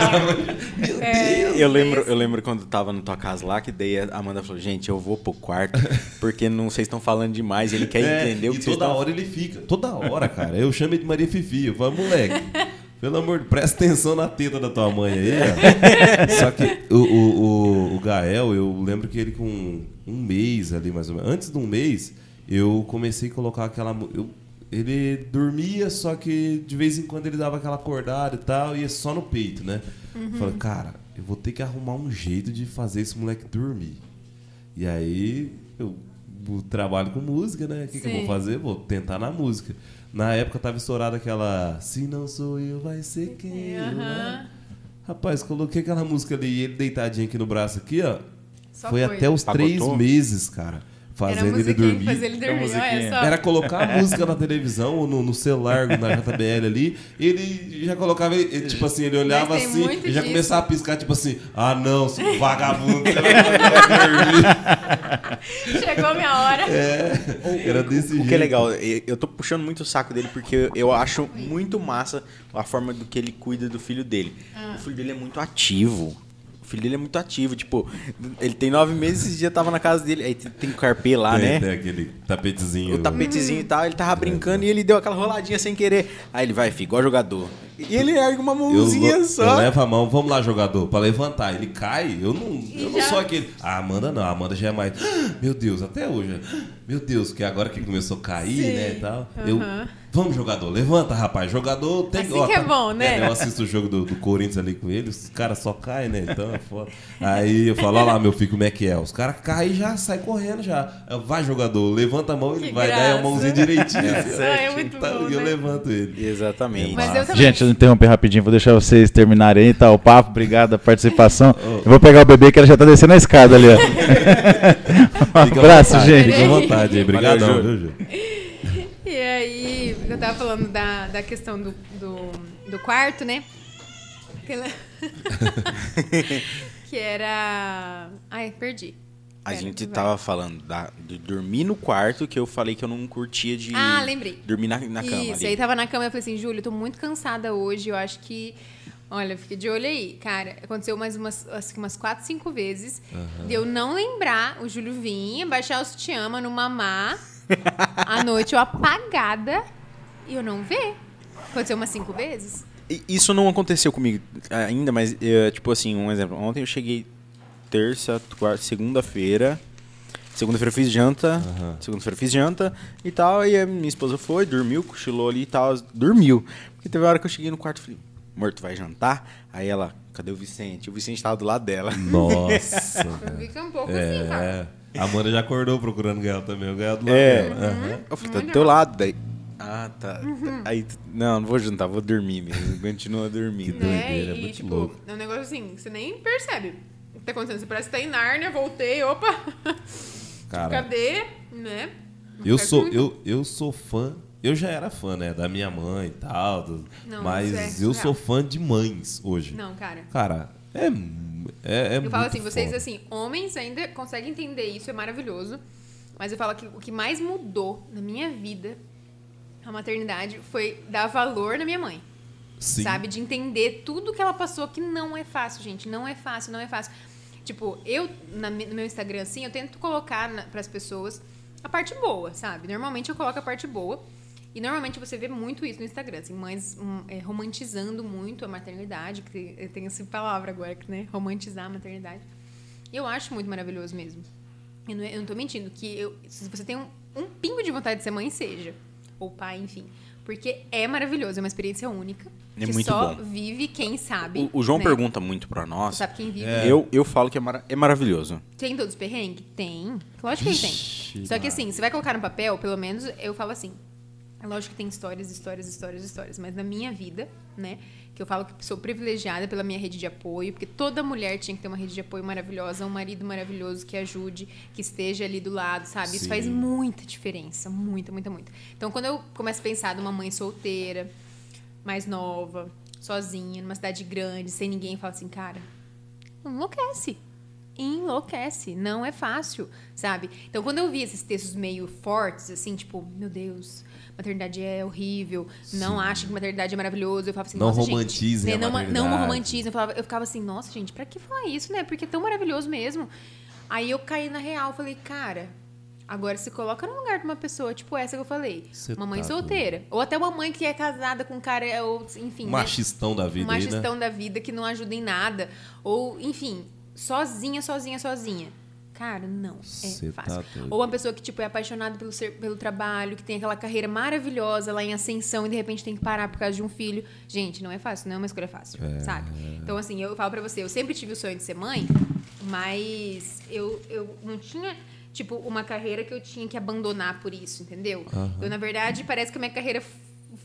Speaker 2: Eu lembro, eu lembro quando tava na tua casa lá, que daí a Amanda falou, gente, eu vou pro quarto, porque não, vocês estão falando demais, ele quer
Speaker 3: É,
Speaker 2: entender o que vocês
Speaker 3: toda hora ele fica. Toda hora, cara. Eu chamo ele de Maria Fifi. Eu falo, moleque, pelo amor de presta atenção na teta da tua mãe aí, ó. Só que o, o, o, o Gael, eu lembro que ele com um mês ali, mais ou menos. Antes de um mês, eu comecei a colocar aquela. Eu, ele dormia, só que de vez em quando ele dava aquela acordada e tal, ia só no peito, né? Eu falei, cara, eu vou ter que arrumar um jeito de fazer esse moleque dormir. E aí eu, eu trabalho com música, né? O que, que eu vou fazer? Vou tentar na música. Na época tava estourada aquela Se não sou eu, vai ser quem? eu, né? Rapaz, coloquei aquela música ali e ele deitadinho aqui no braço aqui, ó.
Speaker 4: Só
Speaker 3: foi,
Speaker 4: foi.
Speaker 3: até os
Speaker 2: Pacotou?
Speaker 3: três meses, cara.
Speaker 4: Era a
Speaker 3: Fazendo ele dormir.
Speaker 4: fazia ele dormir, olha
Speaker 1: musiquinha.
Speaker 4: só.
Speaker 3: Era colocar a música na televisão ou no, no celular, na JBL ali, ele já colocava, ele- tipo assim, ele olhava assim e já
Speaker 4: disso.
Speaker 3: começava a piscar, tipo assim, ah não, seu vagabundo, você vai dormir.
Speaker 4: Chegou minha hora.
Speaker 3: Era desse jeito.
Speaker 2: O que é legal, eu eu tô puxando muito o saco dele porque eu acho muito massa a forma do que ele cuida do filho dele.
Speaker 4: Ah.
Speaker 2: O filho dele é muito ativo. O filho dele é muito ativo. Tipo, ele tem nove meses e já tava na casa dele. Aí tem o carpê lá,
Speaker 3: Tem,
Speaker 2: né?
Speaker 3: tem aquele tapetezinho.
Speaker 2: O tapetezinho e tal, ele tava brincando e ele deu aquela roladinha sem querer. Aí ele vai, filho, igual jogador. E ele ergue uma
Speaker 3: Eu,
Speaker 2: mãozinha
Speaker 3: lo-
Speaker 2: só.
Speaker 3: eu levo a mão, vamos lá, jogador, pra levantar. Ele cai, eu não, eu não sou aquele. Ah, Amanda não, a Amanda já é mais. "Ah, Meu Deus, até hoje. Meu Deus, que agora que começou a cair,
Speaker 4: Sim.
Speaker 3: né, e tal. Eu,
Speaker 4: Aham.
Speaker 3: Vamos, jogador, levanta, rapaz. Jogador tem
Speaker 4: Assim que é bom, né?
Speaker 3: eu assisto o jogo do, do Corinthians ali com ele, os caras só caem, né? Então é foda. Aí eu falo, olha lá, meu filho, como é que é? Os caras caem e já sai correndo já. Eu, Vai, jogador, levanta a mão, ele
Speaker 4: Que
Speaker 3: vai dar a
Speaker 4: graça.
Speaker 3: mãozinha direitinho. assim, ó.
Speaker 4: Ah, é muito
Speaker 3: Tá,
Speaker 4: bom,
Speaker 3: E eu
Speaker 4: né?
Speaker 3: levanto ele.
Speaker 2: Exatamente.
Speaker 4: Mas eu também.
Speaker 1: Gente, eu interromper rapidinho, vou deixar vocês terminarem aí, tá? O papo, obrigado pela participação. Eu vou pegar o bebê que ela já tá descendo a escada ali, ó. um abraço,
Speaker 3: vontade,
Speaker 1: gente.
Speaker 3: Fica à vontade
Speaker 2: Valeu,
Speaker 3: viu, Ju?
Speaker 4: Eu tava falando da, da questão do, do, do quarto, né? Que, ela- que era. Ai, perdi.
Speaker 2: A
Speaker 4: Pera,
Speaker 2: gente
Speaker 4: vai.
Speaker 2: tava falando da- de dormir no quarto, que eu falei que eu não curtia de
Speaker 4: Ah, lembrei.
Speaker 2: dormir na, na cama.
Speaker 4: Isso,
Speaker 2: ali.
Speaker 4: aí tava na cama e eu falei assim, Júlio, eu tô muito cansada hoje, eu acho que. Olha, fica de olho aí. Cara, aconteceu mais umas, acho que umas quatro, cinco vezes de eu não lembrar, o Júlio vinha, baixar o sutiã, no mamar, à noite eu apagada e eu não ver. Aconteceu umas cinco vezes.
Speaker 2: Isso não aconteceu comigo ainda, mas, eh, tipo assim, um exemplo. Ontem eu cheguei terça, quarta, segunda-feira. Segunda-feira eu fiz janta. Segunda-feira eu fiz janta e tal. E a minha esposa foi, dormiu, cochilou ali e tal. Dormiu. Porque teve uma hora que eu cheguei no quarto e falei, amor, tu vai jantar? Aí ela, cadê o Vicente? O Vicente tava do lado dela.
Speaker 3: Nossa.
Speaker 4: Fica um pouco assim, cara.
Speaker 3: é. A Amanda já acordou procurando o Gael também. O Gael do lado
Speaker 2: É.
Speaker 3: dela. Aham.
Speaker 2: Eu falei, tá do teu lado. Daí, ah, tá. Aí, não, não vou jantar, vou dormir mesmo. Continua dormindo.
Speaker 3: doideira,
Speaker 4: Né?
Speaker 3: é
Speaker 4: E,
Speaker 3: muito
Speaker 4: tipo,
Speaker 3: louco.
Speaker 4: é um negócio assim, que você nem percebe o que tá acontecendo. Você parece que tá em Nárnia, voltei, opa.
Speaker 3: Cara,
Speaker 4: Cadê? Né?
Speaker 3: eu sou,
Speaker 4: muito.
Speaker 3: eu, eu sou fã. Eu já era fã, né? Da minha mãe e tal. do-
Speaker 4: Não,
Speaker 3: mas
Speaker 4: é
Speaker 3: eu sou fã de mães hoje.
Speaker 4: Não, cara.
Speaker 3: Cara, é. É, é
Speaker 4: Eu falo assim, vocês
Speaker 3: foda.
Speaker 4: assim, homens ainda conseguem entender isso, é maravilhoso. Mas eu falo que o que mais mudou na minha vida, a maternidade, foi dar valor na minha mãe.
Speaker 3: Sim.
Speaker 4: Sabe? De entender tudo que ela passou, que não é fácil, gente. Não é fácil, não é fácil. Tipo, eu, na no meu Instagram, assim, eu tento colocar para as pessoas a parte boa, sabe? Normalmente eu coloco a parte boa. E normalmente você vê muito isso no Instagram, assim, mães hum, é, romantizando muito a maternidade, que tem- essa palavra agora, né? Romantizar a maternidade. E eu acho muito maravilhoso mesmo. Eu não, eu não tô mentindo, que eu, se você tem um, um pingo de vontade de ser mãe, seja. Ou pai, enfim. Porque é maravilhoso, é uma experiência única.
Speaker 2: É
Speaker 4: que
Speaker 2: muito
Speaker 4: só
Speaker 2: bom.
Speaker 4: vive quem sabe.
Speaker 2: O, o João
Speaker 4: né?
Speaker 2: pergunta muito pra nós.
Speaker 4: Sabe quem vive.
Speaker 2: Eu, eu falo que é, mara- é maravilhoso.
Speaker 4: Tem todos os perrengues? Tem. Lógico que tem.
Speaker 3: Vixe,
Speaker 4: Só que assim, você vai colocar no papel, pelo menos eu falo assim. É lógico que tem histórias, histórias, histórias, histórias. Mas na minha vida, né? Que eu falo que sou privilegiada pela minha rede de apoio, porque toda mulher tinha que ter uma rede de apoio maravilhosa, um marido maravilhoso que ajude, que esteja ali do lado, sabe? Isso
Speaker 3: Sim.
Speaker 4: faz muita diferença. Muita, muita, muita. Então, quando eu começo a pensar numa mãe solteira, mais nova, sozinha, numa cidade grande, sem ninguém, eu falo assim, cara, enlouquece. Enlouquece. Não é fácil, sabe? Então, quando eu vi esses textos meio fortes, assim, tipo, meu Deus, maternidade é horrível, não acha que maternidade é maravilhoso, eu falava assim,
Speaker 3: Não romantizem
Speaker 4: gente, né, não, não romantizem. Eu, falava- eu ficava assim, nossa, gente, pra que falar isso, né? Porque é tão maravilhoso mesmo. Aí eu caí na real, falei, cara, agora se coloca no lugar de uma pessoa, tipo essa que eu falei.
Speaker 3: Cê
Speaker 4: uma mãe
Speaker 3: tá
Speaker 4: solteira. Ou até uma mãe que é casada com um cara, ou, enfim. Né?
Speaker 3: machistão da vida
Speaker 4: um
Speaker 3: aí, né?
Speaker 4: machistão da vida que não ajuda em nada. Ou, enfim, sozinha, sozinha, sozinha. Cara, não é
Speaker 3: Cê tá
Speaker 4: fácil.
Speaker 3: doido.
Speaker 4: Ou uma pessoa que, tipo, é apaixonada pelo, ser- pelo trabalho, que tem aquela carreira maravilhosa lá em ascensão e de repente tem que parar por causa de um filho. Gente, não é fácil, não é uma escolha fácil, sabe? Então, assim, eu falo pra você, eu sempre tive o sonho de ser mãe, mas eu, eu não tinha, tipo, uma carreira que eu tinha que abandonar por isso, entendeu? Eu, na verdade, parece que a minha carreira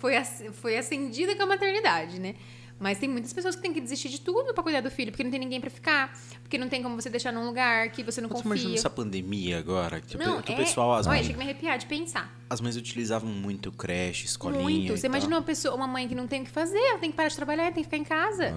Speaker 4: foi, foi acendida com a maternidade, né? Mas tem muitas pessoas que têm que desistir de tudo pra cuidar do filho, porque não tem ninguém pra ficar, porque não tem como você deixar num lugar que você não
Speaker 2: Você
Speaker 4: confia.
Speaker 2: imagina essa pandemia agora? Que, o pe-
Speaker 4: Não,
Speaker 2: que o
Speaker 4: é...
Speaker 2: pessoal, as
Speaker 4: Olha,
Speaker 2: mães,
Speaker 4: chega a me arrepiar de pensar.
Speaker 2: as mães utilizavam muito creche, escolinha.
Speaker 4: Muito.
Speaker 2: e
Speaker 4: Você
Speaker 2: tal.
Speaker 4: imagina uma pessoa, uma mãe que não tem o que fazer, ela tem que parar de trabalhar, tem que ficar em casa.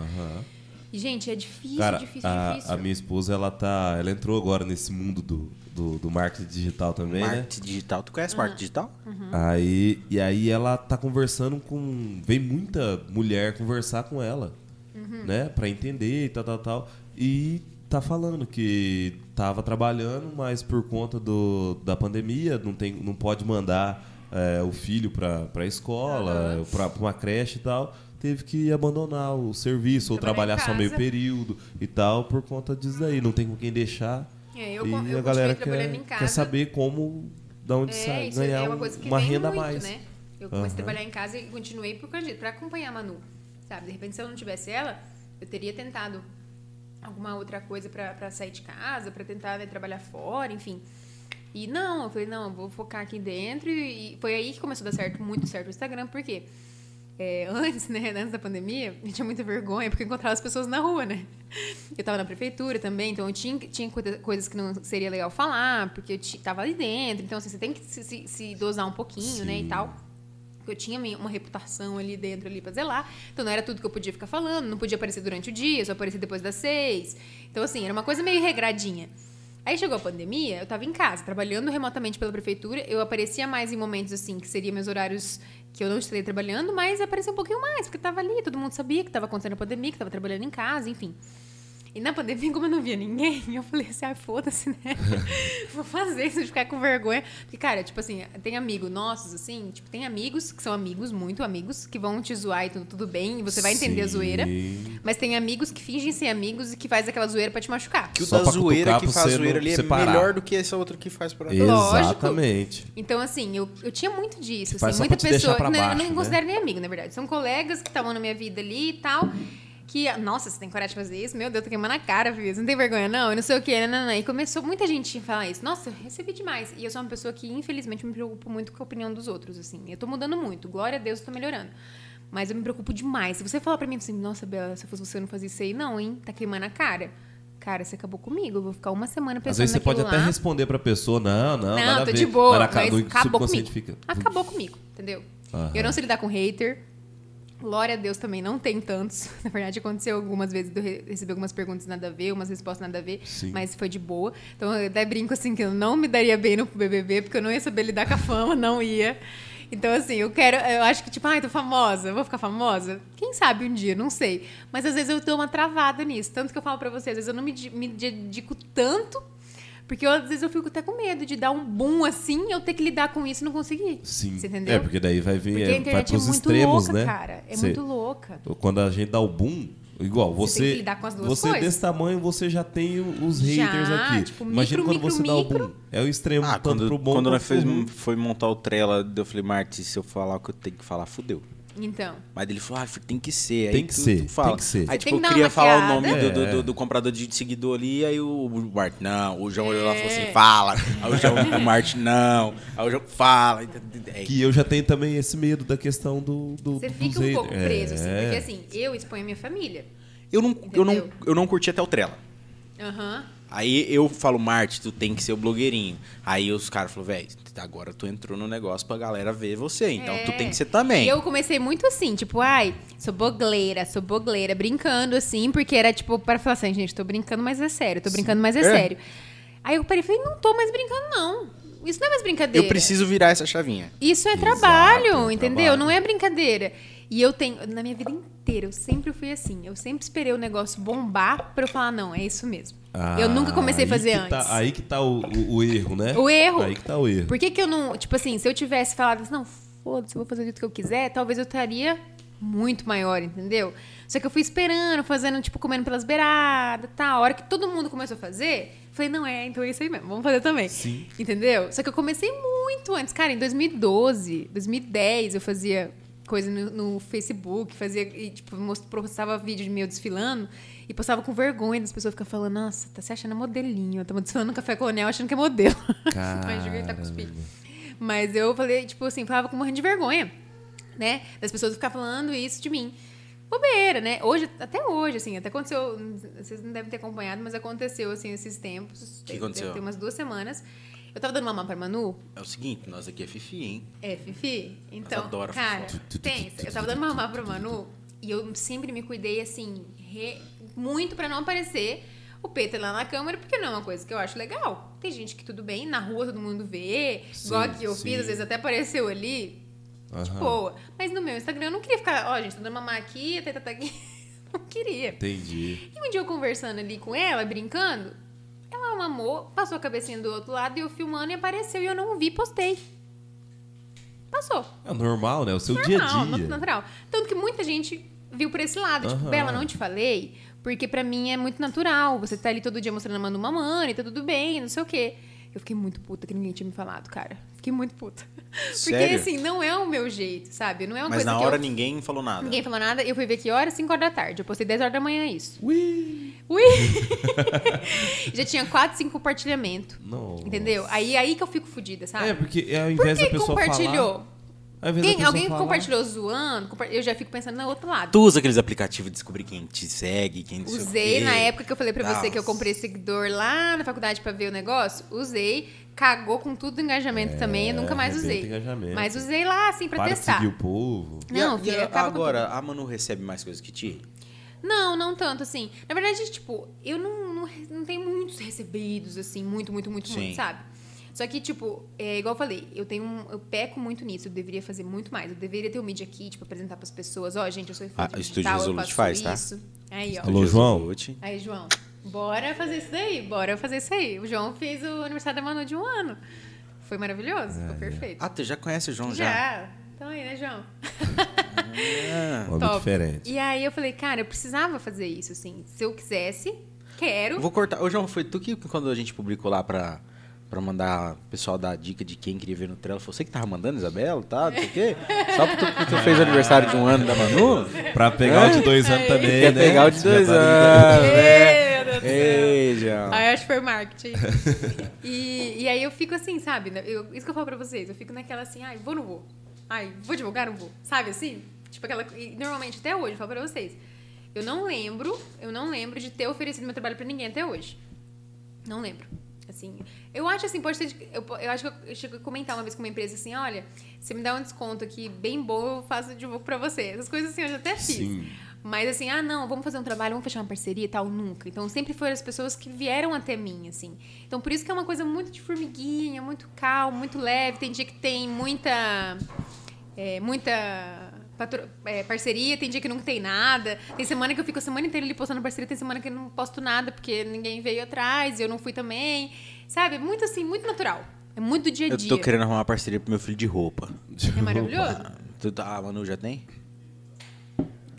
Speaker 4: E, gente, é difícil,
Speaker 3: Cara,
Speaker 4: difícil,
Speaker 3: a,
Speaker 4: difícil.
Speaker 3: a minha esposa, ela tá. Ela entrou agora nesse mundo do, do, do marketing digital também, né?
Speaker 2: Marketing digital. Tu conhece marketing digital?
Speaker 4: Uhum.
Speaker 3: Aí, e aí ela tá conversando com. Vem muita mulher conversar com ela,
Speaker 4: Uhum.
Speaker 3: né? Pra entender e tal, tal, tal. E tá falando que tava trabalhando, mas por conta do, da pandemia não, tem, não pode mandar é, o filho pra, pra escola, pra, pra uma creche e tal. Teve que abandonar o serviço ou
Speaker 4: Trabalhar
Speaker 3: só meio período e tal, por conta disso daí. Não tem com quem deixar.
Speaker 4: É, eu,
Speaker 3: e
Speaker 4: eu
Speaker 3: a galera quer,
Speaker 4: em casa.
Speaker 3: quer saber como, da onde
Speaker 4: É,
Speaker 3: sai, ganhar
Speaker 4: é uma
Speaker 3: um-
Speaker 4: coisa que
Speaker 3: uma renda a
Speaker 4: muito,
Speaker 3: mais.
Speaker 4: né? Eu comecei a trabalhar em casa e continuei por causa pra acompanhar a Manu, sabe? De repente, se eu não tivesse ela, eu teria tentado alguma outra coisa pra, pra sair de casa, pra tentar né, trabalhar fora, enfim. E não, eu falei, não, eu vou focar aqui dentro. E, e foi aí que começou a dar certo, muito certo o Instagram, porque é, antes, né, antes da pandemia, eu tinha muita vergonha porque eu encontrava as pessoas na rua, né? Eu tava na prefeitura também, então eu tinha, tinha coisa- coisas que não seria legal falar, porque eu tava ali dentro. Então, assim, você tem que se, se- se dosar um pouquinho, né, e
Speaker 3: Sim.
Speaker 4: tal. Porque eu tinha uma reputação ali dentro ali pra zelar. Então não era tudo que eu podia ficar falando, não podia aparecer durante o dia, só aparecer depois das seis. Então, assim, era uma coisa meio regradinha. Aí chegou a pandemia, eu tava em casa, trabalhando remotamente pela prefeitura. Eu aparecia mais em momentos assim, que seriam meus horários que eu não estaria trabalhando, mas aparecia um pouquinho mais, porque tava ali, todo mundo sabia que tava acontecendo a pandemia, que tava trabalhando em casa, enfim. E na pandemia, como eu não via ninguém, eu falei assim, ah, foda-se, né? Vou fazer isso de ficar com vergonha. Porque, cara, tipo assim, tem amigos nossos, assim, tipo, tem amigos que são amigos, muito amigos, que vão te zoar e tudo, tudo bem, e você vai entender a zoeira.
Speaker 3: Sim.
Speaker 4: Mas tem amigos que fingem ser amigos e que faz aquela zoeira pra te machucar.
Speaker 2: Que o
Speaker 3: Só
Speaker 2: da
Speaker 3: pra
Speaker 2: zoeira
Speaker 3: cutucar
Speaker 2: que
Speaker 3: pra
Speaker 2: faz
Speaker 3: você
Speaker 2: zoeira
Speaker 3: não
Speaker 2: ali é
Speaker 3: separar.
Speaker 2: melhor do que essa outra que faz por
Speaker 4: Lógico.
Speaker 3: Exatamente.
Speaker 4: Então, assim, eu, eu tinha muito disso.
Speaker 3: faz
Speaker 4: Assim,
Speaker 3: só
Speaker 4: muita
Speaker 3: pra te deixar
Speaker 4: pessoa.
Speaker 3: pra
Speaker 4: não, eu
Speaker 3: baixo,
Speaker 4: não
Speaker 3: né?
Speaker 4: considero nem amigo, na verdade. São colegas que estavam na minha vida ali e tal. Que, nossa, você tem coragem de fazer isso? Meu Deus, tô queimando a cara, filho. Você não tem vergonha, não? Eu não sei o quê. Não, não, não. E começou muita gente a falar isso. Nossa, eu recebi demais. E eu sou uma pessoa que, infelizmente, me preocupo muito com a opinião dos outros, assim. Eu tô mudando muito. Glória a Deus, eu tô melhorando. Mas eu me preocupo demais. Se você falar pra mim assim, nossa, Bela, se eu fosse você, eu não fazia isso aí, não, hein? Tá queimando a cara. Cara, você acabou comigo. Eu vou ficar uma semana pensando
Speaker 3: Às vezes você pode
Speaker 4: naquilo
Speaker 3: até
Speaker 4: lá.
Speaker 3: responder pra pessoa, não, não,
Speaker 4: Não, tô de boa,
Speaker 3: Mas,
Speaker 4: acabou comigo.
Speaker 3: fica...
Speaker 4: Acabou comigo, entendeu?
Speaker 3: Aham.
Speaker 4: Eu não sei lidar com hater. Glória a Deus também não tem tantos. Na verdade, aconteceu algumas vezes de eu re- receber algumas perguntas nada a ver, umas respostas nada a ver,
Speaker 3: Sim.
Speaker 4: mas foi de boa. Então eu até brinco assim que eu não me daria bem no BBB, porque eu não ia saber lidar com a fama, não ia. Então, assim, eu quero. Eu acho que, tipo, ai, tô famosa, vou ficar famosa? Quem sabe um dia, não sei. Mas às vezes eu dou uma travada nisso. Tanto que eu falo pra você, às vezes eu não me, me dedico tanto, porque eu, às vezes eu fico até com medo de dar um boom assim e eu ter que lidar com isso e não conseguir.
Speaker 3: Sim.
Speaker 4: Você entendeu?
Speaker 3: É, porque daí vai vir,
Speaker 4: Porque
Speaker 3: é,
Speaker 4: a
Speaker 3: vai
Speaker 4: internet é
Speaker 3: pros
Speaker 4: muito
Speaker 3: extremos,
Speaker 4: louca,
Speaker 3: né?
Speaker 4: cara. É
Speaker 3: Cê-
Speaker 4: muito louca.
Speaker 3: Quando a gente dá o boom, igual,
Speaker 4: Você
Speaker 3: você.
Speaker 4: tem que lidar com as duas
Speaker 3: você
Speaker 4: coisas.
Speaker 3: desse tamanho, você já tem os
Speaker 4: Já,
Speaker 3: haters aqui.
Speaker 4: tipo,
Speaker 3: Imagina
Speaker 4: micro,
Speaker 3: quando você
Speaker 4: micro,
Speaker 3: dá o boom. É o extremo,
Speaker 2: Ah,
Speaker 3: tanto
Speaker 2: quando,
Speaker 3: pro bom
Speaker 2: quando nós fez, foi montar o trela, eu falei, Marti, se eu falar o que eu tenho que falar, fudeu.
Speaker 4: Então.
Speaker 2: Mas ele falou, ah, tem que ser. Aí
Speaker 3: Tem que
Speaker 2: tu-
Speaker 3: ser,
Speaker 2: tu fala.
Speaker 3: tem que ser.
Speaker 2: Aí, tipo, eu queria falar o nome do, do,
Speaker 3: É.
Speaker 2: do- do comprador de seguidor ali, aí o Bart, não. O João olhou lá e falou assim, fala. Aí o, João, o Martin, não. Aí o João, fala. É,
Speaker 3: Que eu já tenho também esse medo da questão do. do
Speaker 4: Você fica um pouco preso, assim,
Speaker 3: É.
Speaker 4: porque assim, eu exponho a minha família.
Speaker 2: eu, não, eu, não, eu não curti até o trela.
Speaker 4: Aham.
Speaker 2: Aí eu falo, Marte, tu tem que ser o blogueirinho. Aí os caras falaram, velho, agora tu entrou no negócio pra galera ver você, então tu
Speaker 4: É.
Speaker 2: tem que ser também.
Speaker 4: E eu comecei muito assim, tipo, ai, sou bogleira, sou bogleira, brincando assim, porque era tipo, para falar assim, gente, tô brincando, mas é sério, tô brincando, mas é,
Speaker 2: É.
Speaker 4: sério. Aí eu parei e falei, não tô mais brincando, não. Isso não é mais brincadeira.
Speaker 2: Eu preciso virar essa chavinha.
Speaker 4: Isso é
Speaker 3: Exato,
Speaker 4: trabalho,
Speaker 3: é
Speaker 4: entendeu?
Speaker 3: trabalho.
Speaker 4: Não é brincadeira. E eu tenho, na minha vida inteira, eu sempre fui assim. Eu sempre esperei o negócio bombar pra eu falar, não, é isso mesmo. eu nunca comecei a fazer
Speaker 3: que
Speaker 4: antes.
Speaker 3: tá- aí que tá o, o- o erro, né?
Speaker 4: O erro.
Speaker 3: Aí que tá o erro.
Speaker 4: Por que, que eu não. Tipo assim, se eu tivesse falado assim, não, foda-se, eu vou fazer do jeito que eu quiser, talvez eu estaria muito maior, entendeu? Só que eu fui esperando, fazendo, tipo, comendo pelas beiradas e tal. A hora que todo mundo começou a fazer, falei, não é, então é isso aí mesmo, vamos fazer também.
Speaker 3: Sim.
Speaker 4: Entendeu? Só que eu comecei muito antes. Cara, em 2012, 2010, eu fazia coisa no, no Facebook, fazia, e, tipo, postava vídeo de meu desfilando e postava com vergonha das pessoas ficar falando, nossa, tá se achando modelinho, tá desfilando no café colonial achando que é modelo. Mas joguei tá cuspindo. Mas eu falei, tipo assim, falava com morrendo de vergonha, né? Das pessoas ficar falando isso de mim. Bobeira, né? Hoje, até hoje, assim, até aconteceu. Vocês não devem ter acompanhado, mas aconteceu, assim, esses tempos.
Speaker 2: que aconteceu?
Speaker 4: Ter umas duas semanas. Eu tava dando mamar pra Manu.
Speaker 2: É o seguinte, nós aqui é Fifi, hein?
Speaker 4: É, Fifi? Então,
Speaker 2: adoro
Speaker 4: cara, pensa, eu tava dando mamar pra Manu e eu sempre me cuidei, assim, re- muito pra não aparecer o Peter lá na câmera, porque não é uma coisa que eu acho legal. Tem gente que tudo bem, na rua todo mundo vê,
Speaker 3: Sim,
Speaker 4: igual que eu
Speaker 3: sim.
Speaker 4: fiz, às vezes até apareceu ali, de
Speaker 3: Aham.
Speaker 4: boa. Mas no meu Instagram eu não queria ficar, ó, gente, tô dando mamar aqui, a teta tá aqui. Não queria.
Speaker 3: Entendi.
Speaker 4: E um dia eu conversando ali com ela, brincando, ela mamou, passou a cabecinha do outro lado e eu filmando e apareceu e eu não vi, postei. Passou.
Speaker 3: É normal, né? O seu
Speaker 4: Normal,
Speaker 3: dia a dia.
Speaker 4: natural. Tanto que muita gente viu por esse lado. Tipo,
Speaker 3: Aham.
Speaker 4: Bela, não te falei, porque pra mim é muito natural. Você tá ali todo dia mostrando a mão uma mãe, tá tudo bem, não sei o quê. Eu fiquei muito puta que ninguém tinha me falado, cara. Fiquei muito puta. Porque,
Speaker 2: Sério?
Speaker 4: assim, não é o meu jeito, sabe? Não é uma
Speaker 2: Mas
Speaker 4: coisa
Speaker 2: na hora
Speaker 4: eu...
Speaker 2: ninguém falou nada.
Speaker 4: Ninguém falou nada. Eu fui ver que horas? 5 horas da tarde. Eu postei 10 horas da manhã isso.
Speaker 3: Ui!
Speaker 4: Ui! Já tinha 4, 5 compartilhamentos.
Speaker 3: Nossa.
Speaker 4: Entendeu? Aí, aí que eu fico fodida, sabe?
Speaker 3: É, porque ao
Speaker 4: Por
Speaker 3: invés
Speaker 4: que
Speaker 3: da pessoa
Speaker 4: compartilhou?
Speaker 3: falar...
Speaker 4: Quem- alguém
Speaker 3: falar-
Speaker 4: compartilhou zoando, compa- eu já fico pensando no outro lado.
Speaker 2: Tu usa aqueles aplicativos de descobrir quem te segue, quem o
Speaker 4: Usei na época que eu falei pra você que eu
Speaker 2: Nossa.
Speaker 4: comprei seguidor lá na faculdade pra ver o negócio. Usei, cagou com tudo o engajamento também, eu nunca mais usei.
Speaker 3: engajamento.
Speaker 4: Mas usei lá assim pra
Speaker 3: Para
Speaker 4: testar.
Speaker 3: seguir o povo.
Speaker 2: E a-
Speaker 4: Não,
Speaker 2: e a-
Speaker 4: acaba com
Speaker 2: agora, a Manu recebe mais coisas que ti?
Speaker 4: Não, não tanto assim. Na verdade, tipo, eu não, não, não tem muitos recebidos, assim, muito, muito, muito,
Speaker 2: Sim.
Speaker 4: muito, sabe? Só que, tipo, é, igual eu falei, eu tenho um, eu peco muito nisso, eu deveria fazer muito mais. Eu deveria ter um Media Kit pra apresentar pras pessoas. Ó, gente, eu sou
Speaker 2: Ah,
Speaker 4: influencer
Speaker 2: o Estúdio
Speaker 4: digital, eu
Speaker 2: faz, tá?
Speaker 4: isso. Aí, ó.
Speaker 3: Alô, João?
Speaker 4: Aí, João, bora fazer isso daí, bora fazer isso aí. O João fez o aniversário da Manu de um ano. Foi maravilhoso,
Speaker 3: É,
Speaker 4: foi perfeito.
Speaker 2: Ah, tu já conhece o João já?
Speaker 4: já. Então aí, né, João?
Speaker 2: Ah.
Speaker 3: Homem
Speaker 4: Top.
Speaker 3: diferente.
Speaker 4: E aí eu falei, cara, eu precisava fazer isso, assim. Se eu quisesse, quero.
Speaker 2: Vou cortar. Ô, João, foi tu que quando a gente publicou lá pra, pra mandar o pessoal dar dica de quem queria ver no Trello, foi você que tava mandando, Isabela, tá? Não sei o quê? Só porque tu, fez aniversário de um ano da Manu?
Speaker 3: Pra pegar o de dois anos também,
Speaker 2: Quer
Speaker 3: né?
Speaker 2: pegar o de
Speaker 3: Já
Speaker 2: dois
Speaker 3: tá
Speaker 2: anos, né?
Speaker 4: Ei,
Speaker 2: João.
Speaker 4: Aí acho que foi marketing. e, e aí eu fico assim, sabe? Eu- isso que eu falo pra vocês. Eu fico naquela assim, ai, vou ou não vou? Ai, vou divulgar ou não vou? Sabe assim? Tipo aquela. e normalmente até hoje, eu falo pra vocês. Eu não lembro, eu não lembro de ter oferecido meu trabalho pra ninguém até hoje. Não lembro. Assim, eu acho assim, pode ser. Eu, eu acho que eu chego a comentar uma vez com uma empresa assim: olha, você me dá um desconto aqui bem bom, eu faço divulgo pra você. Essas coisas assim eu já até fiz.
Speaker 3: Sim.
Speaker 4: Mas assim, ah, não, vamos fazer um trabalho, vamos fechar uma parceria e tal, nunca. Então sempre foram as pessoas que vieram até mim, assim. Então por isso que é uma coisa muito de formiguinha, muito calmo, muito leve. Tem dia que tem muita. é, muita patro- é, parceria, tem dia que nunca tem nada. Tem semana que eu fico a semana inteira ali postando parceria, tem semana que eu não posto nada porque ninguém veio atrás e eu não fui também. Sabe? Muito assim, muito natural. É muito do dia a
Speaker 2: Eu
Speaker 4: dia.
Speaker 2: tô querendo arrumar uma parceria pro meu filho de roupa.
Speaker 4: É maravilhoso.
Speaker 2: Ah, tu tá, a Manu já tem?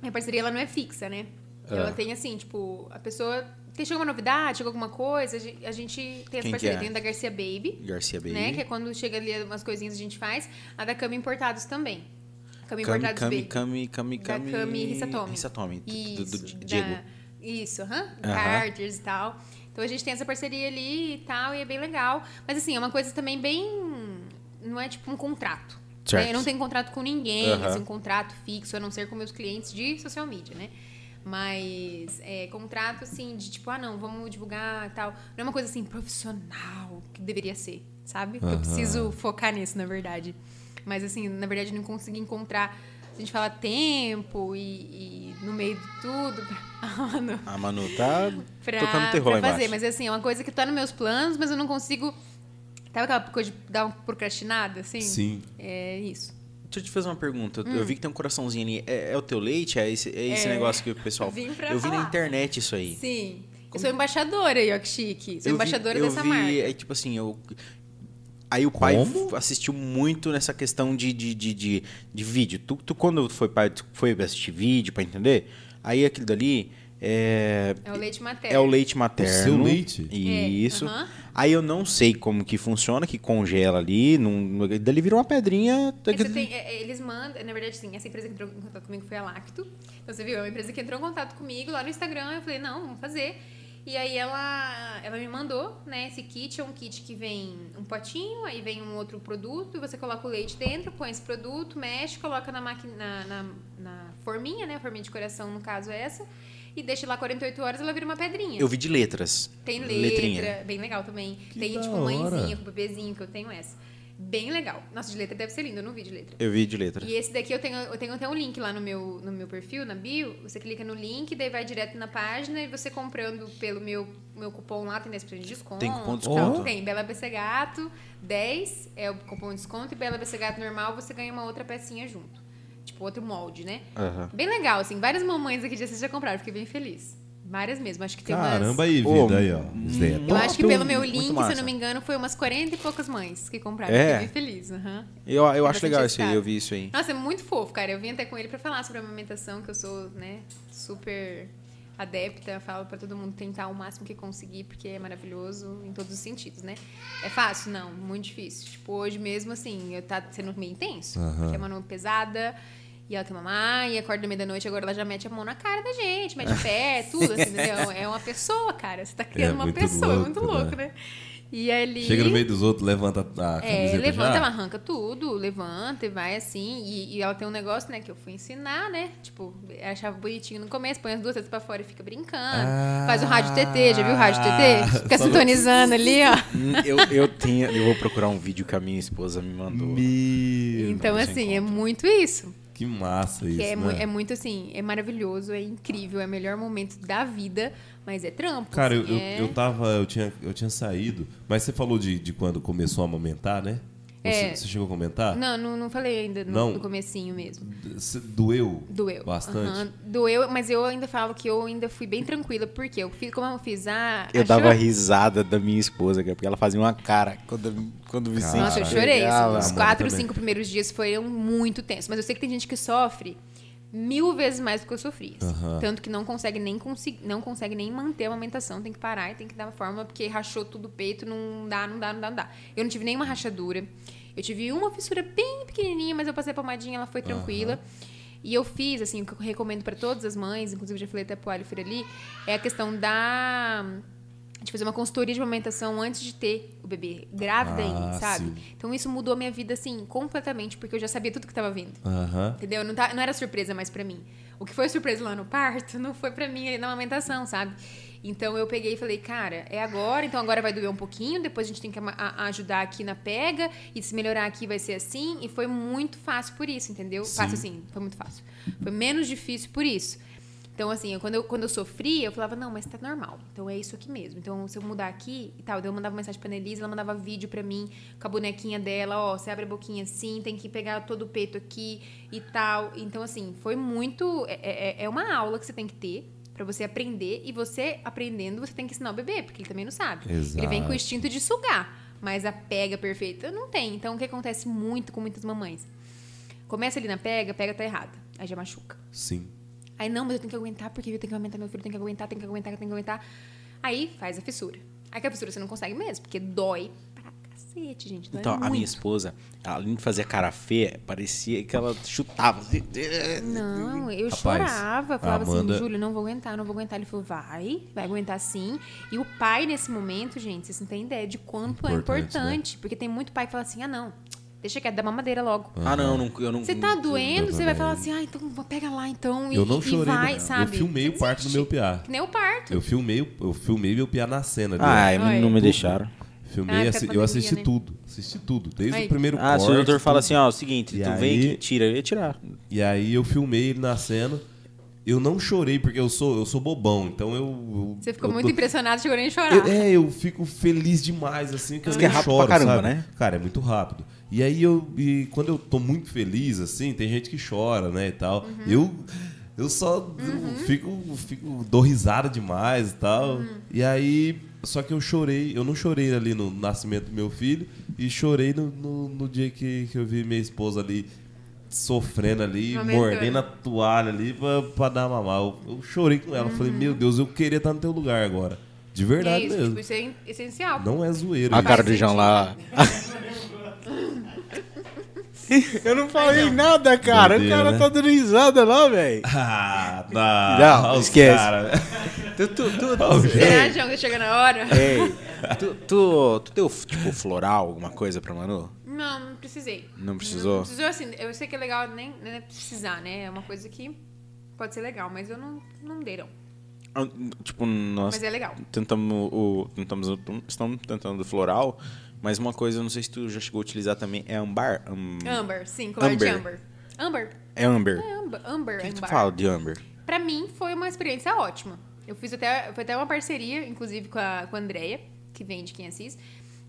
Speaker 4: Minha parceria ela não é fixa, né?
Speaker 2: Ah.
Speaker 4: Ela tem assim, tipo, a pessoa. Tem, chegou uma novidade, chegou alguma coisa, a gente, tem essa
Speaker 2: Quem que
Speaker 4: parceria.
Speaker 2: é?
Speaker 4: Tem a da Garcia Baby,
Speaker 2: Garcia Baby.
Speaker 4: né? Que é quando chega ali umas coisinhas a gente faz. A da Cami Importados também.
Speaker 2: Kami,
Speaker 4: Importados
Speaker 2: Kami. Kami, Kami,
Speaker 4: da
Speaker 2: Kami...
Speaker 4: Cami Rissatomi.
Speaker 2: Rissatomi, do- do, Diego.
Speaker 4: da- Isso, aham.
Speaker 2: Aham.
Speaker 4: Carters e tal. Então a gente tem essa parceria ali e tal, e é bem legal. Mas assim, é uma coisa também bem. Não é tipo um contrato.
Speaker 2: Certo.
Speaker 4: né? Eu não tenho contrato com ninguém,
Speaker 2: Aham.
Speaker 4: assim, um contrato fixo, a não ser com meus clientes de social media, né? Mas é contrato assim, de tipo, ah, não, vamos divulgar e tal. Não é uma coisa assim profissional que deveria ser, sabe? Eu preciso focar nisso, na verdade. Mas assim, na verdade, eu não consegui encontrar. A gente fala tempo e, e no meio de tudo. Ah, não
Speaker 2: A Manu tá
Speaker 4: pra,
Speaker 2: tocando terror
Speaker 4: pra fazer.
Speaker 2: embaixo.
Speaker 4: Mas assim, é uma coisa que tá nos meus planos, mas eu não consigo. Sabe aquela coisa de dar uma procrastinada, assim?
Speaker 3: Sim.
Speaker 4: É isso.
Speaker 2: Deixa eu te fazer uma pergunta. Eu vi que tem um coraçãozinho ali. É, é o teu leite? É esse, é esse
Speaker 4: Hum. É.
Speaker 2: negócio que o pessoal...
Speaker 4: Vim pra
Speaker 2: eu vi na
Speaker 4: falar.
Speaker 2: internet isso aí.
Speaker 4: Sim. Eu sou embaixadora aí, ó, que chique. Sou
Speaker 2: eu
Speaker 4: embaixadora
Speaker 2: vi, eu
Speaker 4: dessa
Speaker 2: vi,
Speaker 4: marca.
Speaker 2: É tipo assim, eu... Aí o pai
Speaker 3: Como?
Speaker 2: assistiu muito nessa questão de, de, de, de, de vídeo. Tu, tu, quando foi pai, tu foi assistir vídeo pra entender? Aí aquilo dali é...
Speaker 4: É o leite materno.
Speaker 2: É o leite materno.
Speaker 3: seu leite?
Speaker 2: Isso.
Speaker 4: É, aham.
Speaker 2: Aí eu não sei como que funciona, que congela ali, num, dali vira uma pedrinha.
Speaker 4: É tem- é, é, eles mandam, na verdade, sim, essa empresa que entrou em contato comigo foi a Lacto. Então, você viu, é uma empresa que entrou em contato comigo lá no Instagram. Eu falei, não, vamos fazer. E aí ela, ela me mandou, né, esse kit. É um kit que vem um potinho, aí vem um outro produto, e você coloca o leite dentro, põe esse produto, mexe, coloca na máquina, na, na, na forminha, né, a forminha de coração, no caso é essa, e deixa lá 48 horas, ela vira uma pedrinha.
Speaker 2: Eu vi de letras.
Speaker 4: Tem letra,
Speaker 2: Letrinha.
Speaker 4: bem legal também.
Speaker 3: Que
Speaker 4: tem, tipo,
Speaker 3: hora.
Speaker 4: mãezinha com bebezinho, que eu tenho essa. Bem legal. Nossa, de letra deve ser lindo, eu não vi de letra.
Speaker 2: Eu vi de letra.
Speaker 4: E esse daqui eu tenho, eu tenho até um link lá no meu, no meu perfil, na bio. Você clica no link, daí vai direto na página e você comprando pelo meu, meu cupom lá, tem 10% de desconto.
Speaker 2: Tem cupom de
Speaker 3: desconto?
Speaker 4: Então, tem Bela BC Gato, 10 é o cupom de desconto, e Bela BC Gato normal você ganha uma outra pecinha junto. Tipo, outro molde, né?
Speaker 2: Aham.
Speaker 4: Bem legal, assim. Várias mamães aqui já vocês já compraram, fiquei bem feliz. Várias mesmo. Acho que tem umas.
Speaker 3: Caramba aí,
Speaker 2: Ô,
Speaker 3: vida aí, ó. Isso daí é
Speaker 4: Eu
Speaker 3: top.
Speaker 4: acho que pelo meu link, se eu não me engano, foi umas 40 e poucas mães que compraram.
Speaker 2: É?
Speaker 4: Fiquei bem feliz. aham.
Speaker 2: Eu, eu acho legal isso aí, eu vi isso aí.
Speaker 4: Nossa, é muito fofo, cara. Eu vim até com ele pra falar sobre a amamentação, que eu sou, né, super adepta. Falo pra todo mundo tentar o máximo que conseguir, porque é maravilhoso em todos os sentidos, né? É fácil? Não, muito difícil. Tipo, hoje mesmo, assim, eu tá sendo meio intenso.
Speaker 3: Aham.
Speaker 4: Porque é uma pesada. E ela tem mamar, e acorda no meio da noite, agora ela já mete a mão na cara da gente, mete o pé, tudo, assim, entendeu? É uma pessoa, cara. Você tá criando uma
Speaker 3: muito
Speaker 4: pessoa, é muito
Speaker 3: louco,
Speaker 4: louco,
Speaker 3: né?
Speaker 4: né? E ali.
Speaker 3: Chega no meio dos outros, levanta a camiseta
Speaker 4: É, levanta,
Speaker 3: já.
Speaker 4: ela arranca tudo, levanta e vai assim. E, e ela tem um negócio, né, que eu fui ensinar, né? Tipo, achava bonitinho no começo, põe as duas tetas pra fora e fica brincando.
Speaker 3: Ah,
Speaker 4: Faz o rádio TT, já viu o rádio TT? Fica
Speaker 3: só no-
Speaker 4: sintonizando ali, ó.
Speaker 2: Hum, eu, eu, tenho, eu vou procurar um vídeo que a minha esposa me mandou.
Speaker 3: Meu.
Speaker 4: Então, assim, é
Speaker 2: encontra.
Speaker 4: muito isso.
Speaker 3: Que massa isso,
Speaker 4: Que é, mu-
Speaker 3: né?
Speaker 4: é muito assim, é maravilhoso, é incrível, é o melhor momento da vida, mas é trampo.
Speaker 3: Cara, eu,
Speaker 4: assim,
Speaker 3: eu,
Speaker 4: é...
Speaker 3: eu tava, eu tinha, eu tinha saído, mas você falou de, de quando começou a amamentar, né? Você,
Speaker 4: É.
Speaker 3: você chegou a comentar?
Speaker 4: Não, não, não falei ainda no,
Speaker 3: Não.
Speaker 4: no comecinho mesmo.
Speaker 3: Doeu?
Speaker 4: Doeu.
Speaker 3: Bastante?
Speaker 4: Aham, Doeu, mas eu ainda falo que eu ainda fui bem tranquila, porque eu fiz, como eu fiz a.
Speaker 2: Eu
Speaker 4: a
Speaker 2: dava risada da minha esposa, porque ela fazia uma cara quando, quando o Vicente
Speaker 4: Nossa, eu chorei. os quatro, cinco primeiros dias foram muito tensos. Mas eu sei que tem gente que sofre mil vezes mais do que eu sofri. assim.
Speaker 3: Aham.
Speaker 4: Tanto que não consegue nem não consegue nem manter a amamentação, tem que parar e tem que dar uma forma, porque rachou tudo o peito, não dá, não dá, não dá, não dá. Eu não tive nenhuma rachadura. Eu tive uma fissura bem pequenininha, mas eu passei a pomadinha, ela foi tranquila. E eu fiz, assim, o que eu recomendo para todas as mães, inclusive já falei até pro Alho ali, é a questão da de fazer uma consultoria de amamentação antes de ter o bebê, grávida
Speaker 3: Ah,
Speaker 4: ainda, sabe?
Speaker 3: sim.
Speaker 4: Então isso mudou a minha vida, assim, completamente, porque eu já sabia tudo que tava vindo.
Speaker 3: Aham.
Speaker 4: Entendeu? Não, tá, não era surpresa mais pra mim. O que foi surpresa lá no parto não foi pra mim na amamentação, sabe? Então eu peguei e falei, cara, é agora, então agora vai doer um pouquinho, depois a gente tem que ajudar aqui na pega, e se melhorar aqui vai ser assim. E foi muito fácil por isso, entendeu?
Speaker 3: Sim.
Speaker 4: Fácil assim, foi muito fácil. Foi menos difícil por isso. Então, assim, eu- quando, eu, quando eu sofria, eu falava, não, mas tá normal. Então é isso aqui mesmo. Então, se eu mudar aqui e tal, eu mandava mensagem pra Annelise, ela mandava vídeo pra mim com a bonequinha dela, ó, você abre a boquinha assim, tem que pegar todo o peito aqui e tal. Então, assim, foi muito. É, é, é uma aula que você tem que ter pra você aprender, e você aprendendo, você tem que ensinar o bebê, porque ele também não sabe. Ele vem com o
Speaker 3: Exato.
Speaker 4: instinto de sugar, mas a pega perfeita não tem. Então, o que acontece muito com muitas mamães? Começa ali na pega, pega tá errada. Aí já machuca.
Speaker 3: Sim.
Speaker 4: Aí, não, mas eu tenho que aguentar, porque eu tenho que aumentar meu filho, tem que aguentar, tem que aguentar, tem que aguentar. Aí faz a fissura. Aí que a fissura você não consegue mesmo, porque dói pra cacete, gente. Dói
Speaker 2: Então,
Speaker 4: muito.
Speaker 2: a minha esposa, além de fazer cara feia, parecia que ela chutava. assim.
Speaker 4: Não, eu
Speaker 3: Rapaz,
Speaker 4: chorava. Falava
Speaker 3: Amanda-
Speaker 4: assim, Júlio, não vou aguentar, não vou aguentar. Ele falou, vai, vai aguentar sim. E o pai, nesse momento, gente, vocês não têm ideia de quanto é
Speaker 3: Importante,
Speaker 4: importante. Porque tem muito pai que fala assim, ah, não, deixa quieto, dá mamadeira logo.
Speaker 2: Ah, não, não, eu não.
Speaker 4: Você tá doendo, você vai falar assim, ah, então pega lá então. E,
Speaker 3: Eu não
Speaker 4: e
Speaker 3: chorei.
Speaker 4: vai,
Speaker 3: não.
Speaker 4: sabe?
Speaker 3: Eu filmei o parto do meu piá.
Speaker 4: Que nem o parto.
Speaker 3: Eu filmei, eu filmei meu piá na cena.
Speaker 2: Ah, não, não me deixaram.
Speaker 3: Filmei,
Speaker 4: Ah,
Speaker 3: assi- eu assisti
Speaker 4: né?
Speaker 3: tudo. Assisti tudo. Desde
Speaker 4: Aí.
Speaker 3: o primeiro
Speaker 2: Ah, se o
Speaker 3: corte,
Speaker 2: doutor fala assim, ó, é o seguinte,
Speaker 3: E
Speaker 2: tu vem
Speaker 3: aí-
Speaker 2: aqui, tira, eu ia tirar.
Speaker 3: E aí eu filmei ele na cena. Eu não chorei porque eu sou, eu sou bobão, então eu. eu-
Speaker 4: Você ficou
Speaker 3: eu
Speaker 4: muito
Speaker 3: tô-
Speaker 4: impressionado, chegou nem a chorar.
Speaker 3: Eu- é, eu fico feliz demais, assim, que eu
Speaker 2: é rápido
Speaker 3: choro,
Speaker 2: pra caramba,
Speaker 3: sabe?
Speaker 2: né?
Speaker 3: Cara, é muito rápido. E aí eu, e quando eu tô muito feliz, assim, tem gente que chora, né, e tal.
Speaker 4: Uhum.
Speaker 3: Eu, eu só fico, fico, dou risada demais e tal.
Speaker 4: Uhum.
Speaker 3: E aí, só que eu chorei, eu não chorei ali no nascimento do meu filho e chorei no, no, no dia que, que eu vi minha esposa ali sofrendo ali,
Speaker 4: Amamentando.
Speaker 3: mordendo a toalha ali pra, pra dar mamar. Eu, eu chorei com ela, falei,
Speaker 4: Uhum.
Speaker 3: meu Deus, eu queria estar no teu lugar agora. De
Speaker 4: E é
Speaker 3: verdade
Speaker 4: isso,
Speaker 3: mesmo.
Speaker 4: tipo, isso é essencial.
Speaker 3: Não é zoeiro.
Speaker 2: A
Speaker 3: isso.
Speaker 2: cara do João lá. eu não falei nada, cara.
Speaker 3: Doideira,
Speaker 2: o cara
Speaker 3: né?
Speaker 2: tá dando risada lá, velho.
Speaker 3: Ah, não,
Speaker 2: Não, esquece.
Speaker 3: cara.
Speaker 2: Tu, tu, tu,
Speaker 3: o
Speaker 4: Será, João, que chega na hora?
Speaker 2: Ei, tu, tu, tu deu, tipo, floral, alguma coisa pra Manu?
Speaker 4: Não, não precisei.
Speaker 2: Não precisou?
Speaker 4: Não precisou, assim, eu sei que é legal nem, nem precisar, né? É uma coisa que pode ser legal, mas eu não, não dei, não.
Speaker 2: Ah, Tipo, nós
Speaker 4: Mas é legal.
Speaker 2: tentamos o, tentamos, estamos tentando floral, mas uma coisa, eu não sei se tu já chegou a utilizar também, é ambar. Am-
Speaker 4: Amber, sim, colar de
Speaker 2: Amber.
Speaker 4: amber. Amber.
Speaker 2: é amber.
Speaker 4: É amber, amber,
Speaker 2: O que, que tu fala de amber?
Speaker 4: Pra mim, foi uma experiência ótima. Eu fiz até, foi até uma parceria, inclusive, com a, com a Andrea, que vende Quem Assis.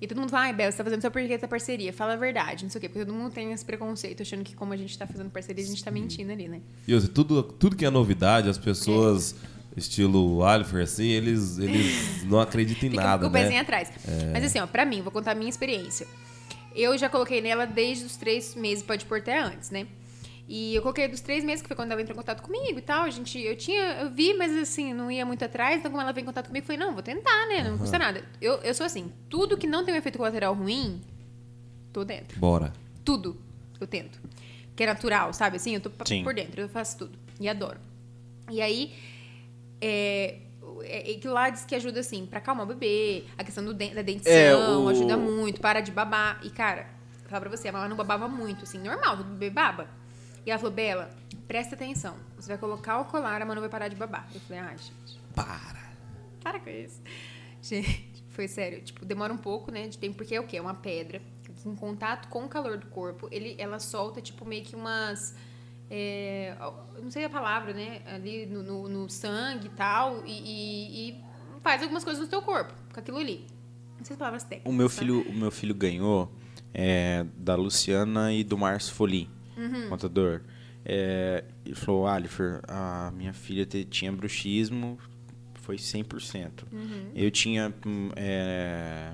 Speaker 4: E todo mundo fala, ai, Bela, você tá fazendo só porque essa parceria. Fala a verdade, não sei o quê. Porque todo mundo tem esse preconceito, achando que como a gente tá fazendo parceria, a gente tá mentindo ali, né?
Speaker 3: E ouça, tudo, tudo que é novidade, as pessoas, estilo Alifer, assim, eles, eles não acreditam em
Speaker 4: Fica
Speaker 3: nada,
Speaker 4: com o pezinho
Speaker 3: né?
Speaker 4: atrás. Mas assim, ó, pra mim, vou contar a minha experiência. Eu já coloquei nela desde os três meses, pode pôr até antes, né? E eu coloquei dos três meses, que foi quando ela entrou em contato comigo e tal. A gente, eu tinha, eu vi, mas assim, não ia muito atrás. Então, como ela veio em contato comigo, eu falei, não, vou tentar, né? Não custa nada. Eu, eu sou assim, tudo que não tem um efeito colateral ruim, tô dentro.
Speaker 3: Bora.
Speaker 4: Tudo eu tento. Que é natural, sabe? Assim, eu tô
Speaker 2: Sim.
Speaker 4: por dentro, eu faço tudo. E adoro. E aí, é, é, é que lá diz que ajuda, assim, pra acalmar o bebê, a questão do da dentição,
Speaker 2: É, o-
Speaker 4: ajuda muito, para de babar. E, cara, vou falar pra você, a mamãe não babava muito, assim, normal, todo bebê baba. E ela falou, Bela, presta atenção. Você vai colocar o colar, a não vai parar de babar. Eu falei, ai, gente.
Speaker 3: Para.
Speaker 4: Para com isso. Gente, foi sério. Tipo, demora um pouco, né, de tempo, porque é o quê? É uma pedra. Em contato com o calor do corpo, ele, ela solta, tipo, meio que umas... é, não sei a palavra, né? Ali no, no- no sangue e tal, e, e- e faz algumas coisas no teu corpo com aquilo ali. Não sei as palavras técnicas.
Speaker 2: O meu
Speaker 4: tá?
Speaker 2: filho, o meu filho ganhou é, da Luciana e do Márcio Folim,
Speaker 4: Uhum.
Speaker 2: contador. É, ele falou, Alifer, a minha filha te- tinha bruxismo, foi 100%.
Speaker 4: Uhum.
Speaker 2: Eu tinha, hum, é,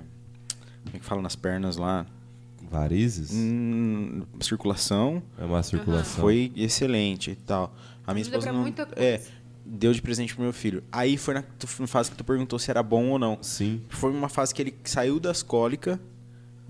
Speaker 2: como é que fala nas pernas lá?
Speaker 3: Varizes?
Speaker 2: Hum, circulação,
Speaker 3: É uma circulação.
Speaker 2: foi excelente e tal. A minha
Speaker 4: Ajuda
Speaker 2: esposa não,
Speaker 4: muita
Speaker 2: é,
Speaker 4: coisa.
Speaker 2: deu de presente pro meu filho. Aí foi na na fase que tu perguntou se era bom ou não.
Speaker 3: Sim.
Speaker 2: Foi uma fase que ele saiu das cólicas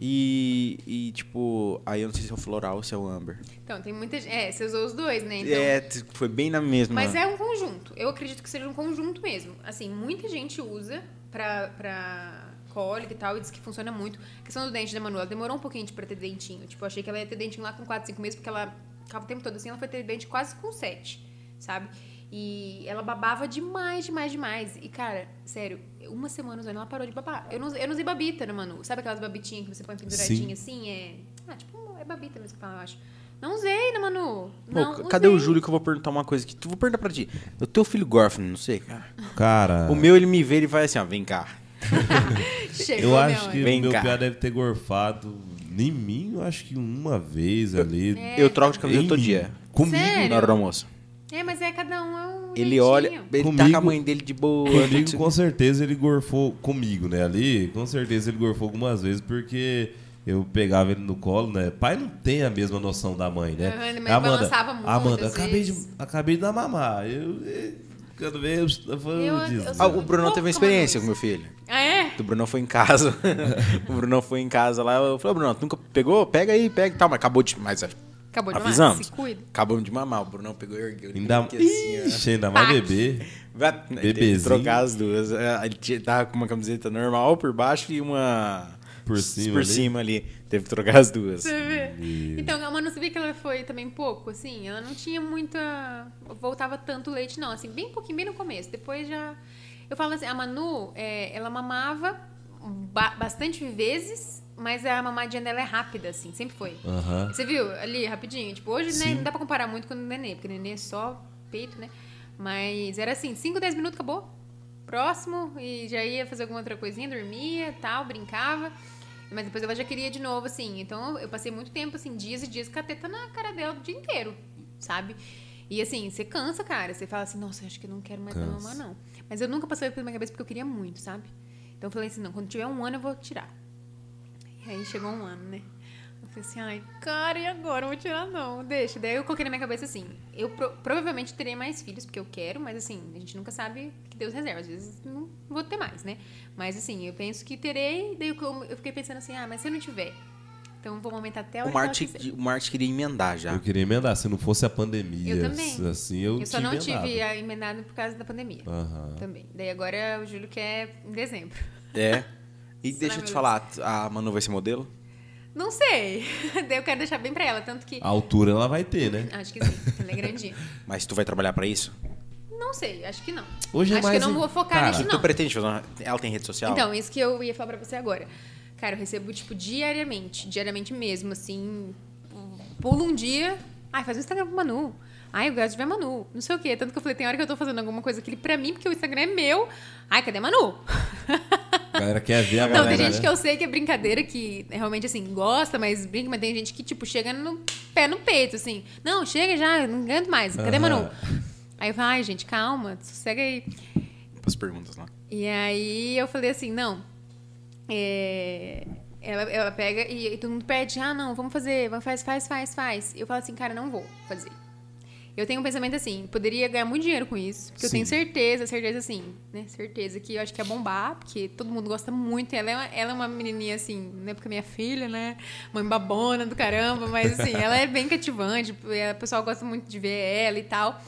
Speaker 2: e, e, tipo, aí eu não sei se é o floral ou se é o amber.
Speaker 4: Então, tem muita gente. É, você usou os dois, né? Então,
Speaker 2: É, foi bem na mesma.
Speaker 4: Mas é um conjunto. Eu acredito que seja um conjunto mesmo. Assim, muita gente usa pra, pra cólica e tal, e diz que funciona muito. A questão do dente da Manu, ela demorou um pouquinho pra ter dentinho. Tipo, eu achei que ela ia ter dentinho lá com 4, 5 meses, porque ela ficava o tempo todo assim, ela foi ter dente quase com 7, sabe? E ela babava demais, demais, demais. E, cara, sério, uma semana usando, ela parou de babar. Eu não, eu não usei babita na Manu. Sabe aquelas babitinhas que você põe penduradinha assim? É. Ah, tipo, é babita mesmo que fala, eu acho. Não usei na Manu.
Speaker 2: Pô,
Speaker 4: Não,
Speaker 2: cadê o
Speaker 4: usei.
Speaker 2: Júlio que eu vou perguntar uma coisa que tu vou perguntar pra ti? O teu filho gorfa, não sei, cara.
Speaker 3: Cara,
Speaker 2: O meu ele me vê e vai assim, ó, vem cá.
Speaker 4: Chegou,
Speaker 3: eu acho
Speaker 4: meu
Speaker 3: que o meu
Speaker 2: cá.
Speaker 3: piá deve ter gorfado em mim, eu acho que uma vez ali.
Speaker 4: É.
Speaker 2: Eu troco de cabelo
Speaker 3: Em
Speaker 2: todo
Speaker 3: mim.
Speaker 2: dia.
Speaker 3: Comigo.
Speaker 4: Sério?
Speaker 2: Na hora do almoço.
Speaker 4: É, mas é cada um é um
Speaker 2: Ele
Speaker 4: jeitinho.
Speaker 2: olha, ele tá com a
Speaker 3: Comigo-
Speaker 2: mãe dele de boa.
Speaker 3: Comigo, com certeza, ele gorfou comigo, né? Ali, com certeza ele gorfou algumas vezes, porque eu pegava ele no colo, né? Pai não tem a mesma noção da mãe, né?
Speaker 4: Aham, mas balançava muito,
Speaker 3: Amanda, acabei de, acabei de dar mamar. Eu, eh, quando veio, eu falei,
Speaker 4: Eu-
Speaker 3: "Oh,
Speaker 4: eu
Speaker 3: Jesus."
Speaker 2: Ah, o Brunão teve uma experiência com meu filho.
Speaker 4: Ah, é?
Speaker 2: O Brunão foi em casa. o Brunão foi em casa lá. Eu falei, "Ô, Brunão, tu nunca pegou? Pega aí, pega e tal. Mas acabou de. Mas
Speaker 4: Acabou de
Speaker 2: avisamos.
Speaker 4: mamar, se cuida.
Speaker 2: Acabamos de mamar. O Brunão pegou e ergueu.
Speaker 3: Ainda,
Speaker 2: assim.
Speaker 3: Ixi, ainda mais bebê.
Speaker 2: Que
Speaker 3: Bebezinho.
Speaker 2: trocar as duas. É, Ele tinha- tava com uma camiseta normal por baixo e uma
Speaker 3: Por cima
Speaker 2: por
Speaker 3: ali.
Speaker 2: cima ali. Teve que trocar as duas.
Speaker 4: Você vê? Então, a Manu, você vê que ela foi também pouco, assim? Ela não tinha muita... Voltava tanto leite, não. Assim, bem pouquinho, bem no começo. Depois já... Eu falo assim, a Manu, é, ela mamava ba- bastante vezes, mas a mamadinha dela é rápida, assim. Sempre foi. Você viu ali, rapidinho? Tipo, hoje né, não dá pra comparar muito com o nenê, porque o nenê é só peito, né? Mas era assim, 5, 10 minutos, acabou. Próximo, e já ia fazer alguma outra coisinha, dormia, tal, brincava. Mas depois ela já queria de novo, assim. Então eu passei muito tempo, assim, dias e dias com a teta na cara dela o dia inteiro, sabe? E assim, você cansa, cara. Você fala assim, nossa, acho que eu não quero mais mamar, não. Mas eu nunca passei pela minha cabeça porque eu queria muito, sabe? Então eu falei assim, não, quando tiver um ano eu vou tirar. E aí chegou um ano, né? Eu falei assim, ai, cara, e agora? Eu vou tirar não, deixa. Daí eu coloquei na minha cabeça assim, eu pro- provavelmente terei mais filhos, porque eu quero, mas assim, a gente nunca sabe o que Deus reserva. Às vezes não vou ter mais, né? Mas assim, eu penso que terei, daí eu, eu fiquei pensando assim, ah, mas se eu não tiver? Então vamos aumentar até a hora
Speaker 2: O
Speaker 4: que ela
Speaker 2: Marte, o Marte queria emendar já.
Speaker 3: Eu queria emendar. Se não fosse a pandemia,
Speaker 4: Eu também.
Speaker 3: assim, eu,
Speaker 4: Eu só não
Speaker 3: emendado.
Speaker 4: tive a emendado por causa da pandemia.
Speaker 3: Aham.
Speaker 4: Também. Daí agora o Júlio quer em dezembro.
Speaker 2: É. E deixa eu te falar, a Manu vai ser modelo?
Speaker 4: Não sei. Daí eu quero deixar bem pra ela, tanto que.
Speaker 3: A altura ela vai ter, né?
Speaker 4: Acho que sim, ela é grandinha.
Speaker 2: Mas tu vai trabalhar pra isso?
Speaker 4: Não sei, acho que não.
Speaker 3: Hoje é
Speaker 4: acho que
Speaker 3: mais
Speaker 4: eu não vou focar
Speaker 3: Cara,
Speaker 4: nisso,
Speaker 2: Tu
Speaker 4: não.
Speaker 2: pretende fazer uma... Ela tem rede social?
Speaker 4: Então, isso que eu ia falar pra você agora. Cara, eu recebo, tipo, diariamente. Diariamente mesmo, assim. Pulo um dia. Ai, faz um Instagram pro Manu. Ai, eu gosto de ver a Manu. Não sei o quê. Tanto que eu falei, tem hora que eu tô fazendo alguma coisa aqui pra mim, porque o Instagram é meu. Ai, cadê a Manu?
Speaker 3: A galera quer ver a
Speaker 4: Não,
Speaker 3: galera,
Speaker 4: tem gente
Speaker 3: né?
Speaker 4: que eu sei que é brincadeira, que realmente, assim, gosta, mas brinca, mas tem gente que, tipo, chega no pé no peito, assim. Não, chega já, não aguento mais. Cadê
Speaker 3: Aham.
Speaker 4: Manu? Aí eu falo, ai, gente, calma, sossega aí.
Speaker 2: As perguntas lá.
Speaker 4: E aí eu falei assim, não. é, ela, ela pega e, e todo mundo pede, ah, não, vamos fazer, vamos, faz, faz, faz, faz. Eu falo assim, cara, não vou fazer. Eu tenho um pensamento assim, poderia ganhar muito dinheiro com isso, porque eu
Speaker 3: Sim.
Speaker 4: tenho certeza, certeza assim, né? Certeza que eu acho que ia bombar, porque todo mundo gosta muito. Ela é uma, ela é uma menininha assim, não é porque é minha filha, né? Mãe babona do caramba, mas assim, ela é bem cativante, o pessoal gosta muito de ver ela e tal.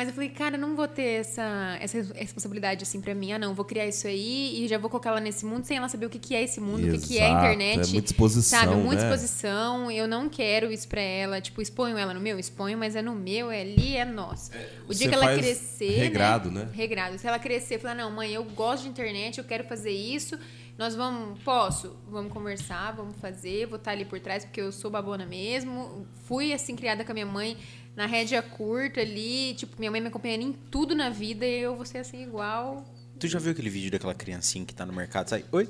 Speaker 4: Mas eu falei, cara, não vou ter essa, essa responsabilidade assim pra mim. Ah, não, vou criar isso aí e já vou colocar ela nesse mundo sem ela saber o que, que é esse mundo, o que, que é a
Speaker 3: Exato,
Speaker 4: internet.
Speaker 3: é muita exposição,
Speaker 4: Sabe, muita
Speaker 3: né?
Speaker 4: exposição. Eu não quero isso pra ela. Tipo, exponho ela no meu, exponho, mas é no meu, é ali, é nosso. o dia
Speaker 3: você
Speaker 4: que ela
Speaker 3: faz
Speaker 4: crescer.
Speaker 3: regrado, né?
Speaker 4: Regrado. Se ela crescer e falar, não, mãe, eu gosto de internet, eu quero fazer isso. Nós vamos, posso? Vamos conversar, vamos fazer, vou estar ali por trás, porque eu sou babona mesmo. Fui, assim, criada com a minha mãe na rédea curta ali. Tipo, minha mãe me acompanhando em tudo na vida e eu vou ser assim, igual.
Speaker 2: Tu já viu aquele vídeo daquela criancinha que tá no mercado? Sai, oi?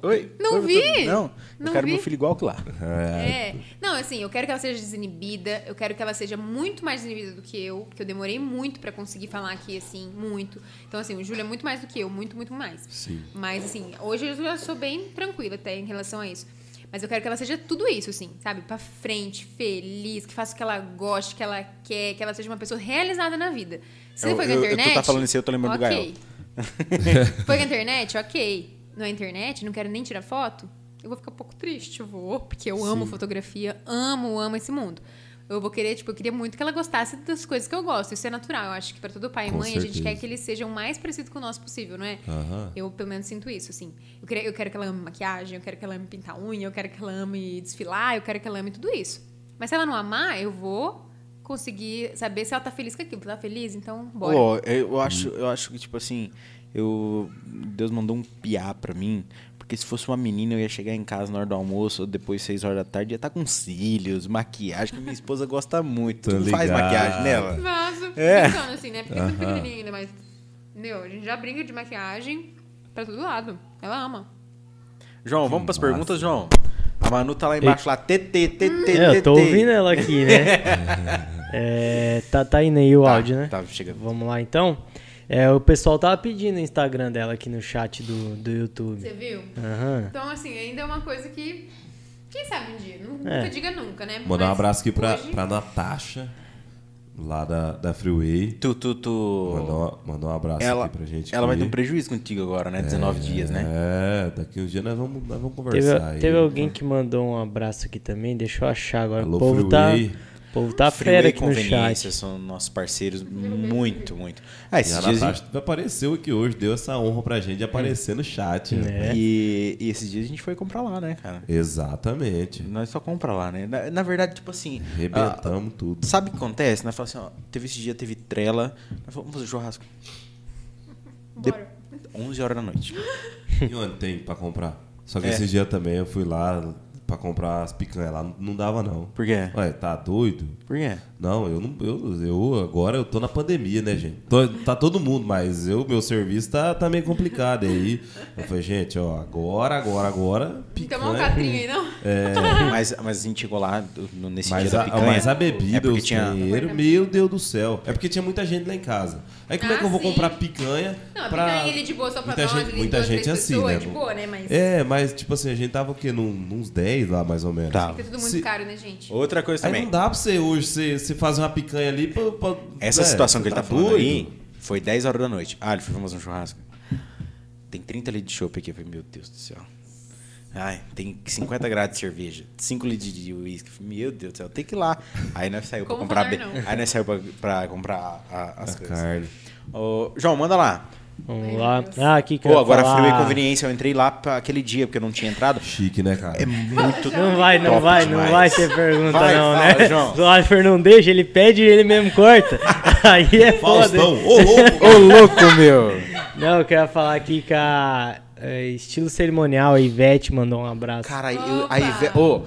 Speaker 2: Oi?
Speaker 4: Não
Speaker 2: Oi,
Speaker 4: vi.
Speaker 2: doutor? Não, eu
Speaker 4: Não
Speaker 2: quero
Speaker 4: vi.
Speaker 2: meu filho igual que lá.
Speaker 4: É. Não, assim, eu quero que ela seja desinibida, eu quero que ela seja muito mais desinibida do que eu, porque eu demorei muito pra conseguir falar aqui, assim, muito. Então, assim, o Júlio é muito mais do que eu, muito, muito mais.
Speaker 3: Sim.
Speaker 4: Mas, assim, hoje eu já sou bem tranquila até em relação a isso. Mas eu quero que ela seja tudo isso, assim, sabe? Pra frente, feliz, que faça o que ela goste, que ela quer, que ela seja uma pessoa realizada na vida. Se
Speaker 2: Eu-
Speaker 4: foi com a
Speaker 2: eu- eu- tu
Speaker 4: internet.
Speaker 2: tá falando isso aí, eu tô lembrando do
Speaker 4: ok. foi com a internet, ok. Não é internet, não quero nem tirar foto. Eu vou ficar um pouco triste, eu vou, porque eu amo fotografia, amo, amo esse mundo. Eu vou querer, tipo, eu queria muito que ela gostasse das coisas que eu gosto. Isso é natural. Eu acho que pra todo pai e
Speaker 3: Com
Speaker 4: mãe, a gente
Speaker 3: certeza.
Speaker 4: quer que eles sejam o mais parecidos com o nosso possível, não é? Eu, pelo menos, sinto isso, assim. Eu quero, eu quero que ela ame maquiagem, eu quero que ela ame pintar unha, eu quero que ela ame desfilar, eu quero que ela ame tudo isso. Mas se ela não amar, eu vou conseguir saber se ela tá feliz com aquilo. Tá feliz? Então, bora.
Speaker 2: Ó, eu acho, eu acho que, tipo assim, eu. Deus mandou um piá pra mim. Porque se fosse uma menina, eu ia chegar em casa na hora do almoço, ou depois, seis horas da tarde, ia estar com cílios, maquiagem, que minha esposa gosta muito.
Speaker 3: Tô
Speaker 2: Tu faz maquiagem nela?
Speaker 4: Nossa,
Speaker 2: É.
Speaker 4: brincando assim, né? Porque é muito pequenininha ainda, mas... Meu, a gente já brinca de maquiagem pra todo lado. Ela ama.
Speaker 2: João, vamos pras perguntas, João? A Manu tá lá embaixo, lá, TT, TT,
Speaker 6: É, eu tô ouvindo ela aqui, né? É, tá, tá indo aí o áudio, né?
Speaker 2: Tá, chega.
Speaker 6: Vamos lá então. É, o pessoal tava pedindo o Instagram dela aqui no chat do, do YouTube.
Speaker 4: Você viu?
Speaker 6: Aham.
Speaker 4: Então, assim, ainda é uma coisa que... Quem sabe um dia? Nunca
Speaker 6: É.
Speaker 4: diga nunca, né?
Speaker 3: Mandar um
Speaker 4: Mas
Speaker 3: abraço aqui pra,
Speaker 4: hoje-
Speaker 3: pra Natasha, lá da, da Freeway.
Speaker 2: Tu, tu, tu...
Speaker 3: Mandou, mandou um abraço
Speaker 2: Ela,
Speaker 3: aqui pra gente.
Speaker 2: ela vai ter um prejuízo contigo agora, né? 19 dias, né?
Speaker 3: É, daqui uns dias nós vamos, nós vamos
Speaker 6: Teve,
Speaker 3: conversar aí.
Speaker 6: teve alguém que mandou um abraço aqui também, deixa eu achar agora.
Speaker 3: Alô,
Speaker 6: o povo tá,
Speaker 3: Freeway.
Speaker 6: O povo tá fera aqui no
Speaker 2: Conveniência
Speaker 6: chat.
Speaker 2: são nossos parceiros muito, muito. Ah,
Speaker 3: E
Speaker 2: esses
Speaker 3: a
Speaker 2: dias...
Speaker 3: Natasha apareceu aqui hoje, deu essa honra pra gente de aparecer no chat. né?
Speaker 6: É.
Speaker 2: E, e esses dias a gente foi comprar lá, né, cara?
Speaker 3: Exatamente.
Speaker 2: Nós só compra lá, né? Na, na verdade, tipo assim.
Speaker 3: Arrebentamos tudo.
Speaker 2: ah, sabe o que acontece? Nós falamos assim, ó, teve esse dia, teve trela. Nós falamos, vamos fazer churrasco. De-
Speaker 4: Bora.
Speaker 2: 11 horas da noite.
Speaker 3: E onde tem pra comprar? Só que
Speaker 2: É.
Speaker 3: esse dia também eu fui lá pra comprar as picanhas lá, não- dava não.
Speaker 2: Por quê?
Speaker 3: Ué, tá doido?
Speaker 2: Por quê?
Speaker 3: Não, eu não. Eu, eu agora eu tô na pandemia, né, gente? Tô- tá todo mundo, mas eu, meu serviço tá, tá meio complicado. Aí eu falei, gente, ó, agora, agora, agora. Picanha.
Speaker 4: tomar um catrinho aí, não?
Speaker 2: Mas, mas a gente chegou lá do- nesse
Speaker 3: Mas
Speaker 2: dia
Speaker 3: a,
Speaker 2: da picanha.
Speaker 3: mas a
Speaker 2: é
Speaker 3: bebida,
Speaker 2: porque
Speaker 3: os
Speaker 2: tinha.
Speaker 3: banheiros, meu Deus do céu. É porque tinha muita gente lá em casa. Aí como é
Speaker 4: Ah,
Speaker 3: que eu vou
Speaker 4: sim.
Speaker 3: comprar picanha
Speaker 4: Não, a
Speaker 3: pra...
Speaker 4: picanha ali de boa só pra
Speaker 3: muita
Speaker 4: nós,
Speaker 3: gente, muita gente assim,
Speaker 4: pessoas,
Speaker 3: né?
Speaker 4: de boa, né? Mas
Speaker 3: É, mas tipo assim, a gente tava o quê? Num, uns 10 lá, mais ou menos.
Speaker 2: Tá.
Speaker 4: fica tudo muito
Speaker 3: Se-
Speaker 4: caro, né, gente?
Speaker 2: Outra coisa
Speaker 3: Aí
Speaker 2: também.
Speaker 3: não dá pra você hoje, você, você fazer uma picanha ali pra... pra-
Speaker 2: Essa
Speaker 3: é,
Speaker 2: situação que ele tá falando aí foi 10 horas da noite. Ah, ele foi fazer um churrasco. Tem 30 litros de chopp aqui. Eu falei, meu Deus do céu. Ai, tem 50 graus de cerveja, 5 litros de uísque. Meu Deus do céu, tem que ir lá. Aí nós saímos pra comprar.
Speaker 4: não?
Speaker 2: Aí nós saímos pra, pra comprar a- as
Speaker 3: A
Speaker 2: coisas.
Speaker 3: carne.
Speaker 2: Ô, João, manda lá.
Speaker 6: Vamos lá. Ah, aqui que
Speaker 2: Pô, agora
Speaker 6: falar...
Speaker 2: Freeway Conveniência, eu entrei lá pra aquele dia porque eu não tinha entrado.
Speaker 3: Chique, né, cara?
Speaker 2: É muito
Speaker 6: Não vai, não
Speaker 2: top
Speaker 6: vai,
Speaker 2: demais.
Speaker 6: não vai ter pergunta
Speaker 2: Vai,
Speaker 6: não,
Speaker 2: fala,
Speaker 6: né?
Speaker 2: João.
Speaker 6: O Alfer não deixa, ele pede e ele mesmo corta. Aí é foda.
Speaker 3: Faustão, ô louco!
Speaker 2: Ô, louco, meu!
Speaker 6: Não, eu quero falar aqui que a é, estilo cerimonial, a Ivete mandou um abraço.
Speaker 2: Cara, eu, ve- ô,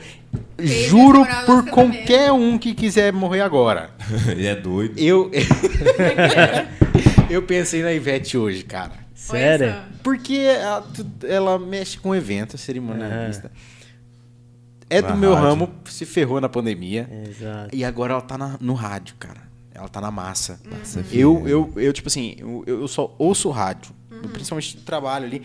Speaker 4: Fez
Speaker 2: juro por qualquer um que quiser morrer agora.
Speaker 3: Ele é doido.
Speaker 2: Eu. eu pensei na Ivete hoje, cara.
Speaker 6: Sério?
Speaker 4: Só.
Speaker 2: Porque ela, tu- ela mexe com evento, cerimonialista. É do
Speaker 3: Na
Speaker 2: meu
Speaker 3: rádio.
Speaker 2: ramo, se ferrou na pandemia.
Speaker 6: Exato.
Speaker 2: E agora ela tá na- no rádio, cara. Ela tá na massa.
Speaker 3: É
Speaker 2: Eu, eu, eu, tipo assim, eu, eu só ouço rádio. Principalmente no trabalho ali.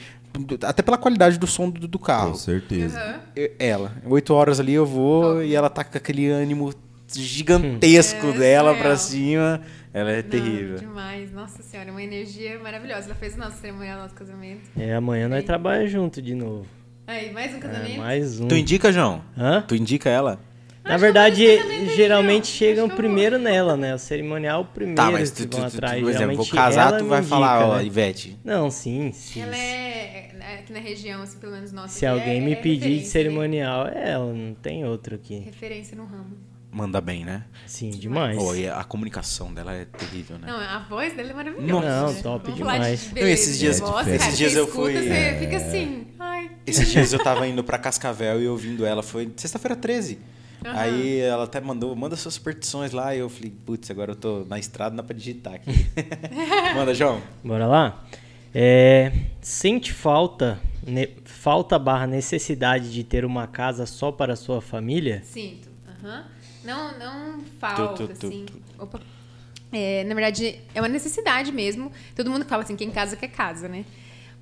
Speaker 2: Até pela qualidade do som do, do carro.
Speaker 3: Com certeza.
Speaker 4: Aham.
Speaker 2: Eu- Ela. Oito horas ali eu vou e ela tá com aquele ânimo gigantesco
Speaker 4: É,
Speaker 2: dela
Speaker 4: surreal.
Speaker 2: pra cima. Ela é
Speaker 4: Não,
Speaker 2: terrível.
Speaker 4: demais. Nossa senhora, uma energia maravilhosa. Ela fez o nosso cerimonial, nosso casamento.
Speaker 6: É, amanhã nós trabalhamos junto de novo.
Speaker 4: Aí, mais um
Speaker 6: É,
Speaker 4: casamento?
Speaker 6: mais um.
Speaker 2: Tu indica, João?
Speaker 6: Hã?
Speaker 2: Tu indica ela?
Speaker 6: Na verdade,
Speaker 4: Acho nesse
Speaker 6: geralmente
Speaker 4: aí,
Speaker 6: chegam primeiro nela, né? O cerimonial primeiro
Speaker 2: Tá, mas tu, tu, tu,
Speaker 6: atrás.
Speaker 2: por exemplo, vou casar, tu vai
Speaker 6: indica,
Speaker 2: falar, ó,
Speaker 6: né?
Speaker 2: Ivete.
Speaker 6: Não, sim, sim.
Speaker 4: Ela é, é, aqui na região, assim, pelo menos nossa.
Speaker 6: Se alguém
Speaker 4: é-
Speaker 6: me
Speaker 4: é
Speaker 6: pedir de
Speaker 4: né?
Speaker 6: cerimonial, é ela, não tem outro aqui.
Speaker 4: Referência no ramo.
Speaker 2: Manda bem, né?
Speaker 6: Sim, demais.
Speaker 2: Pô, e a comunicação dela é terrível, né?
Speaker 4: Não, a voz dela é maravilhosa.
Speaker 6: Não,
Speaker 4: né?
Speaker 6: top
Speaker 4: Vamos
Speaker 6: demais.
Speaker 4: de
Speaker 2: Não, esses dias-
Speaker 4: voz,
Speaker 3: esses
Speaker 4: cara,
Speaker 2: dias
Speaker 4: você
Speaker 2: eu fui-
Speaker 4: Você
Speaker 2: é.
Speaker 4: fica assim, ai,
Speaker 2: Esses dias eu tava indo pra Cascavel e ouvindo ela, foi sexta-feira 13. Aí ela até mandou, manda suas superstições lá, e eu falei, putz, agora eu tô na estrada, não dá pra digitar aqui. manda, João.
Speaker 6: Bora lá? É, sente falta, ne- falta barra necessidade de ter uma casa só para a sua família?
Speaker 4: Sinto. aham. Não, não falta,
Speaker 2: Tu, tu,
Speaker 4: assim.
Speaker 2: tu.
Speaker 4: É, na verdade, é uma necessidade mesmo. Todo mundo fala assim, quem casa quer casa, né?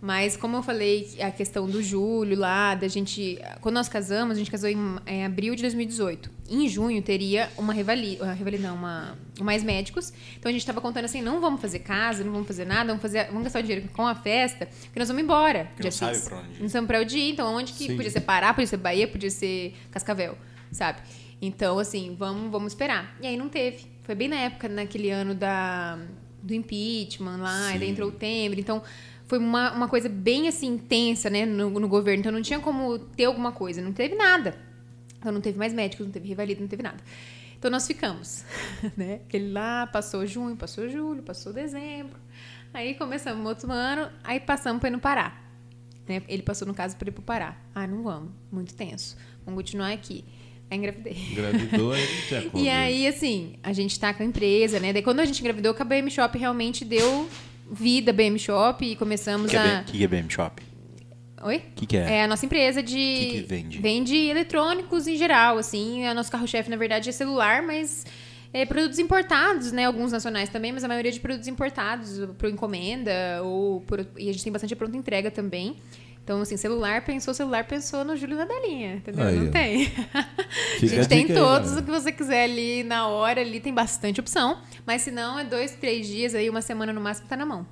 Speaker 4: Mas como eu falei, a questão do julho lá, da gente. Quando nós casamos, a gente casou em, em abril de 2018. Em junho teria uma revalia, uma revalia não, uma, mais médicos. Então a gente estava contando assim, não vamos fazer casa, não vamos fazer nada, vamos fazer, vamos gastar o dinheiro com a festa, porque nós vamos embora.
Speaker 2: Não sabe pra onde ir.
Speaker 4: Não sabemos pra onde ir, então onde que
Speaker 3: Sim.
Speaker 4: podia ser Pará, podia ser Bahia, podia ser Cascavel, sabe? Então, assim, vamos, vamos esperar. E aí não teve. Foi bem na época, naquele ano da, do impeachment lá, e daí
Speaker 3: Sim.
Speaker 4: entrou o Temer. Então, foi uma, uma coisa bem, assim, intensa, né, no, no governo. Então, não tinha como ter alguma coisa. Não teve nada. Então, não teve mais médicos, não teve rivalidade, não teve nada. Então, nós ficamos, né? Aquele lá, passou junho, passou julho, passou dezembro. Aí, começamos outro ano, aí passamos para ir no Pará. Né? Ele passou, no caso, para ir pro Pará. Ah, não vamos. Muito tenso. Vamos continuar aqui. Aí engravidei.
Speaker 3: Engravidou, não tinha como.
Speaker 4: E aí, assim, a gente tá com a empresa, né? Daí quando a gente engravidou, que a BM Shop realmente deu vida à BM Shop e começamos
Speaker 2: O que, é
Speaker 4: a.
Speaker 2: Que que é BM Shop?
Speaker 4: Oi?
Speaker 2: O que, que é?
Speaker 4: É a nossa empresa de.
Speaker 2: Que que vende?
Speaker 4: Vende eletrônicos em geral, assim. O nosso carro-chefe, na verdade, é celular, mas. É, produtos importados, né? Alguns nacionais também, mas a maioria de produtos importados por encomenda ou por, e a gente tem bastante pronta entrega também. Então, assim, celular pensou, celular pensou no Júlio Nadelinha, entendeu?
Speaker 3: Aí,
Speaker 4: Não tem. A gente tem
Speaker 3: aí,
Speaker 4: todos
Speaker 3: galera.
Speaker 4: o que você quiser ali na hora, ali tem bastante opção. Mas se não, é dois, três dias aí, uma semana no máximo, tá na mão.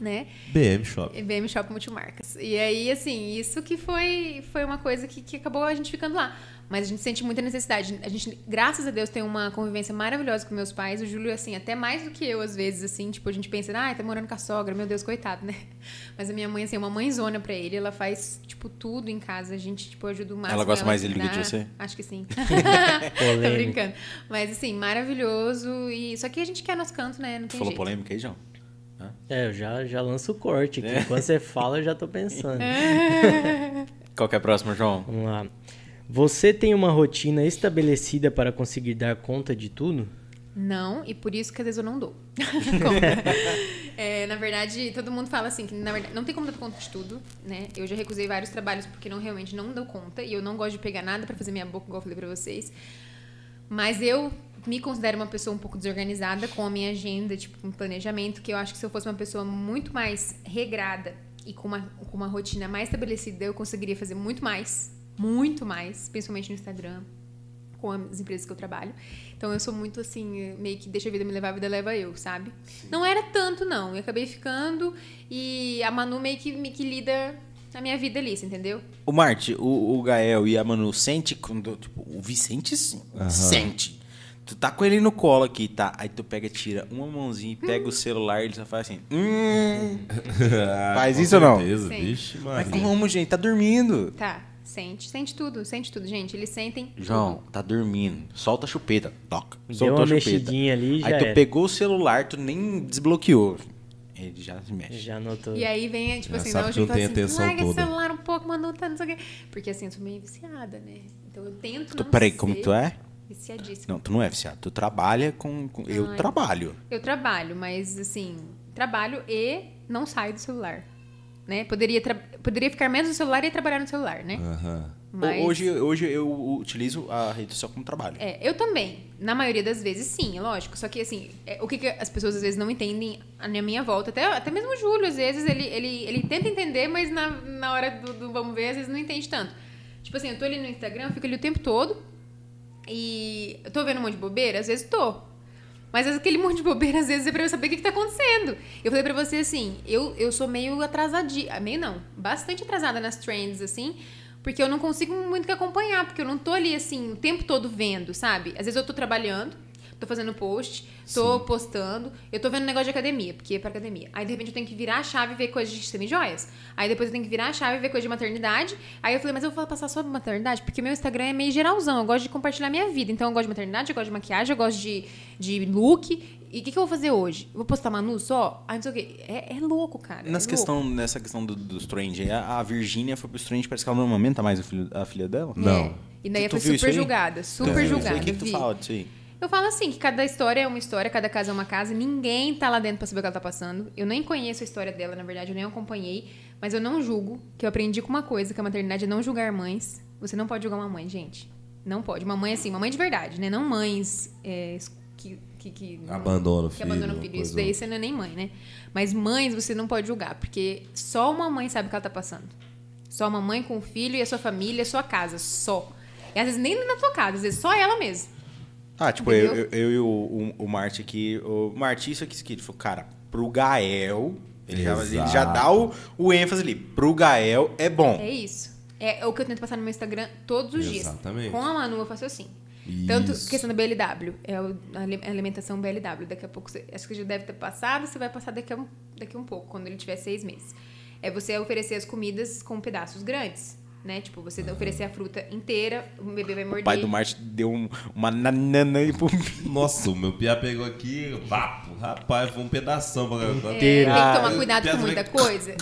Speaker 4: Né?
Speaker 3: BM Shop.
Speaker 4: BM Shop Multimarcas. E aí, assim, isso que foi, foi uma coisa que, que acabou a gente ficando lá. Mas a gente sente muita necessidade. A gente, graças a Deus, tem uma convivência maravilhosa com meus pais. O Júlio, assim, até mais do que eu, às vezes, assim, tipo, a gente pensa, ah, tá morando com a sogra, meu Deus, coitado, né? Mas a minha mãe, assim, é uma mãezona pra ele. Ela faz, tipo, tudo em casa. A gente, tipo, ajuda o máximo.
Speaker 2: Ela gosta mais dele do que de você?
Speaker 4: Acho que sim.
Speaker 6: Polêmica.
Speaker 4: Tô brincando. Mas, assim, maravilhoso. E... Só que a gente quer nosso canto, né? Não tem
Speaker 2: falou
Speaker 4: jeito.
Speaker 2: polêmica aí, João?
Speaker 6: É, eu já, já lanço o corte aqui.
Speaker 2: É.
Speaker 6: Enquanto você fala, eu já tô pensando.
Speaker 2: Qual que é a próxima, João?
Speaker 6: Vamos lá. Você tem uma rotina estabelecida para conseguir dar conta de tudo?
Speaker 4: Não, e por isso que às vezes eu não dou. É, na verdade, todo mundo fala assim, que na verdade não tem como dar conta de tudo, né? Eu já recusei vários trabalhos porque não realmente não dou conta e eu não gosto de pegar nada pra fazer minha boca, igual eu falei pra vocês. Mas eu me considero uma pessoa um pouco desorganizada com a minha agenda, tipo, com planejamento, que eu acho que se eu fosse uma pessoa muito mais regrada e com uma, com uma rotina mais estabelecida, eu conseguiria fazer muito mais, muito mais, principalmente no Instagram, com as empresas que eu trabalho. Então eu sou muito assim, meio que deixa a vida me levar, a vida leva eu, sabe? Não era tanto, não. Eu acabei ficando e a Manu meio que, me que lida a minha vida ali, você entendeu?
Speaker 2: O Marte, o, o Gael e a Manu sente quando. Tipo, o Vicente sim, sente. Tu tá com ele no colo aqui, tá? Aí tu pega, tira uma mãozinha e pega o celular e ele só faz assim. Hum. Faz
Speaker 3: Com
Speaker 2: isso ou não?
Speaker 3: certeza,
Speaker 4: Sim.
Speaker 3: Vixe,
Speaker 2: Mas
Speaker 3: Maria.
Speaker 2: como, gente? Tá dormindo.
Speaker 4: Tá, sente, sente tudo, sente tudo, gente. Eles sentem
Speaker 2: João,
Speaker 4: tudo.
Speaker 2: tá dormindo. Solta a chupeta. Toca.
Speaker 6: Deu
Speaker 2: Soltou
Speaker 6: uma
Speaker 2: a chupeta.
Speaker 6: mexidinha ali já
Speaker 2: Aí tu
Speaker 6: era.
Speaker 2: pegou o celular, tu nem desbloqueou. Ele já se mexe.
Speaker 6: Já notou.
Speaker 4: E aí vem, tipo
Speaker 3: Já
Speaker 4: assim, não,
Speaker 3: não
Speaker 4: fala
Speaker 3: tem
Speaker 4: assim,
Speaker 3: atenção
Speaker 4: larga
Speaker 3: toda.
Speaker 4: celular um pouco, Manu, tá, não sei o quê. Porque assim, eu sou meio viciada, né? Então eu tento
Speaker 2: Tu,
Speaker 4: não
Speaker 2: peraí,
Speaker 4: ser
Speaker 2: como tu é?
Speaker 4: Viciadíssima.
Speaker 2: Não, tu não é viciado. Tu trabalha com. com- eu
Speaker 4: Ai.
Speaker 2: trabalho.
Speaker 4: Eu trabalho, mas assim, trabalho e não saio do celular. Né? Poderia, poderia ficar menos no celular e trabalhar no celular, né?
Speaker 3: Aham.
Speaker 4: Mas-
Speaker 2: Hoje, hoje eu utilizo a rede social como trabalho.
Speaker 4: É, eu também. Na maioria das vezes, sim, lógico. Só que, assim, é, o que, que as pessoas às vezes não entendem na minha volta, até, até mesmo o Júlio, às vezes, ele, ele, ele tenta entender, mas na, na hora do, do vamos ver, às vezes não entende tanto. Tipo assim, eu tô ali no Instagram, eu fico ali o tempo todo e eu tô vendo um monte de bobeira, às vezes tô. Mas aquele monte de bobeira, às vezes, é pra eu saber o que, que tá acontecendo. Eu falei pra você assim, eu, eu sou meio atrasadinha. Meio não, bastante atrasada nas trends, assim. Porque eu não consigo muito que acompanhar, porque eu não tô ali, assim, o tempo todo vendo, sabe? Às vezes eu tô trabalhando, tô fazendo post, tô postando, eu tô vendo negócio de academia, porque é pra academia. Aí, de repente, eu tenho que virar a chave e ver coisa de semi-joias. Aí, depois, eu tenho que virar a chave e ver coisa de maternidade. Aí, eu falei, mas eu vou passar sobre maternidade? Porque meu Instagram é meio geralzão, eu gosto de compartilhar minha vida. Então, eu gosto de maternidade, eu gosto de maquiagem, eu gosto de, de look. E o que, que eu vou fazer hoje? Vou postar Manu só? Aí, não sei o quê. É, é louco, cara.
Speaker 2: Nessa
Speaker 4: é
Speaker 2: questão, nessa questão do, dos trend, a, a Virgínia foi pro trend, parece que ela não amamenta mais a filha, a filha dela.
Speaker 4: louco.
Speaker 3: Não.
Speaker 4: É. E daí
Speaker 2: Tu- isso
Speaker 4: super julgada, super
Speaker 2: É,
Speaker 4: julgada.
Speaker 2: O que, que tu
Speaker 4: vi.
Speaker 2: fala disso aí?
Speaker 4: Eu falo assim, que cada história é uma história, cada casa é uma casa, ninguém tá lá dentro pra saber o que ela tá passando. Eu nem conheço a história dela, na verdade, eu nem acompanhei, mas eu não julgo, que eu aprendi com uma coisa, que a maternidade é não julgar mães. Você não pode julgar uma mãe, gente. Não pode. Uma mãe assim, uma mãe de verdade, né? Não mães é, que, que, que
Speaker 3: Abandona o
Speaker 4: que
Speaker 3: filho,
Speaker 4: abandona o filho. Isso daí você não é nem mãe, né? Mas mães você não pode julgar, porque só uma mãe sabe o que ela tá passando. Só uma mãe com o filho e a sua família, a sua casa, só. E às vezes nem na tua casa, às vezes só ela mesma.
Speaker 2: Ah, tipo, eu, eu, eu e o, o, o Marty aqui. O Marty, isso aqui, isso aqui, ele falou, cara, pro Gael. Ele já, ele já dá o, o ênfase ali. Pro Gael é bom.
Speaker 4: É isso. É o que eu tento passar no meu Instagram todos os dias.
Speaker 3: Exatamente.
Speaker 4: Com a Manu eu faço assim. Tanto
Speaker 3: Isso.
Speaker 4: questão da BLW, é a alimentação BLW. Daqui a pouco, você, acho que já deve ter passado, você vai passar daqui a um, daqui a um pouco, quando ele tiver seis meses. É você oferecer as comidas com pedaços grandes, né? Tipo, você oferecer a fruta inteira, o bebê vai morder.
Speaker 2: O pai do Marty deu um- uma nanana aí pro.
Speaker 3: Nossa, o meu piá pegou aqui, vapo, rapaz, foi um pedação pra
Speaker 4: É, tem que
Speaker 2: Ah,
Speaker 4: tomar cuidado com muita coisa.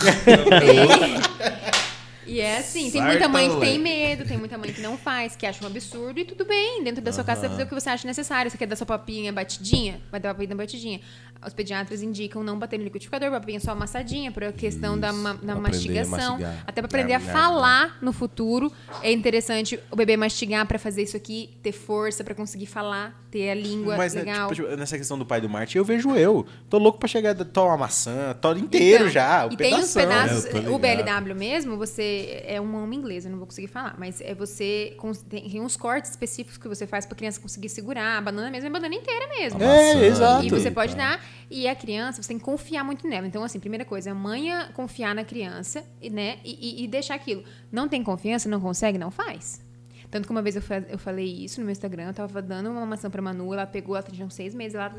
Speaker 4: E, e é assim, tem muita mãe que tem
Speaker 3: leque.
Speaker 4: medo, tem muita mãe que não faz, que acha um absurdo, e tudo bem. Dentro da sua casa, você vai fazer o que você acha necessário. Você quer dar sua papinha batidinha? Vai dar papinha batidinha. Os pediatras indicam não bater no liquidificador, papinha só amassadinha, por questão da, ma- da
Speaker 3: aprender a
Speaker 4: mastigação. Até pra aprender a
Speaker 2: Nham, nham,
Speaker 4: falar no futuro. É interessante o bebê mastigar pra fazer isso aqui, ter força pra conseguir falar, ter a língua
Speaker 2: Mas né,
Speaker 4: legal.
Speaker 2: tipo, nessa questão do pai do Marty, eu vejo eu. Tô louco pra chegar, tomar maçã, tô inteiro
Speaker 4: Então,
Speaker 2: já. O
Speaker 4: e tem uns
Speaker 2: pedação.
Speaker 4: pedaços.
Speaker 3: É, tô
Speaker 4: o. BLW mesmo, você. É uma uma inglesa, eu não vou conseguir falar. Mas é você. Tem, tem uns cortes específicos que você faz pra criança conseguir segurar. A banana mesmo é banana inteira mesmo.
Speaker 2: É, exato.
Speaker 4: E você pode dar. E a criança, você tem que confiar muito nela. Então, assim, primeira coisa, a mãe a confiar na criança, né? E, e- e deixar aquilo. Não tem confiança, não consegue, não faz. Tanto que uma vez eu, eu falei isso no meu Instagram, eu tava dando uma maçã pra Manu, ela pegou, ela tinha uns seis meses, ela.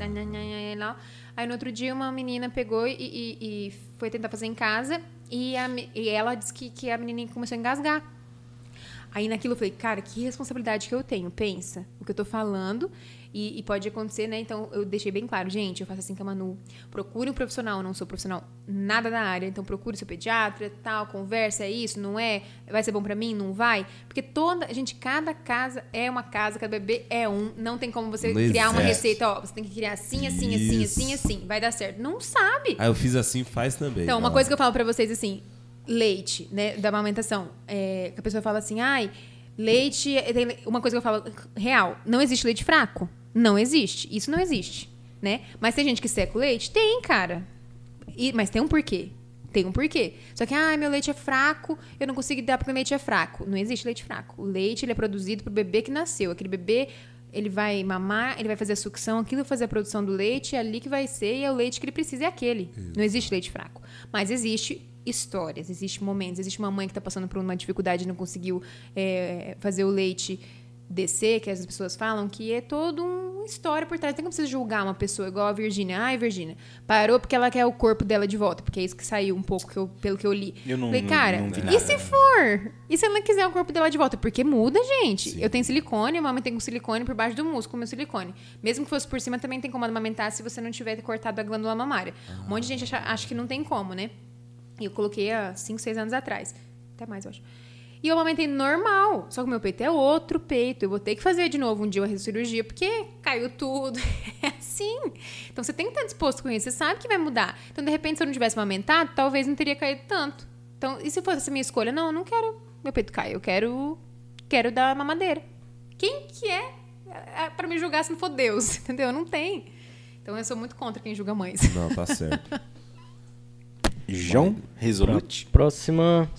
Speaker 4: Aí no outro dia uma menina pegou e, e- e foi tentar fazer em casa e, a e ela disse que, que a menininha começou a engasgar. Aí naquilo eu falei, cara, que responsabilidade que eu tenho, pensa o que eu tô falando e, e pode acontecer, né? Então eu deixei bem claro, gente, eu faço assim com a Manu, procure um profissional, eu não sou profissional nada da área, então procure seu pediatra, tal, conversa, é isso, não é? Vai ser bom pra mim, não vai? Porque toda, gente, cada casa é uma casa, cada bebê é um, não tem como você
Speaker 3: Não
Speaker 4: criar uma
Speaker 3: existe.
Speaker 4: receita, ó, você tem que criar assim, assim, assim,
Speaker 3: Isso.
Speaker 4: assim, assim, vai dar certo. Não sabe.
Speaker 3: Aí eu fiz assim, faz também.
Speaker 4: Então, uma
Speaker 3: Ó.
Speaker 4: coisa que eu falo pra vocês assim, leite, né, da amamentação, é, que a pessoa fala assim, ai, leite, uma coisa que eu falo real, não existe leite fraco, não existe, isso não existe, né? Mas tem gente que seca o leite, tem, cara, E- mas tem um porquê. Tem um porquê. Só que, ah, meu leite é fraco, eu não consigo dar porque o leite é fraco. Não existe leite fraco. O leite ele é produzido pro bebê que nasceu. Aquele bebê, ele vai mamar, ele vai fazer a sucção, aquilo vai fazer a produção do leite, é ali que vai ser, e é o leite que ele precisa, é aquele. Não existe leite fraco. Mas existe histórias, existe momentos. Existe uma mãe que está passando por uma dificuldade e não conseguiu é, fazer o leite descer, que as pessoas falam, que é todo uma história por trás. Não tem como você julgar uma pessoa igual a Virgínia. Ai, Virgínia, parou porque ela quer o corpo dela de volta, porque é isso que saiu um pouco que eu- pelo que eu li.
Speaker 2: Eu não-
Speaker 4: Falei,
Speaker 2: não-
Speaker 4: cara,
Speaker 2: não vi
Speaker 4: e se for? E se ela não quiser o corpo dela de volta? Porque muda, gente. Eu tenho silicone, a mamãe tem um silicone por baixo do músculo, meu silicone. Mesmo que fosse por cima, também tem como amamentar se você não tiver cortado a glândula mamária. Um monte de gente acha, acha que não tem como, né? E eu coloquei há 5, 6 anos atrás. Até mais, eu acho. E eu amamentei normal. Só que o meu peito é outro peito. Eu vou ter que fazer de novo um dia uma cirurgia, porque caiu tudo. É assim. Então você tem que estar disposto com isso. Você sabe que vai mudar. Então, de repente, se eu não tivesse amamentado, talvez não teria caído tanto. Então, e se fosse essa minha escolha? Não, eu não quero meu peito cair. Eu quero, quero dar mamadeira. Quem que é, é para me julgar se não for Deus? Entendeu? Não tem. Então, eu sou muito contra quem julga mães.
Speaker 3: Não, tá certo.
Speaker 2: João Resolute.
Speaker 6: Próxima.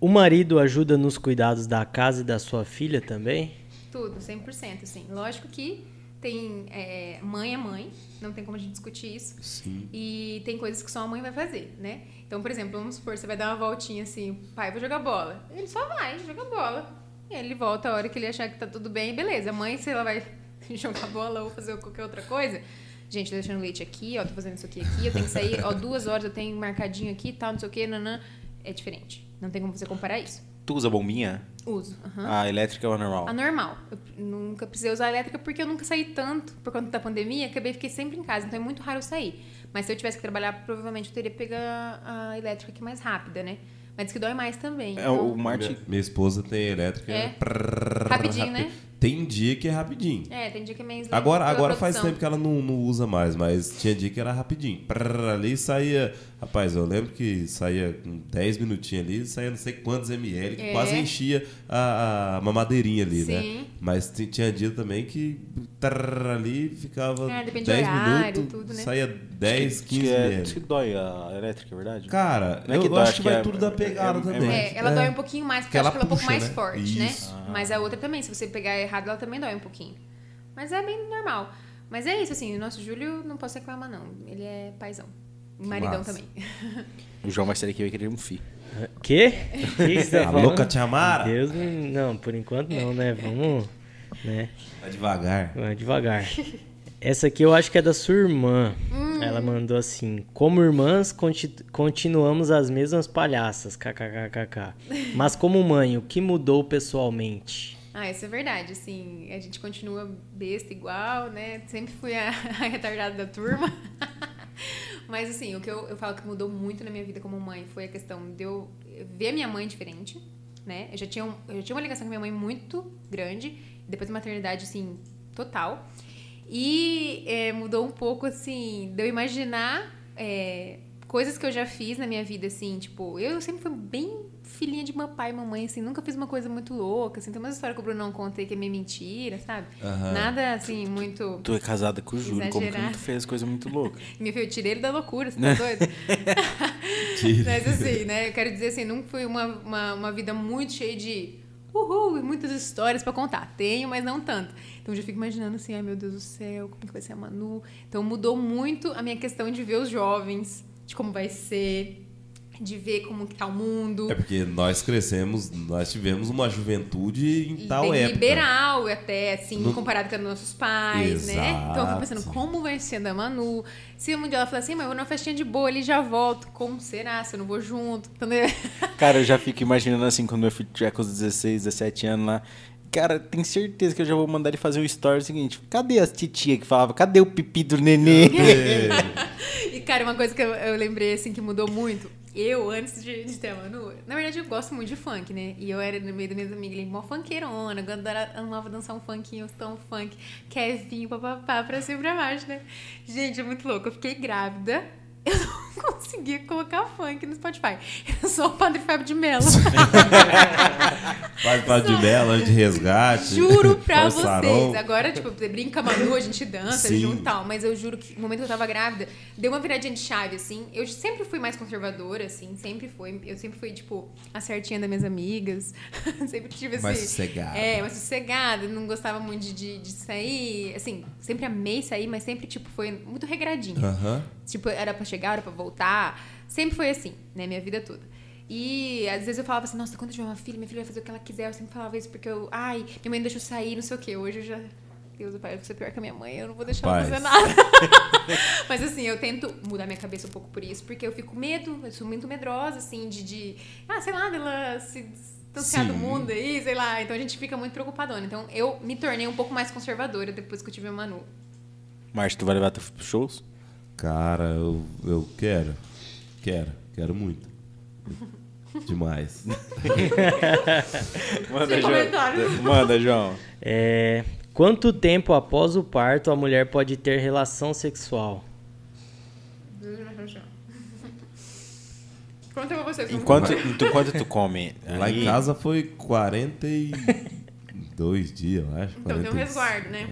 Speaker 6: O marido ajuda nos cuidados da casa e da sua filha também?
Speaker 4: Tudo, 100%, assim. Lógico que tem é, mãe é mãe, não tem como a gente discutir isso.
Speaker 3: Sim.
Speaker 4: E tem coisas que só a mãe vai fazer, né? Então, por exemplo, vamos supor, você vai dar uma voltinha assim, pai, vou jogar bola. Ele só vai, joga bola. E ele volta a hora que ele achar que tá tudo bem, beleza. A mãe, se ela vai jogar bola ou fazer qualquer outra coisa. Gente, tô deixando leite aqui, ó, tô fazendo isso aqui aqui, eu tenho que sair, ó, duas horas eu tenho marcadinho aqui, tal, não sei o que, nanã. É diferente. Não tem como você comparar isso.
Speaker 2: Tu usa bombinha?
Speaker 4: Uso. aham.
Speaker 2: A elétrica ou a normal?
Speaker 4: A normal. Eu nunca precisei usar a elétrica porque eu nunca saí tanto por conta da pandemia. Acabei fiquei sempre em casa, então é muito raro eu sair. Mas se eu tivesse que trabalhar, provavelmente eu teria que pegar a elétrica que é mais rápida, né? Mas diz que dói mais também.
Speaker 2: É,
Speaker 4: então-
Speaker 2: o Martin...
Speaker 3: Minha, minha esposa tem elétrica.
Speaker 4: É.
Speaker 3: prrr,
Speaker 4: Rapidinho, né?
Speaker 3: Tem dia que é rapidinho.
Speaker 4: É, tem dia que é meio
Speaker 3: Agora, agora faz tempo que ela não, não usa mais, mas tinha dia que era rapidinho. Prrr, ali saía. Rapaz, eu lembro que saía com 10 minutinhos ali, saía não sei quantos ml, que
Speaker 4: É.
Speaker 3: quase enchia a, a mamadeirinha ali, né?
Speaker 4: Sim.
Speaker 3: Mas ti- tinha dia também que trrr, ali ficava
Speaker 4: É, depende do
Speaker 3: 10
Speaker 4: horário,
Speaker 3: minutos,
Speaker 4: tudo, né?
Speaker 3: saía 10, 15
Speaker 2: Diz que, é,
Speaker 3: ml.
Speaker 2: diz que dói a elétrica, é verdade?
Speaker 3: Cara,
Speaker 2: Não é
Speaker 3: eu,
Speaker 2: que
Speaker 3: eu
Speaker 2: dói,
Speaker 3: acho
Speaker 2: acho
Speaker 3: que vai
Speaker 2: que é-
Speaker 3: tudo da
Speaker 2: é-
Speaker 3: pegada
Speaker 2: é-
Speaker 3: também.
Speaker 4: É, ela dói um pouquinho mais, porque
Speaker 3: Que
Speaker 4: eu acho
Speaker 3: ela
Speaker 4: que ela é um pouco
Speaker 3: puxa,
Speaker 4: mais
Speaker 3: né?
Speaker 4: forte, né?
Speaker 3: Isso.
Speaker 4: Mas a outra também, se você pegar errado, ela também dói um pouquinho. Mas é bem normal. Mas é isso, assim, o nosso Júlio não posso reclamar, não. Ele é paizão. Maridão
Speaker 3: massa.
Speaker 4: também.
Speaker 2: O João vai sair aqui e vai querer um fi.
Speaker 6: Quê? Que você tá
Speaker 3: Alô,
Speaker 6: falando?
Speaker 3: Catiamara?
Speaker 6: Deus, não, por enquanto não, né? Vamos, né?
Speaker 3: Vai devagar.
Speaker 6: Vamos devagar. Essa aqui eu acho que é da sua irmã. Ela mandou assim: Como irmãs, conti- continuamos as mesmas palhaças, kkkk. Mas como mãe, o que mudou pessoalmente?
Speaker 4: Ah, isso é verdade, assim, a gente continua besta igual, né? Sempre fui a, a retardada da turma. Mas, assim, o que eu, eu falo que mudou muito na minha vida como mãe foi a questão de eu ver minha mãe diferente, né? Eu já tinha, um- eu já tinha uma ligação com minha mãe muito grande, depois da maternidade, assim, total. E é, mudou um pouco, assim, de eu imaginar é, coisas que eu já fiz na minha vida, assim, tipo, eu sempre fui bem filhinha de papai e mamãe, assim, nunca fiz uma coisa muito louca, assim, tem umas histórias que o Bruno não contei que é meio mentira, sabe? Nada, assim, muito...
Speaker 2: Tu é casada com o Júlio, como que tu fez coisa muito louca?
Speaker 4: Meu filho, eu tirei ele da loucura, você tá doido? Mas assim, né? Eu quero dizer assim, não foi uma, uma, uma vida muito cheia de uhul e muitas histórias pra contar. Tenho, mas não tanto. Então eu já fico imaginando assim, ai meu Deus do céu, como que vai ser a Manu? Então mudou muito a minha questão de ver os jovens, de como vai ser, de ver como que tá o mundo.
Speaker 3: É porque nós crescemos, nós tivemos uma juventude em tal
Speaker 4: bem
Speaker 3: época.
Speaker 4: liberal até, assim,
Speaker 3: No-
Speaker 4: comparado com os nossos pais, né?
Speaker 3: Exato.
Speaker 4: Então eu fico pensando, como vai ser a da Manu? Se um dia ela falar assim, mas eu vou numa festinha de boa ali já volto. Como será? Se eu não vou junto? Entendeu?
Speaker 2: Cara, eu já fico imaginando assim, quando meu filho tiver com os 16, 17 anos lá. Cara, tenho certeza que eu já vou mandar ele fazer um story seguinte. Cadê as titia que falava? Cadê o pipi do nenê?
Speaker 4: E, cara, uma coisa que eu, eu lembrei, assim, que mudou muito. Eu, antes de, de ter a Manu, na verdade eu gosto muito de funk, né? E eu era no meio das minhas amigas, ali, mó funkeirona, eu adora- amava dançar um funkinho, tão funk, Kevin, papapá, pra cima pra baixo, né? Gente, é muito louco. Eu fiquei grávida, eu não conseguia colocar funk no Spotify. Eu sou o Padre Fábio de Mello.
Speaker 3: Vai pra de antes de resgate.
Speaker 4: Juro pra vocês. Agora, tipo, brinca Manu, a gente dança
Speaker 3: Sim.
Speaker 4: junto e tal. Mas eu juro que no momento que eu tava grávida, deu uma viradinha de chave, assim. Eu sempre fui mais conservadora, assim. Sempre fui. Eu sempre fui, tipo, a certinha das minhas amigas. sempre tive esse...
Speaker 3: Mais sossegada.
Speaker 4: É, mais sossegada. Não gostava muito de, de, de sair. Assim, sempre amei sair, mas sempre, tipo, foi muito regradinha.
Speaker 3: Aham.
Speaker 4: Tipo, era pra chegar, era pra voltar. Sempre foi assim, né? Minha vida toda. E às vezes eu falava assim, nossa, quando eu tiver uma filha, minha filha vai fazer o que ela quiser. Eu sempre falava isso porque eu, ai, minha mãe deixa eu sair, não sei o quê. Hoje eu já. Deus do pai, vou ser pior que a minha mãe, eu não vou deixar ela fazer
Speaker 3: Paz.
Speaker 4: nada. Mas assim, eu tento mudar minha cabeça um pouco por isso, porque eu fico medo, eu sou muito medrosa, assim, de, de ah, sei lá, dela se distanciar do mundo aí, sei lá. Então a gente fica muito preocupadona. Então eu me tornei um pouco mais conservadora depois que eu tive a Manu.
Speaker 2: Márcio, tu vai levar teus shows?
Speaker 3: Cara, eu, eu quero. Quero. Quero muito. Demais.
Speaker 2: Manda,
Speaker 4: Sem
Speaker 2: João.
Speaker 4: comentário.
Speaker 2: Manda, João.
Speaker 6: É, quanto tempo após o parto a mulher pode ter relação sexual?
Speaker 4: Conta pra vocês. como
Speaker 2: Enquanto,
Speaker 4: foi.
Speaker 2: tu, quanto tu come?
Speaker 3: Lá
Speaker 2: aí-
Speaker 3: em casa foi 42 dias, eu acho.
Speaker 4: Então tem um
Speaker 3: 40
Speaker 4: resguardo, né?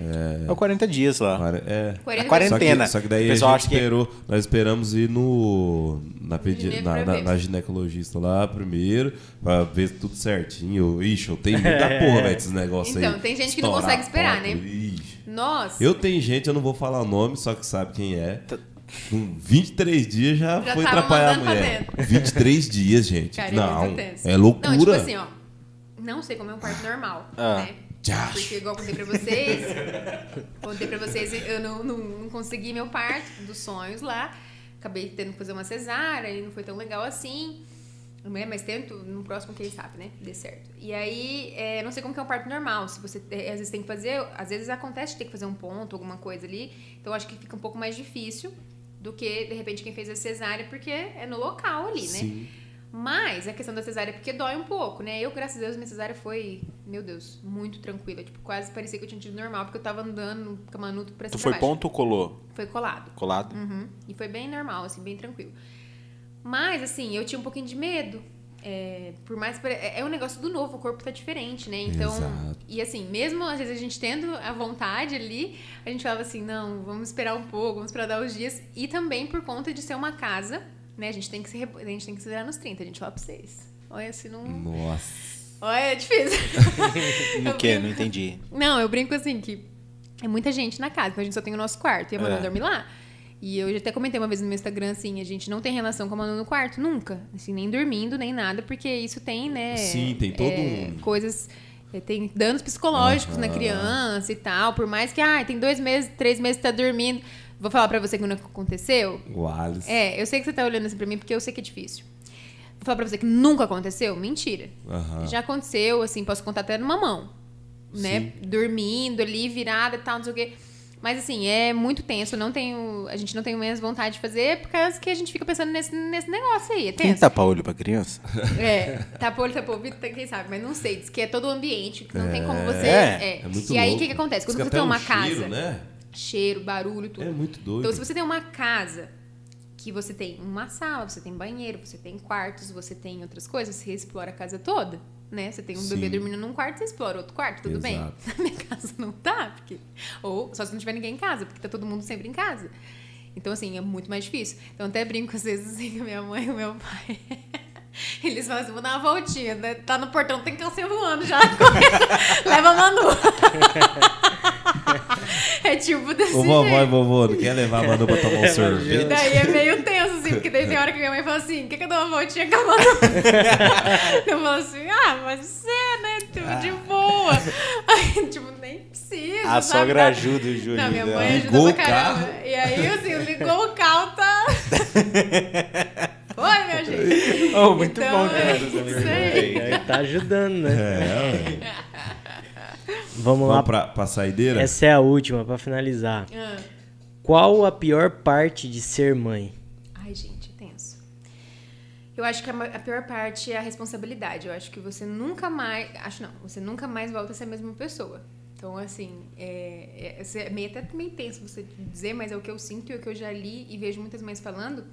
Speaker 2: É 40 dias lá.
Speaker 3: É.
Speaker 4: Quarenta
Speaker 2: A quarentena.
Speaker 3: Só que, só que daí
Speaker 2: O
Speaker 3: a gente
Speaker 2: acha que-
Speaker 3: esperou. Nós esperamos ir no. Na, pedi, na, na, na ginecologista lá primeiro, pra ver tudo certinho. Ixi, eu tenho medo da porra, velho, esses negócios aí.
Speaker 4: Então, tem gente que não consegue esperar,
Speaker 3: porta.
Speaker 4: né?
Speaker 3: Ixi.
Speaker 4: Nossa.
Speaker 3: Eu tenho gente, eu não vou falar o nome, só que sabe quem é. Com 23 dias já,
Speaker 4: Já
Speaker 3: foi atrapalhar a mulher.
Speaker 4: pra
Speaker 3: 23 dias, gente.
Speaker 4: Cara, é
Speaker 3: não, é loucura.
Speaker 4: Não, tipo assim, ó. Não sei como é um parto normal,
Speaker 2: Ah.
Speaker 4: né? Porque, igual eu contei pra vocês, contei pra vocês, eu não, não, não consegui meu parto dos sonhos lá. Acabei tendo que fazer uma cesárea e não foi tão legal assim. Né? Mas tento, no próximo, quem sabe, né? Dê certo. E aí, é, não sei como que é um parto normal. Se você, é, às vezes, tem que fazer... Às vezes acontece de ter que fazer um ponto, alguma coisa ali. Então, acho que fica um pouco mais difícil do que, de repente, quem fez a cesárea, porque é no local ali, né? Mas a questão da cesárea é porque dói um pouco, né? Eu, graças a Deus, minha cesárea foi, meu Deus, muito tranquila. Tipo, quase parecia que eu tinha tido normal, porque eu tava andando com a Manuto pra
Speaker 2: Tu
Speaker 4: cima e
Speaker 2: foi
Speaker 4: baixo.
Speaker 2: ponto ou colou?
Speaker 4: Foi colado.
Speaker 2: Colado?
Speaker 4: Uhum. E foi bem normal, assim, bem tranquilo. Mas, assim, eu tinha um pouquinho de medo. É, por mais. É é um negócio do novo, o corpo tá diferente, né? Então.
Speaker 3: Exato.
Speaker 4: E assim, mesmo às vezes a gente tendo a vontade ali, a gente falava assim: não, vamos esperar um pouco, vamos esperar dar os dias. E também por conta de ser uma casa, né? A gente tem que se, a gente tem que se virar nos 30, a gente fala pra vocês. Olha, se não.
Speaker 3: Nossa.
Speaker 4: Olha, é difícil.
Speaker 2: No
Speaker 4: Eu
Speaker 2: que?
Speaker 4: brinco.
Speaker 2: Não entendi.
Speaker 4: Não, eu brinco assim que é muita gente na casa, então a gente só tem o nosso quarto e a Manu
Speaker 2: É.
Speaker 4: dorme lá. E eu já até comentei uma vez no meu Instagram assim, a gente não tem relação com a Manu no quarto, nunca. Assim, nem dormindo, nem nada, porque isso tem, né?
Speaker 3: Sim, tem todo
Speaker 4: é,
Speaker 3: um-
Speaker 4: Coisas. é, Tem danos psicológicos na criança e tal. Por mais que, ah, tem dois meses, três meses que tá dormindo. Vou falar pra você que nunca aconteceu.
Speaker 3: O Alice.
Speaker 4: É, eu sei que você tá olhando assim pra mim porque eu sei que é difícil. Vou falar pra você que nunca aconteceu? Mentira.
Speaker 3: Aham.
Speaker 4: Já aconteceu, assim, posso contar até numa mão. Né?
Speaker 3: Sim.
Speaker 4: Dormindo ali, virada e tal, não sei o quê. Mas assim, é muito tenso. Não tenho, a gente não tem menos vontade de fazer por causa que a gente fica pensando nesse, nesse negócio aí. É
Speaker 2: Quem
Speaker 4: tenso.
Speaker 2: tapa olho pra criança?
Speaker 4: É, tapa olho, tapa ouvido, quem sabe, mas não sei. Diz que é todo o ambiente, que não tem como você.
Speaker 2: É,
Speaker 4: É,
Speaker 3: É muito
Speaker 4: E aí o que, que acontece?
Speaker 3: Diz
Speaker 4: Quando
Speaker 3: que
Speaker 4: você tem
Speaker 3: até
Speaker 4: uma
Speaker 3: o
Speaker 4: casa.
Speaker 3: cheiro, né?
Speaker 4: Cheiro, barulho, tudo.
Speaker 3: É muito doido.
Speaker 4: Então, se você tem uma casa que você tem uma sala, você tem banheiro, você tem quartos, você tem outras coisas, você explora a casa toda, né? Você tem um
Speaker 3: Sim.
Speaker 4: bebê dormindo num quarto, você explora outro quarto, tudo bem?
Speaker 3: Exato.
Speaker 4: Na minha casa não tá, porque... Ou só se não tiver ninguém em casa, porque tá todo mundo sempre em casa. Então, assim, é muito mais difícil. Então, até brinco às vezes assim com minha mãe e meu pai. Eles falam assim, vou dar uma voltinha, né? Tá no portão, tem câncer voando já. Leva a Manu. É tipo desse
Speaker 3: Ô vovó
Speaker 4: jeito.
Speaker 3: e vovô, não quer levar a Manu pra tomar um sorvete?
Speaker 4: Daí é meio tenso, assim, porque daí tem hora que minha mãe fala assim, quer que eu dê uma voltinha com a Manu? eu falo assim, ah, pode ser, né? Tipo, de boa. Aí, tipo, nem precisa,
Speaker 2: A
Speaker 4: sabe?
Speaker 2: sogra ajuda o Júnior.
Speaker 4: Não, minha
Speaker 2: dela.
Speaker 4: mãe ajuda
Speaker 3: Ligou
Speaker 4: pra
Speaker 3: o
Speaker 4: caramba.
Speaker 3: carro.
Speaker 4: E aí, assim, ligou o carro, tá... Foi, minha gente.
Speaker 2: Oh, muito
Speaker 4: Então,
Speaker 2: bom,
Speaker 4: é
Speaker 2: cara.
Speaker 4: isso aí.
Speaker 6: Aí tá ajudando, né?
Speaker 3: É, ué.
Speaker 6: Vamos lá.
Speaker 3: Vamos pra, pra saideira?
Speaker 6: Essa é a última pra finalizar.
Speaker 4: Ah.
Speaker 6: Qual a pior parte de ser mãe?
Speaker 4: Ai, gente, é tenso. Eu acho que a a pior parte é a responsabilidade. Eu acho que você nunca mais. Acho não, você nunca mais volta a ser a mesma pessoa. Então, assim, é, é, é meio, até meio tenso você dizer, mas é o que eu sinto e o que eu já li e vejo muitas mães falando.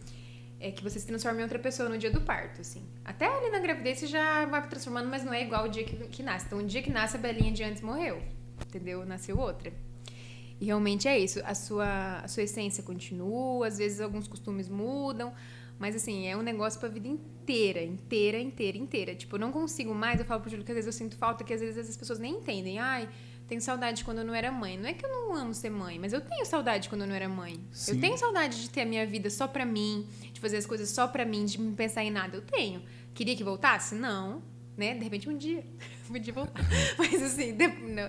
Speaker 4: É que você se transforma em outra pessoa no dia do parto, assim. Até ali na gravidez você já vai transformando, mas não é igual o dia que, que nasce. Então, o dia que nasce, a Belinha de antes morreu. Entendeu? Nasceu outra. E realmente é isso. A sua, a sua essência continua, às vezes alguns costumes mudam, mas assim, é um negócio pra vida inteira, inteira, inteira, inteira. Tipo, eu não consigo mais, eu falo pro Júlio que às vezes eu sinto falta, que às vezes as pessoas nem entendem. Ai, tenho saudade quando eu não era mãe. Não é que eu não amo ser mãe, mas eu tenho saudade quando eu não era mãe.
Speaker 3: Sim.
Speaker 4: Eu tenho saudade de ter a minha vida só pra mim, de fazer as coisas só pra mim, de não pensar em nada. Eu tenho. Queria que voltasse? Não. Né? De repente um dia. Podia voltar. Mas assim,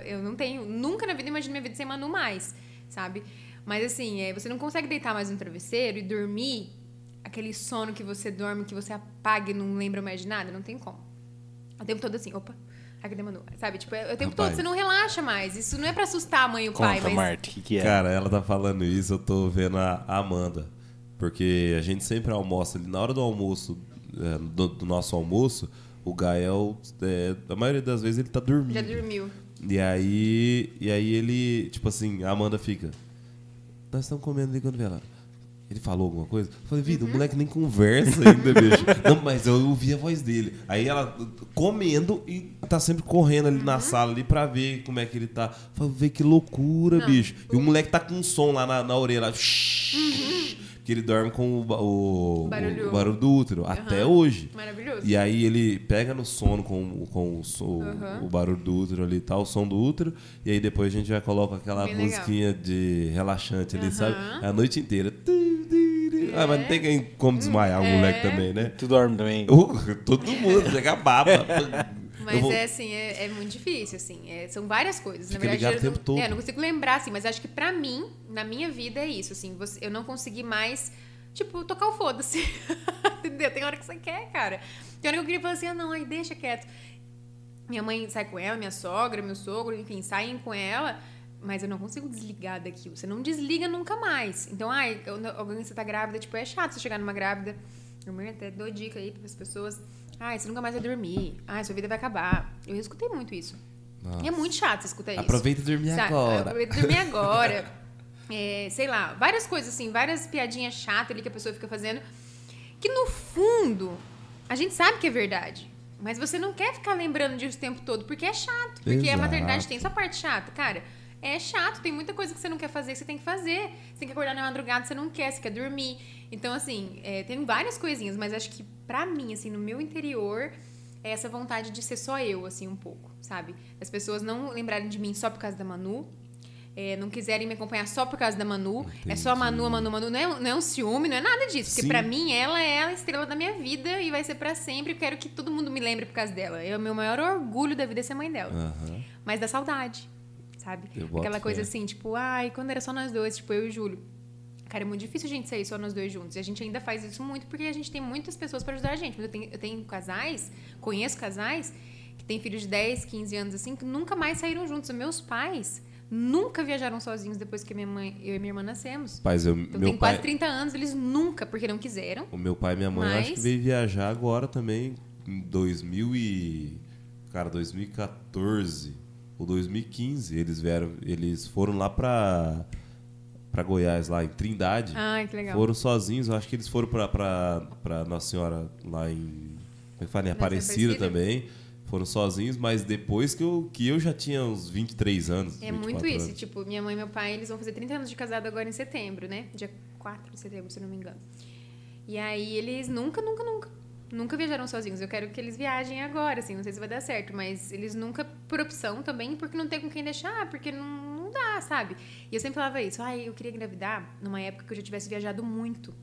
Speaker 4: eu não tenho. Nunca na vida imagino minha vida sem Manu mais, sabe? Mas assim, é, você não consegue deitar mais no travesseiro e dormir aquele sono que você dorme, que você apaga e não lembra mais de nada. Não tem como. O tempo todo assim, opa. Cadê Manu? Sabe? Tipo, é, o tempo todo
Speaker 3: Rapaz.
Speaker 4: você não relaxa mais. Isso não é pra assustar a mãe e o pai,
Speaker 2: Conta,
Speaker 4: mas.
Speaker 2: Marta, o que, que é?
Speaker 3: Cara, ela tá falando isso, eu tô vendo a Amanda. Porque a gente sempre almoça ali. Na hora do almoço, é, do, do nosso almoço, o Gael, é, a maioria das vezes, ele tá dormindo.
Speaker 4: Já dormiu.
Speaker 3: E aí, e aí ele, tipo assim, a Amanda fica. Nós estamos comendo ali quando vê ela. Ele falou alguma coisa? Eu falei, vida, o moleque nem conversa ainda, bicho. Não, mas eu ouvi a voz dele. Aí ela comendo e tá sempre correndo ali na sala ali pra ver como é que ele tá. Eu falei, vê que loucura,
Speaker 4: Não.
Speaker 3: bicho. E o moleque tá com um som lá na, na orelha. Lá, Que ele dorme com o, o,
Speaker 4: Barulho.
Speaker 3: o barulho do útero. Até hoje.
Speaker 4: Maravilhoso.
Speaker 3: E aí ele pega no sono com, com o, so-
Speaker 4: Aham.
Speaker 3: o barulho do útero ali, tá? O som do útero. E aí depois a gente já coloca aquela
Speaker 4: Bem legal.
Speaker 3: musiquinha de relaxante ali,
Speaker 4: Aham.
Speaker 3: sabe? A noite inteira. Ah, mas não tem quem- como desmaiar o
Speaker 4: É.
Speaker 3: moleque também, né?
Speaker 2: Tu dorme também?
Speaker 3: Uh, todo mundo, chega a baba.
Speaker 4: Mas
Speaker 3: vou-
Speaker 4: é assim, é, é muito difícil, assim. é- são várias coisas.
Speaker 3: Fica
Speaker 4: Na verdade,
Speaker 3: ligado
Speaker 4: eu
Speaker 3: o tempo
Speaker 4: não,
Speaker 3: todo.
Speaker 4: é, não consigo lembrar, assim, mas acho que pra mim, na minha vida, é isso, assim. você- eu não consegui mais, tipo, tocar o foda-se. Entendeu? Tem hora que você quer, cara. Tem hora que eu queria falar assim, ah, não, aí deixa quieto. Minha mãe sai com ela, minha sogra, meu sogro, enfim, saem com ela, mas eu não consigo desligar daquilo. Você não desliga nunca mais. Então, ai, alguém você tá grávida, tipo, é chato você chegar numa grávida. Minha mãe até dou dica aí para as pessoas. Ai, você nunca mais vai dormir. Ai, sua vida vai acabar. Eu escutei muito isso. E é muito chato você escutar isso.
Speaker 3: Aproveita e dormir
Speaker 4: Sabe?
Speaker 3: agora.
Speaker 4: Aproveita e dormir agora. É, sei lá, várias coisas assim, várias piadinhas chatas ali que a pessoa fica fazendo. Que no fundo, a gente sabe que é verdade. Mas você não quer ficar lembrando disso o tempo todo, porque é chato. Porque a
Speaker 3: Exato.
Speaker 4: maternidade tem sua parte chata, cara. É chato, tem muita coisa que você não quer fazer, que você tem que fazer. Você tem que acordar na madrugada, você não quer, você quer dormir. Então, assim, é, tem várias coisinhas, mas acho que pra mim, assim, no meu interior, é essa vontade de ser só eu, assim, um pouco, sabe? As pessoas não lembrarem de mim só por causa da Manu, é, não quiserem me acompanhar só por causa da Manu. É só a Manu, a Manu, a Manu. Não é, não é um ciúme, não é nada disso. Porque pra mim, ela é a estrela da minha vida e vai ser pra sempre. Eu quero que todo mundo me lembre por causa dela. É o meu maior orgulho da vida é ser mãe dela.
Speaker 3: Aham.
Speaker 4: Mas da saudade, sabe?
Speaker 3: Eu
Speaker 4: Aquela coisa
Speaker 3: fé.
Speaker 4: assim, tipo, ai, quando era só nós dois, tipo, eu e o Júlio. Cara, é muito difícil a gente sair só nós dois juntos. E a gente ainda faz isso muito porque a gente tem muitas pessoas pra ajudar a gente. Mas eu tenho, eu tenho casais, conheço casais que têm filhos de 10, 15 anos assim, que nunca mais saíram juntos. Os meus pais nunca viajaram sozinhos depois que minha mãe, eu e minha irmã nascemos.
Speaker 3: Pais, eu,
Speaker 4: Então
Speaker 3: meu
Speaker 4: tem
Speaker 3: pai,
Speaker 4: quase 30 anos, eles nunca, porque não quiseram.
Speaker 3: o meu pai e minha mãe eu acho que
Speaker 4: Mas-
Speaker 3: veio viajar agora também em 2000 e cara, 2014 ou 2015, eles vieram, eles foram lá pra para Goiás lá em Trindade.
Speaker 4: Ai, que legal.
Speaker 3: Foram sozinhos, eu acho que eles foram pra, pra, pra Nossa Senhora lá em. Como é que fala? Em
Speaker 4: Nossa
Speaker 3: Aparecida
Speaker 4: Aparecida?
Speaker 3: também. Foram sozinhos, mas depois que eu, que eu já tinha uns 23 anos.
Speaker 4: É
Speaker 3: 24
Speaker 4: muito isso.
Speaker 3: anos.
Speaker 4: Tipo, minha mãe e meu pai, eles vão fazer 30 anos de casado agora em setembro, né? Dia 4 de setembro, se não me engano. E aí eles nunca, nunca, nunca, nunca viajaram sozinhos. Eu quero que eles viajem agora, assim, não sei se vai dar certo, mas eles nunca por opção também, porque não tem com quem deixar, porque não, não dá, sabe? E eu sempre falava isso, ai, eu queria engravidar numa época que eu já tivesse viajado muito.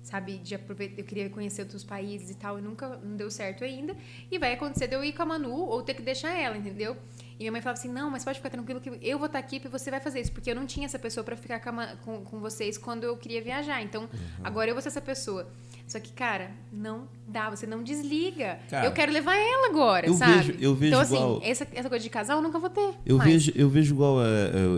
Speaker 4: Sabe, de aproveitar, eu queria conhecer outros países e tal, e nunca não deu certo ainda. E vai acontecer de eu ir com a Manu ou ter que deixar ela, entendeu? E minha mãe falava assim: não, mas pode ficar tranquilo que eu vou estar aqui e você vai fazer isso. Porque eu não tinha essa pessoa pra ficar com, a com, com vocês quando eu queria viajar. Então,
Speaker 3: Uhum.
Speaker 4: agora eu vou ser essa pessoa. Só que, cara, não dá, você não desliga.
Speaker 3: Cara,
Speaker 4: eu quero levar ela agora,
Speaker 3: eu
Speaker 4: sabe?
Speaker 3: vejo- eu vejo
Speaker 4: então, assim,
Speaker 3: igual-
Speaker 4: essa, essa coisa de casal eu nunca vou ter.
Speaker 3: Eu
Speaker 4: mais.
Speaker 3: vejo, eu vejo igual é,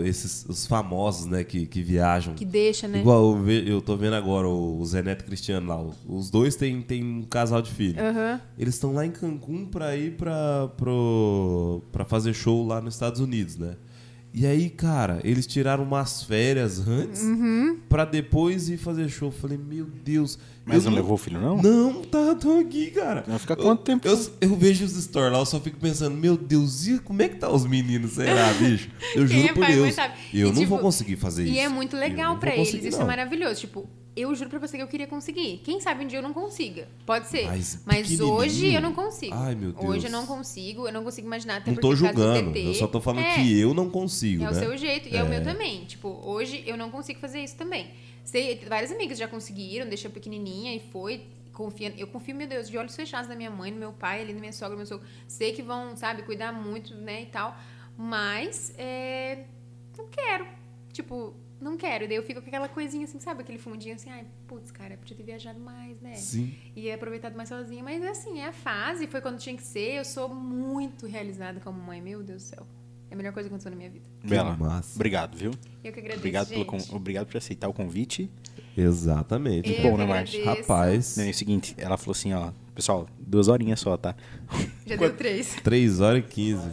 Speaker 3: é, esses os famosos, né, que, que viajam.
Speaker 4: Que deixa, né?
Speaker 3: Igual eu, eu tô vendo agora o, Zé Neto e Cristiano lá. Os dois têm, têm um casal de filho.
Speaker 4: Aham.
Speaker 3: Eles estão lá em Cancún pra ir pra, pro, pra fazer show lá nos Estados Unidos, né? E aí, cara, eles tiraram umas férias antes
Speaker 4: Uhum.
Speaker 3: pra depois ir fazer show. Eu Falei, meu Deus.
Speaker 2: Mas
Speaker 3: eu
Speaker 2: não levou o filho, não?
Speaker 3: Não, tá, tô aqui, cara.
Speaker 2: Vai ficar quanto tempo?
Speaker 3: Eu, eu vejo os stories lá, eu só fico pensando, meu Deus, e como é que tá os meninos? Sei lá, bicho. Eu juro
Speaker 4: é
Speaker 3: por
Speaker 4: pai,
Speaker 3: Deus. Eu
Speaker 4: E,
Speaker 3: não
Speaker 4: tipo,
Speaker 3: vou conseguir fazer isso.
Speaker 4: E é muito
Speaker 3: Eu
Speaker 4: legal
Speaker 3: não
Speaker 4: pra eles,
Speaker 3: conseguir,
Speaker 4: isso
Speaker 3: não.
Speaker 4: é maravilhoso. Tipo, eu juro pra você que eu queria conseguir. Quem sabe um dia eu não consiga. Pode ser.
Speaker 3: Mas
Speaker 4: Mas, hoje eu não consigo.
Speaker 3: Ai, meu Deus.
Speaker 4: Hoje eu não consigo, eu não consigo imaginar. Até
Speaker 3: Não tô julgando, eu só tô falando
Speaker 4: é,
Speaker 3: que eu não consigo,
Speaker 4: É
Speaker 3: né?
Speaker 4: o seu jeito e é. o meu
Speaker 3: É.
Speaker 4: também. Tipo, hoje eu não consigo fazer isso também. Sei, várias amigas já conseguiram, deixou pequenininha e foi. Confia, eu confio, meu Deus, de olhos fechados na minha mãe, no meu pai, ali na minha sogra, no meu sogro. Sei que vão, sabe, cuidar muito, né, e tal. Mas, é, não quero. Tipo, não quero. Daí eu fico com aquela coisinha assim, sabe? Aquele fundinho assim, ai, putz, cara, podia ter viajado mais, né?
Speaker 3: Sim.
Speaker 4: E aproveitado mais sozinha. Mas assim, é a fase, foi quando tinha que ser. Eu sou muito realizada como mãe, meu Deus do céu. É a melhor coisa que aconteceu na minha vida.
Speaker 2: Bela,
Speaker 3: massa.
Speaker 2: obrigado, viu?
Speaker 4: Eu que agradeço,
Speaker 2: Obrigado, pelo,
Speaker 4: gente.
Speaker 2: con- obrigado por aceitar o convite.
Speaker 3: Exatamente.
Speaker 4: Eu
Speaker 2: bom, né,
Speaker 4: agradeço.
Speaker 3: Rapaz,
Speaker 2: Não, é o seguinte, ela falou assim, ó, pessoal, duas horinhas só, tá?
Speaker 4: Já deu três.
Speaker 3: 3 horas e 15.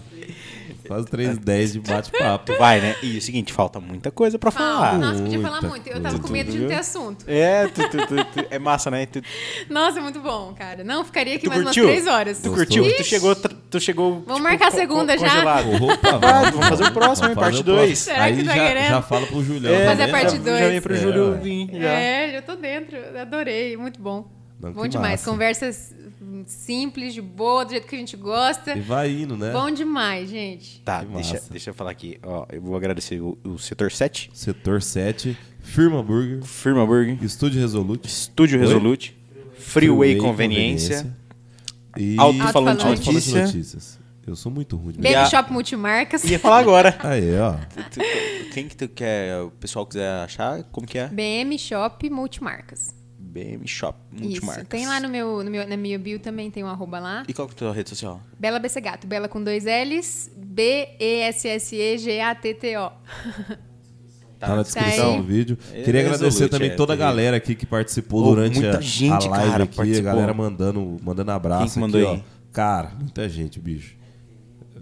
Speaker 3: Quase 3 e 10 de bate-papo.
Speaker 2: Vai, né? E é o seguinte, falta muita coisa pra
Speaker 4: Fala.
Speaker 2: falar.
Speaker 4: Nossa, podia
Speaker 3: Muita
Speaker 4: falar muito. Eu tava com medo de não ter assunto.
Speaker 2: É, tu, tu- tu- tu- é massa, né? Tu,
Speaker 4: Nossa, é muito bom, cara. Não, ficaria aqui
Speaker 2: tu
Speaker 4: mais
Speaker 2: curtiu?
Speaker 4: umas três horas.
Speaker 2: Tu curtiu? Tu chegou, tra- tu chegou.
Speaker 4: Vamos marcar a segunda já?
Speaker 2: congelado.
Speaker 3: Opa,
Speaker 2: Vai, vamos fazer o próximo,
Speaker 3: Vamos
Speaker 2: hein,
Speaker 3: fazer
Speaker 2: parte
Speaker 3: o
Speaker 2: dois.
Speaker 3: próximo.
Speaker 4: Será
Speaker 3: Aí
Speaker 4: que tá
Speaker 3: já,
Speaker 4: querendo?
Speaker 3: já fala pro Julião.
Speaker 2: É,
Speaker 4: Fazer a
Speaker 3: né?
Speaker 4: parte
Speaker 2: já,
Speaker 4: dois.
Speaker 2: Já vem pro
Speaker 3: É,
Speaker 2: Júlio
Speaker 3: ué.
Speaker 2: vir. Já.
Speaker 4: É, já tô dentro. Adorei, muito bom.
Speaker 3: Não,
Speaker 4: bom
Speaker 3: que
Speaker 4: demais.
Speaker 3: massa.
Speaker 4: Conversas simples, de boa, do jeito que a gente gosta.
Speaker 3: E vai indo, né?
Speaker 4: Bom demais, gente.
Speaker 2: Tá, deixa, deixa eu falar aqui. Ó, eu vou agradecer o, o Setor 7,
Speaker 3: Setor 7, Firma Burger,
Speaker 2: Firma Burger,
Speaker 3: Estúdio Resolute,
Speaker 2: Estúdio
Speaker 3: Oi?
Speaker 2: Resolute, Freeway Conveniência,
Speaker 3: e
Speaker 2: Alto Falante
Speaker 4: Alto-falante
Speaker 2: Notícia,
Speaker 3: Notícias. Eu sou muito ruim
Speaker 4: Baby
Speaker 2: a-
Speaker 4: Shop Multimarcas.
Speaker 2: Ia falar agora.
Speaker 3: Aí, ó.
Speaker 2: Quem que tu quer, o pessoal quiser achar, como que é?
Speaker 4: BM Shop Multimarcas.
Speaker 2: BM Shop
Speaker 4: Isso.
Speaker 2: Multimarcas.
Speaker 4: Tem lá no meu, no meu, na minha bio também, tem um arroba lá.
Speaker 2: E qual que é a tua rede social?
Speaker 4: Bela BC Gato. Bela com dois L's. B-E-S-S-E-G-A-T-T-O.
Speaker 3: Tá na descrição
Speaker 4: Tá
Speaker 3: do vídeo.
Speaker 2: É,
Speaker 3: Queria
Speaker 2: Resolute,
Speaker 3: agradecer também
Speaker 2: é,
Speaker 3: toda a galera aqui que participou
Speaker 2: Ô,
Speaker 3: durante
Speaker 2: muita
Speaker 3: a,
Speaker 2: gente,
Speaker 3: a live
Speaker 2: cara,
Speaker 3: aqui. A
Speaker 2: participou.
Speaker 3: galera mandando, mandando abraço
Speaker 2: Quem que mandou
Speaker 3: aqui,
Speaker 2: aí?
Speaker 3: ó. Cara, muita gente, bicho.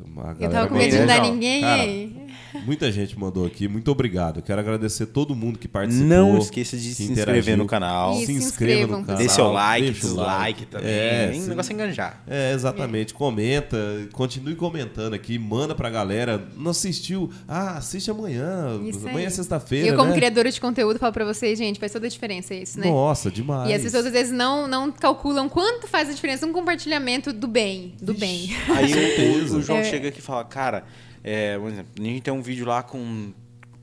Speaker 3: Uma
Speaker 4: Eu tava com medo de não dar ninguém.
Speaker 3: Cara,
Speaker 4: aí.
Speaker 3: Muita gente mandou aqui. Muito obrigado. Eu quero agradecer todo mundo que participou.
Speaker 2: Não esqueça de se
Speaker 3: interagiu.
Speaker 2: inscrever no canal.
Speaker 4: Isso,
Speaker 3: Se
Speaker 4: se
Speaker 3: inscreva no canal.
Speaker 2: Dê seu like,
Speaker 3: deixa o
Speaker 2: dislike também.
Speaker 3: É,
Speaker 2: o
Speaker 3: se-
Speaker 2: negócio é enganjar.
Speaker 3: É, exatamente. Comenta, continue comentando aqui, manda pra galera. Não assistiu? Ah, assiste amanhã.
Speaker 4: Isso
Speaker 3: amanhã
Speaker 4: aí.
Speaker 3: é sexta-feira.
Speaker 4: Eu, como
Speaker 3: né?
Speaker 4: criadora de conteúdo, falo pra vocês, gente, faz toda a diferença isso, né?
Speaker 3: Nossa, demais.
Speaker 4: E as pessoas às vezes não, não calculam quanto faz a diferença um compartilhamento do bem. Do bem.
Speaker 2: Aí o- o João
Speaker 4: É.
Speaker 2: chega aqui e fala, cara, é, por exemplo, a gente tem um vídeo lá com,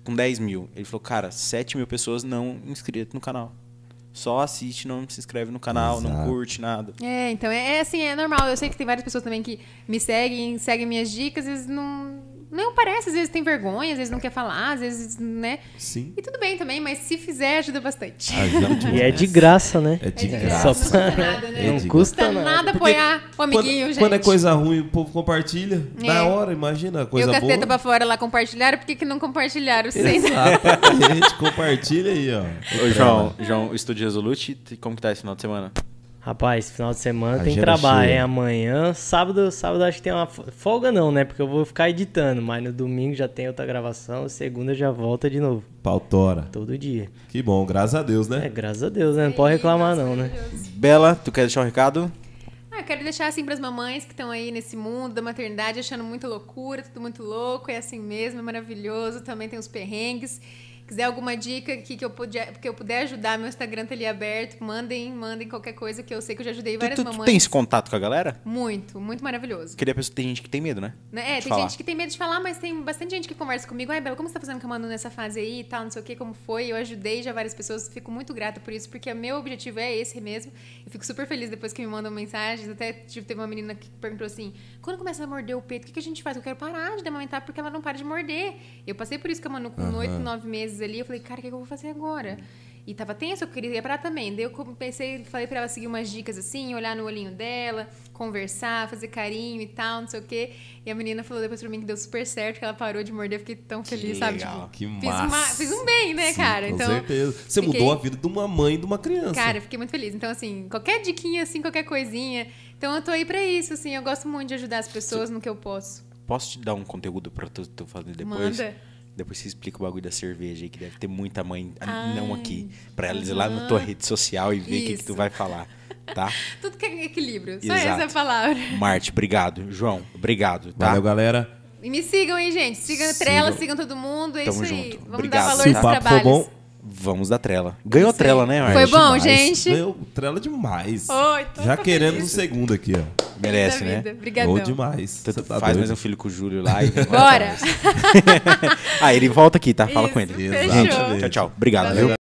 Speaker 2: com 10 mil. Ele falou, cara, 7 mil pessoas não inscritas no canal. Só assiste, não se inscreve no canal, não
Speaker 3: Exato.
Speaker 2: curte nada.
Speaker 4: É, então é, é assim, é normal. Eu sei que tem várias pessoas também que me seguem, seguem minhas dicas, vezes não. Não parece, às vezes tem vergonha, às vezes não quer falar, às vezes, né?
Speaker 3: Sim.
Speaker 4: E tudo bem também, mas se fizer, ajuda bastante.
Speaker 3: Ajuda demais.
Speaker 6: E é de graça, né?
Speaker 3: É de
Speaker 4: É de
Speaker 3: graça.
Speaker 4: graça, não custa nada, né?
Speaker 3: É
Speaker 6: Não custa nada.
Speaker 4: nada
Speaker 3: Porque
Speaker 4: apoiar o amiguinho,
Speaker 3: quando,
Speaker 4: gente.
Speaker 3: quando é coisa ruim, o povo compartilha.
Speaker 4: É.
Speaker 3: Da hora, imagina, coisa
Speaker 4: com a
Speaker 3: boa.
Speaker 4: teta pra fora lá compartilharam, por que, que não compartilharam?
Speaker 3: Exatamente, compartilha aí, ó.
Speaker 2: Ô, João, João, o Estúdio Resolute, como que tá esse final de semana?
Speaker 6: Rapaz, final de semana tem
Speaker 3: Agenda
Speaker 6: trabalho,
Speaker 3: cheia.
Speaker 6: hein? Amanhã, sábado, sábado acho que tem uma fo- folga não, né? Porque eu vou ficar editando, mas no domingo já tem outra gravação, segunda já volta de novo,
Speaker 3: Pautora.
Speaker 6: todo dia.
Speaker 3: Que bom, graças a Deus,
Speaker 6: É,
Speaker 3: né?
Speaker 6: graças a Deus, né? Não pode reclamar não, né?
Speaker 2: Bela, tu quer deixar um recado?
Speaker 4: Ah, eu quero deixar assim pras mamães que estão aí nesse mundo da maternidade achando muito loucura, tudo muito louco, é assim mesmo, é maravilhoso, também tem os perrengues. Quiser alguma dica aqui que eu, puder, que eu puder ajudar, meu Instagram tá ali aberto, mandem, mandem qualquer coisa que eu sei que eu já ajudei
Speaker 2: Tu,
Speaker 4: várias
Speaker 2: tu- tu
Speaker 4: mamães.
Speaker 2: tem esse contato com a galera?
Speaker 4: Muito, muito maravilhoso.
Speaker 2: Queria pessoa tem gente que tem medo, né?
Speaker 4: Né? É, tem
Speaker 2: falar.
Speaker 4: gente que tem medo de falar, mas tem bastante gente que conversa comigo. Ai, Bela, como você tá fazendo com a Manu nessa fase aí e tal, não sei o que, como foi? Eu ajudei já várias pessoas, fico muito grata por isso, porque o meu objetivo é esse mesmo. Eu fico super feliz depois que me mandam mensagens. Até tipo, teve uma menina que perguntou assim: quando começa a morder o peito, o que, que a gente faz? Eu quero parar de amamentar porque ela não para de morder. Eu passei por isso com a Manu com oito, nove meses ali. Eu falei, cara, o que, que eu vou fazer agora? E tava tenso, eu queria parar também. Daí eu comecei, falei pra ela seguir umas dicas assim, olhar no olhinho dela, conversar, fazer carinho e tal, não sei o quê. E a menina falou depois pra mim que deu super certo, que ela parou de morder, eu fiquei tão feliz, sabe?
Speaker 2: legal.
Speaker 3: Que
Speaker 4: fiz,
Speaker 3: massa.
Speaker 4: uma- fiz um bem, né,
Speaker 3: Sim,
Speaker 4: cara?
Speaker 3: Com
Speaker 4: então,
Speaker 3: certeza. Você
Speaker 4: fiquei-
Speaker 3: mudou a vida de uma mãe e de uma criança.
Speaker 4: Cara, eu fiquei muito feliz. Então, assim, qualquer diquinha, assim, qualquer coisinha. Então, eu tô aí pra isso, assim. Eu gosto muito de ajudar as pessoas no que eu posso.
Speaker 2: Posso te dar um conteúdo pra tu, tu fazer depois?
Speaker 4: Manda.
Speaker 2: Depois você explica o bagulho da cerveja aí, que deve ter muita mãe
Speaker 4: Ai.
Speaker 2: não aqui. Pra elas ir lá na tua rede social e ver o que, que tu vai falar. Tá?
Speaker 4: Tudo que é equilíbrio. Só
Speaker 2: Exato.
Speaker 4: essa é a palavra.
Speaker 2: Marte, obrigado. João, obrigado, tá?
Speaker 3: Valeu, galera.
Speaker 4: E me sigam aí, gente. Sigam a Trela, sigam todo mundo. É
Speaker 2: Tamo
Speaker 4: isso aí.
Speaker 2: junto.
Speaker 4: Vamos
Speaker 2: Obrigado.
Speaker 4: dar valor
Speaker 3: Se
Speaker 4: aos
Speaker 3: o papo for
Speaker 4: trabalhos.
Speaker 3: bom,
Speaker 2: Vamos da trela. Ganhou a trela, né, Marte?
Speaker 4: Foi bom,
Speaker 3: demais.
Speaker 4: gente?
Speaker 3: Meu, trela demais.
Speaker 4: Oi, tô-
Speaker 3: Já
Speaker 4: tô
Speaker 3: queremos
Speaker 4: feliz.
Speaker 3: um segundo aqui, ó.
Speaker 2: Merece,
Speaker 4: Da
Speaker 2: né?
Speaker 4: vida. Obrigadão.
Speaker 3: Ou demais. Tá
Speaker 2: faz
Speaker 3: doido.
Speaker 2: mais um filho com o Júlio lá e...
Speaker 4: Bora.
Speaker 2: ah, ele volta aqui, tá? Fala
Speaker 4: Isso,
Speaker 2: com ele.
Speaker 4: fechou.
Speaker 3: Exatamente.
Speaker 2: Tchau, tchau. Obrigado,
Speaker 4: Valeu.
Speaker 2: viu?